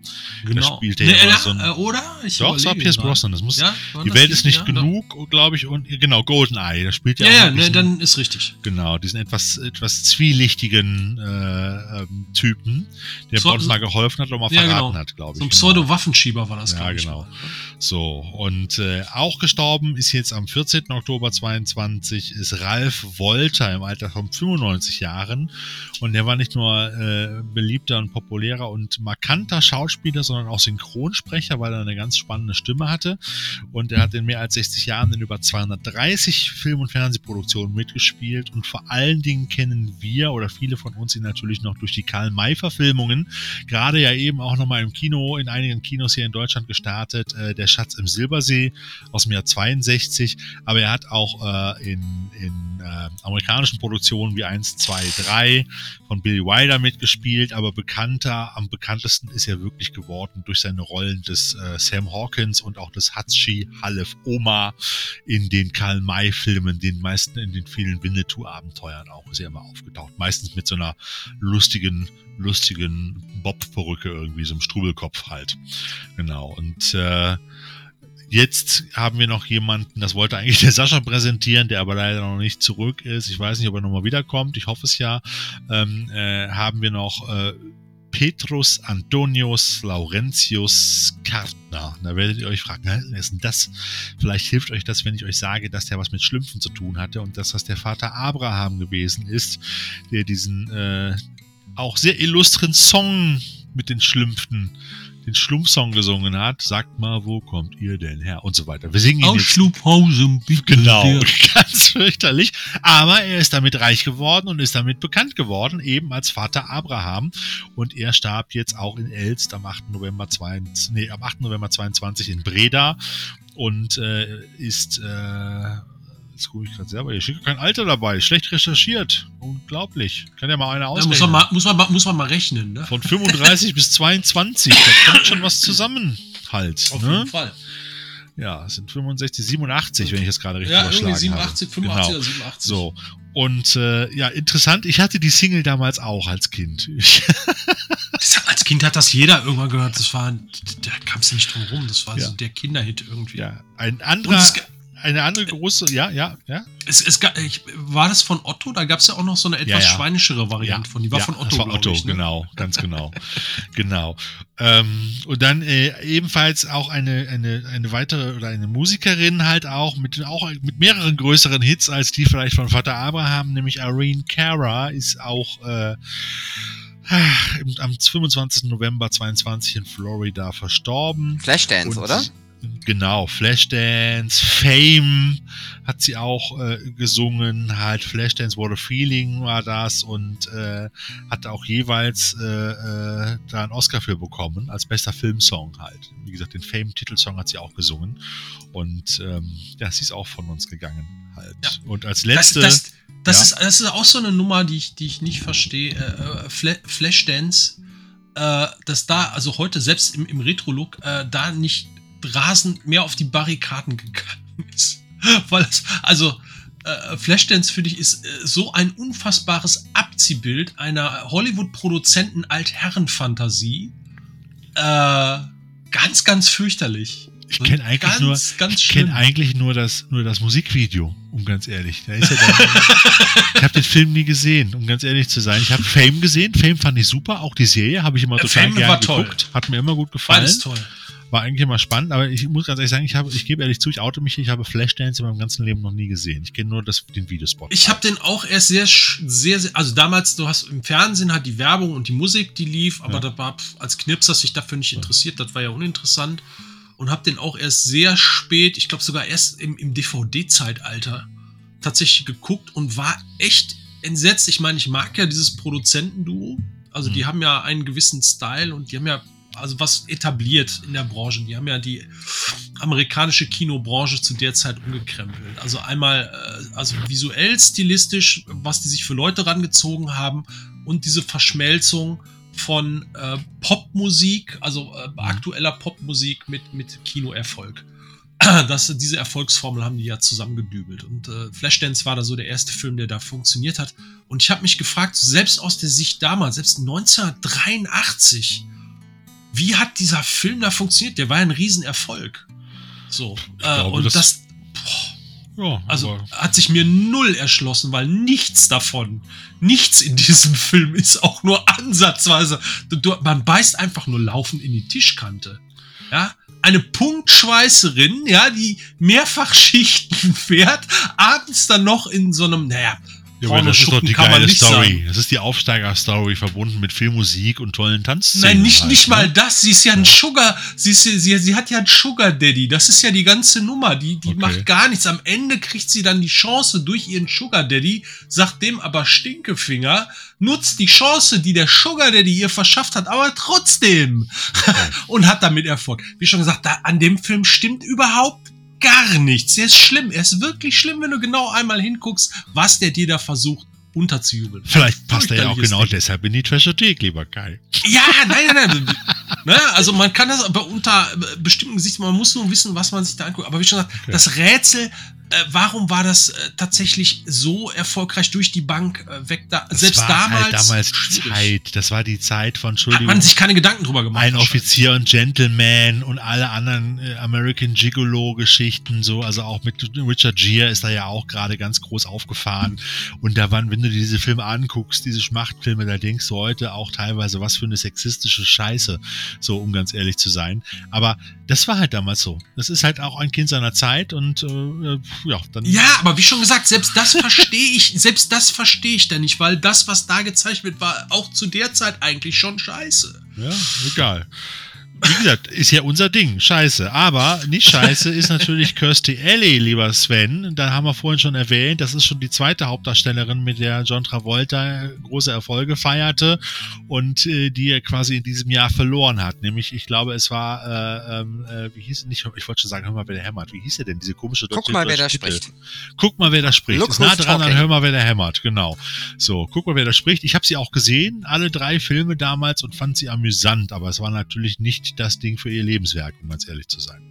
genau. spielt er Nee, immer äh, so ein- äh, oder? Ich Doch, es war Pierce. Brosnan. Das muss, Ja, die das Welt ist nicht ja, genug, glaube ich, und genau, Goldeneye, da spielt ja Ja, auch ja, ne, dann ist richtig. Genau, diesen etwas, etwas zwielichtigen Agententypen, äh, der So- Bond mal geholfen hat und mal Ja, verraten genau. hat, glaube ich. So ein Genau. Pseudo-Waffenschieber war das, Ja, genau. So, und äh, auch gestorben ist jetzt am 14. Oktober 22 ist Ralf Wolter im Alter von 95 Jahren. Und der war nicht nur äh, beliebter und populärer und markanter Schauspieler, sondern auch Synchronsprecher, weil er eine ganz spannende Stimme hatte. Und er hat in mehr als 60 Jahren in über 230 Film- und Fernsehproduktionen mitgespielt. Und vor allen Dingen kennen wir oder viele von uns ihn natürlich noch durch die Karl-May-Verfilmungen gerade ja eben auch nochmal im Kino, in einigen Kinos hier in Deutschland gestartet, äh, Der Schatz im Silbersee aus dem Jahr 62, aber er hat auch äh, in, in äh, amerikanischen Produktionen wie 1, 2, 3 von Billy Wilder mitgespielt, aber bekannter, am bekanntesten ist er wirklich geworden durch seine Rollen des äh, Sam Hawkins und auch des Hatschi Halef Oma in den Karl-May-Filmen, den meisten in den vielen Winnetou-Abenteuern auch. Er immer aufgetaucht. Meistens mit so einer lustigen lustigen Bob-Perücke irgendwie, so einem Strubelkopf halt. Genau. Und äh, jetzt haben wir noch jemanden, das wollte eigentlich der Sascha präsentieren, der aber leider noch nicht zurück ist. Ich weiß nicht, ob er nochmal wiederkommt. Ich hoffe es ja. Ähm, äh, haben wir noch äh, Petrus Antonius Laurentius Kartner. Da werdet ihr euch fragen, hä, wer ist denn das? Vielleicht hilft euch das, wenn ich euch sage, dass der was mit Schlümpfen zu tun hatte und dass das der Vater Abraham gewesen ist, der diesen äh, auch sehr illustren Song mit den Schlümpfen, den Schlumpfsong gesungen hat. Sagt mal, wo kommt ihr denn her? Und so weiter. Wir singen ihn Aus jetzt Schlupfhausen, bitte. Genau, sehr. ganz fürchterlich. Aber er ist damit reich geworden und ist damit bekannt geworden, eben als Vater Abraham. Und er starb jetzt auch in Elst am 8. November 22, nee, am 8. November 22 in Breda und äh, ist, äh, jetzt gucke ich gerade selber, hier steht kein Alter dabei, schlecht recherchiert. Unglaublich. Kann ja mal einer Ja, ausrechnen. muss, man mal, muss, man, mal- muss man mal rechnen, ne? Von 35 bis 22, da kommt schon was zusammen halt. Auf ne? jeden Fall. Ja, es sind 65, 87, wenn ich das gerade richtig Ja, irgendwie überschlagen 87, habe. 85 Genau. oder 87. So. Und äh, ja, interessant, ich hatte die Single damals auch als Kind. Als Kind hat das jeder irgendwann gehört. Das war, da kam es nicht drum rum. Das war Ja. so der Kinderhit irgendwie. ja, ein anderer, es, eine andere große, ja, ja, ja. es, es, ga- ich, war das von Otto? Da gab es ja auch noch so eine etwas Ja, ja. schweinischere Variante ja, von. Die war ja, von Otto, das war Otto, ich, ne? genau, ganz genau, genau. Ähm, und dann äh, ebenfalls auch eine, eine, eine weitere oder eine Musikerin halt auch mit auch mit mehreren größeren Hits als die vielleicht von Vater Abraham, nämlich Irene Cara ist auch äh, am 25. November 22 in Florida verstorben. Flashdance, Und- oder? Genau, Flashdance, Fame hat sie auch äh, gesungen, halt Flashdance What a Feeling war das und äh, hat auch jeweils äh, äh, da einen Oscar für bekommen, als bester Filmsong halt. Wie gesagt, den Fame-Titelsong hat sie auch gesungen und ähm, ja, sie ist auch von uns gegangen halt. Ja. Und als Das, letzte... das, das, Ja. ist, das ist auch so eine Nummer, die ich, die ich nicht verstehe. Äh, äh, Fla Flashdance, dass da, also heute selbst im, im Retro-Look, äh, da nicht rasend mehr auf die Barrikaden gegangen ist. Weil es, also, äh, Flashdance, finde ich, ist äh, so ein unfassbares Abziehbild einer Hollywood-Produzenten Altherren-Fantasie. Äh, ganz, ganz fürchterlich. Ich kenne eigentlich ganz, nur, ganz ich kenne eigentlich nur das, nur das Musikvideo, um ganz ehrlich. Ja ich habe den Film nie gesehen, um ganz ehrlich zu sein. Ich habe Fame gesehen, Fame fand ich super, auch die Serie habe ich immer Äh, total Fame gerne war toll. geguckt, hat mir immer gut gefallen, Beides toll. War eigentlich immer spannend, aber ich muss ganz ehrlich sagen, ich habe, ich gebe ehrlich zu, ich oute mich, ich habe Flashdance in meinem ganzen Leben noch nie gesehen. Ich kenne nur das, den Videospot. Ich habe den auch erst sehr, sehr, sehr, also damals, du hast im Fernsehen halt die Werbung und die Musik, die lief, aber Ja. da war als Knips hast dich dafür nicht interessiert, das war ja uninteressant und habe den auch erst sehr spät, ich glaube sogar erst im, im DVD-Zeitalter tatsächlich geguckt und war echt entsetzt. Ich meine, ich mag ja dieses Produzentenduo, also die Mhm. haben ja einen gewissen Style und die haben ja also was etabliert in der Branche. Die haben ja die amerikanische Kinobranche zu der Zeit umgekrempelt. Also einmal, äh, also visuell, stilistisch, was die sich für Leute rangezogen haben und diese Verschmelzung von äh, Popmusik, also äh, aktueller Popmusik mit, mit Kinoerfolg. Das, diese Erfolgsformel haben die ja zusammengedübelt. Und äh, Flashdance war da so der erste Film, der da funktioniert hat. Und ich habe mich gefragt, selbst aus der Sicht damals, selbst 1983, wie hat dieser Film da funktioniert? Der war ein Riesenerfolg. So. Äh, glaube, und das- das. boah, Ja, Also hat sich mir null erschlossen, weil nichts davon, nichts in diesem Film ist auch nur ansatzweise. Du, du, man beißt einfach nur laufend in die Tischkante. Ja, eine Punktschweißerin, ja, die mehrfach Schichten fährt, abends dann noch in so einem, naja, Ja, aber das ist doch die geile Story. sagen. Das ist die Aufsteiger-Story, verbunden mit viel Musik und tollen Tanzszenen. Nein, nicht, halt, nicht ne? mal das. Sie ist ja ein Sugar. Sie, ist, sie, sie hat ja einen Sugar Daddy. Das ist ja die ganze Nummer. Die, die Okay. macht gar nichts. Am Ende kriegt sie dann die Chance durch ihren Sugar Daddy, sagt dem aber Stinkefinger, nutzt die Chance, die der Sugar Daddy ihr verschafft hat, aber trotzdem. Und hat damit Erfolg. Wie schon gesagt, da, an dem Film stimmt überhaupt gar nichts. Er ist schlimm. Er ist wirklich schlimm, wenn du genau einmal hinguckst, was der dir da versucht unterzujubeln. Vielleicht passt er ja auch genau Ding. deshalb in die Trashothek, lieber Kai. Ja, nein, nein, nein. ne, also man kann das aber unter äh, bestimmten Gesichtspunkten, man muss nur wissen, was man sich da anguckt. Aber wie schon gesagt, Okay. das Rätsel, äh, warum war das äh, tatsächlich so erfolgreich durch die Bank äh, weg? Da, Das selbst war damals. Halt damals schwierig. Zeit. Das war die Zeit von, Hat Entschuldigung, man sich keine Gedanken drüber gemacht. ein. Offizier und Gentleman und alle anderen äh, American Gigolo-Geschichten, so, also auch mit Richard Gere ist da ja auch gerade ganz groß aufgefahren. Und da waren, wenn du dir diese Filme anguckst, diese Schmachtfilme, da denkst du heute auch teilweise, was für eine sexistische Scheiße, so, um ganz ehrlich zu sein. Aber das war halt damals so. Das ist halt auch ein Kind seiner Zeit und äh, äh, ja, dann. Ja, aber wie schon gesagt, selbst das verstehe ich, selbst das verstehe ich da nicht, weil das, was da gezeigt wird, war auch zu der Zeit eigentlich schon scheiße. Ja, egal. Wie gesagt, ist ja unser Ding. Scheiße. Aber nicht scheiße ist natürlich Kirstie Alley, lieber Sven. Da haben wir vorhin schon erwähnt, das ist schon die zweite Hauptdarstellerin, mit der John Travolta große Erfolge feierte und äh, die er quasi in diesem Jahr verloren hat. Nämlich, ich glaube, es war, äh, ähm, äh, wie hieß nicht, ich wollte schon sagen, hör mal, wer der hämmert. Wie hieß er denn, diese komische Guck mal, wer da spricht. Guck mal, wer da spricht. Look ist nah dran, dann talking. hör mal, wer da hämmert. Genau. So, guck mal, wer da spricht. Ich habe sie auch gesehen, alle drei Filme damals und fand sie amüsant, aber es war natürlich nicht das Ding für ihr Lebenswerk, um ganz ehrlich zu sein.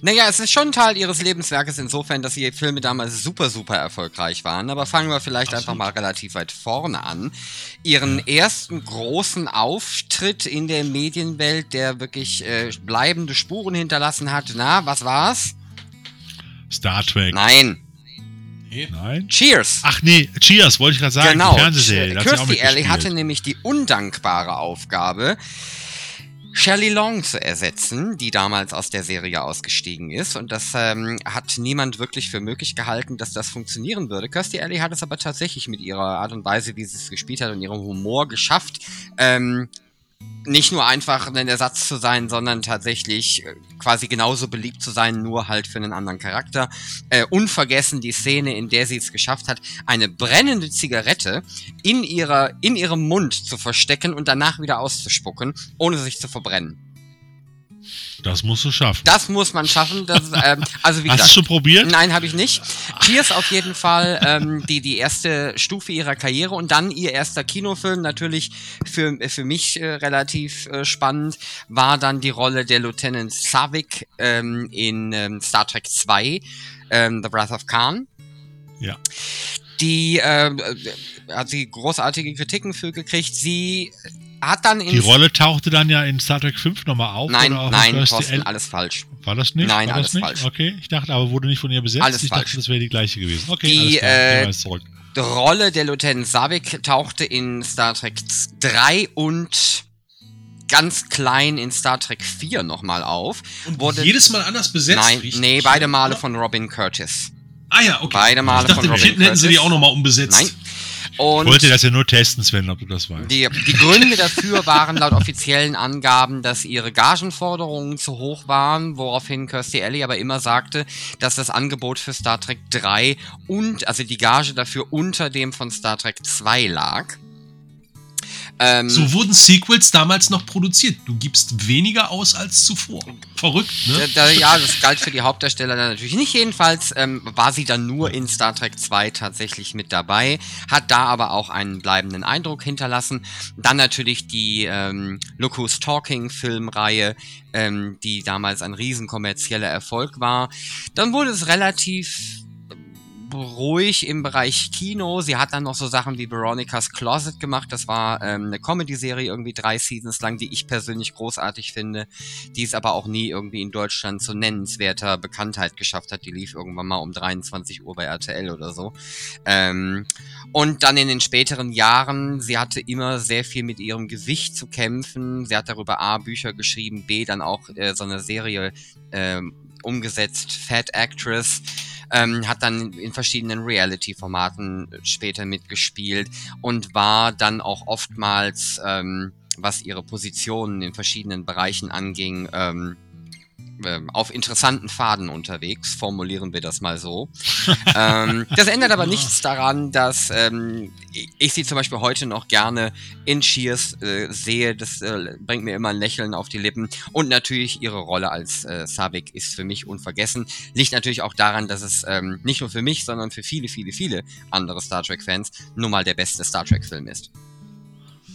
Naja, es ist schon Teil ihres Lebenswerkes insofern, dass ihre Filme damals super, super erfolgreich waren. Aber fangen wir vielleicht einfach mal relativ weit vorne an. Ihren ersten großen Auftritt in der Medienwelt, der wirklich äh, bleibende Spuren hinterlassen hat. Na, was war's? Star Trek. Nein. Nein? Cheers. Ach nee, Cheers, wollte ich gerade sagen. genau. Die Fernsehserie. Kirstie Alley hatte nämlich die undankbare Aufgabe, Shelley Long zu ersetzen, die damals aus der Serie ausgestiegen ist. Und das ähm, hat niemand wirklich für möglich gehalten, dass das funktionieren würde. Kirstie Alley hat es aber tatsächlich mit ihrer Art und Weise, wie sie es gespielt hat und ihrem Humor geschafft, ähm, nicht nur einfach ein Ersatz zu sein, sondern tatsächlich äh, quasi genauso beliebt zu sein, nur halt für einen anderen Charakter. Äh, unvergessen die Szene, in der sie es geschafft hat, eine brennende Zigarette in ihrer, in ihrem Mund zu verstecken und danach wieder auszuspucken, ohne sich zu verbrennen. Das musst du schaffen. Das muss man schaffen. Das, ähm, also wie Hast du gesagt, schon probiert? Nein, habe ich nicht. Cheers auf jeden Fall ähm, die, die erste Stufe ihrer Karriere und dann ihr erster Kinofilm, natürlich für, für mich äh, relativ äh, spannend, war dann die Rolle der Lieutenant Savik ähm, in ähm, Star Trek 2, ähm, The Wrath of Khan. Ja. Die ähm, äh, hat sie großartige Kritiken für gekriegt. Sie hat dann in Die Rolle tauchte dann ja in Star Trek 5 nochmal auf. Nein, oder nein, Thorsten, alles falsch. War das nicht? Nein, War alles nicht? falsch. Okay, ich dachte, aber wurde nicht von ihr besetzt. Alles ich falsch. dachte, das wäre die gleiche gewesen. Okay, Die, alles klar. äh. Die Rolle der Lieutenant Savik tauchte in Star Trek 3 und ganz klein in Star Trek 4 nochmal auf. Und Wurde- jedes Mal anders besetzt. Nein, richtig? nee, beide Male von Robin Curtis. Ah ja, okay. beide Male ich dachte, von Robin vierten hätten sie die Curtis. auch nochmal umbesetzt. Nein. Und Ich wollte das ja nur testen, Sven, ob du das weißt. die, die Gründe dafür waren laut offiziellen Angaben, dass ihre Gagenforderungen zu hoch waren, woraufhin Kirstie Alley aber immer sagte, dass das Angebot für Star Trek 3 und, also die Gage dafür unter dem von Star Trek 2 lag. Ähm, So wurden Sequels damals noch produziert. Du gibst weniger aus als zuvor. Verrückt, Da, ne? da, ja, das galt für die Hauptdarsteller dann natürlich nicht. Jedenfalls ähm, war sie dann nur in Star Trek 2 tatsächlich mit dabei, hat da aber auch einen bleibenden Eindruck hinterlassen. Dann natürlich die ähm, Look Who's Talking Filmreihe, ähm, die damals ein riesen kommerzieller Erfolg war. Dann wurde es relativ ruhig im Bereich Kino. Sie hat dann noch so Sachen wie Veronica's Closet gemacht. Das war ähm, eine Comedy-Serie, irgendwie drei Seasons lang, die ich persönlich großartig finde, die es aber auch nie irgendwie in Deutschland zu nennenswerter Bekanntheit geschafft hat. Die lief irgendwann mal um 23 Uhr bei RTL oder so. Ähm, und dann in den späteren Jahren, sie hatte immer sehr viel mit ihrem Gewicht zu kämpfen. Sie hat darüber A, Bücher geschrieben, B, dann auch äh, so eine Serie ähm, umgesetzt, Fat Actress, ähm, hat dann in verschiedenen Reality-Formaten später mitgespielt und war dann auch oftmals, ähm, was ihre Positionen in verschiedenen Bereichen anging, ähm, auf interessanten Faden unterwegs, formulieren wir das mal so. ähm, das ändert aber nichts daran, dass ähm, ich sie zum Beispiel heute noch gerne in Cheers äh, sehe. Das äh, bringt mir immer ein Lächeln auf die Lippen. Und natürlich ihre Rolle als äh, Savik ist für mich unvergessen. Liegt natürlich auch daran, dass es ähm, nicht nur für mich, sondern für viele, viele, viele andere Star Trek-Fans nun mal der beste Star Trek-Film ist.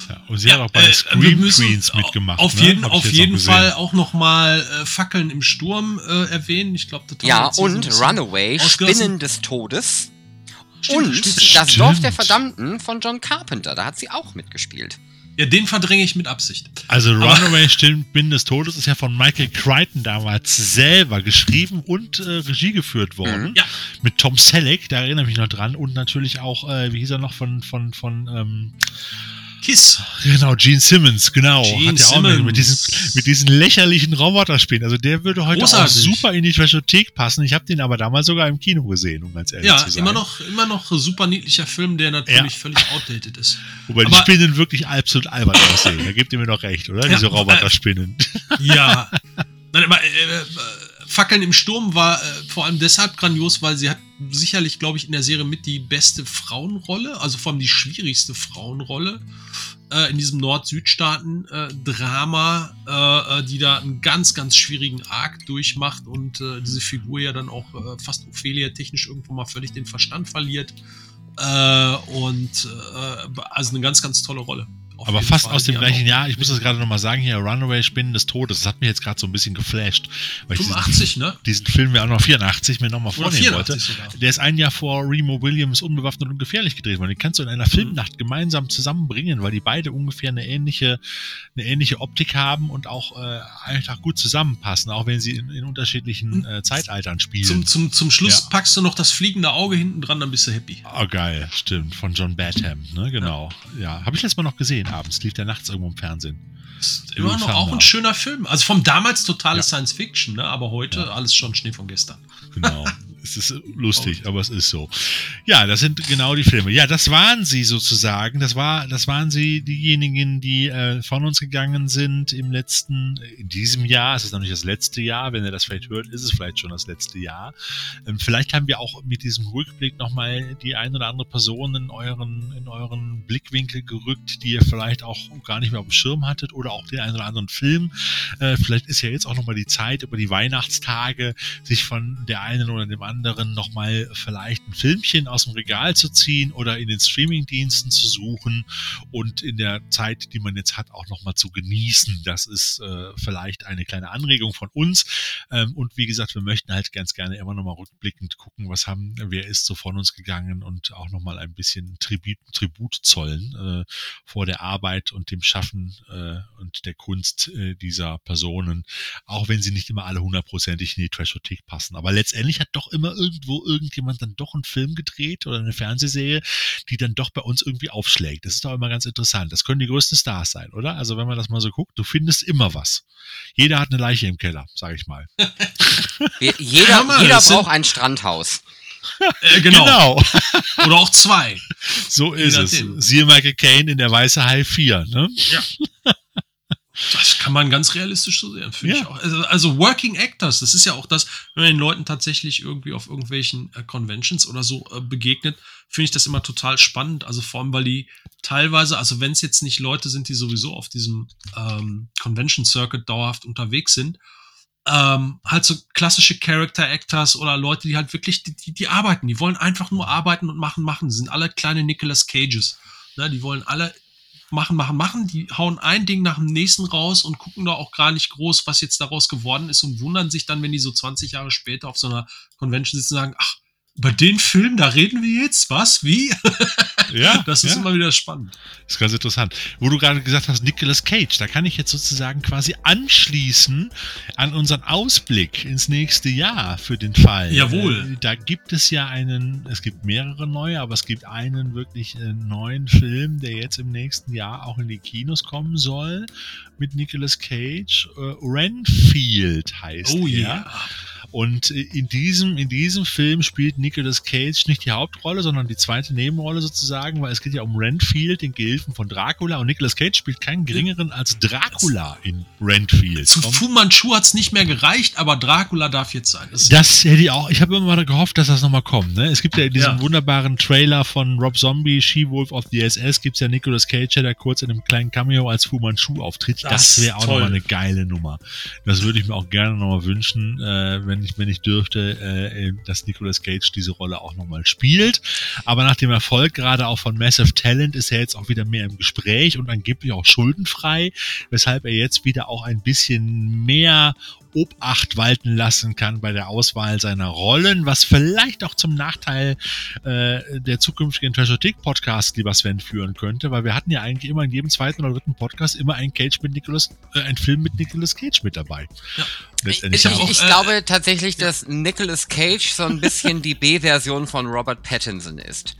Ja, und sie ja, hat auch bei äh, Scream Queens mitgemacht. Auf ne? jeden, auf jeden Fall auch nochmal äh, Fackeln im Sturm äh, erwähnen. Ich glaube, Ja, und Runaway, Spinnen des Todes. Stimmt, und stimmt, das stimmt. Dorf der Verdammten von John Carpenter. Da hat sie auch mitgespielt. Ja, den verdränge ich mit Absicht. Also Runaway Spinnen des Todes ist ja von Michael Crichton damals selber geschrieben und äh, Regie geführt worden. Mhm. Ja. Mit Tom Selleck, da erinnere ich mich noch dran. Und natürlich auch, äh, wie hieß er noch, von, von, von ähm, Kiss. Genau, Gene Simmons, genau. Gene hat ja auch mit, mit, diesen, mit diesen lächerlichen Roboterspielen. Also der würde heute Großartig. auch super in die Trashothek passen. Ich habe den aber damals sogar im Kino gesehen, um ganz ehrlich ja, zu sein. Ja, immer noch, immer noch super niedlicher Film, der natürlich ja. völlig outdated ist. Wobei aber, die Spinnen wirklich absolut albern aussehen. Da gebt ihr mir noch recht, oder? Ja, Diese Roboterspinnen. Ja. Nein, aber, äh, äh, Fackeln im Sturm war äh, vor allem deshalb grandios, weil sie hat sicherlich, glaube ich, in der Serie mit die beste Frauenrolle, also vor allem die schwierigste Frauenrolle äh, in diesem Nord-Südstaaten-Drama, äh, äh, die da einen ganz, ganz schwierigen Arc durchmacht und äh, diese Figur ja dann auch äh, fast Ophelia technisch irgendwo mal völlig den Verstand verliert. und also eine ganz, ganz tolle Rolle. Aber fast Fall, aus dem gleichen Jahr, ich muss das gerade nochmal sagen, hier, Runaway Spinnen des Todes, das hat mich jetzt gerade so ein bisschen geflasht. Weil 85, ich diesen, ne? Diesen Film mir auch noch 84 mir nochmal vornehmen wollte. Sogar. Der ist ein Jahr vor Remo Williams unbewaffnet und gefährlich gedreht worden. Den kannst du in einer mhm. Filmnacht gemeinsam zusammenbringen, weil die beide ungefähr eine ähnliche, eine ähnliche Optik haben und auch äh, einfach gut zusammenpassen, auch wenn sie in, in unterschiedlichen äh, Zeitaltern spielen. Zum, zum, zum Schluss ja. packst du noch das fliegende Auge hinten dran, dann bist du happy. Oh, geil, stimmt. Von John Badham, ne? Genau. Ja, ja. habe ich letztes Mal noch gesehen abends, lief der nachts irgendwo im Fernsehen. Ist immer noch auch ein schöner Film. Also vom damals totale ja. Science Fiction, ne? aber heute ja. alles schon Schnee von gestern. Genau. Es ist lustig, aber es ist so. Ja, das sind genau die Filme. Ja, das waren sie sozusagen. Das war, das waren sie diejenigen, die äh, von uns gegangen sind im letzten, in diesem Jahr. Es ist noch nicht das letzte Jahr. Wenn ihr das vielleicht hört, ist es vielleicht schon das letzte Jahr. Ähm, vielleicht haben wir auch mit diesem Rückblick nochmal die ein oder andere Person in euren, in euren Blickwinkel gerückt, die ihr vielleicht auch gar nicht mehr auf dem Schirm hattet oder auch den einen oder anderen Film. Äh, vielleicht ist ja jetzt auch nochmal die Zeit über die Weihnachtstage, sich von der einen oder dem anderen anderen nochmal vielleicht ein Filmchen aus dem Regal zu ziehen oder in den Streamingdiensten zu suchen und in der Zeit, die man jetzt hat, auch nochmal zu genießen. Das ist äh, vielleicht eine kleine Anregung von uns. Ähm, und wie gesagt, wir möchten halt ganz gerne immer nochmal rückblickend gucken, was haben, wer ist so von uns gegangen und auch nochmal ein bisschen Tribut, Tribut zollen äh, vor der Arbeit und dem Schaffen äh, und der Kunst äh, dieser Personen, auch wenn sie nicht immer alle hundertprozentig in die Trashothek passen. Aber letztendlich hat doch immer immer irgendwo irgendjemand dann doch einen Film gedreht oder eine Fernsehserie, die dann doch bei uns irgendwie aufschlägt. Das ist doch immer ganz interessant. Das können die größten Stars sein, oder? Also wenn man das mal so guckt, du findest immer was. Jeder hat eine Leiche im Keller, sag ich mal. jeder mal, jeder braucht ein Strandhaus. Äh, genau. genau. Oder auch zwei. So ist es. Siehe Michael Caine in der Weiße Hai 4, ne? Ja. Das kann man ganz realistisch so sehen, finde ja. ich auch. Also, also, Working Actors, das ist ja auch das, wenn man den Leuten tatsächlich irgendwie auf irgendwelchen äh, Conventions oder so äh, begegnet, finde ich das immer total spannend. Also vor allem, weil die teilweise, also wenn es jetzt nicht Leute sind, die sowieso auf diesem ähm, Convention Circuit dauerhaft unterwegs sind, ähm, halt so klassische Character Actors oder Leute, die halt wirklich, die, die, die arbeiten, die wollen einfach nur arbeiten und machen, machen. Die sind alle kleine Nicolas Cages. Ne, die wollen alle machen, machen, machen. Die hauen ein Ding nach dem nächsten raus und gucken da auch gar nicht groß, was jetzt daraus geworden ist und wundern sich dann, wenn die so 20 Jahre später auf so einer Convention sitzen und sagen, ach, Über den Film, da reden wir jetzt? Was? Wie? Ja, Das ist ja. immer wieder spannend. Das ist ganz interessant. Wo du gerade gesagt hast, Nicolas Cage, da kann ich jetzt sozusagen quasi anschließen an unseren Ausblick ins nächste Jahr für den Fall. Jawohl. Äh, Da gibt es ja einen, es gibt mehrere neue, aber es gibt einen wirklich äh, neuen Film, der jetzt im nächsten Jahr auch in die Kinos kommen soll mit Nicolas Cage. Äh, Renfield heißt Oh er. ja. Und in diesem, in diesem Film spielt Nicolas Cage nicht die Hauptrolle, sondern die zweite Nebenrolle sozusagen, weil es geht ja um Renfield, den Gehilfen von Dracula. Und Nicolas Cage spielt keinen geringeren als Dracula in Renfield. Zu Fu Manchu hat es nicht mehr gereicht, aber Dracula darf jetzt sein. Das Das hätte ich auch, ich habe immer mal gehofft, dass das nochmal kommt. Ne? Es gibt ja in diesem Ja. wunderbaren Trailer von Rob Zombie, She-Wolf of the SS, gibt es ja Nicolas Cage, der da kurz in einem kleinen Cameo als Fu Manchu auftritt. Das, Das wäre auch nochmal eine geile Nummer. Das würde ich mir auch gerne nochmal wünschen, äh, wenn, ich, wenn ich dürfte, äh, dass Nicolas Cage diese Rolle auch nochmal spielt. Aber nach dem Erfolg gerade auch von Massive Talent ist er jetzt auch wieder mehr im Gespräch und angeblich auch schuldenfrei, weshalb er jetzt wieder auch ein bisschen mehr Obacht walten lassen kann bei der Auswahl seiner Rollen, was vielleicht auch zum Nachteil äh, der zukünftigen Trashothek-Podcasts, lieber Sven, führen könnte, weil wir hatten ja eigentlich immer in jedem zweiten oder dritten Podcast immer einen Cage mit Nicolas, äh, einen Film mit Nicolas Cage mit dabei. Ja. Ich, ich, auch, ich äh, glaube tatsächlich, dass Nicolas Cage so ein bisschen die B-Version von Robert Pattinson ist.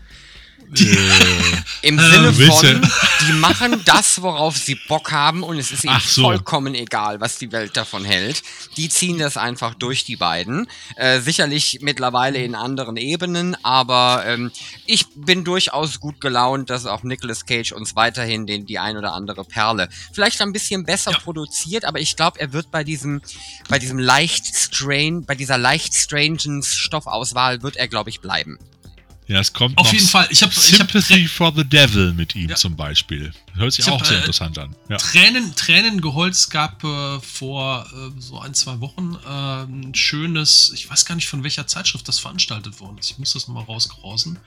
Äh, Im Ähm, Sinne von, die machen das, worauf sie Bock haben und es ist ihnen so. vollkommen egal, was die Welt davon hält. Die ziehen das einfach durch die beiden. Äh, sicherlich mittlerweile in anderen Ebenen, aber ähm, ich bin durchaus gut gelaunt, dass auch Nicolas Cage uns weiterhin den, die ein oder andere Perle vielleicht ein bisschen besser Ja. produziert, aber ich glaube, er wird bei diesem, bei diesem leicht strain, bei dieser leicht strangen Stoffauswahl wird er, glaube ich, bleiben. Ja, es kommt Auf jeden Fall. Ich habe ich hab Sympathy for the Devil mit ihm Ja. zum Beispiel. Hört sich Ich hab, auch sehr äh, interessant an. Ja. Tränen, Tränen geheult. Es gab äh, vor äh, so ein, zwei Wochen äh, ein schönes, ich weiß gar nicht von welcher Zeitschrift das veranstaltet worden ist. Ich muss das nochmal rauskrausen.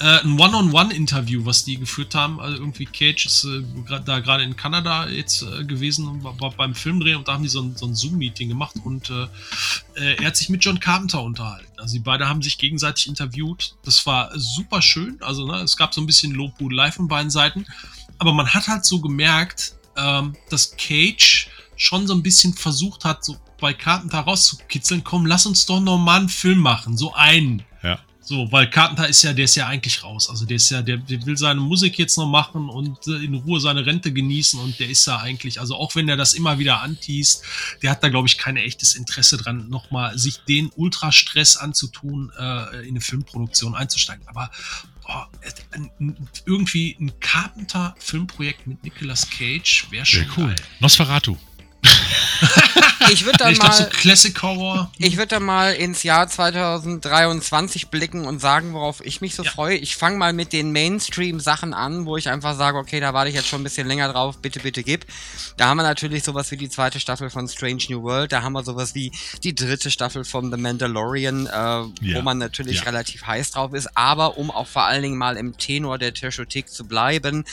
Äh, ein One-on-One-Interview, was die geführt haben. Also irgendwie Cage ist äh, da gerade in Kanada jetzt gewesen und war, beim Filmdrehen und da haben die so ein, so ein Zoom-Meeting gemacht und er hat sich mit John Carpenter unterhalten. Also die beiden haben sich gegenseitig interviewt. Das war super schön. Also ne, es gab so ein bisschen Lobhudelei von beiden Seiten. Aber man hat halt so gemerkt, ähm, dass Cage schon so ein bisschen versucht hat, so bei Carpenter rauszukitzeln, komm, lass uns doch noch mal einen Film machen, so einen. Ja. So, weil Carpenter ist ja, der ist ja eigentlich raus. Also der ist ja, der, der will seine Musik jetzt noch machen und äh, in Ruhe seine Rente genießen und der ist ja eigentlich, also auch wenn er das immer wieder anteast, der hat da, glaube ich, kein echtes Interesse dran, nochmal sich den Ultrastress anzutun, äh, in eine Filmproduktion einzusteigen. Aber boah, äh, irgendwie ein Carpenter-Filmprojekt mit Nicolas Cage wäre schon Sehr cool. geil. Nosferatu. Ich würde dann Ich glaube, so mal, Classic Horror. ich würde dann mal ins Jahr 2023 blicken und sagen, worauf ich mich so Ja. freue. Ich fange mal mit den Mainstream-Sachen an, wo ich einfach sage, okay, da warte ich jetzt schon ein bisschen länger drauf, bitte, bitte gib. Da haben wir natürlich sowas wie die zweite Staffel von Strange New World, da haben wir sowas wie die dritte Staffel von The Mandalorian, äh, wo Ja. man natürlich Ja. relativ heiß drauf ist, aber um auch vor allen Dingen mal im Tenor der Teschothek zu bleiben,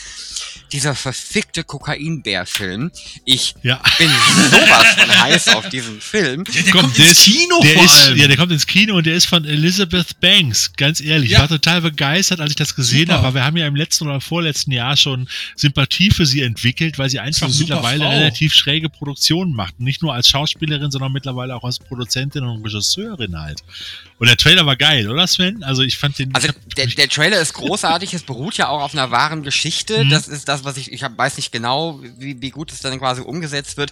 dieser verfickte Kokainbär-Film. Ich bin sowas von heiß auf diesen Film. Ja, der Komm, kommt der ins Kino Der vor ist, allem. ja, der kommt ins Kino und der ist von Elizabeth Banks. Ganz ehrlich, Ja. ich war total begeistert, als ich das gesehen Super. habe. Aber wir haben ja im letzten oder vorletzten Jahr schon Sympathie für sie entwickelt, weil sie einfach super mittlerweile Frau. relativ schräge Produktionen macht. Nicht nur als Schauspielerin, sondern mittlerweile auch als Produzentin und Regisseurin halt. Und der Trailer war geil, oder Sven? Also ich fand den. Also der, der Trailer ist großartig, es beruht ja auch auf einer wahren Geschichte. Mhm. Das ist das, was ich, ich hab, weiß nicht genau, wie, wie gut es dann quasi umgesetzt wird.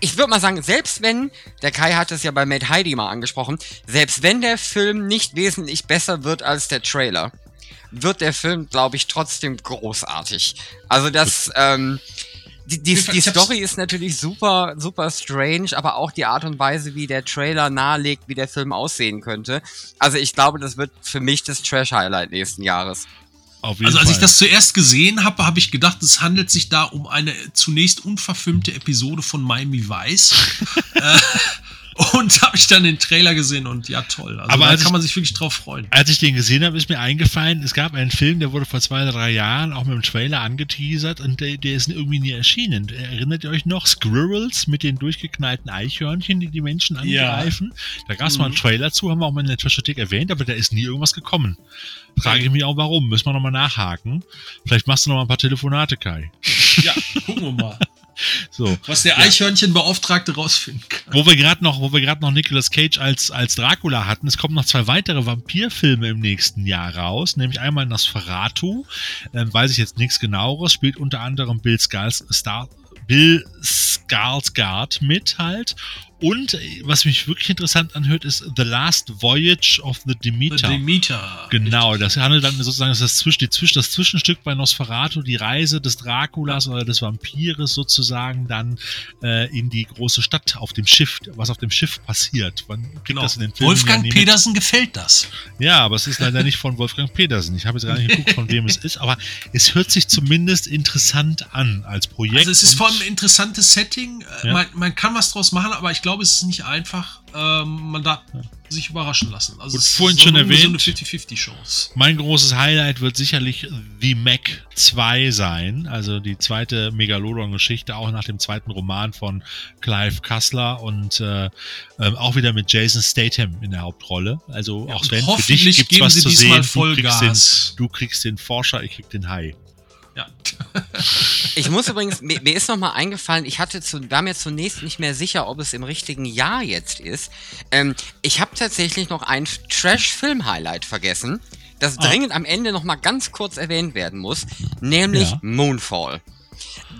Ich würde mal sagen, selbst wenn, der Kai hat es ja bei Made Heidi mal angesprochen, selbst wenn der Film nicht wesentlich besser wird als der Trailer, wird der Film, glaube ich, trotzdem großartig. Also das, ähm, die, die, die Story ist natürlich super, super strange, aber auch die Art und Weise, wie der Trailer nahelegt, wie der Film aussehen könnte. Also ich glaube, das wird für mich das Trash-Highlight nächsten Jahres. Also als Fall. ich das zuerst gesehen habe, habe ich gedacht, es handelt sich da um eine zunächst unverfilmte Episode von Miami Vice. äh, und habe ich dann den Trailer gesehen und ja, toll. Also Aber da kann man sich wirklich drauf freuen. Als ich den gesehen habe, ist mir eingefallen, es gab einen Film, der wurde vor zwei oder drei Jahren auch mit dem Trailer angeteasert und der, der ist irgendwie nie erschienen. Erinnert ihr euch noch? Squirrels mit den durchgeknallten Eichhörnchen, die die Menschen Ja. angreifen? Da gab es mal einen Mhm. Trailer zu, haben wir auch mal in der Trashothek erwähnt, aber da ist nie irgendwas gekommen. Frage ich mich auch, warum. Müssen wir nochmal nachhaken. Vielleicht machst du noch mal ein paar Telefonate, Kai. Ja, gucken wir mal, So. was der Eichhörnchenbeauftragte rausfinden kann. Wo wir gerade noch, wo wir gerade noch Nicolas Cage als, als Dracula hatten, es kommen noch zwei weitere Vampirfilme im nächsten Jahr raus, nämlich einmal Nosferatu, ähm, weiß ich jetzt nichts genaueres, spielt unter anderem Bill Skars, Star, Bill Skarsgård mit halt. Und äh, was mich wirklich interessant anhört, ist The Last Voyage of the Demeter. Demeter. Genau, das handelt dann sozusagen das, das, Zwisch- Zwisch- das Zwischenstück bei Nosferatu, die Reise des Draculas oder des Vampires sozusagen dann äh, in die große Stadt auf dem Schiff, was auf dem Schiff passiert. Genau. das in den Filmen ja Wolfgang. Petersen gefällt das. Ja, aber es ist leider nicht von Wolfgang Petersen. Ich habe jetzt gar nicht geguckt, von wem es ist, aber es hört sich zumindest interessant an als Projekt. Also es ist vor allem ein interessantes Setting. Äh, Ja. Man, man kann was draus machen, aber ich glaube, es ist nicht einfach. Ähm, man darf sich überraschen lassen. Also es vorhin schon erwähnt- 50-50-Chance. Mein großes Highlight wird sicherlich The Mac 2 sein, also die zweite Megalodon-Geschichte, auch nach dem zweiten Roman von Clive Cussler und äh, ähm, auch wieder mit Jason Statham in der Hauptrolle. Also auch und Sven, für dich gibt's geben was zu sehen. Du kriegst, den, du kriegst den Forscher, ich krieg den Hai. Ja. Ich muss übrigens, mir, mir ist nochmal eingefallen, ich hatte zu, war mir zunächst nicht mehr sicher, ob es im richtigen Jahr jetzt ist. Ähm, ich habe tatsächlich noch ein Trash-Film-Highlight vergessen, das Ah. dringend am Ende nochmal ganz kurz erwähnt werden muss, nämlich Ja. Moonfall.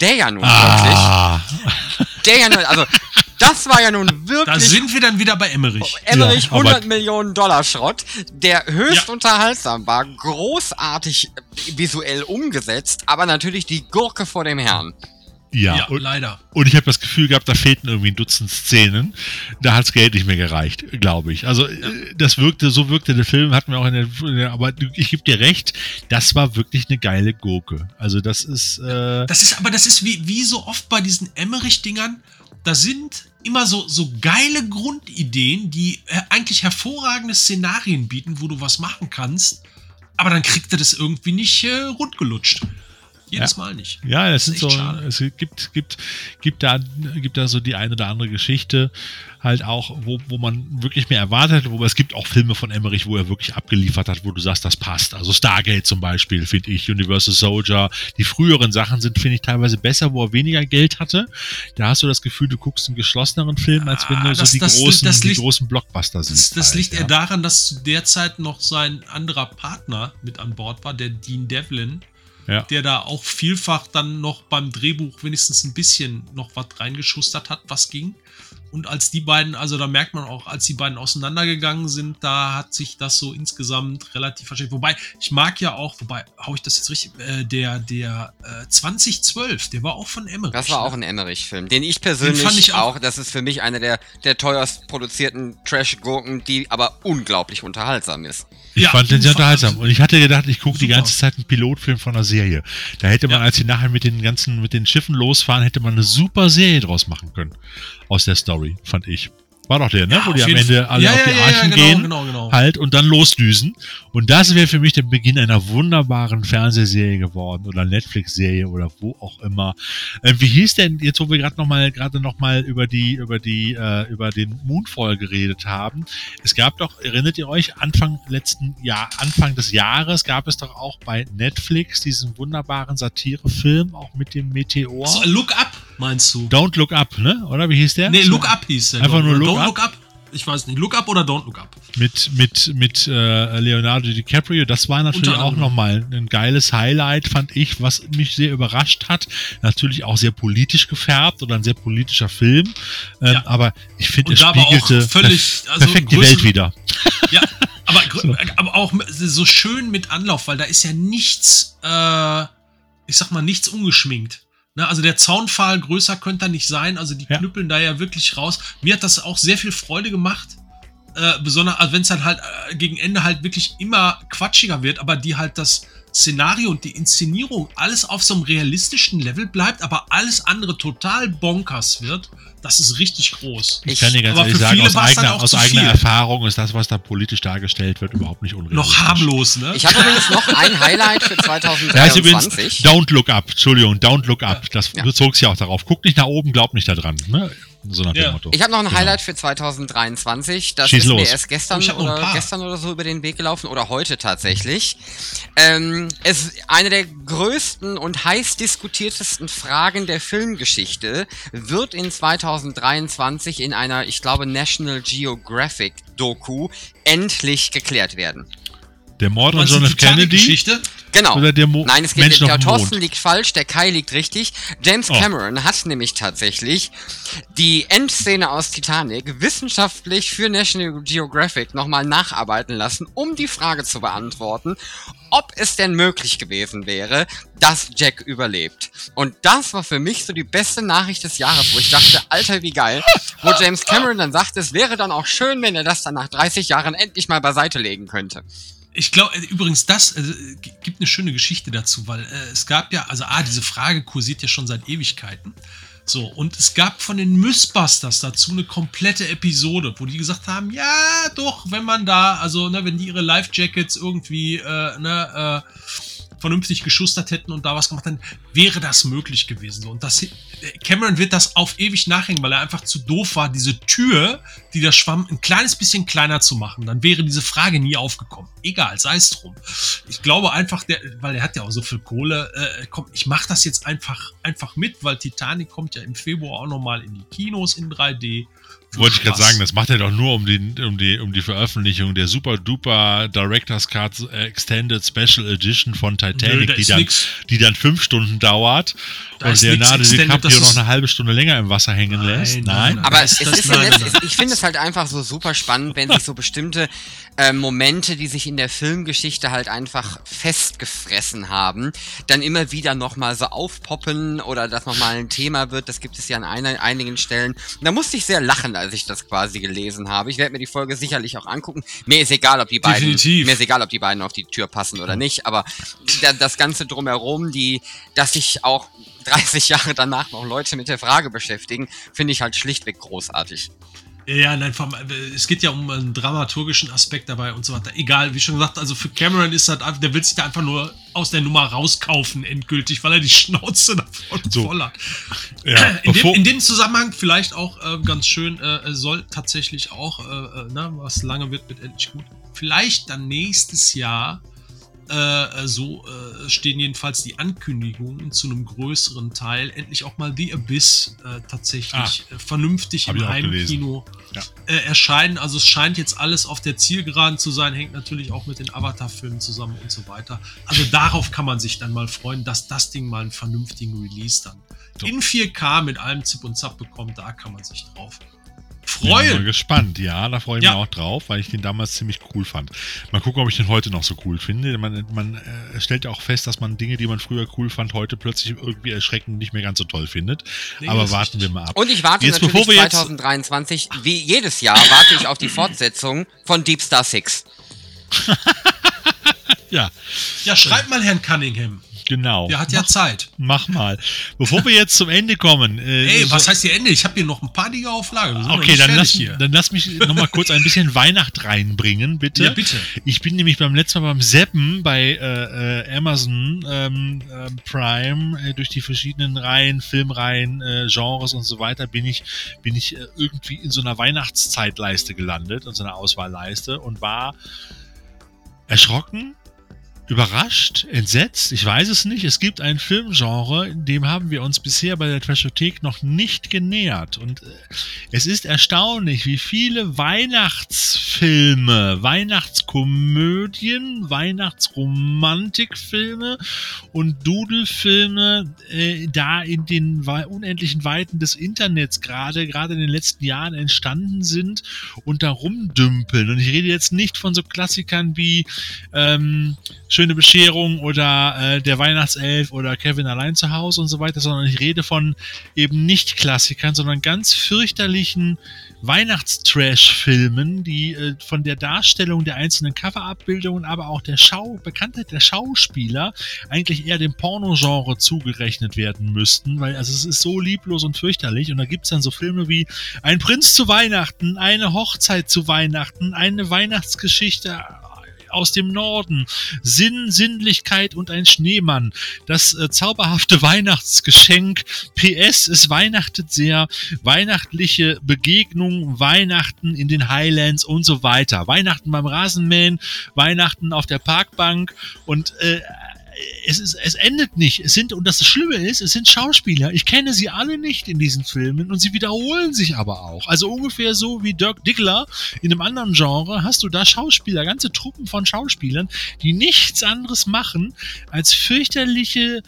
Der ja nun Ah, wirklich, der ja nun, also das war ja nun Da wirklich sind wir dann wieder bei Emmerich. Emmerich Ja, aber- 100 Millionen Dollar Schrott, der höchst Ja. unterhaltsam war, großartig visuell umgesetzt, aber natürlich die Gurke vor dem Herrn. ja, Ja, und, leider. und ich habe das Gefühl gehabt, da fehlten irgendwie ein Dutzend Szenen. Da hat's Geld nicht mehr gereicht, glaube ich. Also äh, das wirkte, so wirkte der Film, hatten wir auch in der, in der aber ich gebe dir recht, das war wirklich eine geile Gurke. Also das ist, äh, Das ist aber, das ist wie, wie so oft bei diesen Emmerich-Dingern, da sind immer so, so geile Grundideen, die äh, eigentlich hervorragende Szenarien bieten, wo du was machen kannst, aber dann kriegt er das irgendwie nicht äh, rundgelutscht. Jedes Mal nicht. Ja, es Das sind ist so, schade. es gibt, gibt, gibt da, gibt da so die eine oder andere Geschichte, halt auch, wo, wo man wirklich mehr erwartet hat, wobei es gibt auch Filme von Emmerich, wo er wirklich abgeliefert hat, wo du sagst, das passt. Also Stargate zum Beispiel, finde ich, Universal Soldier. Die früheren Sachen sind, finde ich, teilweise besser, wo er weniger Geld hatte. Da hast du das Gefühl, du guckst einen geschlosseneren Film, als wenn du Ah, so das- die das- großen, das die liegt- großen Blockbuster Das, siehst. das halt, liegt ja. eher daran, dass zu der Zeit noch sein anderer Partner mit an Bord war, der Dean Devlin, Ja. der da auch vielfach dann noch beim Drehbuch wenigstens ein bisschen noch was reingeschustert hat, was ging. Und als die beiden, also da merkt man auch, als die beiden auseinandergegangen sind, da hat sich das so insgesamt relativ versteckt. Wobei, ich mag ja auch, wobei, hau ich das jetzt richtig, äh, der, der äh, 2012, der war auch von Emmerich. Das war ne? auch ein Emmerich-Film, den ich persönlich fand ich auch- auch, das ist für mich einer der, der teuerst produzierten Trash-Gurken, die aber unglaublich unterhaltsam ist. Ich Ja, fand den sehr unterhaltsam. Und ich hatte gedacht, ich gucke die ganze Zeit einen Pilotfilm von einer Serie. Da hätte man, Ja. als sie nachher mit den ganzen, mit den Schiffen losfahren, hätte man eine super Serie draus machen können. Aus der Story, fand ich. War doch der, ne? Ja, Wo die am Ende alle Ja, auf die ja, Archen genau, gehen. genau, genau. Halt und dann losdüsen. Und das wäre für mich der Beginn einer wunderbaren Fernsehserie geworden oder Netflix-Serie oder wo auch immer. Äh, wie hieß denn, jetzt wo wir gerade noch mal, gerade noch mal über die, über die, äh, über den Moonfall geredet haben. Es gab doch, erinnert ihr euch, Anfang letzten Jahr, Anfang des Jahres gab es doch auch bei Netflix diesen wunderbaren Satirefilm, auch mit dem Meteor. So, look Up, meinst du? Don't Look Up, ne? Oder wie hieß der? Nee, Look Up hieß der. Einfach nur Look Don't Look Up? Ich weiß nicht. Look Up oder Don't Look Up? mit mit mit äh, Leonardo DiCaprio. Das war natürlich Unter auch nochmal ein geiles Highlight, fand ich, was mich sehr überrascht hat. Natürlich auch sehr politisch gefärbt oder ein sehr politischer Film. Ähm, Ja. Aber ich finde, es spiegelte völlig, also perfekt die Welt wieder. Ja, aber, gr- aber auch so schön mit Anlauf, weil da ist ja nichts, äh, ich sag mal, nichts ungeschminkt. Ne, also der Zaunpfahl größer könnte er nicht sein. Also die Ja. knüppeln da ja wirklich raus. Mir hat das auch sehr viel Freude gemacht. Äh, besonders, also wenn es dann halt äh, gegen Ende halt wirklich immer quatschiger wird, aber die halt das Szenario und die Inszenierung alles auf so einem realistischen Level bleibt, aber alles andere total bonkers wird, das ist richtig groß. Ich, kann dir ganz aber ehrlich für sagen, viele aus eigener, aus eigener. Erfahrung ist das, was da politisch dargestellt wird, überhaupt nicht unrealistisch. Noch harmlos, ne? Ich habe übrigens noch ein Highlight für Da heißt übrigens 2023. Don't Look Up, Entschuldigung, Don't Look Up. Das Ja. bezog sich ja auch darauf. Guck nicht nach oben, glaub nicht da dran. Ne? So nach dem Ja. Motto. Ich habe noch ein Genau. Highlight für 2023. Das Schieß ist mir los. erst gestern Oh, oder gestern oder so über den Weg gelaufen oder heute tatsächlich. Ähm, es eine der größten und heiß diskutiertesten Fragen der Filmgeschichte wird in 2023 in einer, ich glaube, National Geographic Doku endlich geklärt werden. Der Mord an John F. Kennedy Titanic-Geschichte? Genau. oder der Mo Nein, es geht Mensch der auf dem Thorsten Mond? liegt falsch, der Kai liegt richtig. James Oh. Cameron hat nämlich tatsächlich die Endszene aus Titanic wissenschaftlich für National Geographic nochmal nacharbeiten lassen, um die Frage zu beantworten, ob es denn möglich gewesen wäre, dass Jack überlebt. Und das war für mich so die beste Nachricht des Jahres, wo ich dachte, Alter, wie geil. Wo James Cameron dann sagt, es wäre dann auch schön, wenn er das dann nach 30 Jahren endlich mal beiseite legen könnte. Ich glaube, übrigens, das äh, g- gibt eine schöne Geschichte dazu, weil äh, es gab ja, also A, diese Frage kursiert ja schon seit Ewigkeiten. So, und es gab von den Mythbusters dazu eine komplette Episode, wo die gesagt haben, ja, doch, wenn man da, also, ne, wenn die ihre Life-Jackets irgendwie, äh, ne, äh, vernünftig geschustert hätten und da was gemacht hätten, wäre das möglich gewesen. Und das, Cameron wird das auf ewig nachhängen, weil er einfach zu doof war, diese Tür, die da schwamm, ein kleines bisschen kleiner zu machen. Dann wäre diese Frage nie aufgekommen. Egal, sei es drum. Ich glaube einfach, der, weil er hat ja auch so viel Kohle, äh, komm, ich mache das jetzt einfach, einfach mit, weil Titanic kommt ja im Februar auch nochmal in die Kinos in 3D. Wollte ich gerade sagen, das macht er doch nur um die, um die, um die Veröffentlichung der super duper Director's Cut Extended Special Edition von Nö, Titanic, da die, dann, nix. die dann fünf Stunden dauert Da und Leonardo DiCaprio noch eine halbe Stunde länger im Wasser hängen Nein, lässt. nein, Nein. Aber Das- es ist ja ich finde es halt einfach so super spannend, wenn sich so bestimmte äh, Momente, die sich in der Filmgeschichte halt einfach festgefressen haben, dann immer wieder nochmal so aufpoppen oder das nochmal ein Thema wird. Das gibt es ja an einer, einigen Stellen. Und da musste ich sehr lachen, als ich das quasi gelesen habe. Ich werde mir die Folge sicherlich auch angucken. Mir ist egal, ob die beiden, Definitiv. mir ist egal, ob die beiden auf die Tür passen oder nicht, aber da, das Ganze drumherum, die, dass sich auch 30 Jahre danach noch Leute mit der Frage beschäftigen, finde ich halt schlichtweg großartig. Ja, nein, vom, äh, es geht ja um einen dramaturgischen Aspekt dabei und so weiter. Egal, wie schon gesagt, also für Cameron ist das einfach, der will sich da einfach nur aus der Nummer rauskaufen, endgültig, weil er die Schnauze davon So. voll hat. Ja, in, dem, in dem Zusammenhang vielleicht auch äh, ganz schön, äh, soll tatsächlich auch, äh, äh, na, was lange wird, wird endlich gut. Vielleicht dann nächstes Jahr, äh, so äh, stehen jedenfalls die Ankündigungen zu einem größeren Teil, endlich auch mal The Abyss äh, tatsächlich äh, vernünftig im Heimkino Ja. äh, erscheinen. Also es scheint jetzt alles auf der Zielgeraden zu sein, hängt natürlich auch mit den Avatar-Filmen zusammen und so weiter. Also darauf kann man sich dann mal freuen, dass das Ding mal einen vernünftigen Release dann So. in 4K mit allem Zip und Zap bekommt. Da kann man sich drauf Bin mal freuen. gespannt, ja, da freue ich Ja. mich auch drauf, weil ich den damals ziemlich cool fand. Mal gucken, ob ich den heute noch so cool finde. Man, man äh, stellt ja auch fest, dass man Dinge, die man früher cool fand, heute plötzlich irgendwie erschreckend nicht mehr ganz so toll findet. Nee, Aber warten wir mal ab. Und ich warte Jetzt, natürlich bevor wir jetzt- 2023, wie jedes Jahr, warte ich auf die Fortsetzung von Deep Star 6. Ja, Ja, schreibt mal Herrn Cunningham. Genau. Der hat ja mach, Zeit. mach mal. Bevor wir jetzt zum Ende kommen. Äh, Ey, so- was heißt hier Ende? Ich habe hier noch ein paar Dinge auf Lager. Okay, dann lass, hier. dann lass mich noch mal kurz ein bisschen Weihnacht reinbringen, bitte. Ja, bitte. Ich bin nämlich beim letzten Mal beim Seppen bei äh, äh, Amazon ähm, ähm, Prime äh, durch die verschiedenen Reihen, Filmreihen, äh, Genres und so weiter bin ich bin ich äh, irgendwie in so einer Weihnachtszeitleiste gelandet, in so einer Auswahlleiste und war erschrocken, überrascht, entsetzt, ich weiß es nicht. Es gibt ein Filmgenre, dem haben wir uns bisher bei der Trashothek noch nicht genähert. Und äh, es ist erstaunlich, wie viele Weihnachtsfilme, Weihnachtskomödien, Weihnachtsromantikfilme und Dudelfilme äh, da in den unendlichen Weiten des Internets gerade, gerade in den letzten Jahren entstanden sind und da rumdümpeln. Und ich rede jetzt nicht von so Klassikern wie ähm, Schöne Bescherung oder äh, Der Weihnachtself oder Kevin allein zu Hause und so weiter, sondern ich rede von eben nicht Klassikern, sondern ganz fürchterlichen Weihnachtstrash-Filmen, die äh, von der Darstellung der einzelnen Coverabbildungen, aber auch der Schau Bekanntheit der Schauspieler eigentlich eher dem Pornogenre zugerechnet werden müssten, weil also es ist so lieblos und fürchterlich und da gibt's dann so Filme wie Ein Prinz zu Weihnachten, eine Hochzeit zu Weihnachten, eine Weihnachtsgeschichte aus dem Norden, Sinn, Sinnlichkeit und ein Schneemann, das äh, zauberhafte Weihnachtsgeschenk, PS, es weihnachtet sehr, weihnachtliche Begegnung, Weihnachten in den Highlands und so weiter, Weihnachten beim Rasenmähen, Weihnachten auf der Parkbank und äh, es, ist, es endet nicht. Es sind, und das Schlimme ist, es sind Schauspieler. Ich kenne sie alle nicht in diesen Filmen und sie wiederholen sich aber auch. Also ungefähr so wie Dirk Diggler in einem anderen Genre hast du da Schauspieler, ganze Truppen von Schauspielern, die nichts anderes machen, als fürchterliche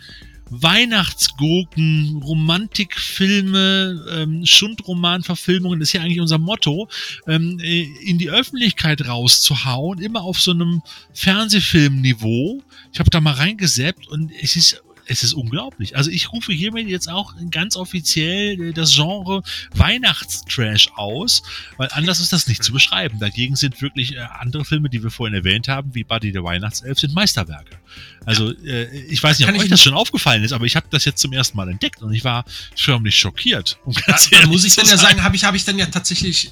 Weihnachtsgurken, Romantikfilme, ähm, Schundromanverfilmungen, ist ja eigentlich unser Motto, ähm, äh, in die Öffentlichkeit rauszuhauen, immer auf so einem Fernsehfilmniveau. Ich habe da mal reingesäppt und es ist es ist unglaublich. Also ich rufe hiermit jetzt auch ganz offiziell äh, das Genre Weihnachtstrash aus, weil anders ist das nicht zu beschreiben. Dagegen sind wirklich äh, andere Filme, die wir vorhin erwähnt haben, wie Buddy the Weihnachtself, sind Meisterwerke. Also äh, ich weiß nicht, ob euch das schon aufgefallen ist, aber ich habe das jetzt zum ersten Mal entdeckt und ich war förmlich schockiert. Um ja, muss ich dann ja sagen, habe ich, hab ich dann ja tatsächlich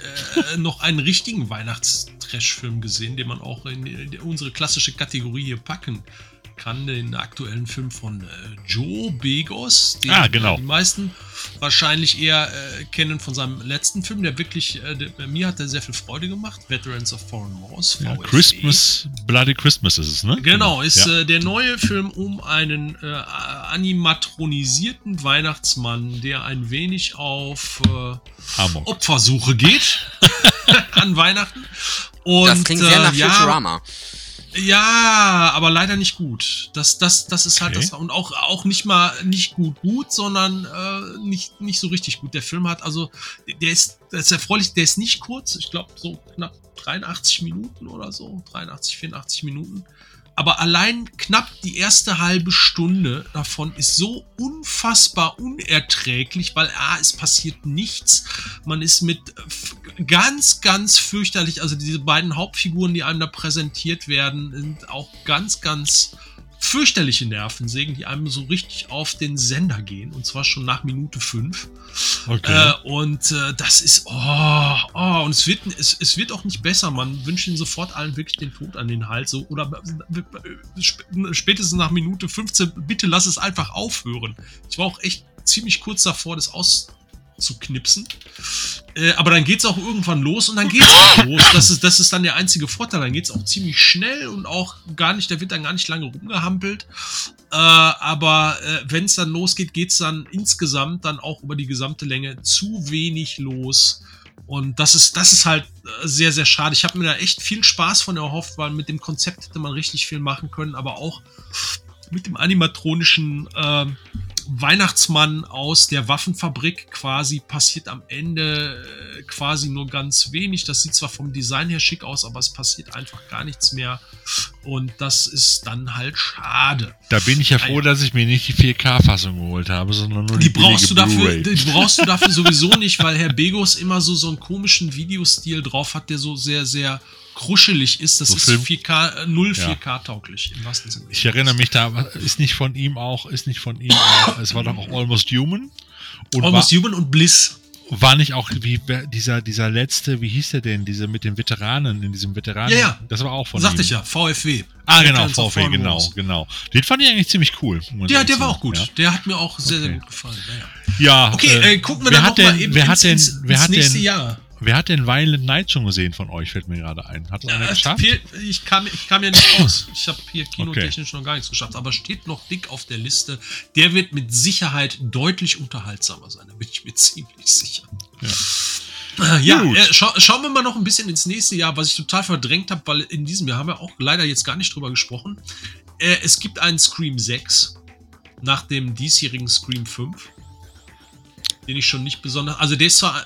äh, noch einen richtigen Weihnachtstrash-Film gesehen, den man auch in, in unsere klassische Kategorie hier packen kann, den aktuellen Film von äh, Joe Begos, den ah, genau. die meisten wahrscheinlich eher äh, kennen von seinem letzten Film, der wirklich, äh, der, mir hat er sehr viel Freude gemacht, Veterans of Foreign Wars, ja, Christmas, Bloody Christmas ist es, ne? Genau, ist ja. äh, der neue Film um einen äh, animatronisierten Weihnachtsmann, der ein wenig auf äh, Opfersuche geht an Weihnachten. Und, das klingt sehr nach äh, Futurama. Ja, ja, aber leider nicht gut. Das, das, das ist halt okay. das. Und auch, auch nicht mal nicht gut gut, sondern äh, nicht, nicht so richtig gut. Der Film hat also, der ist, das ist erfreulich, der ist nicht kurz. Ich glaube, so knapp 83 Minuten oder so. 83, 84 Minuten. Aber allein knapp die erste halbe Stunde davon ist so unfassbar unerträglich, weil A, es passiert nichts. Man ist mit ganz, ganz fürchterlich, also diese beiden Hauptfiguren, die einem da präsentiert werden, sind auch ganz, ganz fürchterliche Nervensägen, die einem so richtig auf den Sender gehen. Und zwar schon nach Minute 5. Okay. Äh, und äh, das ist, oh, oh, und es wird, es, es wird auch nicht besser. Man wünscht ihnen sofort allen wirklich den Tod an den Hals. So, oder äh, spätestens nach Minute 15, bitte lass es einfach aufhören. Ich war auch echt ziemlich kurz davor, das aus, zu knipsen. Äh, aber dann geht es auch irgendwann los und dann geht es auch los. Das ist, das ist dann der einzige Vorteil. Dann geht es auch ziemlich schnell und auch gar nicht, da wird dann gar nicht lange rumgehampelt. Äh, aber äh, wenn es dann losgeht, geht es dann insgesamt dann auch über die gesamte Länge zu wenig los. Und das ist, das ist halt äh, sehr, sehr schade. Ich habe mir da echt viel Spaß von erhofft, weil mit dem Konzept hätte man richtig viel machen können, aber auch mit dem animatronischen äh, Weihnachtsmann aus der Waffenfabrik quasi passiert am Ende äh, quasi nur ganz wenig. Das sieht zwar vom Design her schick aus, aber es passiert einfach gar nichts mehr. Und das ist dann halt schade. Da bin ich ja froh, dass ich mir nicht die 4K-Fassung geholt habe, sondern nur die, die brauchst du dafür. Die brauchst du dafür sowieso nicht, weil Herr Begos immer so so einen komischen Videostil drauf hat, der so sehr sehr kruschelig ist, das so ist 4K, 0 4K tauglich im wahrsten Sinne. Ich erinnere mich da, ist nicht von ihm auch, ist nicht von ihm auch, es war doch auch Almost Human. Und Almost war, Human und Bliss. War nicht auch wie dieser, dieser letzte, wie hieß der denn, diese mit den Veteranen, in diesem Veteranen? Ja, ja. Das war auch von Sagte ihm. ich ja, VFW. Ah, genau, VFW, genau, genau. Den fand ich eigentlich ziemlich cool. Ja, der war auch gut. Ja. Der hat mir auch sehr, okay. sehr gut gefallen. Naja. Ja, okay, äh, äh, gucken wir dann noch mal eben wer ins, hat denn, ins, wer ins hat nächste denn, Jahr. Wer hat denn Violent Night schon gesehen von euch? Fällt mir gerade ein. Hat es einer geschafft? Viel, ich, kam, ich kam ja nicht raus. Ich habe hier kinotechnisch okay. noch gar nichts geschafft. Aber steht noch dick auf der Liste. Der wird mit Sicherheit deutlich unterhaltsamer sein. Da bin ich mir ziemlich sicher. Ja. Ja, äh, scha schauen wir mal noch ein bisschen ins nächste Jahr, was ich total verdrängt habe, weil in diesem Jahr haben wir auch leider jetzt gar nicht drüber gesprochen. Äh, es gibt einen Scream 6 nach dem diesjährigen Scream 5, den ich schon nicht besonders. Also, der ist zwar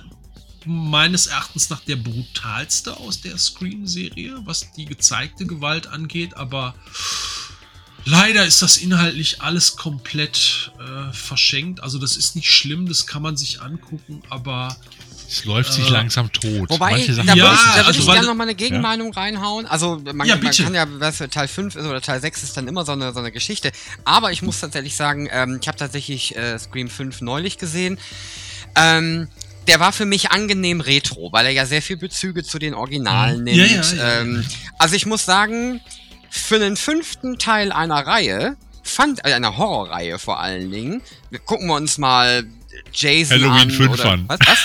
meines Erachtens nach der brutalste aus der Scream-Serie, was die gezeigte Gewalt angeht, aber Leider ist das inhaltlich alles komplett äh, verschenkt. Also das ist nicht schlimm, das kann man sich angucken, aber Es läuft sich Äh, langsam tot. Wobei, Manche da Sachen- würde Ja, ich, da würde also ich gerne noch mal eine Gegenmeinung reinhauen. Also man, Ja, man kann ja, was für Teil 5 ist oder Teil 6 ist dann immer so eine, so eine Geschichte. Aber ich muss tatsächlich sagen, ähm, ich habe tatsächlich äh, Scream 5 neulich gesehen. Ähm, der war für mich angenehm retro, weil er ja sehr viel Bezüge zu den Originalen Mhm. nimmt. Ja, ja, ja. Ähm, also ich muss sagen, für den fünften Teil einer Reihe, fand, äh, einer Horrorreihe vor allen Dingen, gucken wir uns mal Jason Halloween an. 5 oder, an. Was, was?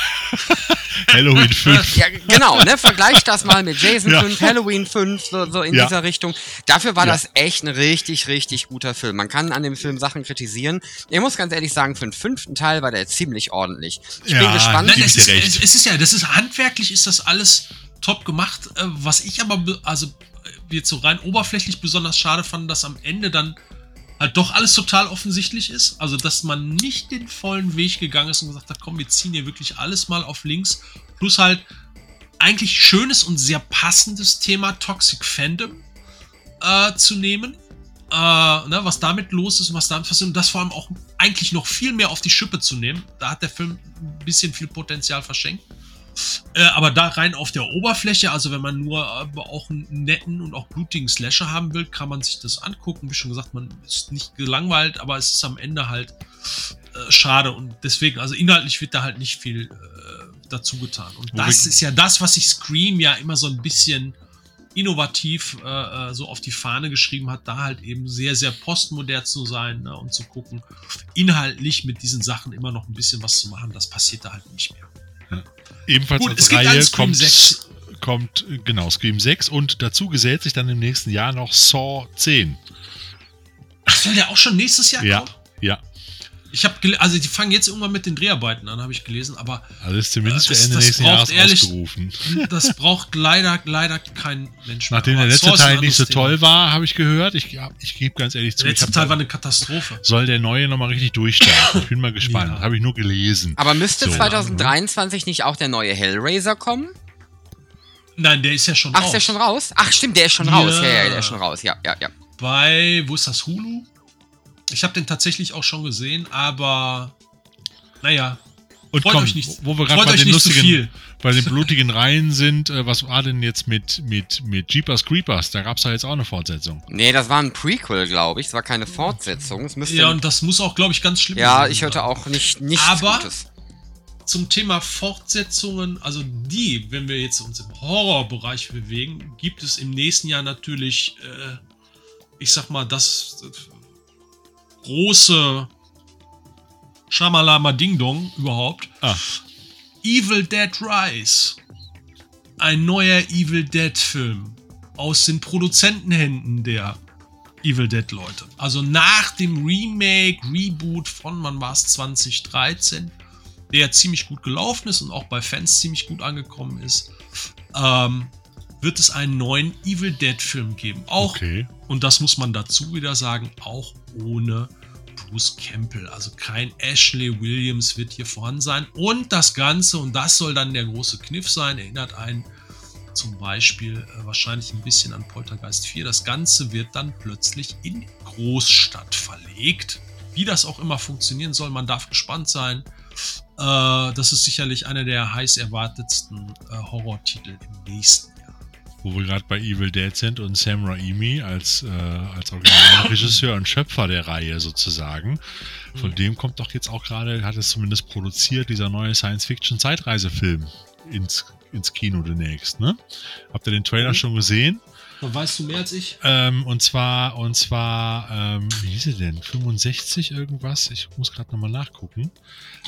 Halloween 5. Ja, genau, ne? Vergleich das mal mit Jason Ja. 5, Halloween 5, so, so in Ja. dieser Richtung. Dafür war Ja. das echt ein richtig, richtig guter Film. Man kann an dem Film Sachen kritisieren. Ich muss ganz ehrlich sagen, für den fünften Teil war der ziemlich ordentlich. Ich bin gespannt. Nein, es, ist, es, es ist ja, das ist handwerklich ist das alles top gemacht. Äh, was ich aber, be- also äh, jetzt so rein oberflächlich besonders schade fand, dass am Ende dann halt doch alles total offensichtlich ist. Also, dass man nicht den vollen Weg gegangen ist und gesagt hat, komm, wir ziehen hier wirklich alles mal auf links. Plus halt eigentlich schönes und sehr passendes Thema Toxic Fandom äh, zu nehmen. Äh, ne, was damit los ist und was damit passiert. Und das vor allem auch eigentlich noch viel mehr auf die Schippe zu nehmen. Da hat der Film ein bisschen viel Potenzial verschenkt. Äh, aber da rein auf der Oberfläche, also wenn man nur aber auch einen netten und auch blutigen Slasher haben will, kann man sich das angucken. Wie schon gesagt, man ist nicht gelangweilt, aber es ist am Ende halt äh, schade. Und deswegen, also inhaltlich wird da halt nicht viel äh, dazu getan. Und Wo das ist ja das, was sich Scream ja immer so ein bisschen innovativ äh, äh, so auf die Fahne geschrieben hat, da halt eben sehr, sehr postmodern zu sein ne, und zu gucken, inhaltlich mit diesen Sachen immer noch ein bisschen was zu machen, das passiert da halt nicht mehr. Ebenfalls Gut, als Reihe kommt, 6. kommt, genau, Scream 6 und dazu gesellt sich dann im nächsten Jahr noch Saw 10. Ach, soll der auch schon nächstes Jahr Ja, kommen? ja. Ich habe also die fangen jetzt irgendwann mit den Dreharbeiten an, habe ich gelesen, aber ist zumindest Äh, das- für Ende das nächsten Jahres ehrlich- ausgerufen. das braucht leider, leider kein Mensch mehr. Nachdem Aber der letzte Teil nicht so Thema. toll war, habe ich gehört. Ich, ich gebe ganz ehrlich zu, Der letzte Teil war eine Katastrophe. soll der neue nochmal richtig durchstarten. Ich bin mal gespannt. Ja. Habe ich nur gelesen. Aber müsste So. 2023 nicht auch der neue Hellraiser kommen? Nein, der ist ja schon Ach, raus. ist der schon raus? Ach, stimmt, der ist schon Ja. raus. Ja, ja, der ist schon raus. Ja, ja, ja. Bei, wo ist das, Hulu? Ich habe den tatsächlich auch schon gesehen, aber naja, Und freut komm, euch nicht, wo wir gerade freut bei euch den nicht zu lustigen, viel. bei den blutigen Reihen sind, äh, was war denn jetzt mit, mit, mit Jeepers Creepers? Da gab es ja jetzt auch eine Fortsetzung. Nee, das war ein Prequel, glaube ich. Es war keine Fortsetzung. Ja, und das muss auch, glaube ich, ganz schlimm ja, sein. ich hörte auch nicht nichts Aber- Gutes. Zum Thema Fortsetzungen, also die, wenn wir jetzt uns im Horrorbereich bewegen, gibt es im nächsten Jahr natürlich, äh, ich sag mal, das große Shamalama Ding Dong überhaupt. Ah, Evil Dead Rise. Ein neuer Evil Dead Film aus den Produzentenhänden der Evil Dead Leute. Also nach dem Remake, Reboot von, man war es 2013, der ja ziemlich gut gelaufen ist und auch bei Fans ziemlich gut angekommen ist, ähm, wird es einen neuen Evil Dead Film geben. Auch okay. und das muss man dazu wieder sagen, auch ohne Bruce Campbell. Also kein Ashley Williams wird hier vorhanden sein. Und das Ganze, und das soll dann der große Kniff sein, erinnert einen zum Beispiel äh, wahrscheinlich ein bisschen an Poltergeist 4. Das Ganze wird dann plötzlich in Großstadt verlegt. Wie das auch immer funktionieren soll, man darf gespannt sein. Äh, das ist sicherlich einer der heiß erwartetsten äh, Horrortitel im nächsten. Wo wir gerade bei Evil Dead sind und Sam Raimi als, äh, als Originalregisseur und Schöpfer der Reihe sozusagen. Von Mhm. dem kommt doch jetzt auch gerade, hat es zumindest produziert, dieser neue Science-Fiction-Zeitreisefilm ins, ins Kino demnächst, ne? Habt ihr den Trailer Mhm. schon gesehen? Weißt du mehr als ich? Ähm, und zwar, und zwar, ähm, wie hieß er denn? 65 irgendwas? Ich muss gerade nochmal nachgucken.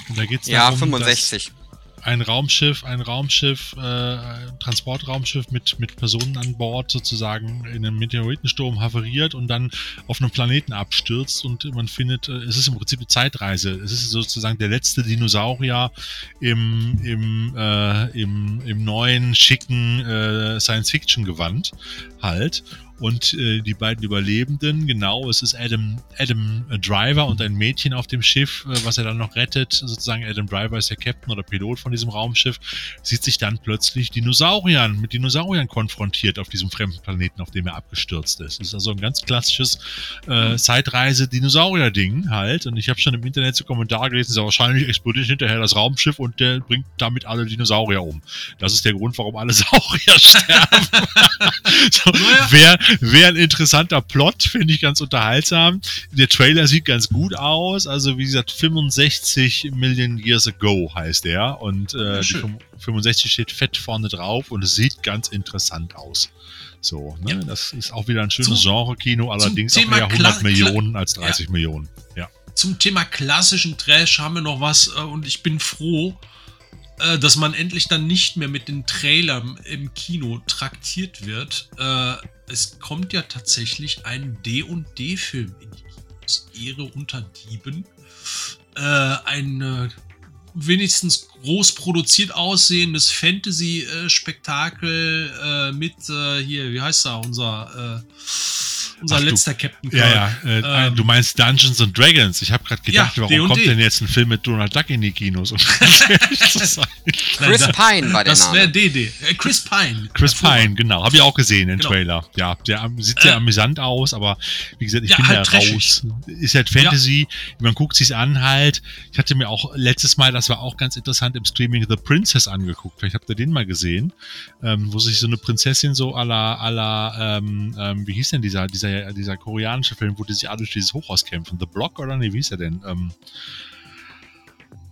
Und da geht's Ja, darum, 65. dass ein Raumschiff, ein Raumschiff, äh, Transportraumschiff mit, mit Personen an Bord sozusagen in einem Meteoritensturm haveriert und dann auf einem Planeten abstürzt und man findet, äh, es ist im Prinzip eine Zeitreise. Es ist sozusagen der letzte Dinosaurier im, im, äh, im, im neuen, schicken äh, Science-Fiction-Gewand halt. Und äh, die beiden Überlebenden, genau, es ist Adam, Adam Driver und ein Mädchen auf dem Schiff, äh, was er dann noch rettet, sozusagen Adam Driver ist der Captain oder Pilot von diesem Raumschiff, sieht sich dann plötzlich Dinosauriern, mit Dinosauriern konfrontiert auf diesem fremden Planeten, auf dem er abgestürzt ist. Es ist also ein ganz klassisches äh, Zeitreise-Dinosaurier-Ding halt und ich habe schon im Internet so Kommentare gelesen, so wahrscheinlich explodiert hinterher das Raumschiff und der bringt damit alle Dinosaurier um. Das ist der Grund, warum alle Saurier sterben. so, naja. Wäre wär ein interessanter Plot, finde ich ganz unterhaltsam. Der Trailer sieht ganz gut aus. Also wie gesagt, 65 Million Years Ago heißt der. Und äh, die 65 steht fett vorne drauf und es sieht ganz interessant aus. So, ne? Ja. Das ist auch wieder ein schönes Genre-Kino, allerdings auch mehr 100 Millionen als 30 ja. Millionen. Ja. Zum Thema klassischen Trash haben wir noch was äh, und ich bin froh, äh, dass man endlich dann nicht mehr mit den Trailern im Kino traktiert wird. Äh, es kommt ja tatsächlich ein D&D-Film in die Kinos. Ehre unter Dieben. Äh, ein äh, wenigstens groß produziert aussehendes Fantasy-Spektakel äh, mit äh, hier, wie heißt er, unser unser Ach, letzter du, Captain Kirk. Ja, ja. Äh, ähm, du meinst Dungeons and Dragons. Ich habe gerade gedacht, ja, warum kommt denn jetzt ein Film mit Donald Duck in die Kinos? Um Chris Pine war der das Name. Das wäre DD. Äh, Chris Pine. Chris Pine, genau. Habe ich auch gesehen, den genau. Trailer. Ja, der sieht sehr äh, amüsant aus, aber wie gesagt, ich ja, bin halt da raus. Ist halt Fantasy. Man guckt sich's an halt. Ich hatte mir auch letztes Mal, das war auch ganz interessant, im Streaming The Princess angeguckt. Vielleicht habt ihr den mal gesehen, ähm, wo sich so eine Prinzessin so à la, à la ähm, ähm, wie hieß denn dieser, dieser dieser, dieser koreanische Film, wo die sich alle durch dieses Hochhaus kämpfen. The Block oder nee, wie ist er denn? Ähm,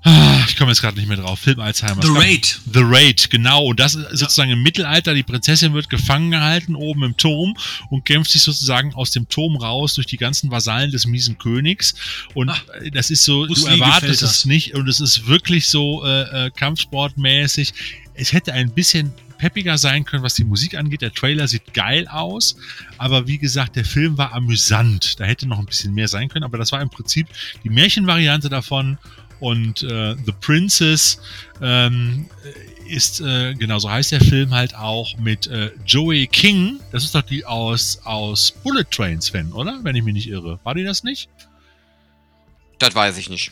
ah, ich komme jetzt gerade nicht mehr drauf. Film Alzheimer. The Raid. The Raid, genau. Und das ist sozusagen im Mittelalter. Die Prinzessin wird gefangen gehalten oben im Turm und kämpft sich sozusagen aus dem Turm raus durch die ganzen Vasallen des miesen Königs. Und Ach, das ist so, du erwartest es nicht. Und es ist wirklich so äh, äh, Kampfsportmäßig. Es hätte ein bisschen peppiger sein können, was die Musik angeht. Der Trailer sieht geil aus, aber wie gesagt, der Film war amüsant. Da hätte noch ein bisschen mehr sein können, aber das war im Prinzip die Märchenvariante davon. Und äh, The Princess ähm, ist, äh, genau so heißt der Film halt auch mit äh, Joey King. Das ist doch die aus, aus Bullet Trains Fan, oder? Wenn ich mich nicht irre. War die das nicht? Das weiß ich nicht.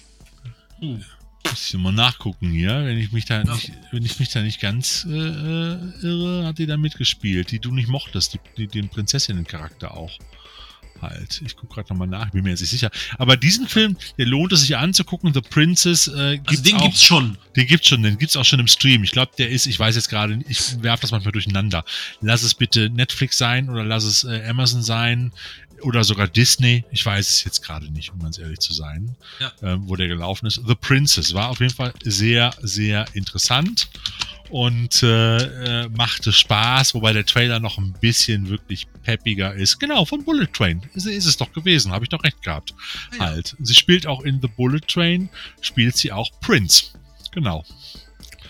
Hm. Muss ich mal nachgucken hier, wenn ich mich da nicht, wenn ich mich da nicht ganz äh, äh, irre, hat die da mitgespielt, die du nicht mochtest, die, die, den Prinzessinnencharakter auch. Halt. Ich gucke gerade nochmal nach, bin mir jetzt nicht sicher. Aber diesen Film, der lohnt es sich anzugucken. The Princess äh, gibt's also den auch, gibt's schon. Den gibt's schon, den gibt's auch schon im Stream. Ich glaube, der ist, ich weiß jetzt gerade, ich werfe das manchmal durcheinander. Lass es bitte Netflix sein oder lass es äh, Amazon sein oder sogar Disney, ich weiß es jetzt gerade nicht, um ganz ehrlich zu sein, ja. ähm, wo der gelaufen ist. The Princess war auf jeden Fall sehr, sehr interessant und äh, äh, machte Spaß, wobei der Trailer noch ein bisschen wirklich peppiger ist. Genau, von Bullet Train. Ist, ist es doch gewesen, habe ich doch recht gehabt. Ah, ja. Halt. Sie spielt auch in The Bullet Train, spielt sie auch Prince. Genau.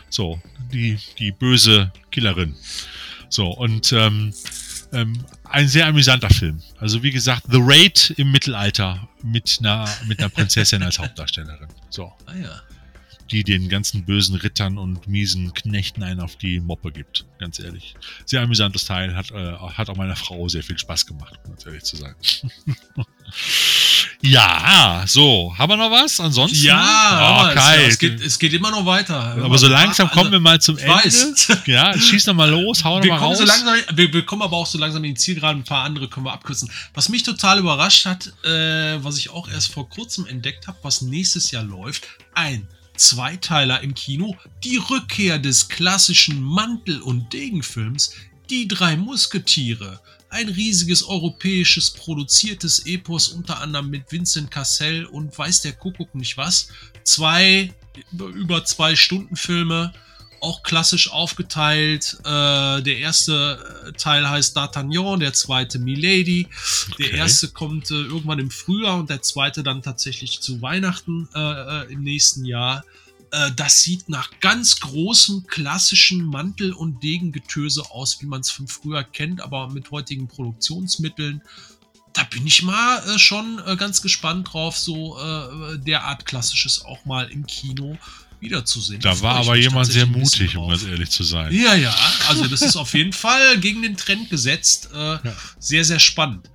So, die, die böse Killerin. So, und ähm, ähm, ein sehr amüsanter Film. Also wie gesagt, The Raid im Mittelalter mit einer, mit einer Prinzessin als Hauptdarstellerin. So. Ah ja. Die den ganzen bösen Rittern und miesen Knechten einen auf die Moppe gibt. Ganz ehrlich. Sehr amüsantes Teil. Hat, äh, hat auch meiner Frau sehr viel Spaß gemacht, um ganz ehrlich zu sein. Ja, so. Haben wir noch was? Ansonsten? Ja, oh, Kai. Es, geht, es geht immer noch weiter. Aber so langsam kommen wir mal zum Ende. Weiß. Ja, schieß noch mal los, hau noch mal raus. So langsam, wir, wir kommen aber auch so langsam in die Zielgeraden. Ein paar andere können wir abkürzen. Was mich total überrascht hat, äh, was ich auch erst vor kurzem entdeckt habe, was nächstes Jahr läuft, ein Zweiteiler im Kino, die Rückkehr des klassischen Mantel- und Degenfilms, die drei Musketiere ein riesiges europäisches produziertes Epos, unter anderem mit Vincent Cassell und weiß der Kuckuck nicht was. Zwei über zwei Stunden Filme, auch klassisch aufgeteilt. Äh, der erste äh, Teil heißt D'Artagnan, der zweite Milady. Okay. Der erste kommt äh, irgendwann im Frühjahr und der zweite dann tatsächlich zu Weihnachten äh, äh im nächsten Jahr. Äh, das sieht nach ganz großem klassischen Mantel- und Degengetöse aus, wie man es von früher kennt, aber mit heutigen Produktionsmitteln. Da bin ich mal äh, schon äh, ganz gespannt drauf, so äh, derart klassisches auch mal im Kino wiederzusehen. Da war aber jemand sehr mutig, um ganz ehrlich zu sein. Ja, ja, also das ist auf jeden Fall gegen den Trend gesetzt. Äh, Sehr, sehr spannend.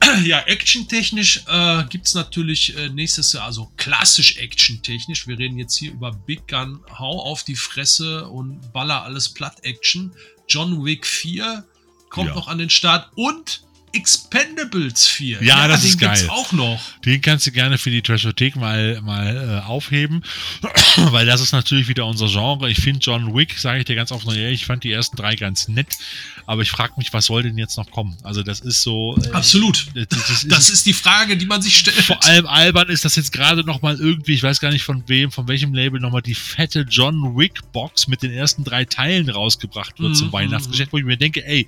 Ja, actiontechnisch äh, gibt es natürlich äh, nächstes Jahr, also klassisch actiontechnisch. Wir reden jetzt hier über Big Gun, hau auf die Fresse und baller alles platt Action. John Wick 4 kommt Ja. noch an den Start und Expendables 4. Ja, das den ist gibt's geil. auch noch. Den kannst du gerne für die Trashothek mal, mal äh, aufheben, weil das ist natürlich wieder unser Genre. Ich finde John Wick, sage ich dir ganz offen ich fand die ersten drei ganz nett, aber ich frage mich, was soll denn jetzt noch kommen? Also das ist so... Äh, Absolut. Das, das ist, Das ist die Frage, die man sich stellt. vor allem albern ist das jetzt gerade noch mal irgendwie, ich weiß gar nicht von wem, von welchem Label noch mal die fette John Wick Box mit den ersten drei Teilen rausgebracht wird Mhm, zum Weihnachtsgeschäft, wo ich mir denke, ey,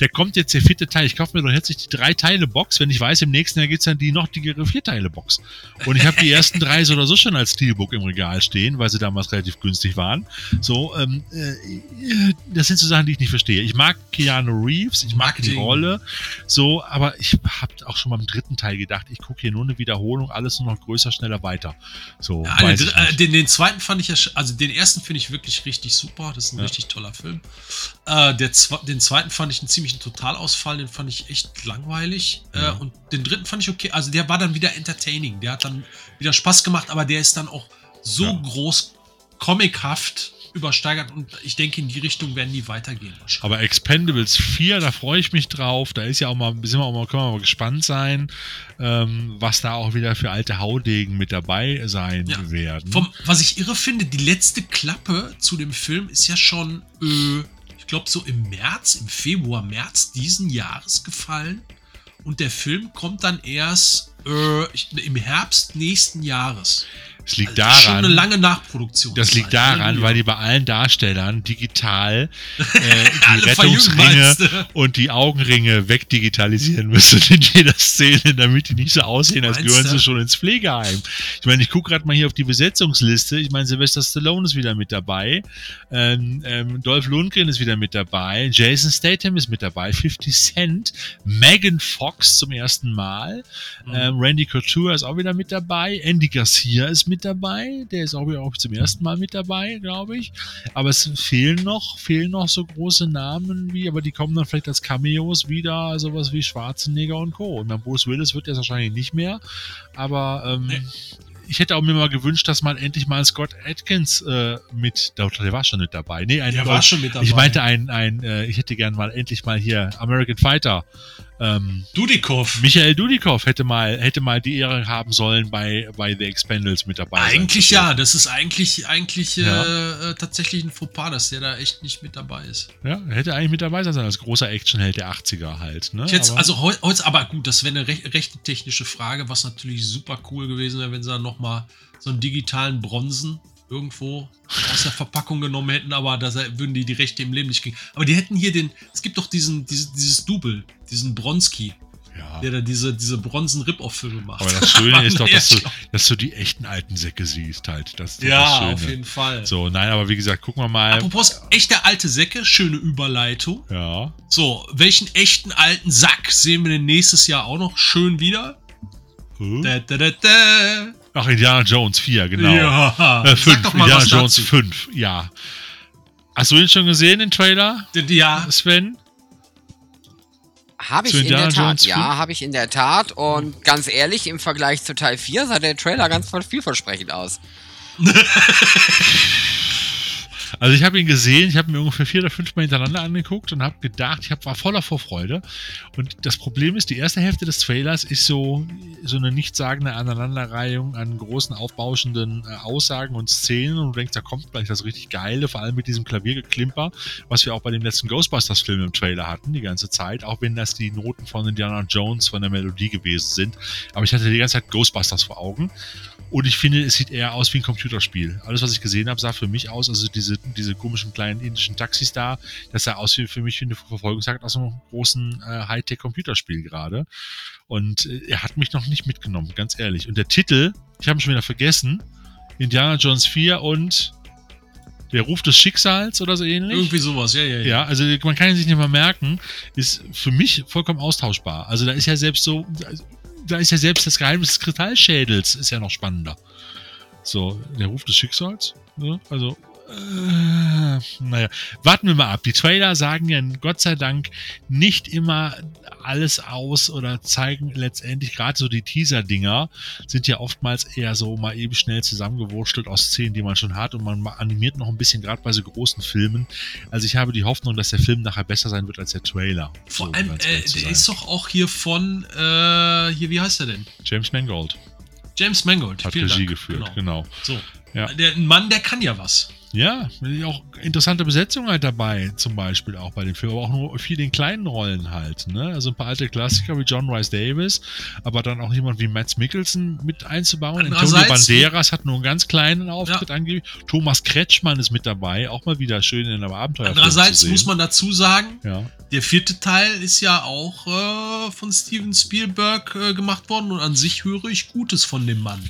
der kommt jetzt der vierte Teil, ich kaufe mir doch jetzt nicht die drei Teile Box, wenn ich weiß, im nächsten Jahr gibt's dann die noch dickere vier Teile Box. Und ich habe die ersten drei so oder so schon als Steelbook im Regal stehen, weil sie damals relativ günstig waren. So, ähm, äh, das sind so Sachen, die ich nicht verstehe. Ich mag Keanu Reeves, ich mag die Marketing. Rolle, so, aber ich habe auch schon beim dritten Teil gedacht, ich gucke hier nur eine Wiederholung, alles nur noch größer, schneller, weiter. So, Ja, weiß den, den, zweiten fand ich ja, also den ersten finde ich wirklich richtig super. Das ist ein Ja. richtig toller Film. Äh, der, den zweiten fand ich einen ziemlichen Totalausfall, den fand ich echt langweilig. Ja. Äh, und den dritten fand ich okay. Also der war dann wieder entertaining. Der hat dann wieder Spaß gemacht, aber der ist dann auch so Ja. groß comichaft übersteigert und ich denke, in die Richtung werden die weitergehen. wahrscheinlich. Aber Expendables 4, da freue ich mich drauf. Da ist ja auch mal, sind wir auch mal, können wir mal gespannt sein, ähm, was da auch wieder für alte Haudegen mit dabei sein Ja. werden. Vom, was ich irre finde, die letzte Klappe zu dem Film ist ja schon, äh, ich glaube, so im März, im Februar, März diesen Jahres gefallen. Und der Film kommt dann erst äh, im Herbst nächsten Jahres. Es liegt Also Schon daran. eine lange Nachproduktion. Das liegt daran, weil die bei allen Darstellern digital äh, die Rettungsringe und die Augenringe wegdigitalisieren müssen in jeder Szene, damit die nicht so aussehen, als gehören sie schon ins Pflegeheim. Ich meine, ich gucke gerade mal hier auf die Besetzungsliste. Ich meine, Sylvester Stallone ist wieder mit dabei. Ähm, ähm, Dolph Lundgren ist wieder mit dabei. Jason Statham ist mit dabei. 50 Cent. Megan Fox zum ersten Mal. Mhm. Ähm, Randy Couture ist auch wieder mit dabei. Andy Garcia ist mit dabei. Der ist auch auch zum ersten Mal mit dabei, glaube ich. Aber es fehlen noch, fehlen noch so große Namen wie, aber die kommen dann vielleicht als Cameos wieder, sowas wie Schwarzenegger und Co. Und dann Bruce Willis wird jetzt wahrscheinlich nicht mehr. Aber ähm, Nee. ich hätte auch mir mal gewünscht, dass man endlich mal Scott Atkins äh, mit, der, der war schon nicht dabei. Nee, ein, Der war schon mit dabei. ich meinte ein, ein äh, ich hätte gern mal endlich mal hier American Fighter. Ähm, Dudikoff. Michael Dudikoff hätte mal, hätte mal die Ehre haben sollen, bei, bei The Expendables mit dabei sein Eigentlich ja, das ist eigentlich, eigentlich Ja. äh, äh, tatsächlich ein Fauxpas, dass der da echt nicht mit dabei ist. Ja, er hätte eigentlich mit dabei sein sollen, als großer Actionheld der 80er halt. Ne? Jetzt, Aber- also heu- heute, aber gut, das wäre eine recht, rechte technische Frage, was natürlich super cool gewesen wäre, wenn sie dann nochmal so einen digitalen Bronzen irgendwo aus der Verpackung genommen hätten, aber da würden die die Rechte im Leben nicht kriegen. Aber die hätten hier den, es gibt doch diesen, dieses, dieses Double, diesen Bronski, ja. der da diese, diese Bronzen-Rip-Off-Filme macht. Aber das Schöne ist doch, dass du, dass du die echten alten Säcke siehst halt. Das Ja, das auf jeden Fall. So, nein, aber wie gesagt, gucken wir mal. Apropos echte alte Säcke, schöne Überleitung. Ja. So, welchen echten alten Sack sehen wir denn nächstes Jahr auch noch schön wieder? Hm? Da, da, da. Ach, Indiana Jones 4, genau. Ja, Äh, 5, sag doch mal Indiana was Jones dazu. 5, ja. Hast du ihn schon gesehen, den Trailer, Ja, Sven? Habe ich in der Tat, Jones ja, 5? habe ich in der Tat. Und ganz ehrlich, im Vergleich zu Teil 4 sah der Trailer ganz vielversprechend aus. Also ich habe ihn gesehen, ich habe mir ungefähr vier oder fünf Mal hintereinander angeguckt und habe gedacht, ich hab, war voller Vorfreude. Und das Problem ist, die erste Hälfte des Trailers ist so, so eine nichtssagende Aneinanderreihung an großen, aufbauschenden äh, Aussagen und Szenen und du denkst, da kommt gleich das richtig Geile, vor allem mit diesem Klaviergeklimper, was wir auch bei dem letzten Ghostbusters-Film im Trailer hatten, die ganze Zeit, auch wenn das die Noten von Indiana Jones von der Melodie gewesen sind. Aber ich hatte die ganze Zeit Ghostbusters vor Augen. Und ich finde, es sieht eher aus wie ein Computerspiel. Alles, was ich gesehen habe, sah für mich aus, also diese, diese komischen kleinen indischen Taxis da, das sah aus wie für mich wie eine Verfolgungsjagd aus einem großen äh, Hightech-Computerspiel gerade. Und äh, er hat mich noch nicht mitgenommen, ganz ehrlich. Und der Titel, ich habe ihn schon wieder vergessen, Indiana Jones 4 und der Ruf des Schicksals oder so ähnlich. irgendwie sowas, ja, ja, ja. Ja, also man kann ihn sich nicht mal merken, ist für mich vollkommen austauschbar. Also da ist ja selbst so, da ist ja selbst das Geheimnis des Kristallschädels ist ja noch spannender. So, der Ruf des Schicksals? Ne? Also, äh, naja, warten wir mal ab. Die Trailer sagen ja Gott sei Dank nicht immer alles aus oder zeigen letztendlich gerade so die Teaser-Dinger sind ja oftmals eher so mal eben schnell zusammengewurschtelt aus Szenen, die man schon hat und man animiert noch ein bisschen gerade bei so großen Filmen. Also ich habe die Hoffnung, dass der Film nachher besser sein wird als der Trailer. Vor So, allem, äh, der ist doch auch hier von, äh, hier, wie heißt er denn? James Mangold James Mangold. hat Vielen Regie Dank. geführt, genau. So. Ja. Der ein Mann, der kann ja was. Ja, auch interessante Besetzung halt dabei, zum Beispiel auch bei dem Film, aber auch nur viel in kleinen Rollen halt. Ne? Also ein paar alte Klassiker wie John Rice Davis, aber dann auch jemand wie Matt Mikkelsen mit einzubauen. Antonio Banderas hat nur einen ganz kleinen Auftritt angeblich. Thomas Kretschmann ist mit dabei, auch mal wieder schön in einem Abenteuer. Andererseits muss man dazu sagen, Ja, der vierte Teil ist ja auch äh, von Steven Spielberg äh, gemacht worden und an sich höre ich Gutes von dem Mann.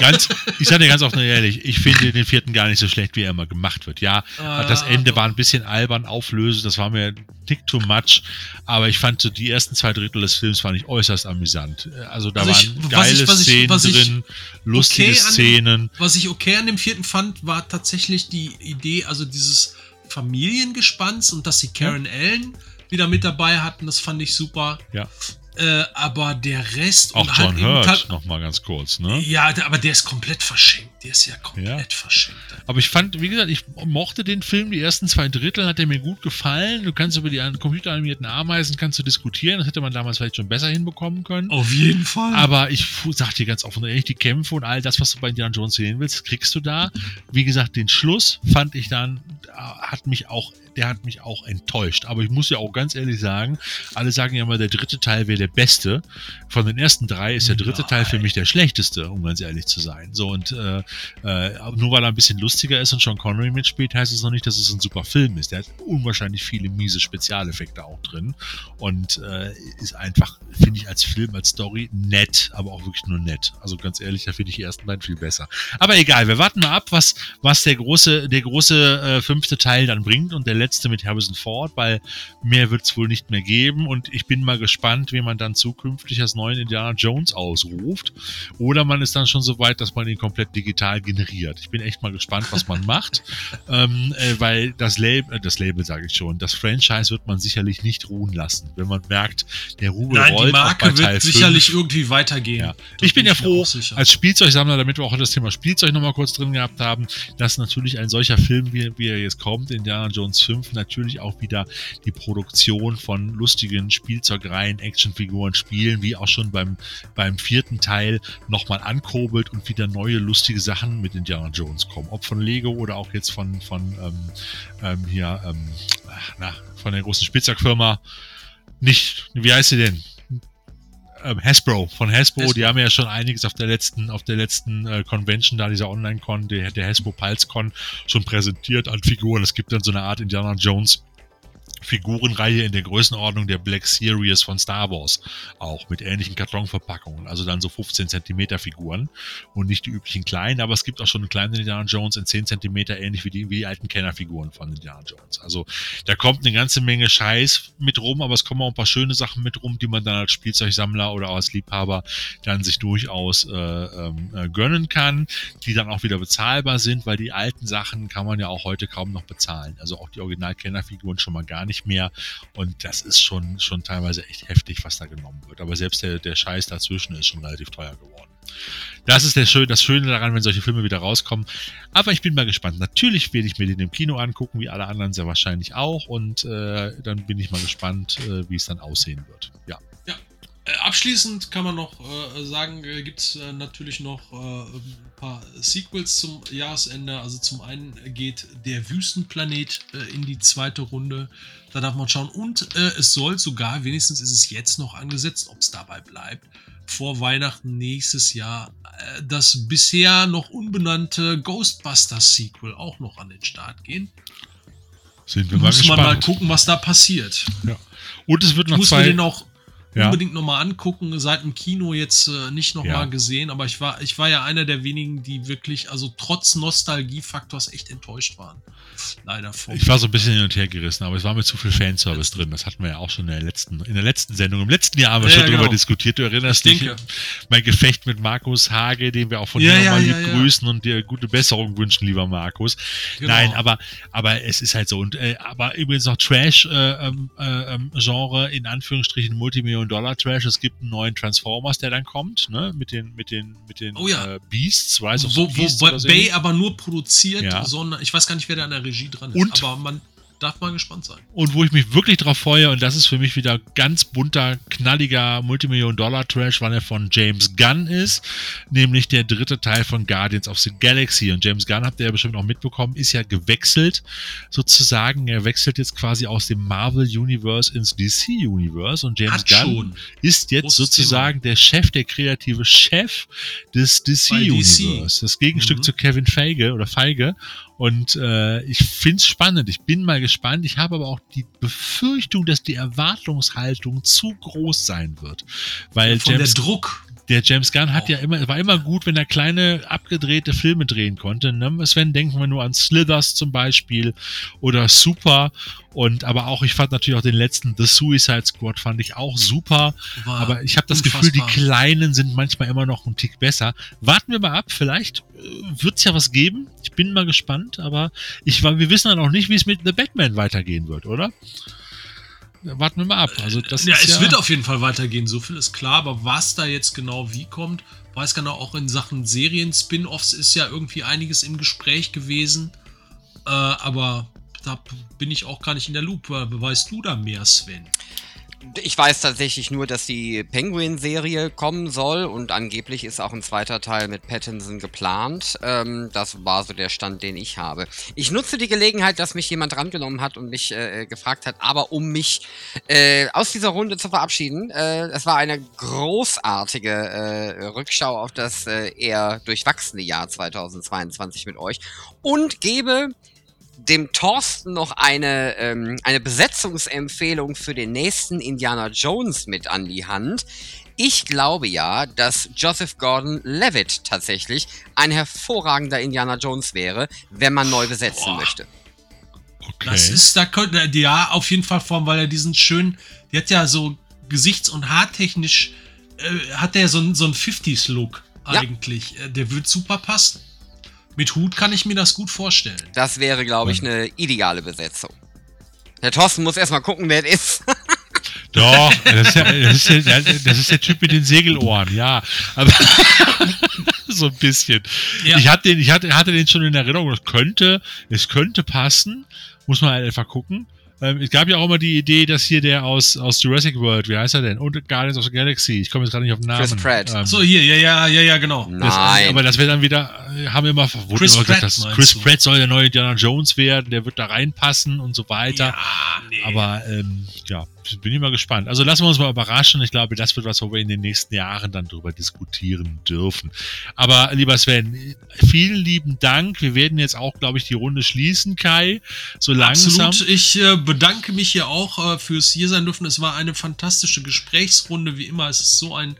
Ganz, ich sage dir ganz offen und ehrlich, ich finde den vierten gar nicht so schlecht, wie er immer gemacht wird. Ja, Ah, das Ende war ein bisschen albern, auflösend, das war mir ein Tick too much, aber ich fand so die ersten zwei Drittel des Films fand ich äußerst amüsant. Also da Also ich- waren was geile ich- was Szenen was ich drin, lustige okay an Szenen. Was ich okay an dem vierten fand, war tatsächlich die Idee, also dieses Familiengespanns und dass sie Karen Allen wieder mit dabei hatten, das fand ich super. Ja. Äh, aber der Rest Auch und John Hurt, tat- noch mal ganz kurz, ne? Ja, aber der ist komplett verschenkt. Der ist ja komplett verschenkt. Aber ich fand, wie gesagt, ich mochte den Film, die ersten zwei Drittel hat er mir gut gefallen. Du kannst über die an- computeranimierten Ameisen kannst du diskutieren, das hätte man damals vielleicht schon besser hinbekommen können. Auf jeden Fall. Aber ich sag dir ganz offen und ehrlich, die Kämpfe und all das, was du bei Indiana Jones sehen willst, kriegst du da. Wie gesagt, den Schluss fand ich dann, äh, hat mich auch, der hat mich auch enttäuscht. Aber ich muss ja auch ganz ehrlich sagen, alle sagen ja immer, der dritte Teil wäre der beste. Von den ersten drei ist der dritte Nein. Teil für mich der schlechteste, um ganz ehrlich zu sein. So und äh, äh, nur weil er ein bisschen lustiger ist und Sean Connery mitspielt, heißt es noch nicht, dass es ein super Film ist. Der hat unwahrscheinlich viele miese Spezialeffekte auch drin und äh, ist einfach, finde ich, als Film, als Story nett, aber auch wirklich nur nett. Also ganz ehrlich, da finde ich die ersten beiden viel besser. Aber egal, wir warten mal ab, was, was der große, der große äh, fünfte Teil dann bringt und der letzte mit Harrison Ford, weil mehr wird es wohl nicht mehr geben und ich bin mal gespannt, wie man dann zukünftig als neuen Indiana Jones ausruft. Oder man ist dann schon so weit, dass man ihn komplett digital generiert. Ich bin echt mal gespannt, was man macht, ähm, äh, weil das Label, äh, das Label sage ich schon, das Franchise wird man sicherlich nicht ruhen lassen, wenn man merkt, der Rubel Nein, rollt die Marke bei Teil wird 5. sicherlich irgendwie weitergehen. Ja. Ich bin ja froh, als Spielzeugsammler, damit wir auch das Thema Spielzeug nochmal kurz drin gehabt haben, dass natürlich ein solcher Film, wie, wie er jetzt kommt, Indiana Jones 5, natürlich auch wieder die Produktion von lustigen Spielzeugreihen, Actionfiguren, Spielen, wie auch schon beim, beim vierten Teil, nochmal ankurbelt und wieder neue lustige Sachen mit Indiana Jones kommen. Ob von Lego oder auch jetzt von, von ähm, ähm, hier, ähm, na, von der großen Spielzeugfirma. Nicht, wie heißt sie denn? Ähm, Hasbro, von Hasbro, Hasbro. die haben ja schon einiges auf der letzten, auf der letzten äh, Convention, da dieser Online-Con, der, der Hasbro Pulse Con, schon präsentiert an Figuren. Es gibt dann so eine Art Indiana Jones Figurenreihe in der Größenordnung der Black Series von Star Wars. Auch mit ähnlichen Kartonverpackungen. Also dann so 15 Zentimeter Figuren und nicht die üblichen kleinen, aber es gibt auch schon einen kleinen Indiana Jones in 10 Zentimeter, ähnlich wie die, wie die alten Kennerfiguren von Indiana Jones. Also da kommt eine ganze Menge Scheiß mit rum, aber es kommen auch ein paar schöne Sachen mit rum, die man dann als Spielzeugsammler oder als Liebhaber dann sich durchaus äh, ähm, äh, gönnen kann, die dann auch wieder bezahlbar sind, weil die alten Sachen kann man ja auch heute kaum noch bezahlen. Also auch die Original-Kennerfiguren schon mal gar nicht mehr. Und das ist schon, schon teilweise echt heftig, was da genommen wird. Aber selbst der, der Scheiß dazwischen ist schon relativ teuer geworden. Das ist der Schön, das Schöne daran, wenn solche Filme wieder rauskommen. Aber ich bin mal gespannt. Natürlich werde ich mir den im Kino angucken, wie alle anderen sehr wahrscheinlich auch. Und äh, dann bin ich mal gespannt, äh, wie es dann aussehen wird. Ja. Äh, abschließend kann man noch äh, sagen, äh, gibt es äh, natürlich noch äh, ein paar Sequels zum Jahresende. Also zum einen geht der Wüstenplanet äh, in die zweite Runde. Da darf man schauen. Und es soll sogar, wenigstens ist es jetzt noch angesetzt, ob es dabei bleibt, vor Weihnachten nächstes Jahr das bisher noch unbenannte Ghostbusters Sequel auch noch an den Start gehen. Sind wir mal Muss man mal gespannt. gucken, was da passiert. ja. Und es wird noch Muss man zwei. den auch Ja. unbedingt nochmal angucken. Seit dem Kino jetzt äh, nicht nochmal Ja. gesehen, aber ich war, ich war ja einer der wenigen, die wirklich, also trotz Nostalgiefaktors echt enttäuscht waren. Leider vom. Ich war so ein bisschen hin und her gerissen, aber es war mir zu viel Fanservice drin. Das hatten wir ja auch schon in der letzten, in der letzten Sendung. Im letzten Jahr haben wir Ja, schon drüber genau. diskutiert. Du erinnerst Ich dich denke. mein Gefecht mit Markus Hage, den wir auch von Ja, dir nochmal ja, lieb grüßen und dir gute Besserung wünschen, lieber Markus. Genau. Nein, aber, aber es ist halt so. Und, äh, aber übrigens noch Trash-Genre, äh, ähm, äh, ähm, Genre, in Anführungsstrichen Multimillion-Dollar-Trash. Es gibt einen neuen Transformers, der dann kommt, ne? Mit den, mit den, mit den Oh ja. äh, Beasts, Rise of wo, the wo Beasts Bay aber nur produziert, Ja. sondern ich weiß gar nicht, wer da an der Regie dran ist. Und- aber man darf mal gespannt sein. Und wo ich mich wirklich drauf freue, und das ist für mich wieder ganz bunter, knalliger Multimillion-Dollar-Trash, weil er von James Gunn ist, nämlich der dritte Teil von Guardians of the Galaxy. Und James Gunn, habt ihr ja bestimmt auch mitbekommen, ist ja gewechselt, sozusagen. Er wechselt jetzt quasi aus dem Marvel-Universe ins DC-Universe. Und James Hat Gunn schon. ist jetzt Großes sozusagen der Chef, der kreative Chef des DC-Universe. Das Gegenstück Mhm. zu Kevin Feige oder Feige. Und äh, ich find's spannend. Ich bin mal gespannt. Ich habe aber auch die Befürchtung, dass die Erwartungshaltung zu groß sein wird. Weil Von James, der Druck. Der James Gunn hat ja immer, war immer gut, wenn er kleine abgedrehte Filme drehen konnte. Ne? Sven, denken wir nur an Slithers zum Beispiel oder Super. Und aber auch, ich fand natürlich auch den letzten The Suicide Squad fand ich auch super. War Aber ich habe das Gefühl, die unfassbar. Kleinen sind manchmal immer noch einen Tick besser. Warten wir mal ab, vielleicht äh, wird's ja was geben. Ich bin mal gespannt, aber ich war, wir wissen ja noch nicht, wie es mit The Batman weitergehen wird, oder? Warten wir mal ab. Also das ja, es ja, wird auf jeden Fall weitergehen, so viel ist klar, aber was da jetzt genau wie kommt, weiß genau, auch in Sachen Serien-Spin-Offs ist ja irgendwie einiges im Gespräch gewesen, äh, aber da bin ich auch gar nicht in der Loop. Weißt du da mehr, Sven? Ich weiß tatsächlich nur, dass die Penguin-Serie kommen soll und angeblich ist auch ein zweiter Teil mit Pattinson geplant. Ähm, das war so der Stand, den ich habe. Ich nutze die Gelegenheit, dass mich jemand drangenommen hat und mich äh, gefragt hat, aber um mich äh, aus dieser Runde zu verabschieden. Äh, es war eine großartige äh, Rückschau auf das äh, eher durchwachsene Jahr 2022 mit euch und gebe dem Thorsten noch eine, ähm, eine Besetzungsempfehlung für den nächsten Indiana Jones mit an die Hand. Ich glaube ja, dass Joseph Gordon-Levitt tatsächlich ein hervorragender Indiana Jones wäre, wenn man neu besetzen Boah. möchte. okay. Das ist, da könnte, ja, auf jeden Fall allem, weil er diesen schönen, der hat ja so gesichts- und haartechnisch, äh, hat der so, so einen 50s-Look Ja. eigentlich. Äh, Der wird super passen. Mit Hut kann ich mir das gut vorstellen. Das wäre, glaube ich, eine ideale Besetzung. Der Thorsten muss erstmal gucken, wer es ist. Doch, das ist, ja, das, ist ja, das ist der Typ mit den Segelohren, ja. Aber so ein bisschen. Ja. Ich, hatte den, ich hatte, hatte den schon in Erinnerung. Es könnte, es könnte passen. Muss man halt einfach gucken. Ähm, es gab ja auch immer die Idee, dass hier der aus, aus Jurassic World, wie heißt er denn? Und Guardians of the Galaxy. Ich komme jetzt gerade nicht auf den Namen. Chris Pratt. Ähm, So, hier, ja, ja, ja, ja, genau. das, Nein. aber das wäre dann wieder, haben wir immer, wurde Chris immer gesagt, Pratt dass Chris du? Pratt soll der neue Indiana Jones werden, der wird da reinpassen und so weiter. Ja, nee. Aber ähm, ja, bin ich mal gespannt. Also lassen wir uns mal überraschen. Ich glaube, das wird was, wo wir in den nächsten Jahren dann drüber diskutieren dürfen. Aber lieber Sven, vielen lieben Dank. Wir werden jetzt auch, glaube ich, die Runde schließen, Kai. So langsam. Absolut. Ich äh, bedanke mich hier auch äh, fürs hier sein dürfen. Es war eine fantastische Gesprächsrunde, wie immer. Es ist so ein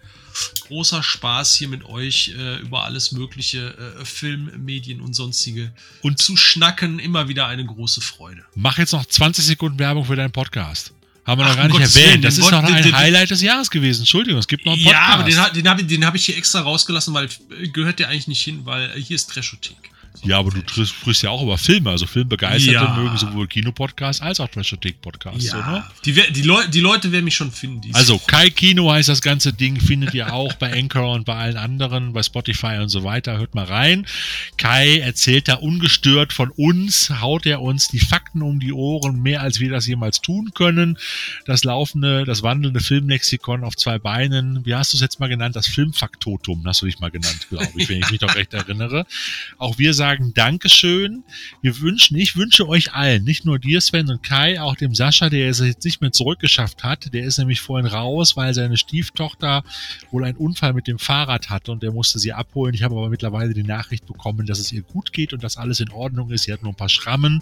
großer Spaß hier mit euch äh, über alles mögliche äh, Film, Medien und sonstige Und zu schnacken. Immer wieder eine große Freude. mach jetzt noch 20 Sekunden Werbung für deinen Podcast. Haben wir Ach, noch gar nicht Gottes erwähnt. Willen, das ist noch ein den- Highlight des Jahres gewesen. Entschuldigung, es gibt noch einen Podcast. Ja, aber den, den habe ich, hab ich extra rausgelassen, weil äh, gehört der eigentlich nicht hin, weil äh, hier ist Trashothek. Ja, aber du sprichst ja auch über Filme. Also Filmbegeisterte Ja. mögen sowohl Kinopodcasts als auch Trashothek-Podcasts, Ja, oder? die, die, Leu die Leute werden mich schon finden. die- Also Kai Kino heißt das ganze Ding, findet ihr auch bei Anchor und bei allen anderen, bei Spotify und so weiter. Hört mal rein. Kai erzählt da ungestört von uns, haut er uns die Fakten um die Ohren, mehr als wir das jemals tun können. Das laufende, das wandelnde Filmlexikon auf zwei Beinen. Wie hast du es jetzt mal genannt? Das Filmfaktotum hast du dich mal genannt, glaube ich, wenn ich mich doch recht erinnere. Auch wir sagen Dankeschön. Wir wünschen, ich wünsche euch allen, nicht nur dir, Sven und Kai, auch dem Sascha, der es jetzt nicht mehr zurückgeschafft hat. Der ist nämlich vorhin raus, weil seine Stieftochter wohl einen Unfall mit dem Fahrrad hatte und der musste sie abholen. Ich habe aber mittlerweile die Nachricht bekommen, dass es ihr gut geht und dass alles in Ordnung ist. Sie hat nur ein paar Schrammen.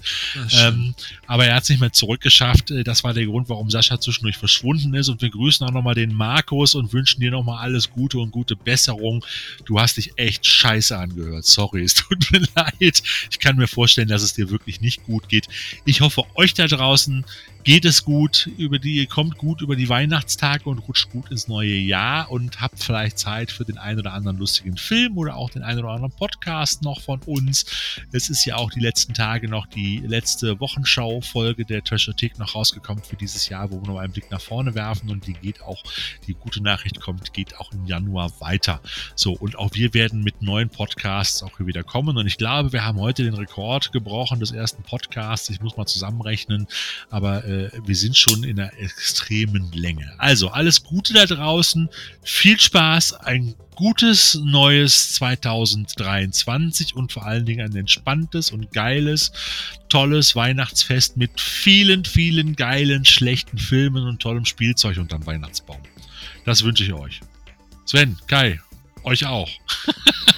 Ähm, aber er hat es nicht mehr zurückgeschafft. Äh, das war der Grund, warum Sascha zwischendurch verschwunden ist. Und wir grüßen auch nochmal den Markus und wünschen dir nochmal alles Gute und gute Besserung. Du hast dich echt scheiße angehört. Sorry, es tut mir leid. Ich kann mir vorstellen, dass es dir wirklich nicht gut geht. Ich hoffe, euch da draußen geht es gut, über die, kommt gut über die Weihnachtstage und rutscht gut ins neue Jahr und habt vielleicht Zeit für den einen oder anderen lustigen Film oder auch den einen oder anderen Podcast noch von uns. Es ist ja auch die letzten Tage noch die letzte Wochenschau-Folge der Trashothek noch rausgekommen für dieses Jahr, wo wir noch einen Blick nach vorne werfen und die geht auch, die gute Nachricht kommt, geht auch im Januar weiter. So, und auch wir werden mit neuen Podcasts auch hier wieder kommen und ich glaube, wir haben heute den Rekord gebrochen des ersten Podcasts. Ich muss mal zusammenrechnen, aber äh, wir sind schon in einer extremen Länge. Also alles Gute da draußen, viel Spaß, ein gutes neues 2023 und vor allen Dingen ein entspanntes und geiles, tolles Weihnachtsfest mit vielen, vielen geilen, schlechten Filmen und tollem Spielzeug unterm Weihnachtsbaum. Das wünsche ich euch. Sven, Kai, euch auch.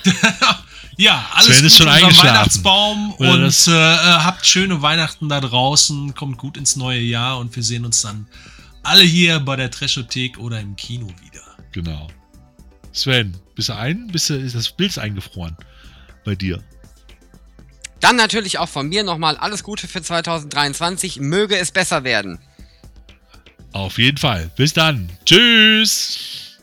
Ja, alles Sven ist schon eingeschlafen. Weihnachtsbaum Oder und äh, äh, habt schöne Weihnachten da draußen, kommt gut ins neue Jahr und wir sehen uns dann alle hier bei der Trashothek oder im Kino wieder. Genau. Sven, bist du ein? Bist du, ist das Bild eingefroren bei dir? Dann natürlich auch von mir nochmal alles Gute für 2023. Möge es besser werden. Auf jeden Fall. Bis dann. Tschüss.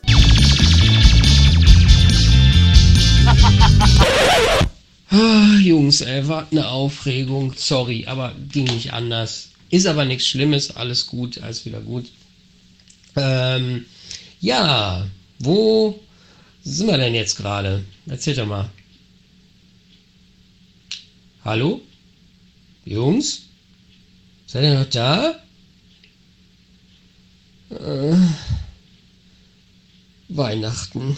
Ah, Jungs, ey, war eine Aufregung. Sorry, aber ging nicht anders. Ist aber nichts Schlimmes, alles gut, alles wieder gut. Ähm, ja, wo sind wir denn jetzt gerade? Erzählt doch mal. Hallo? Jungs? Seid ihr noch da? Äh, Weihnachten.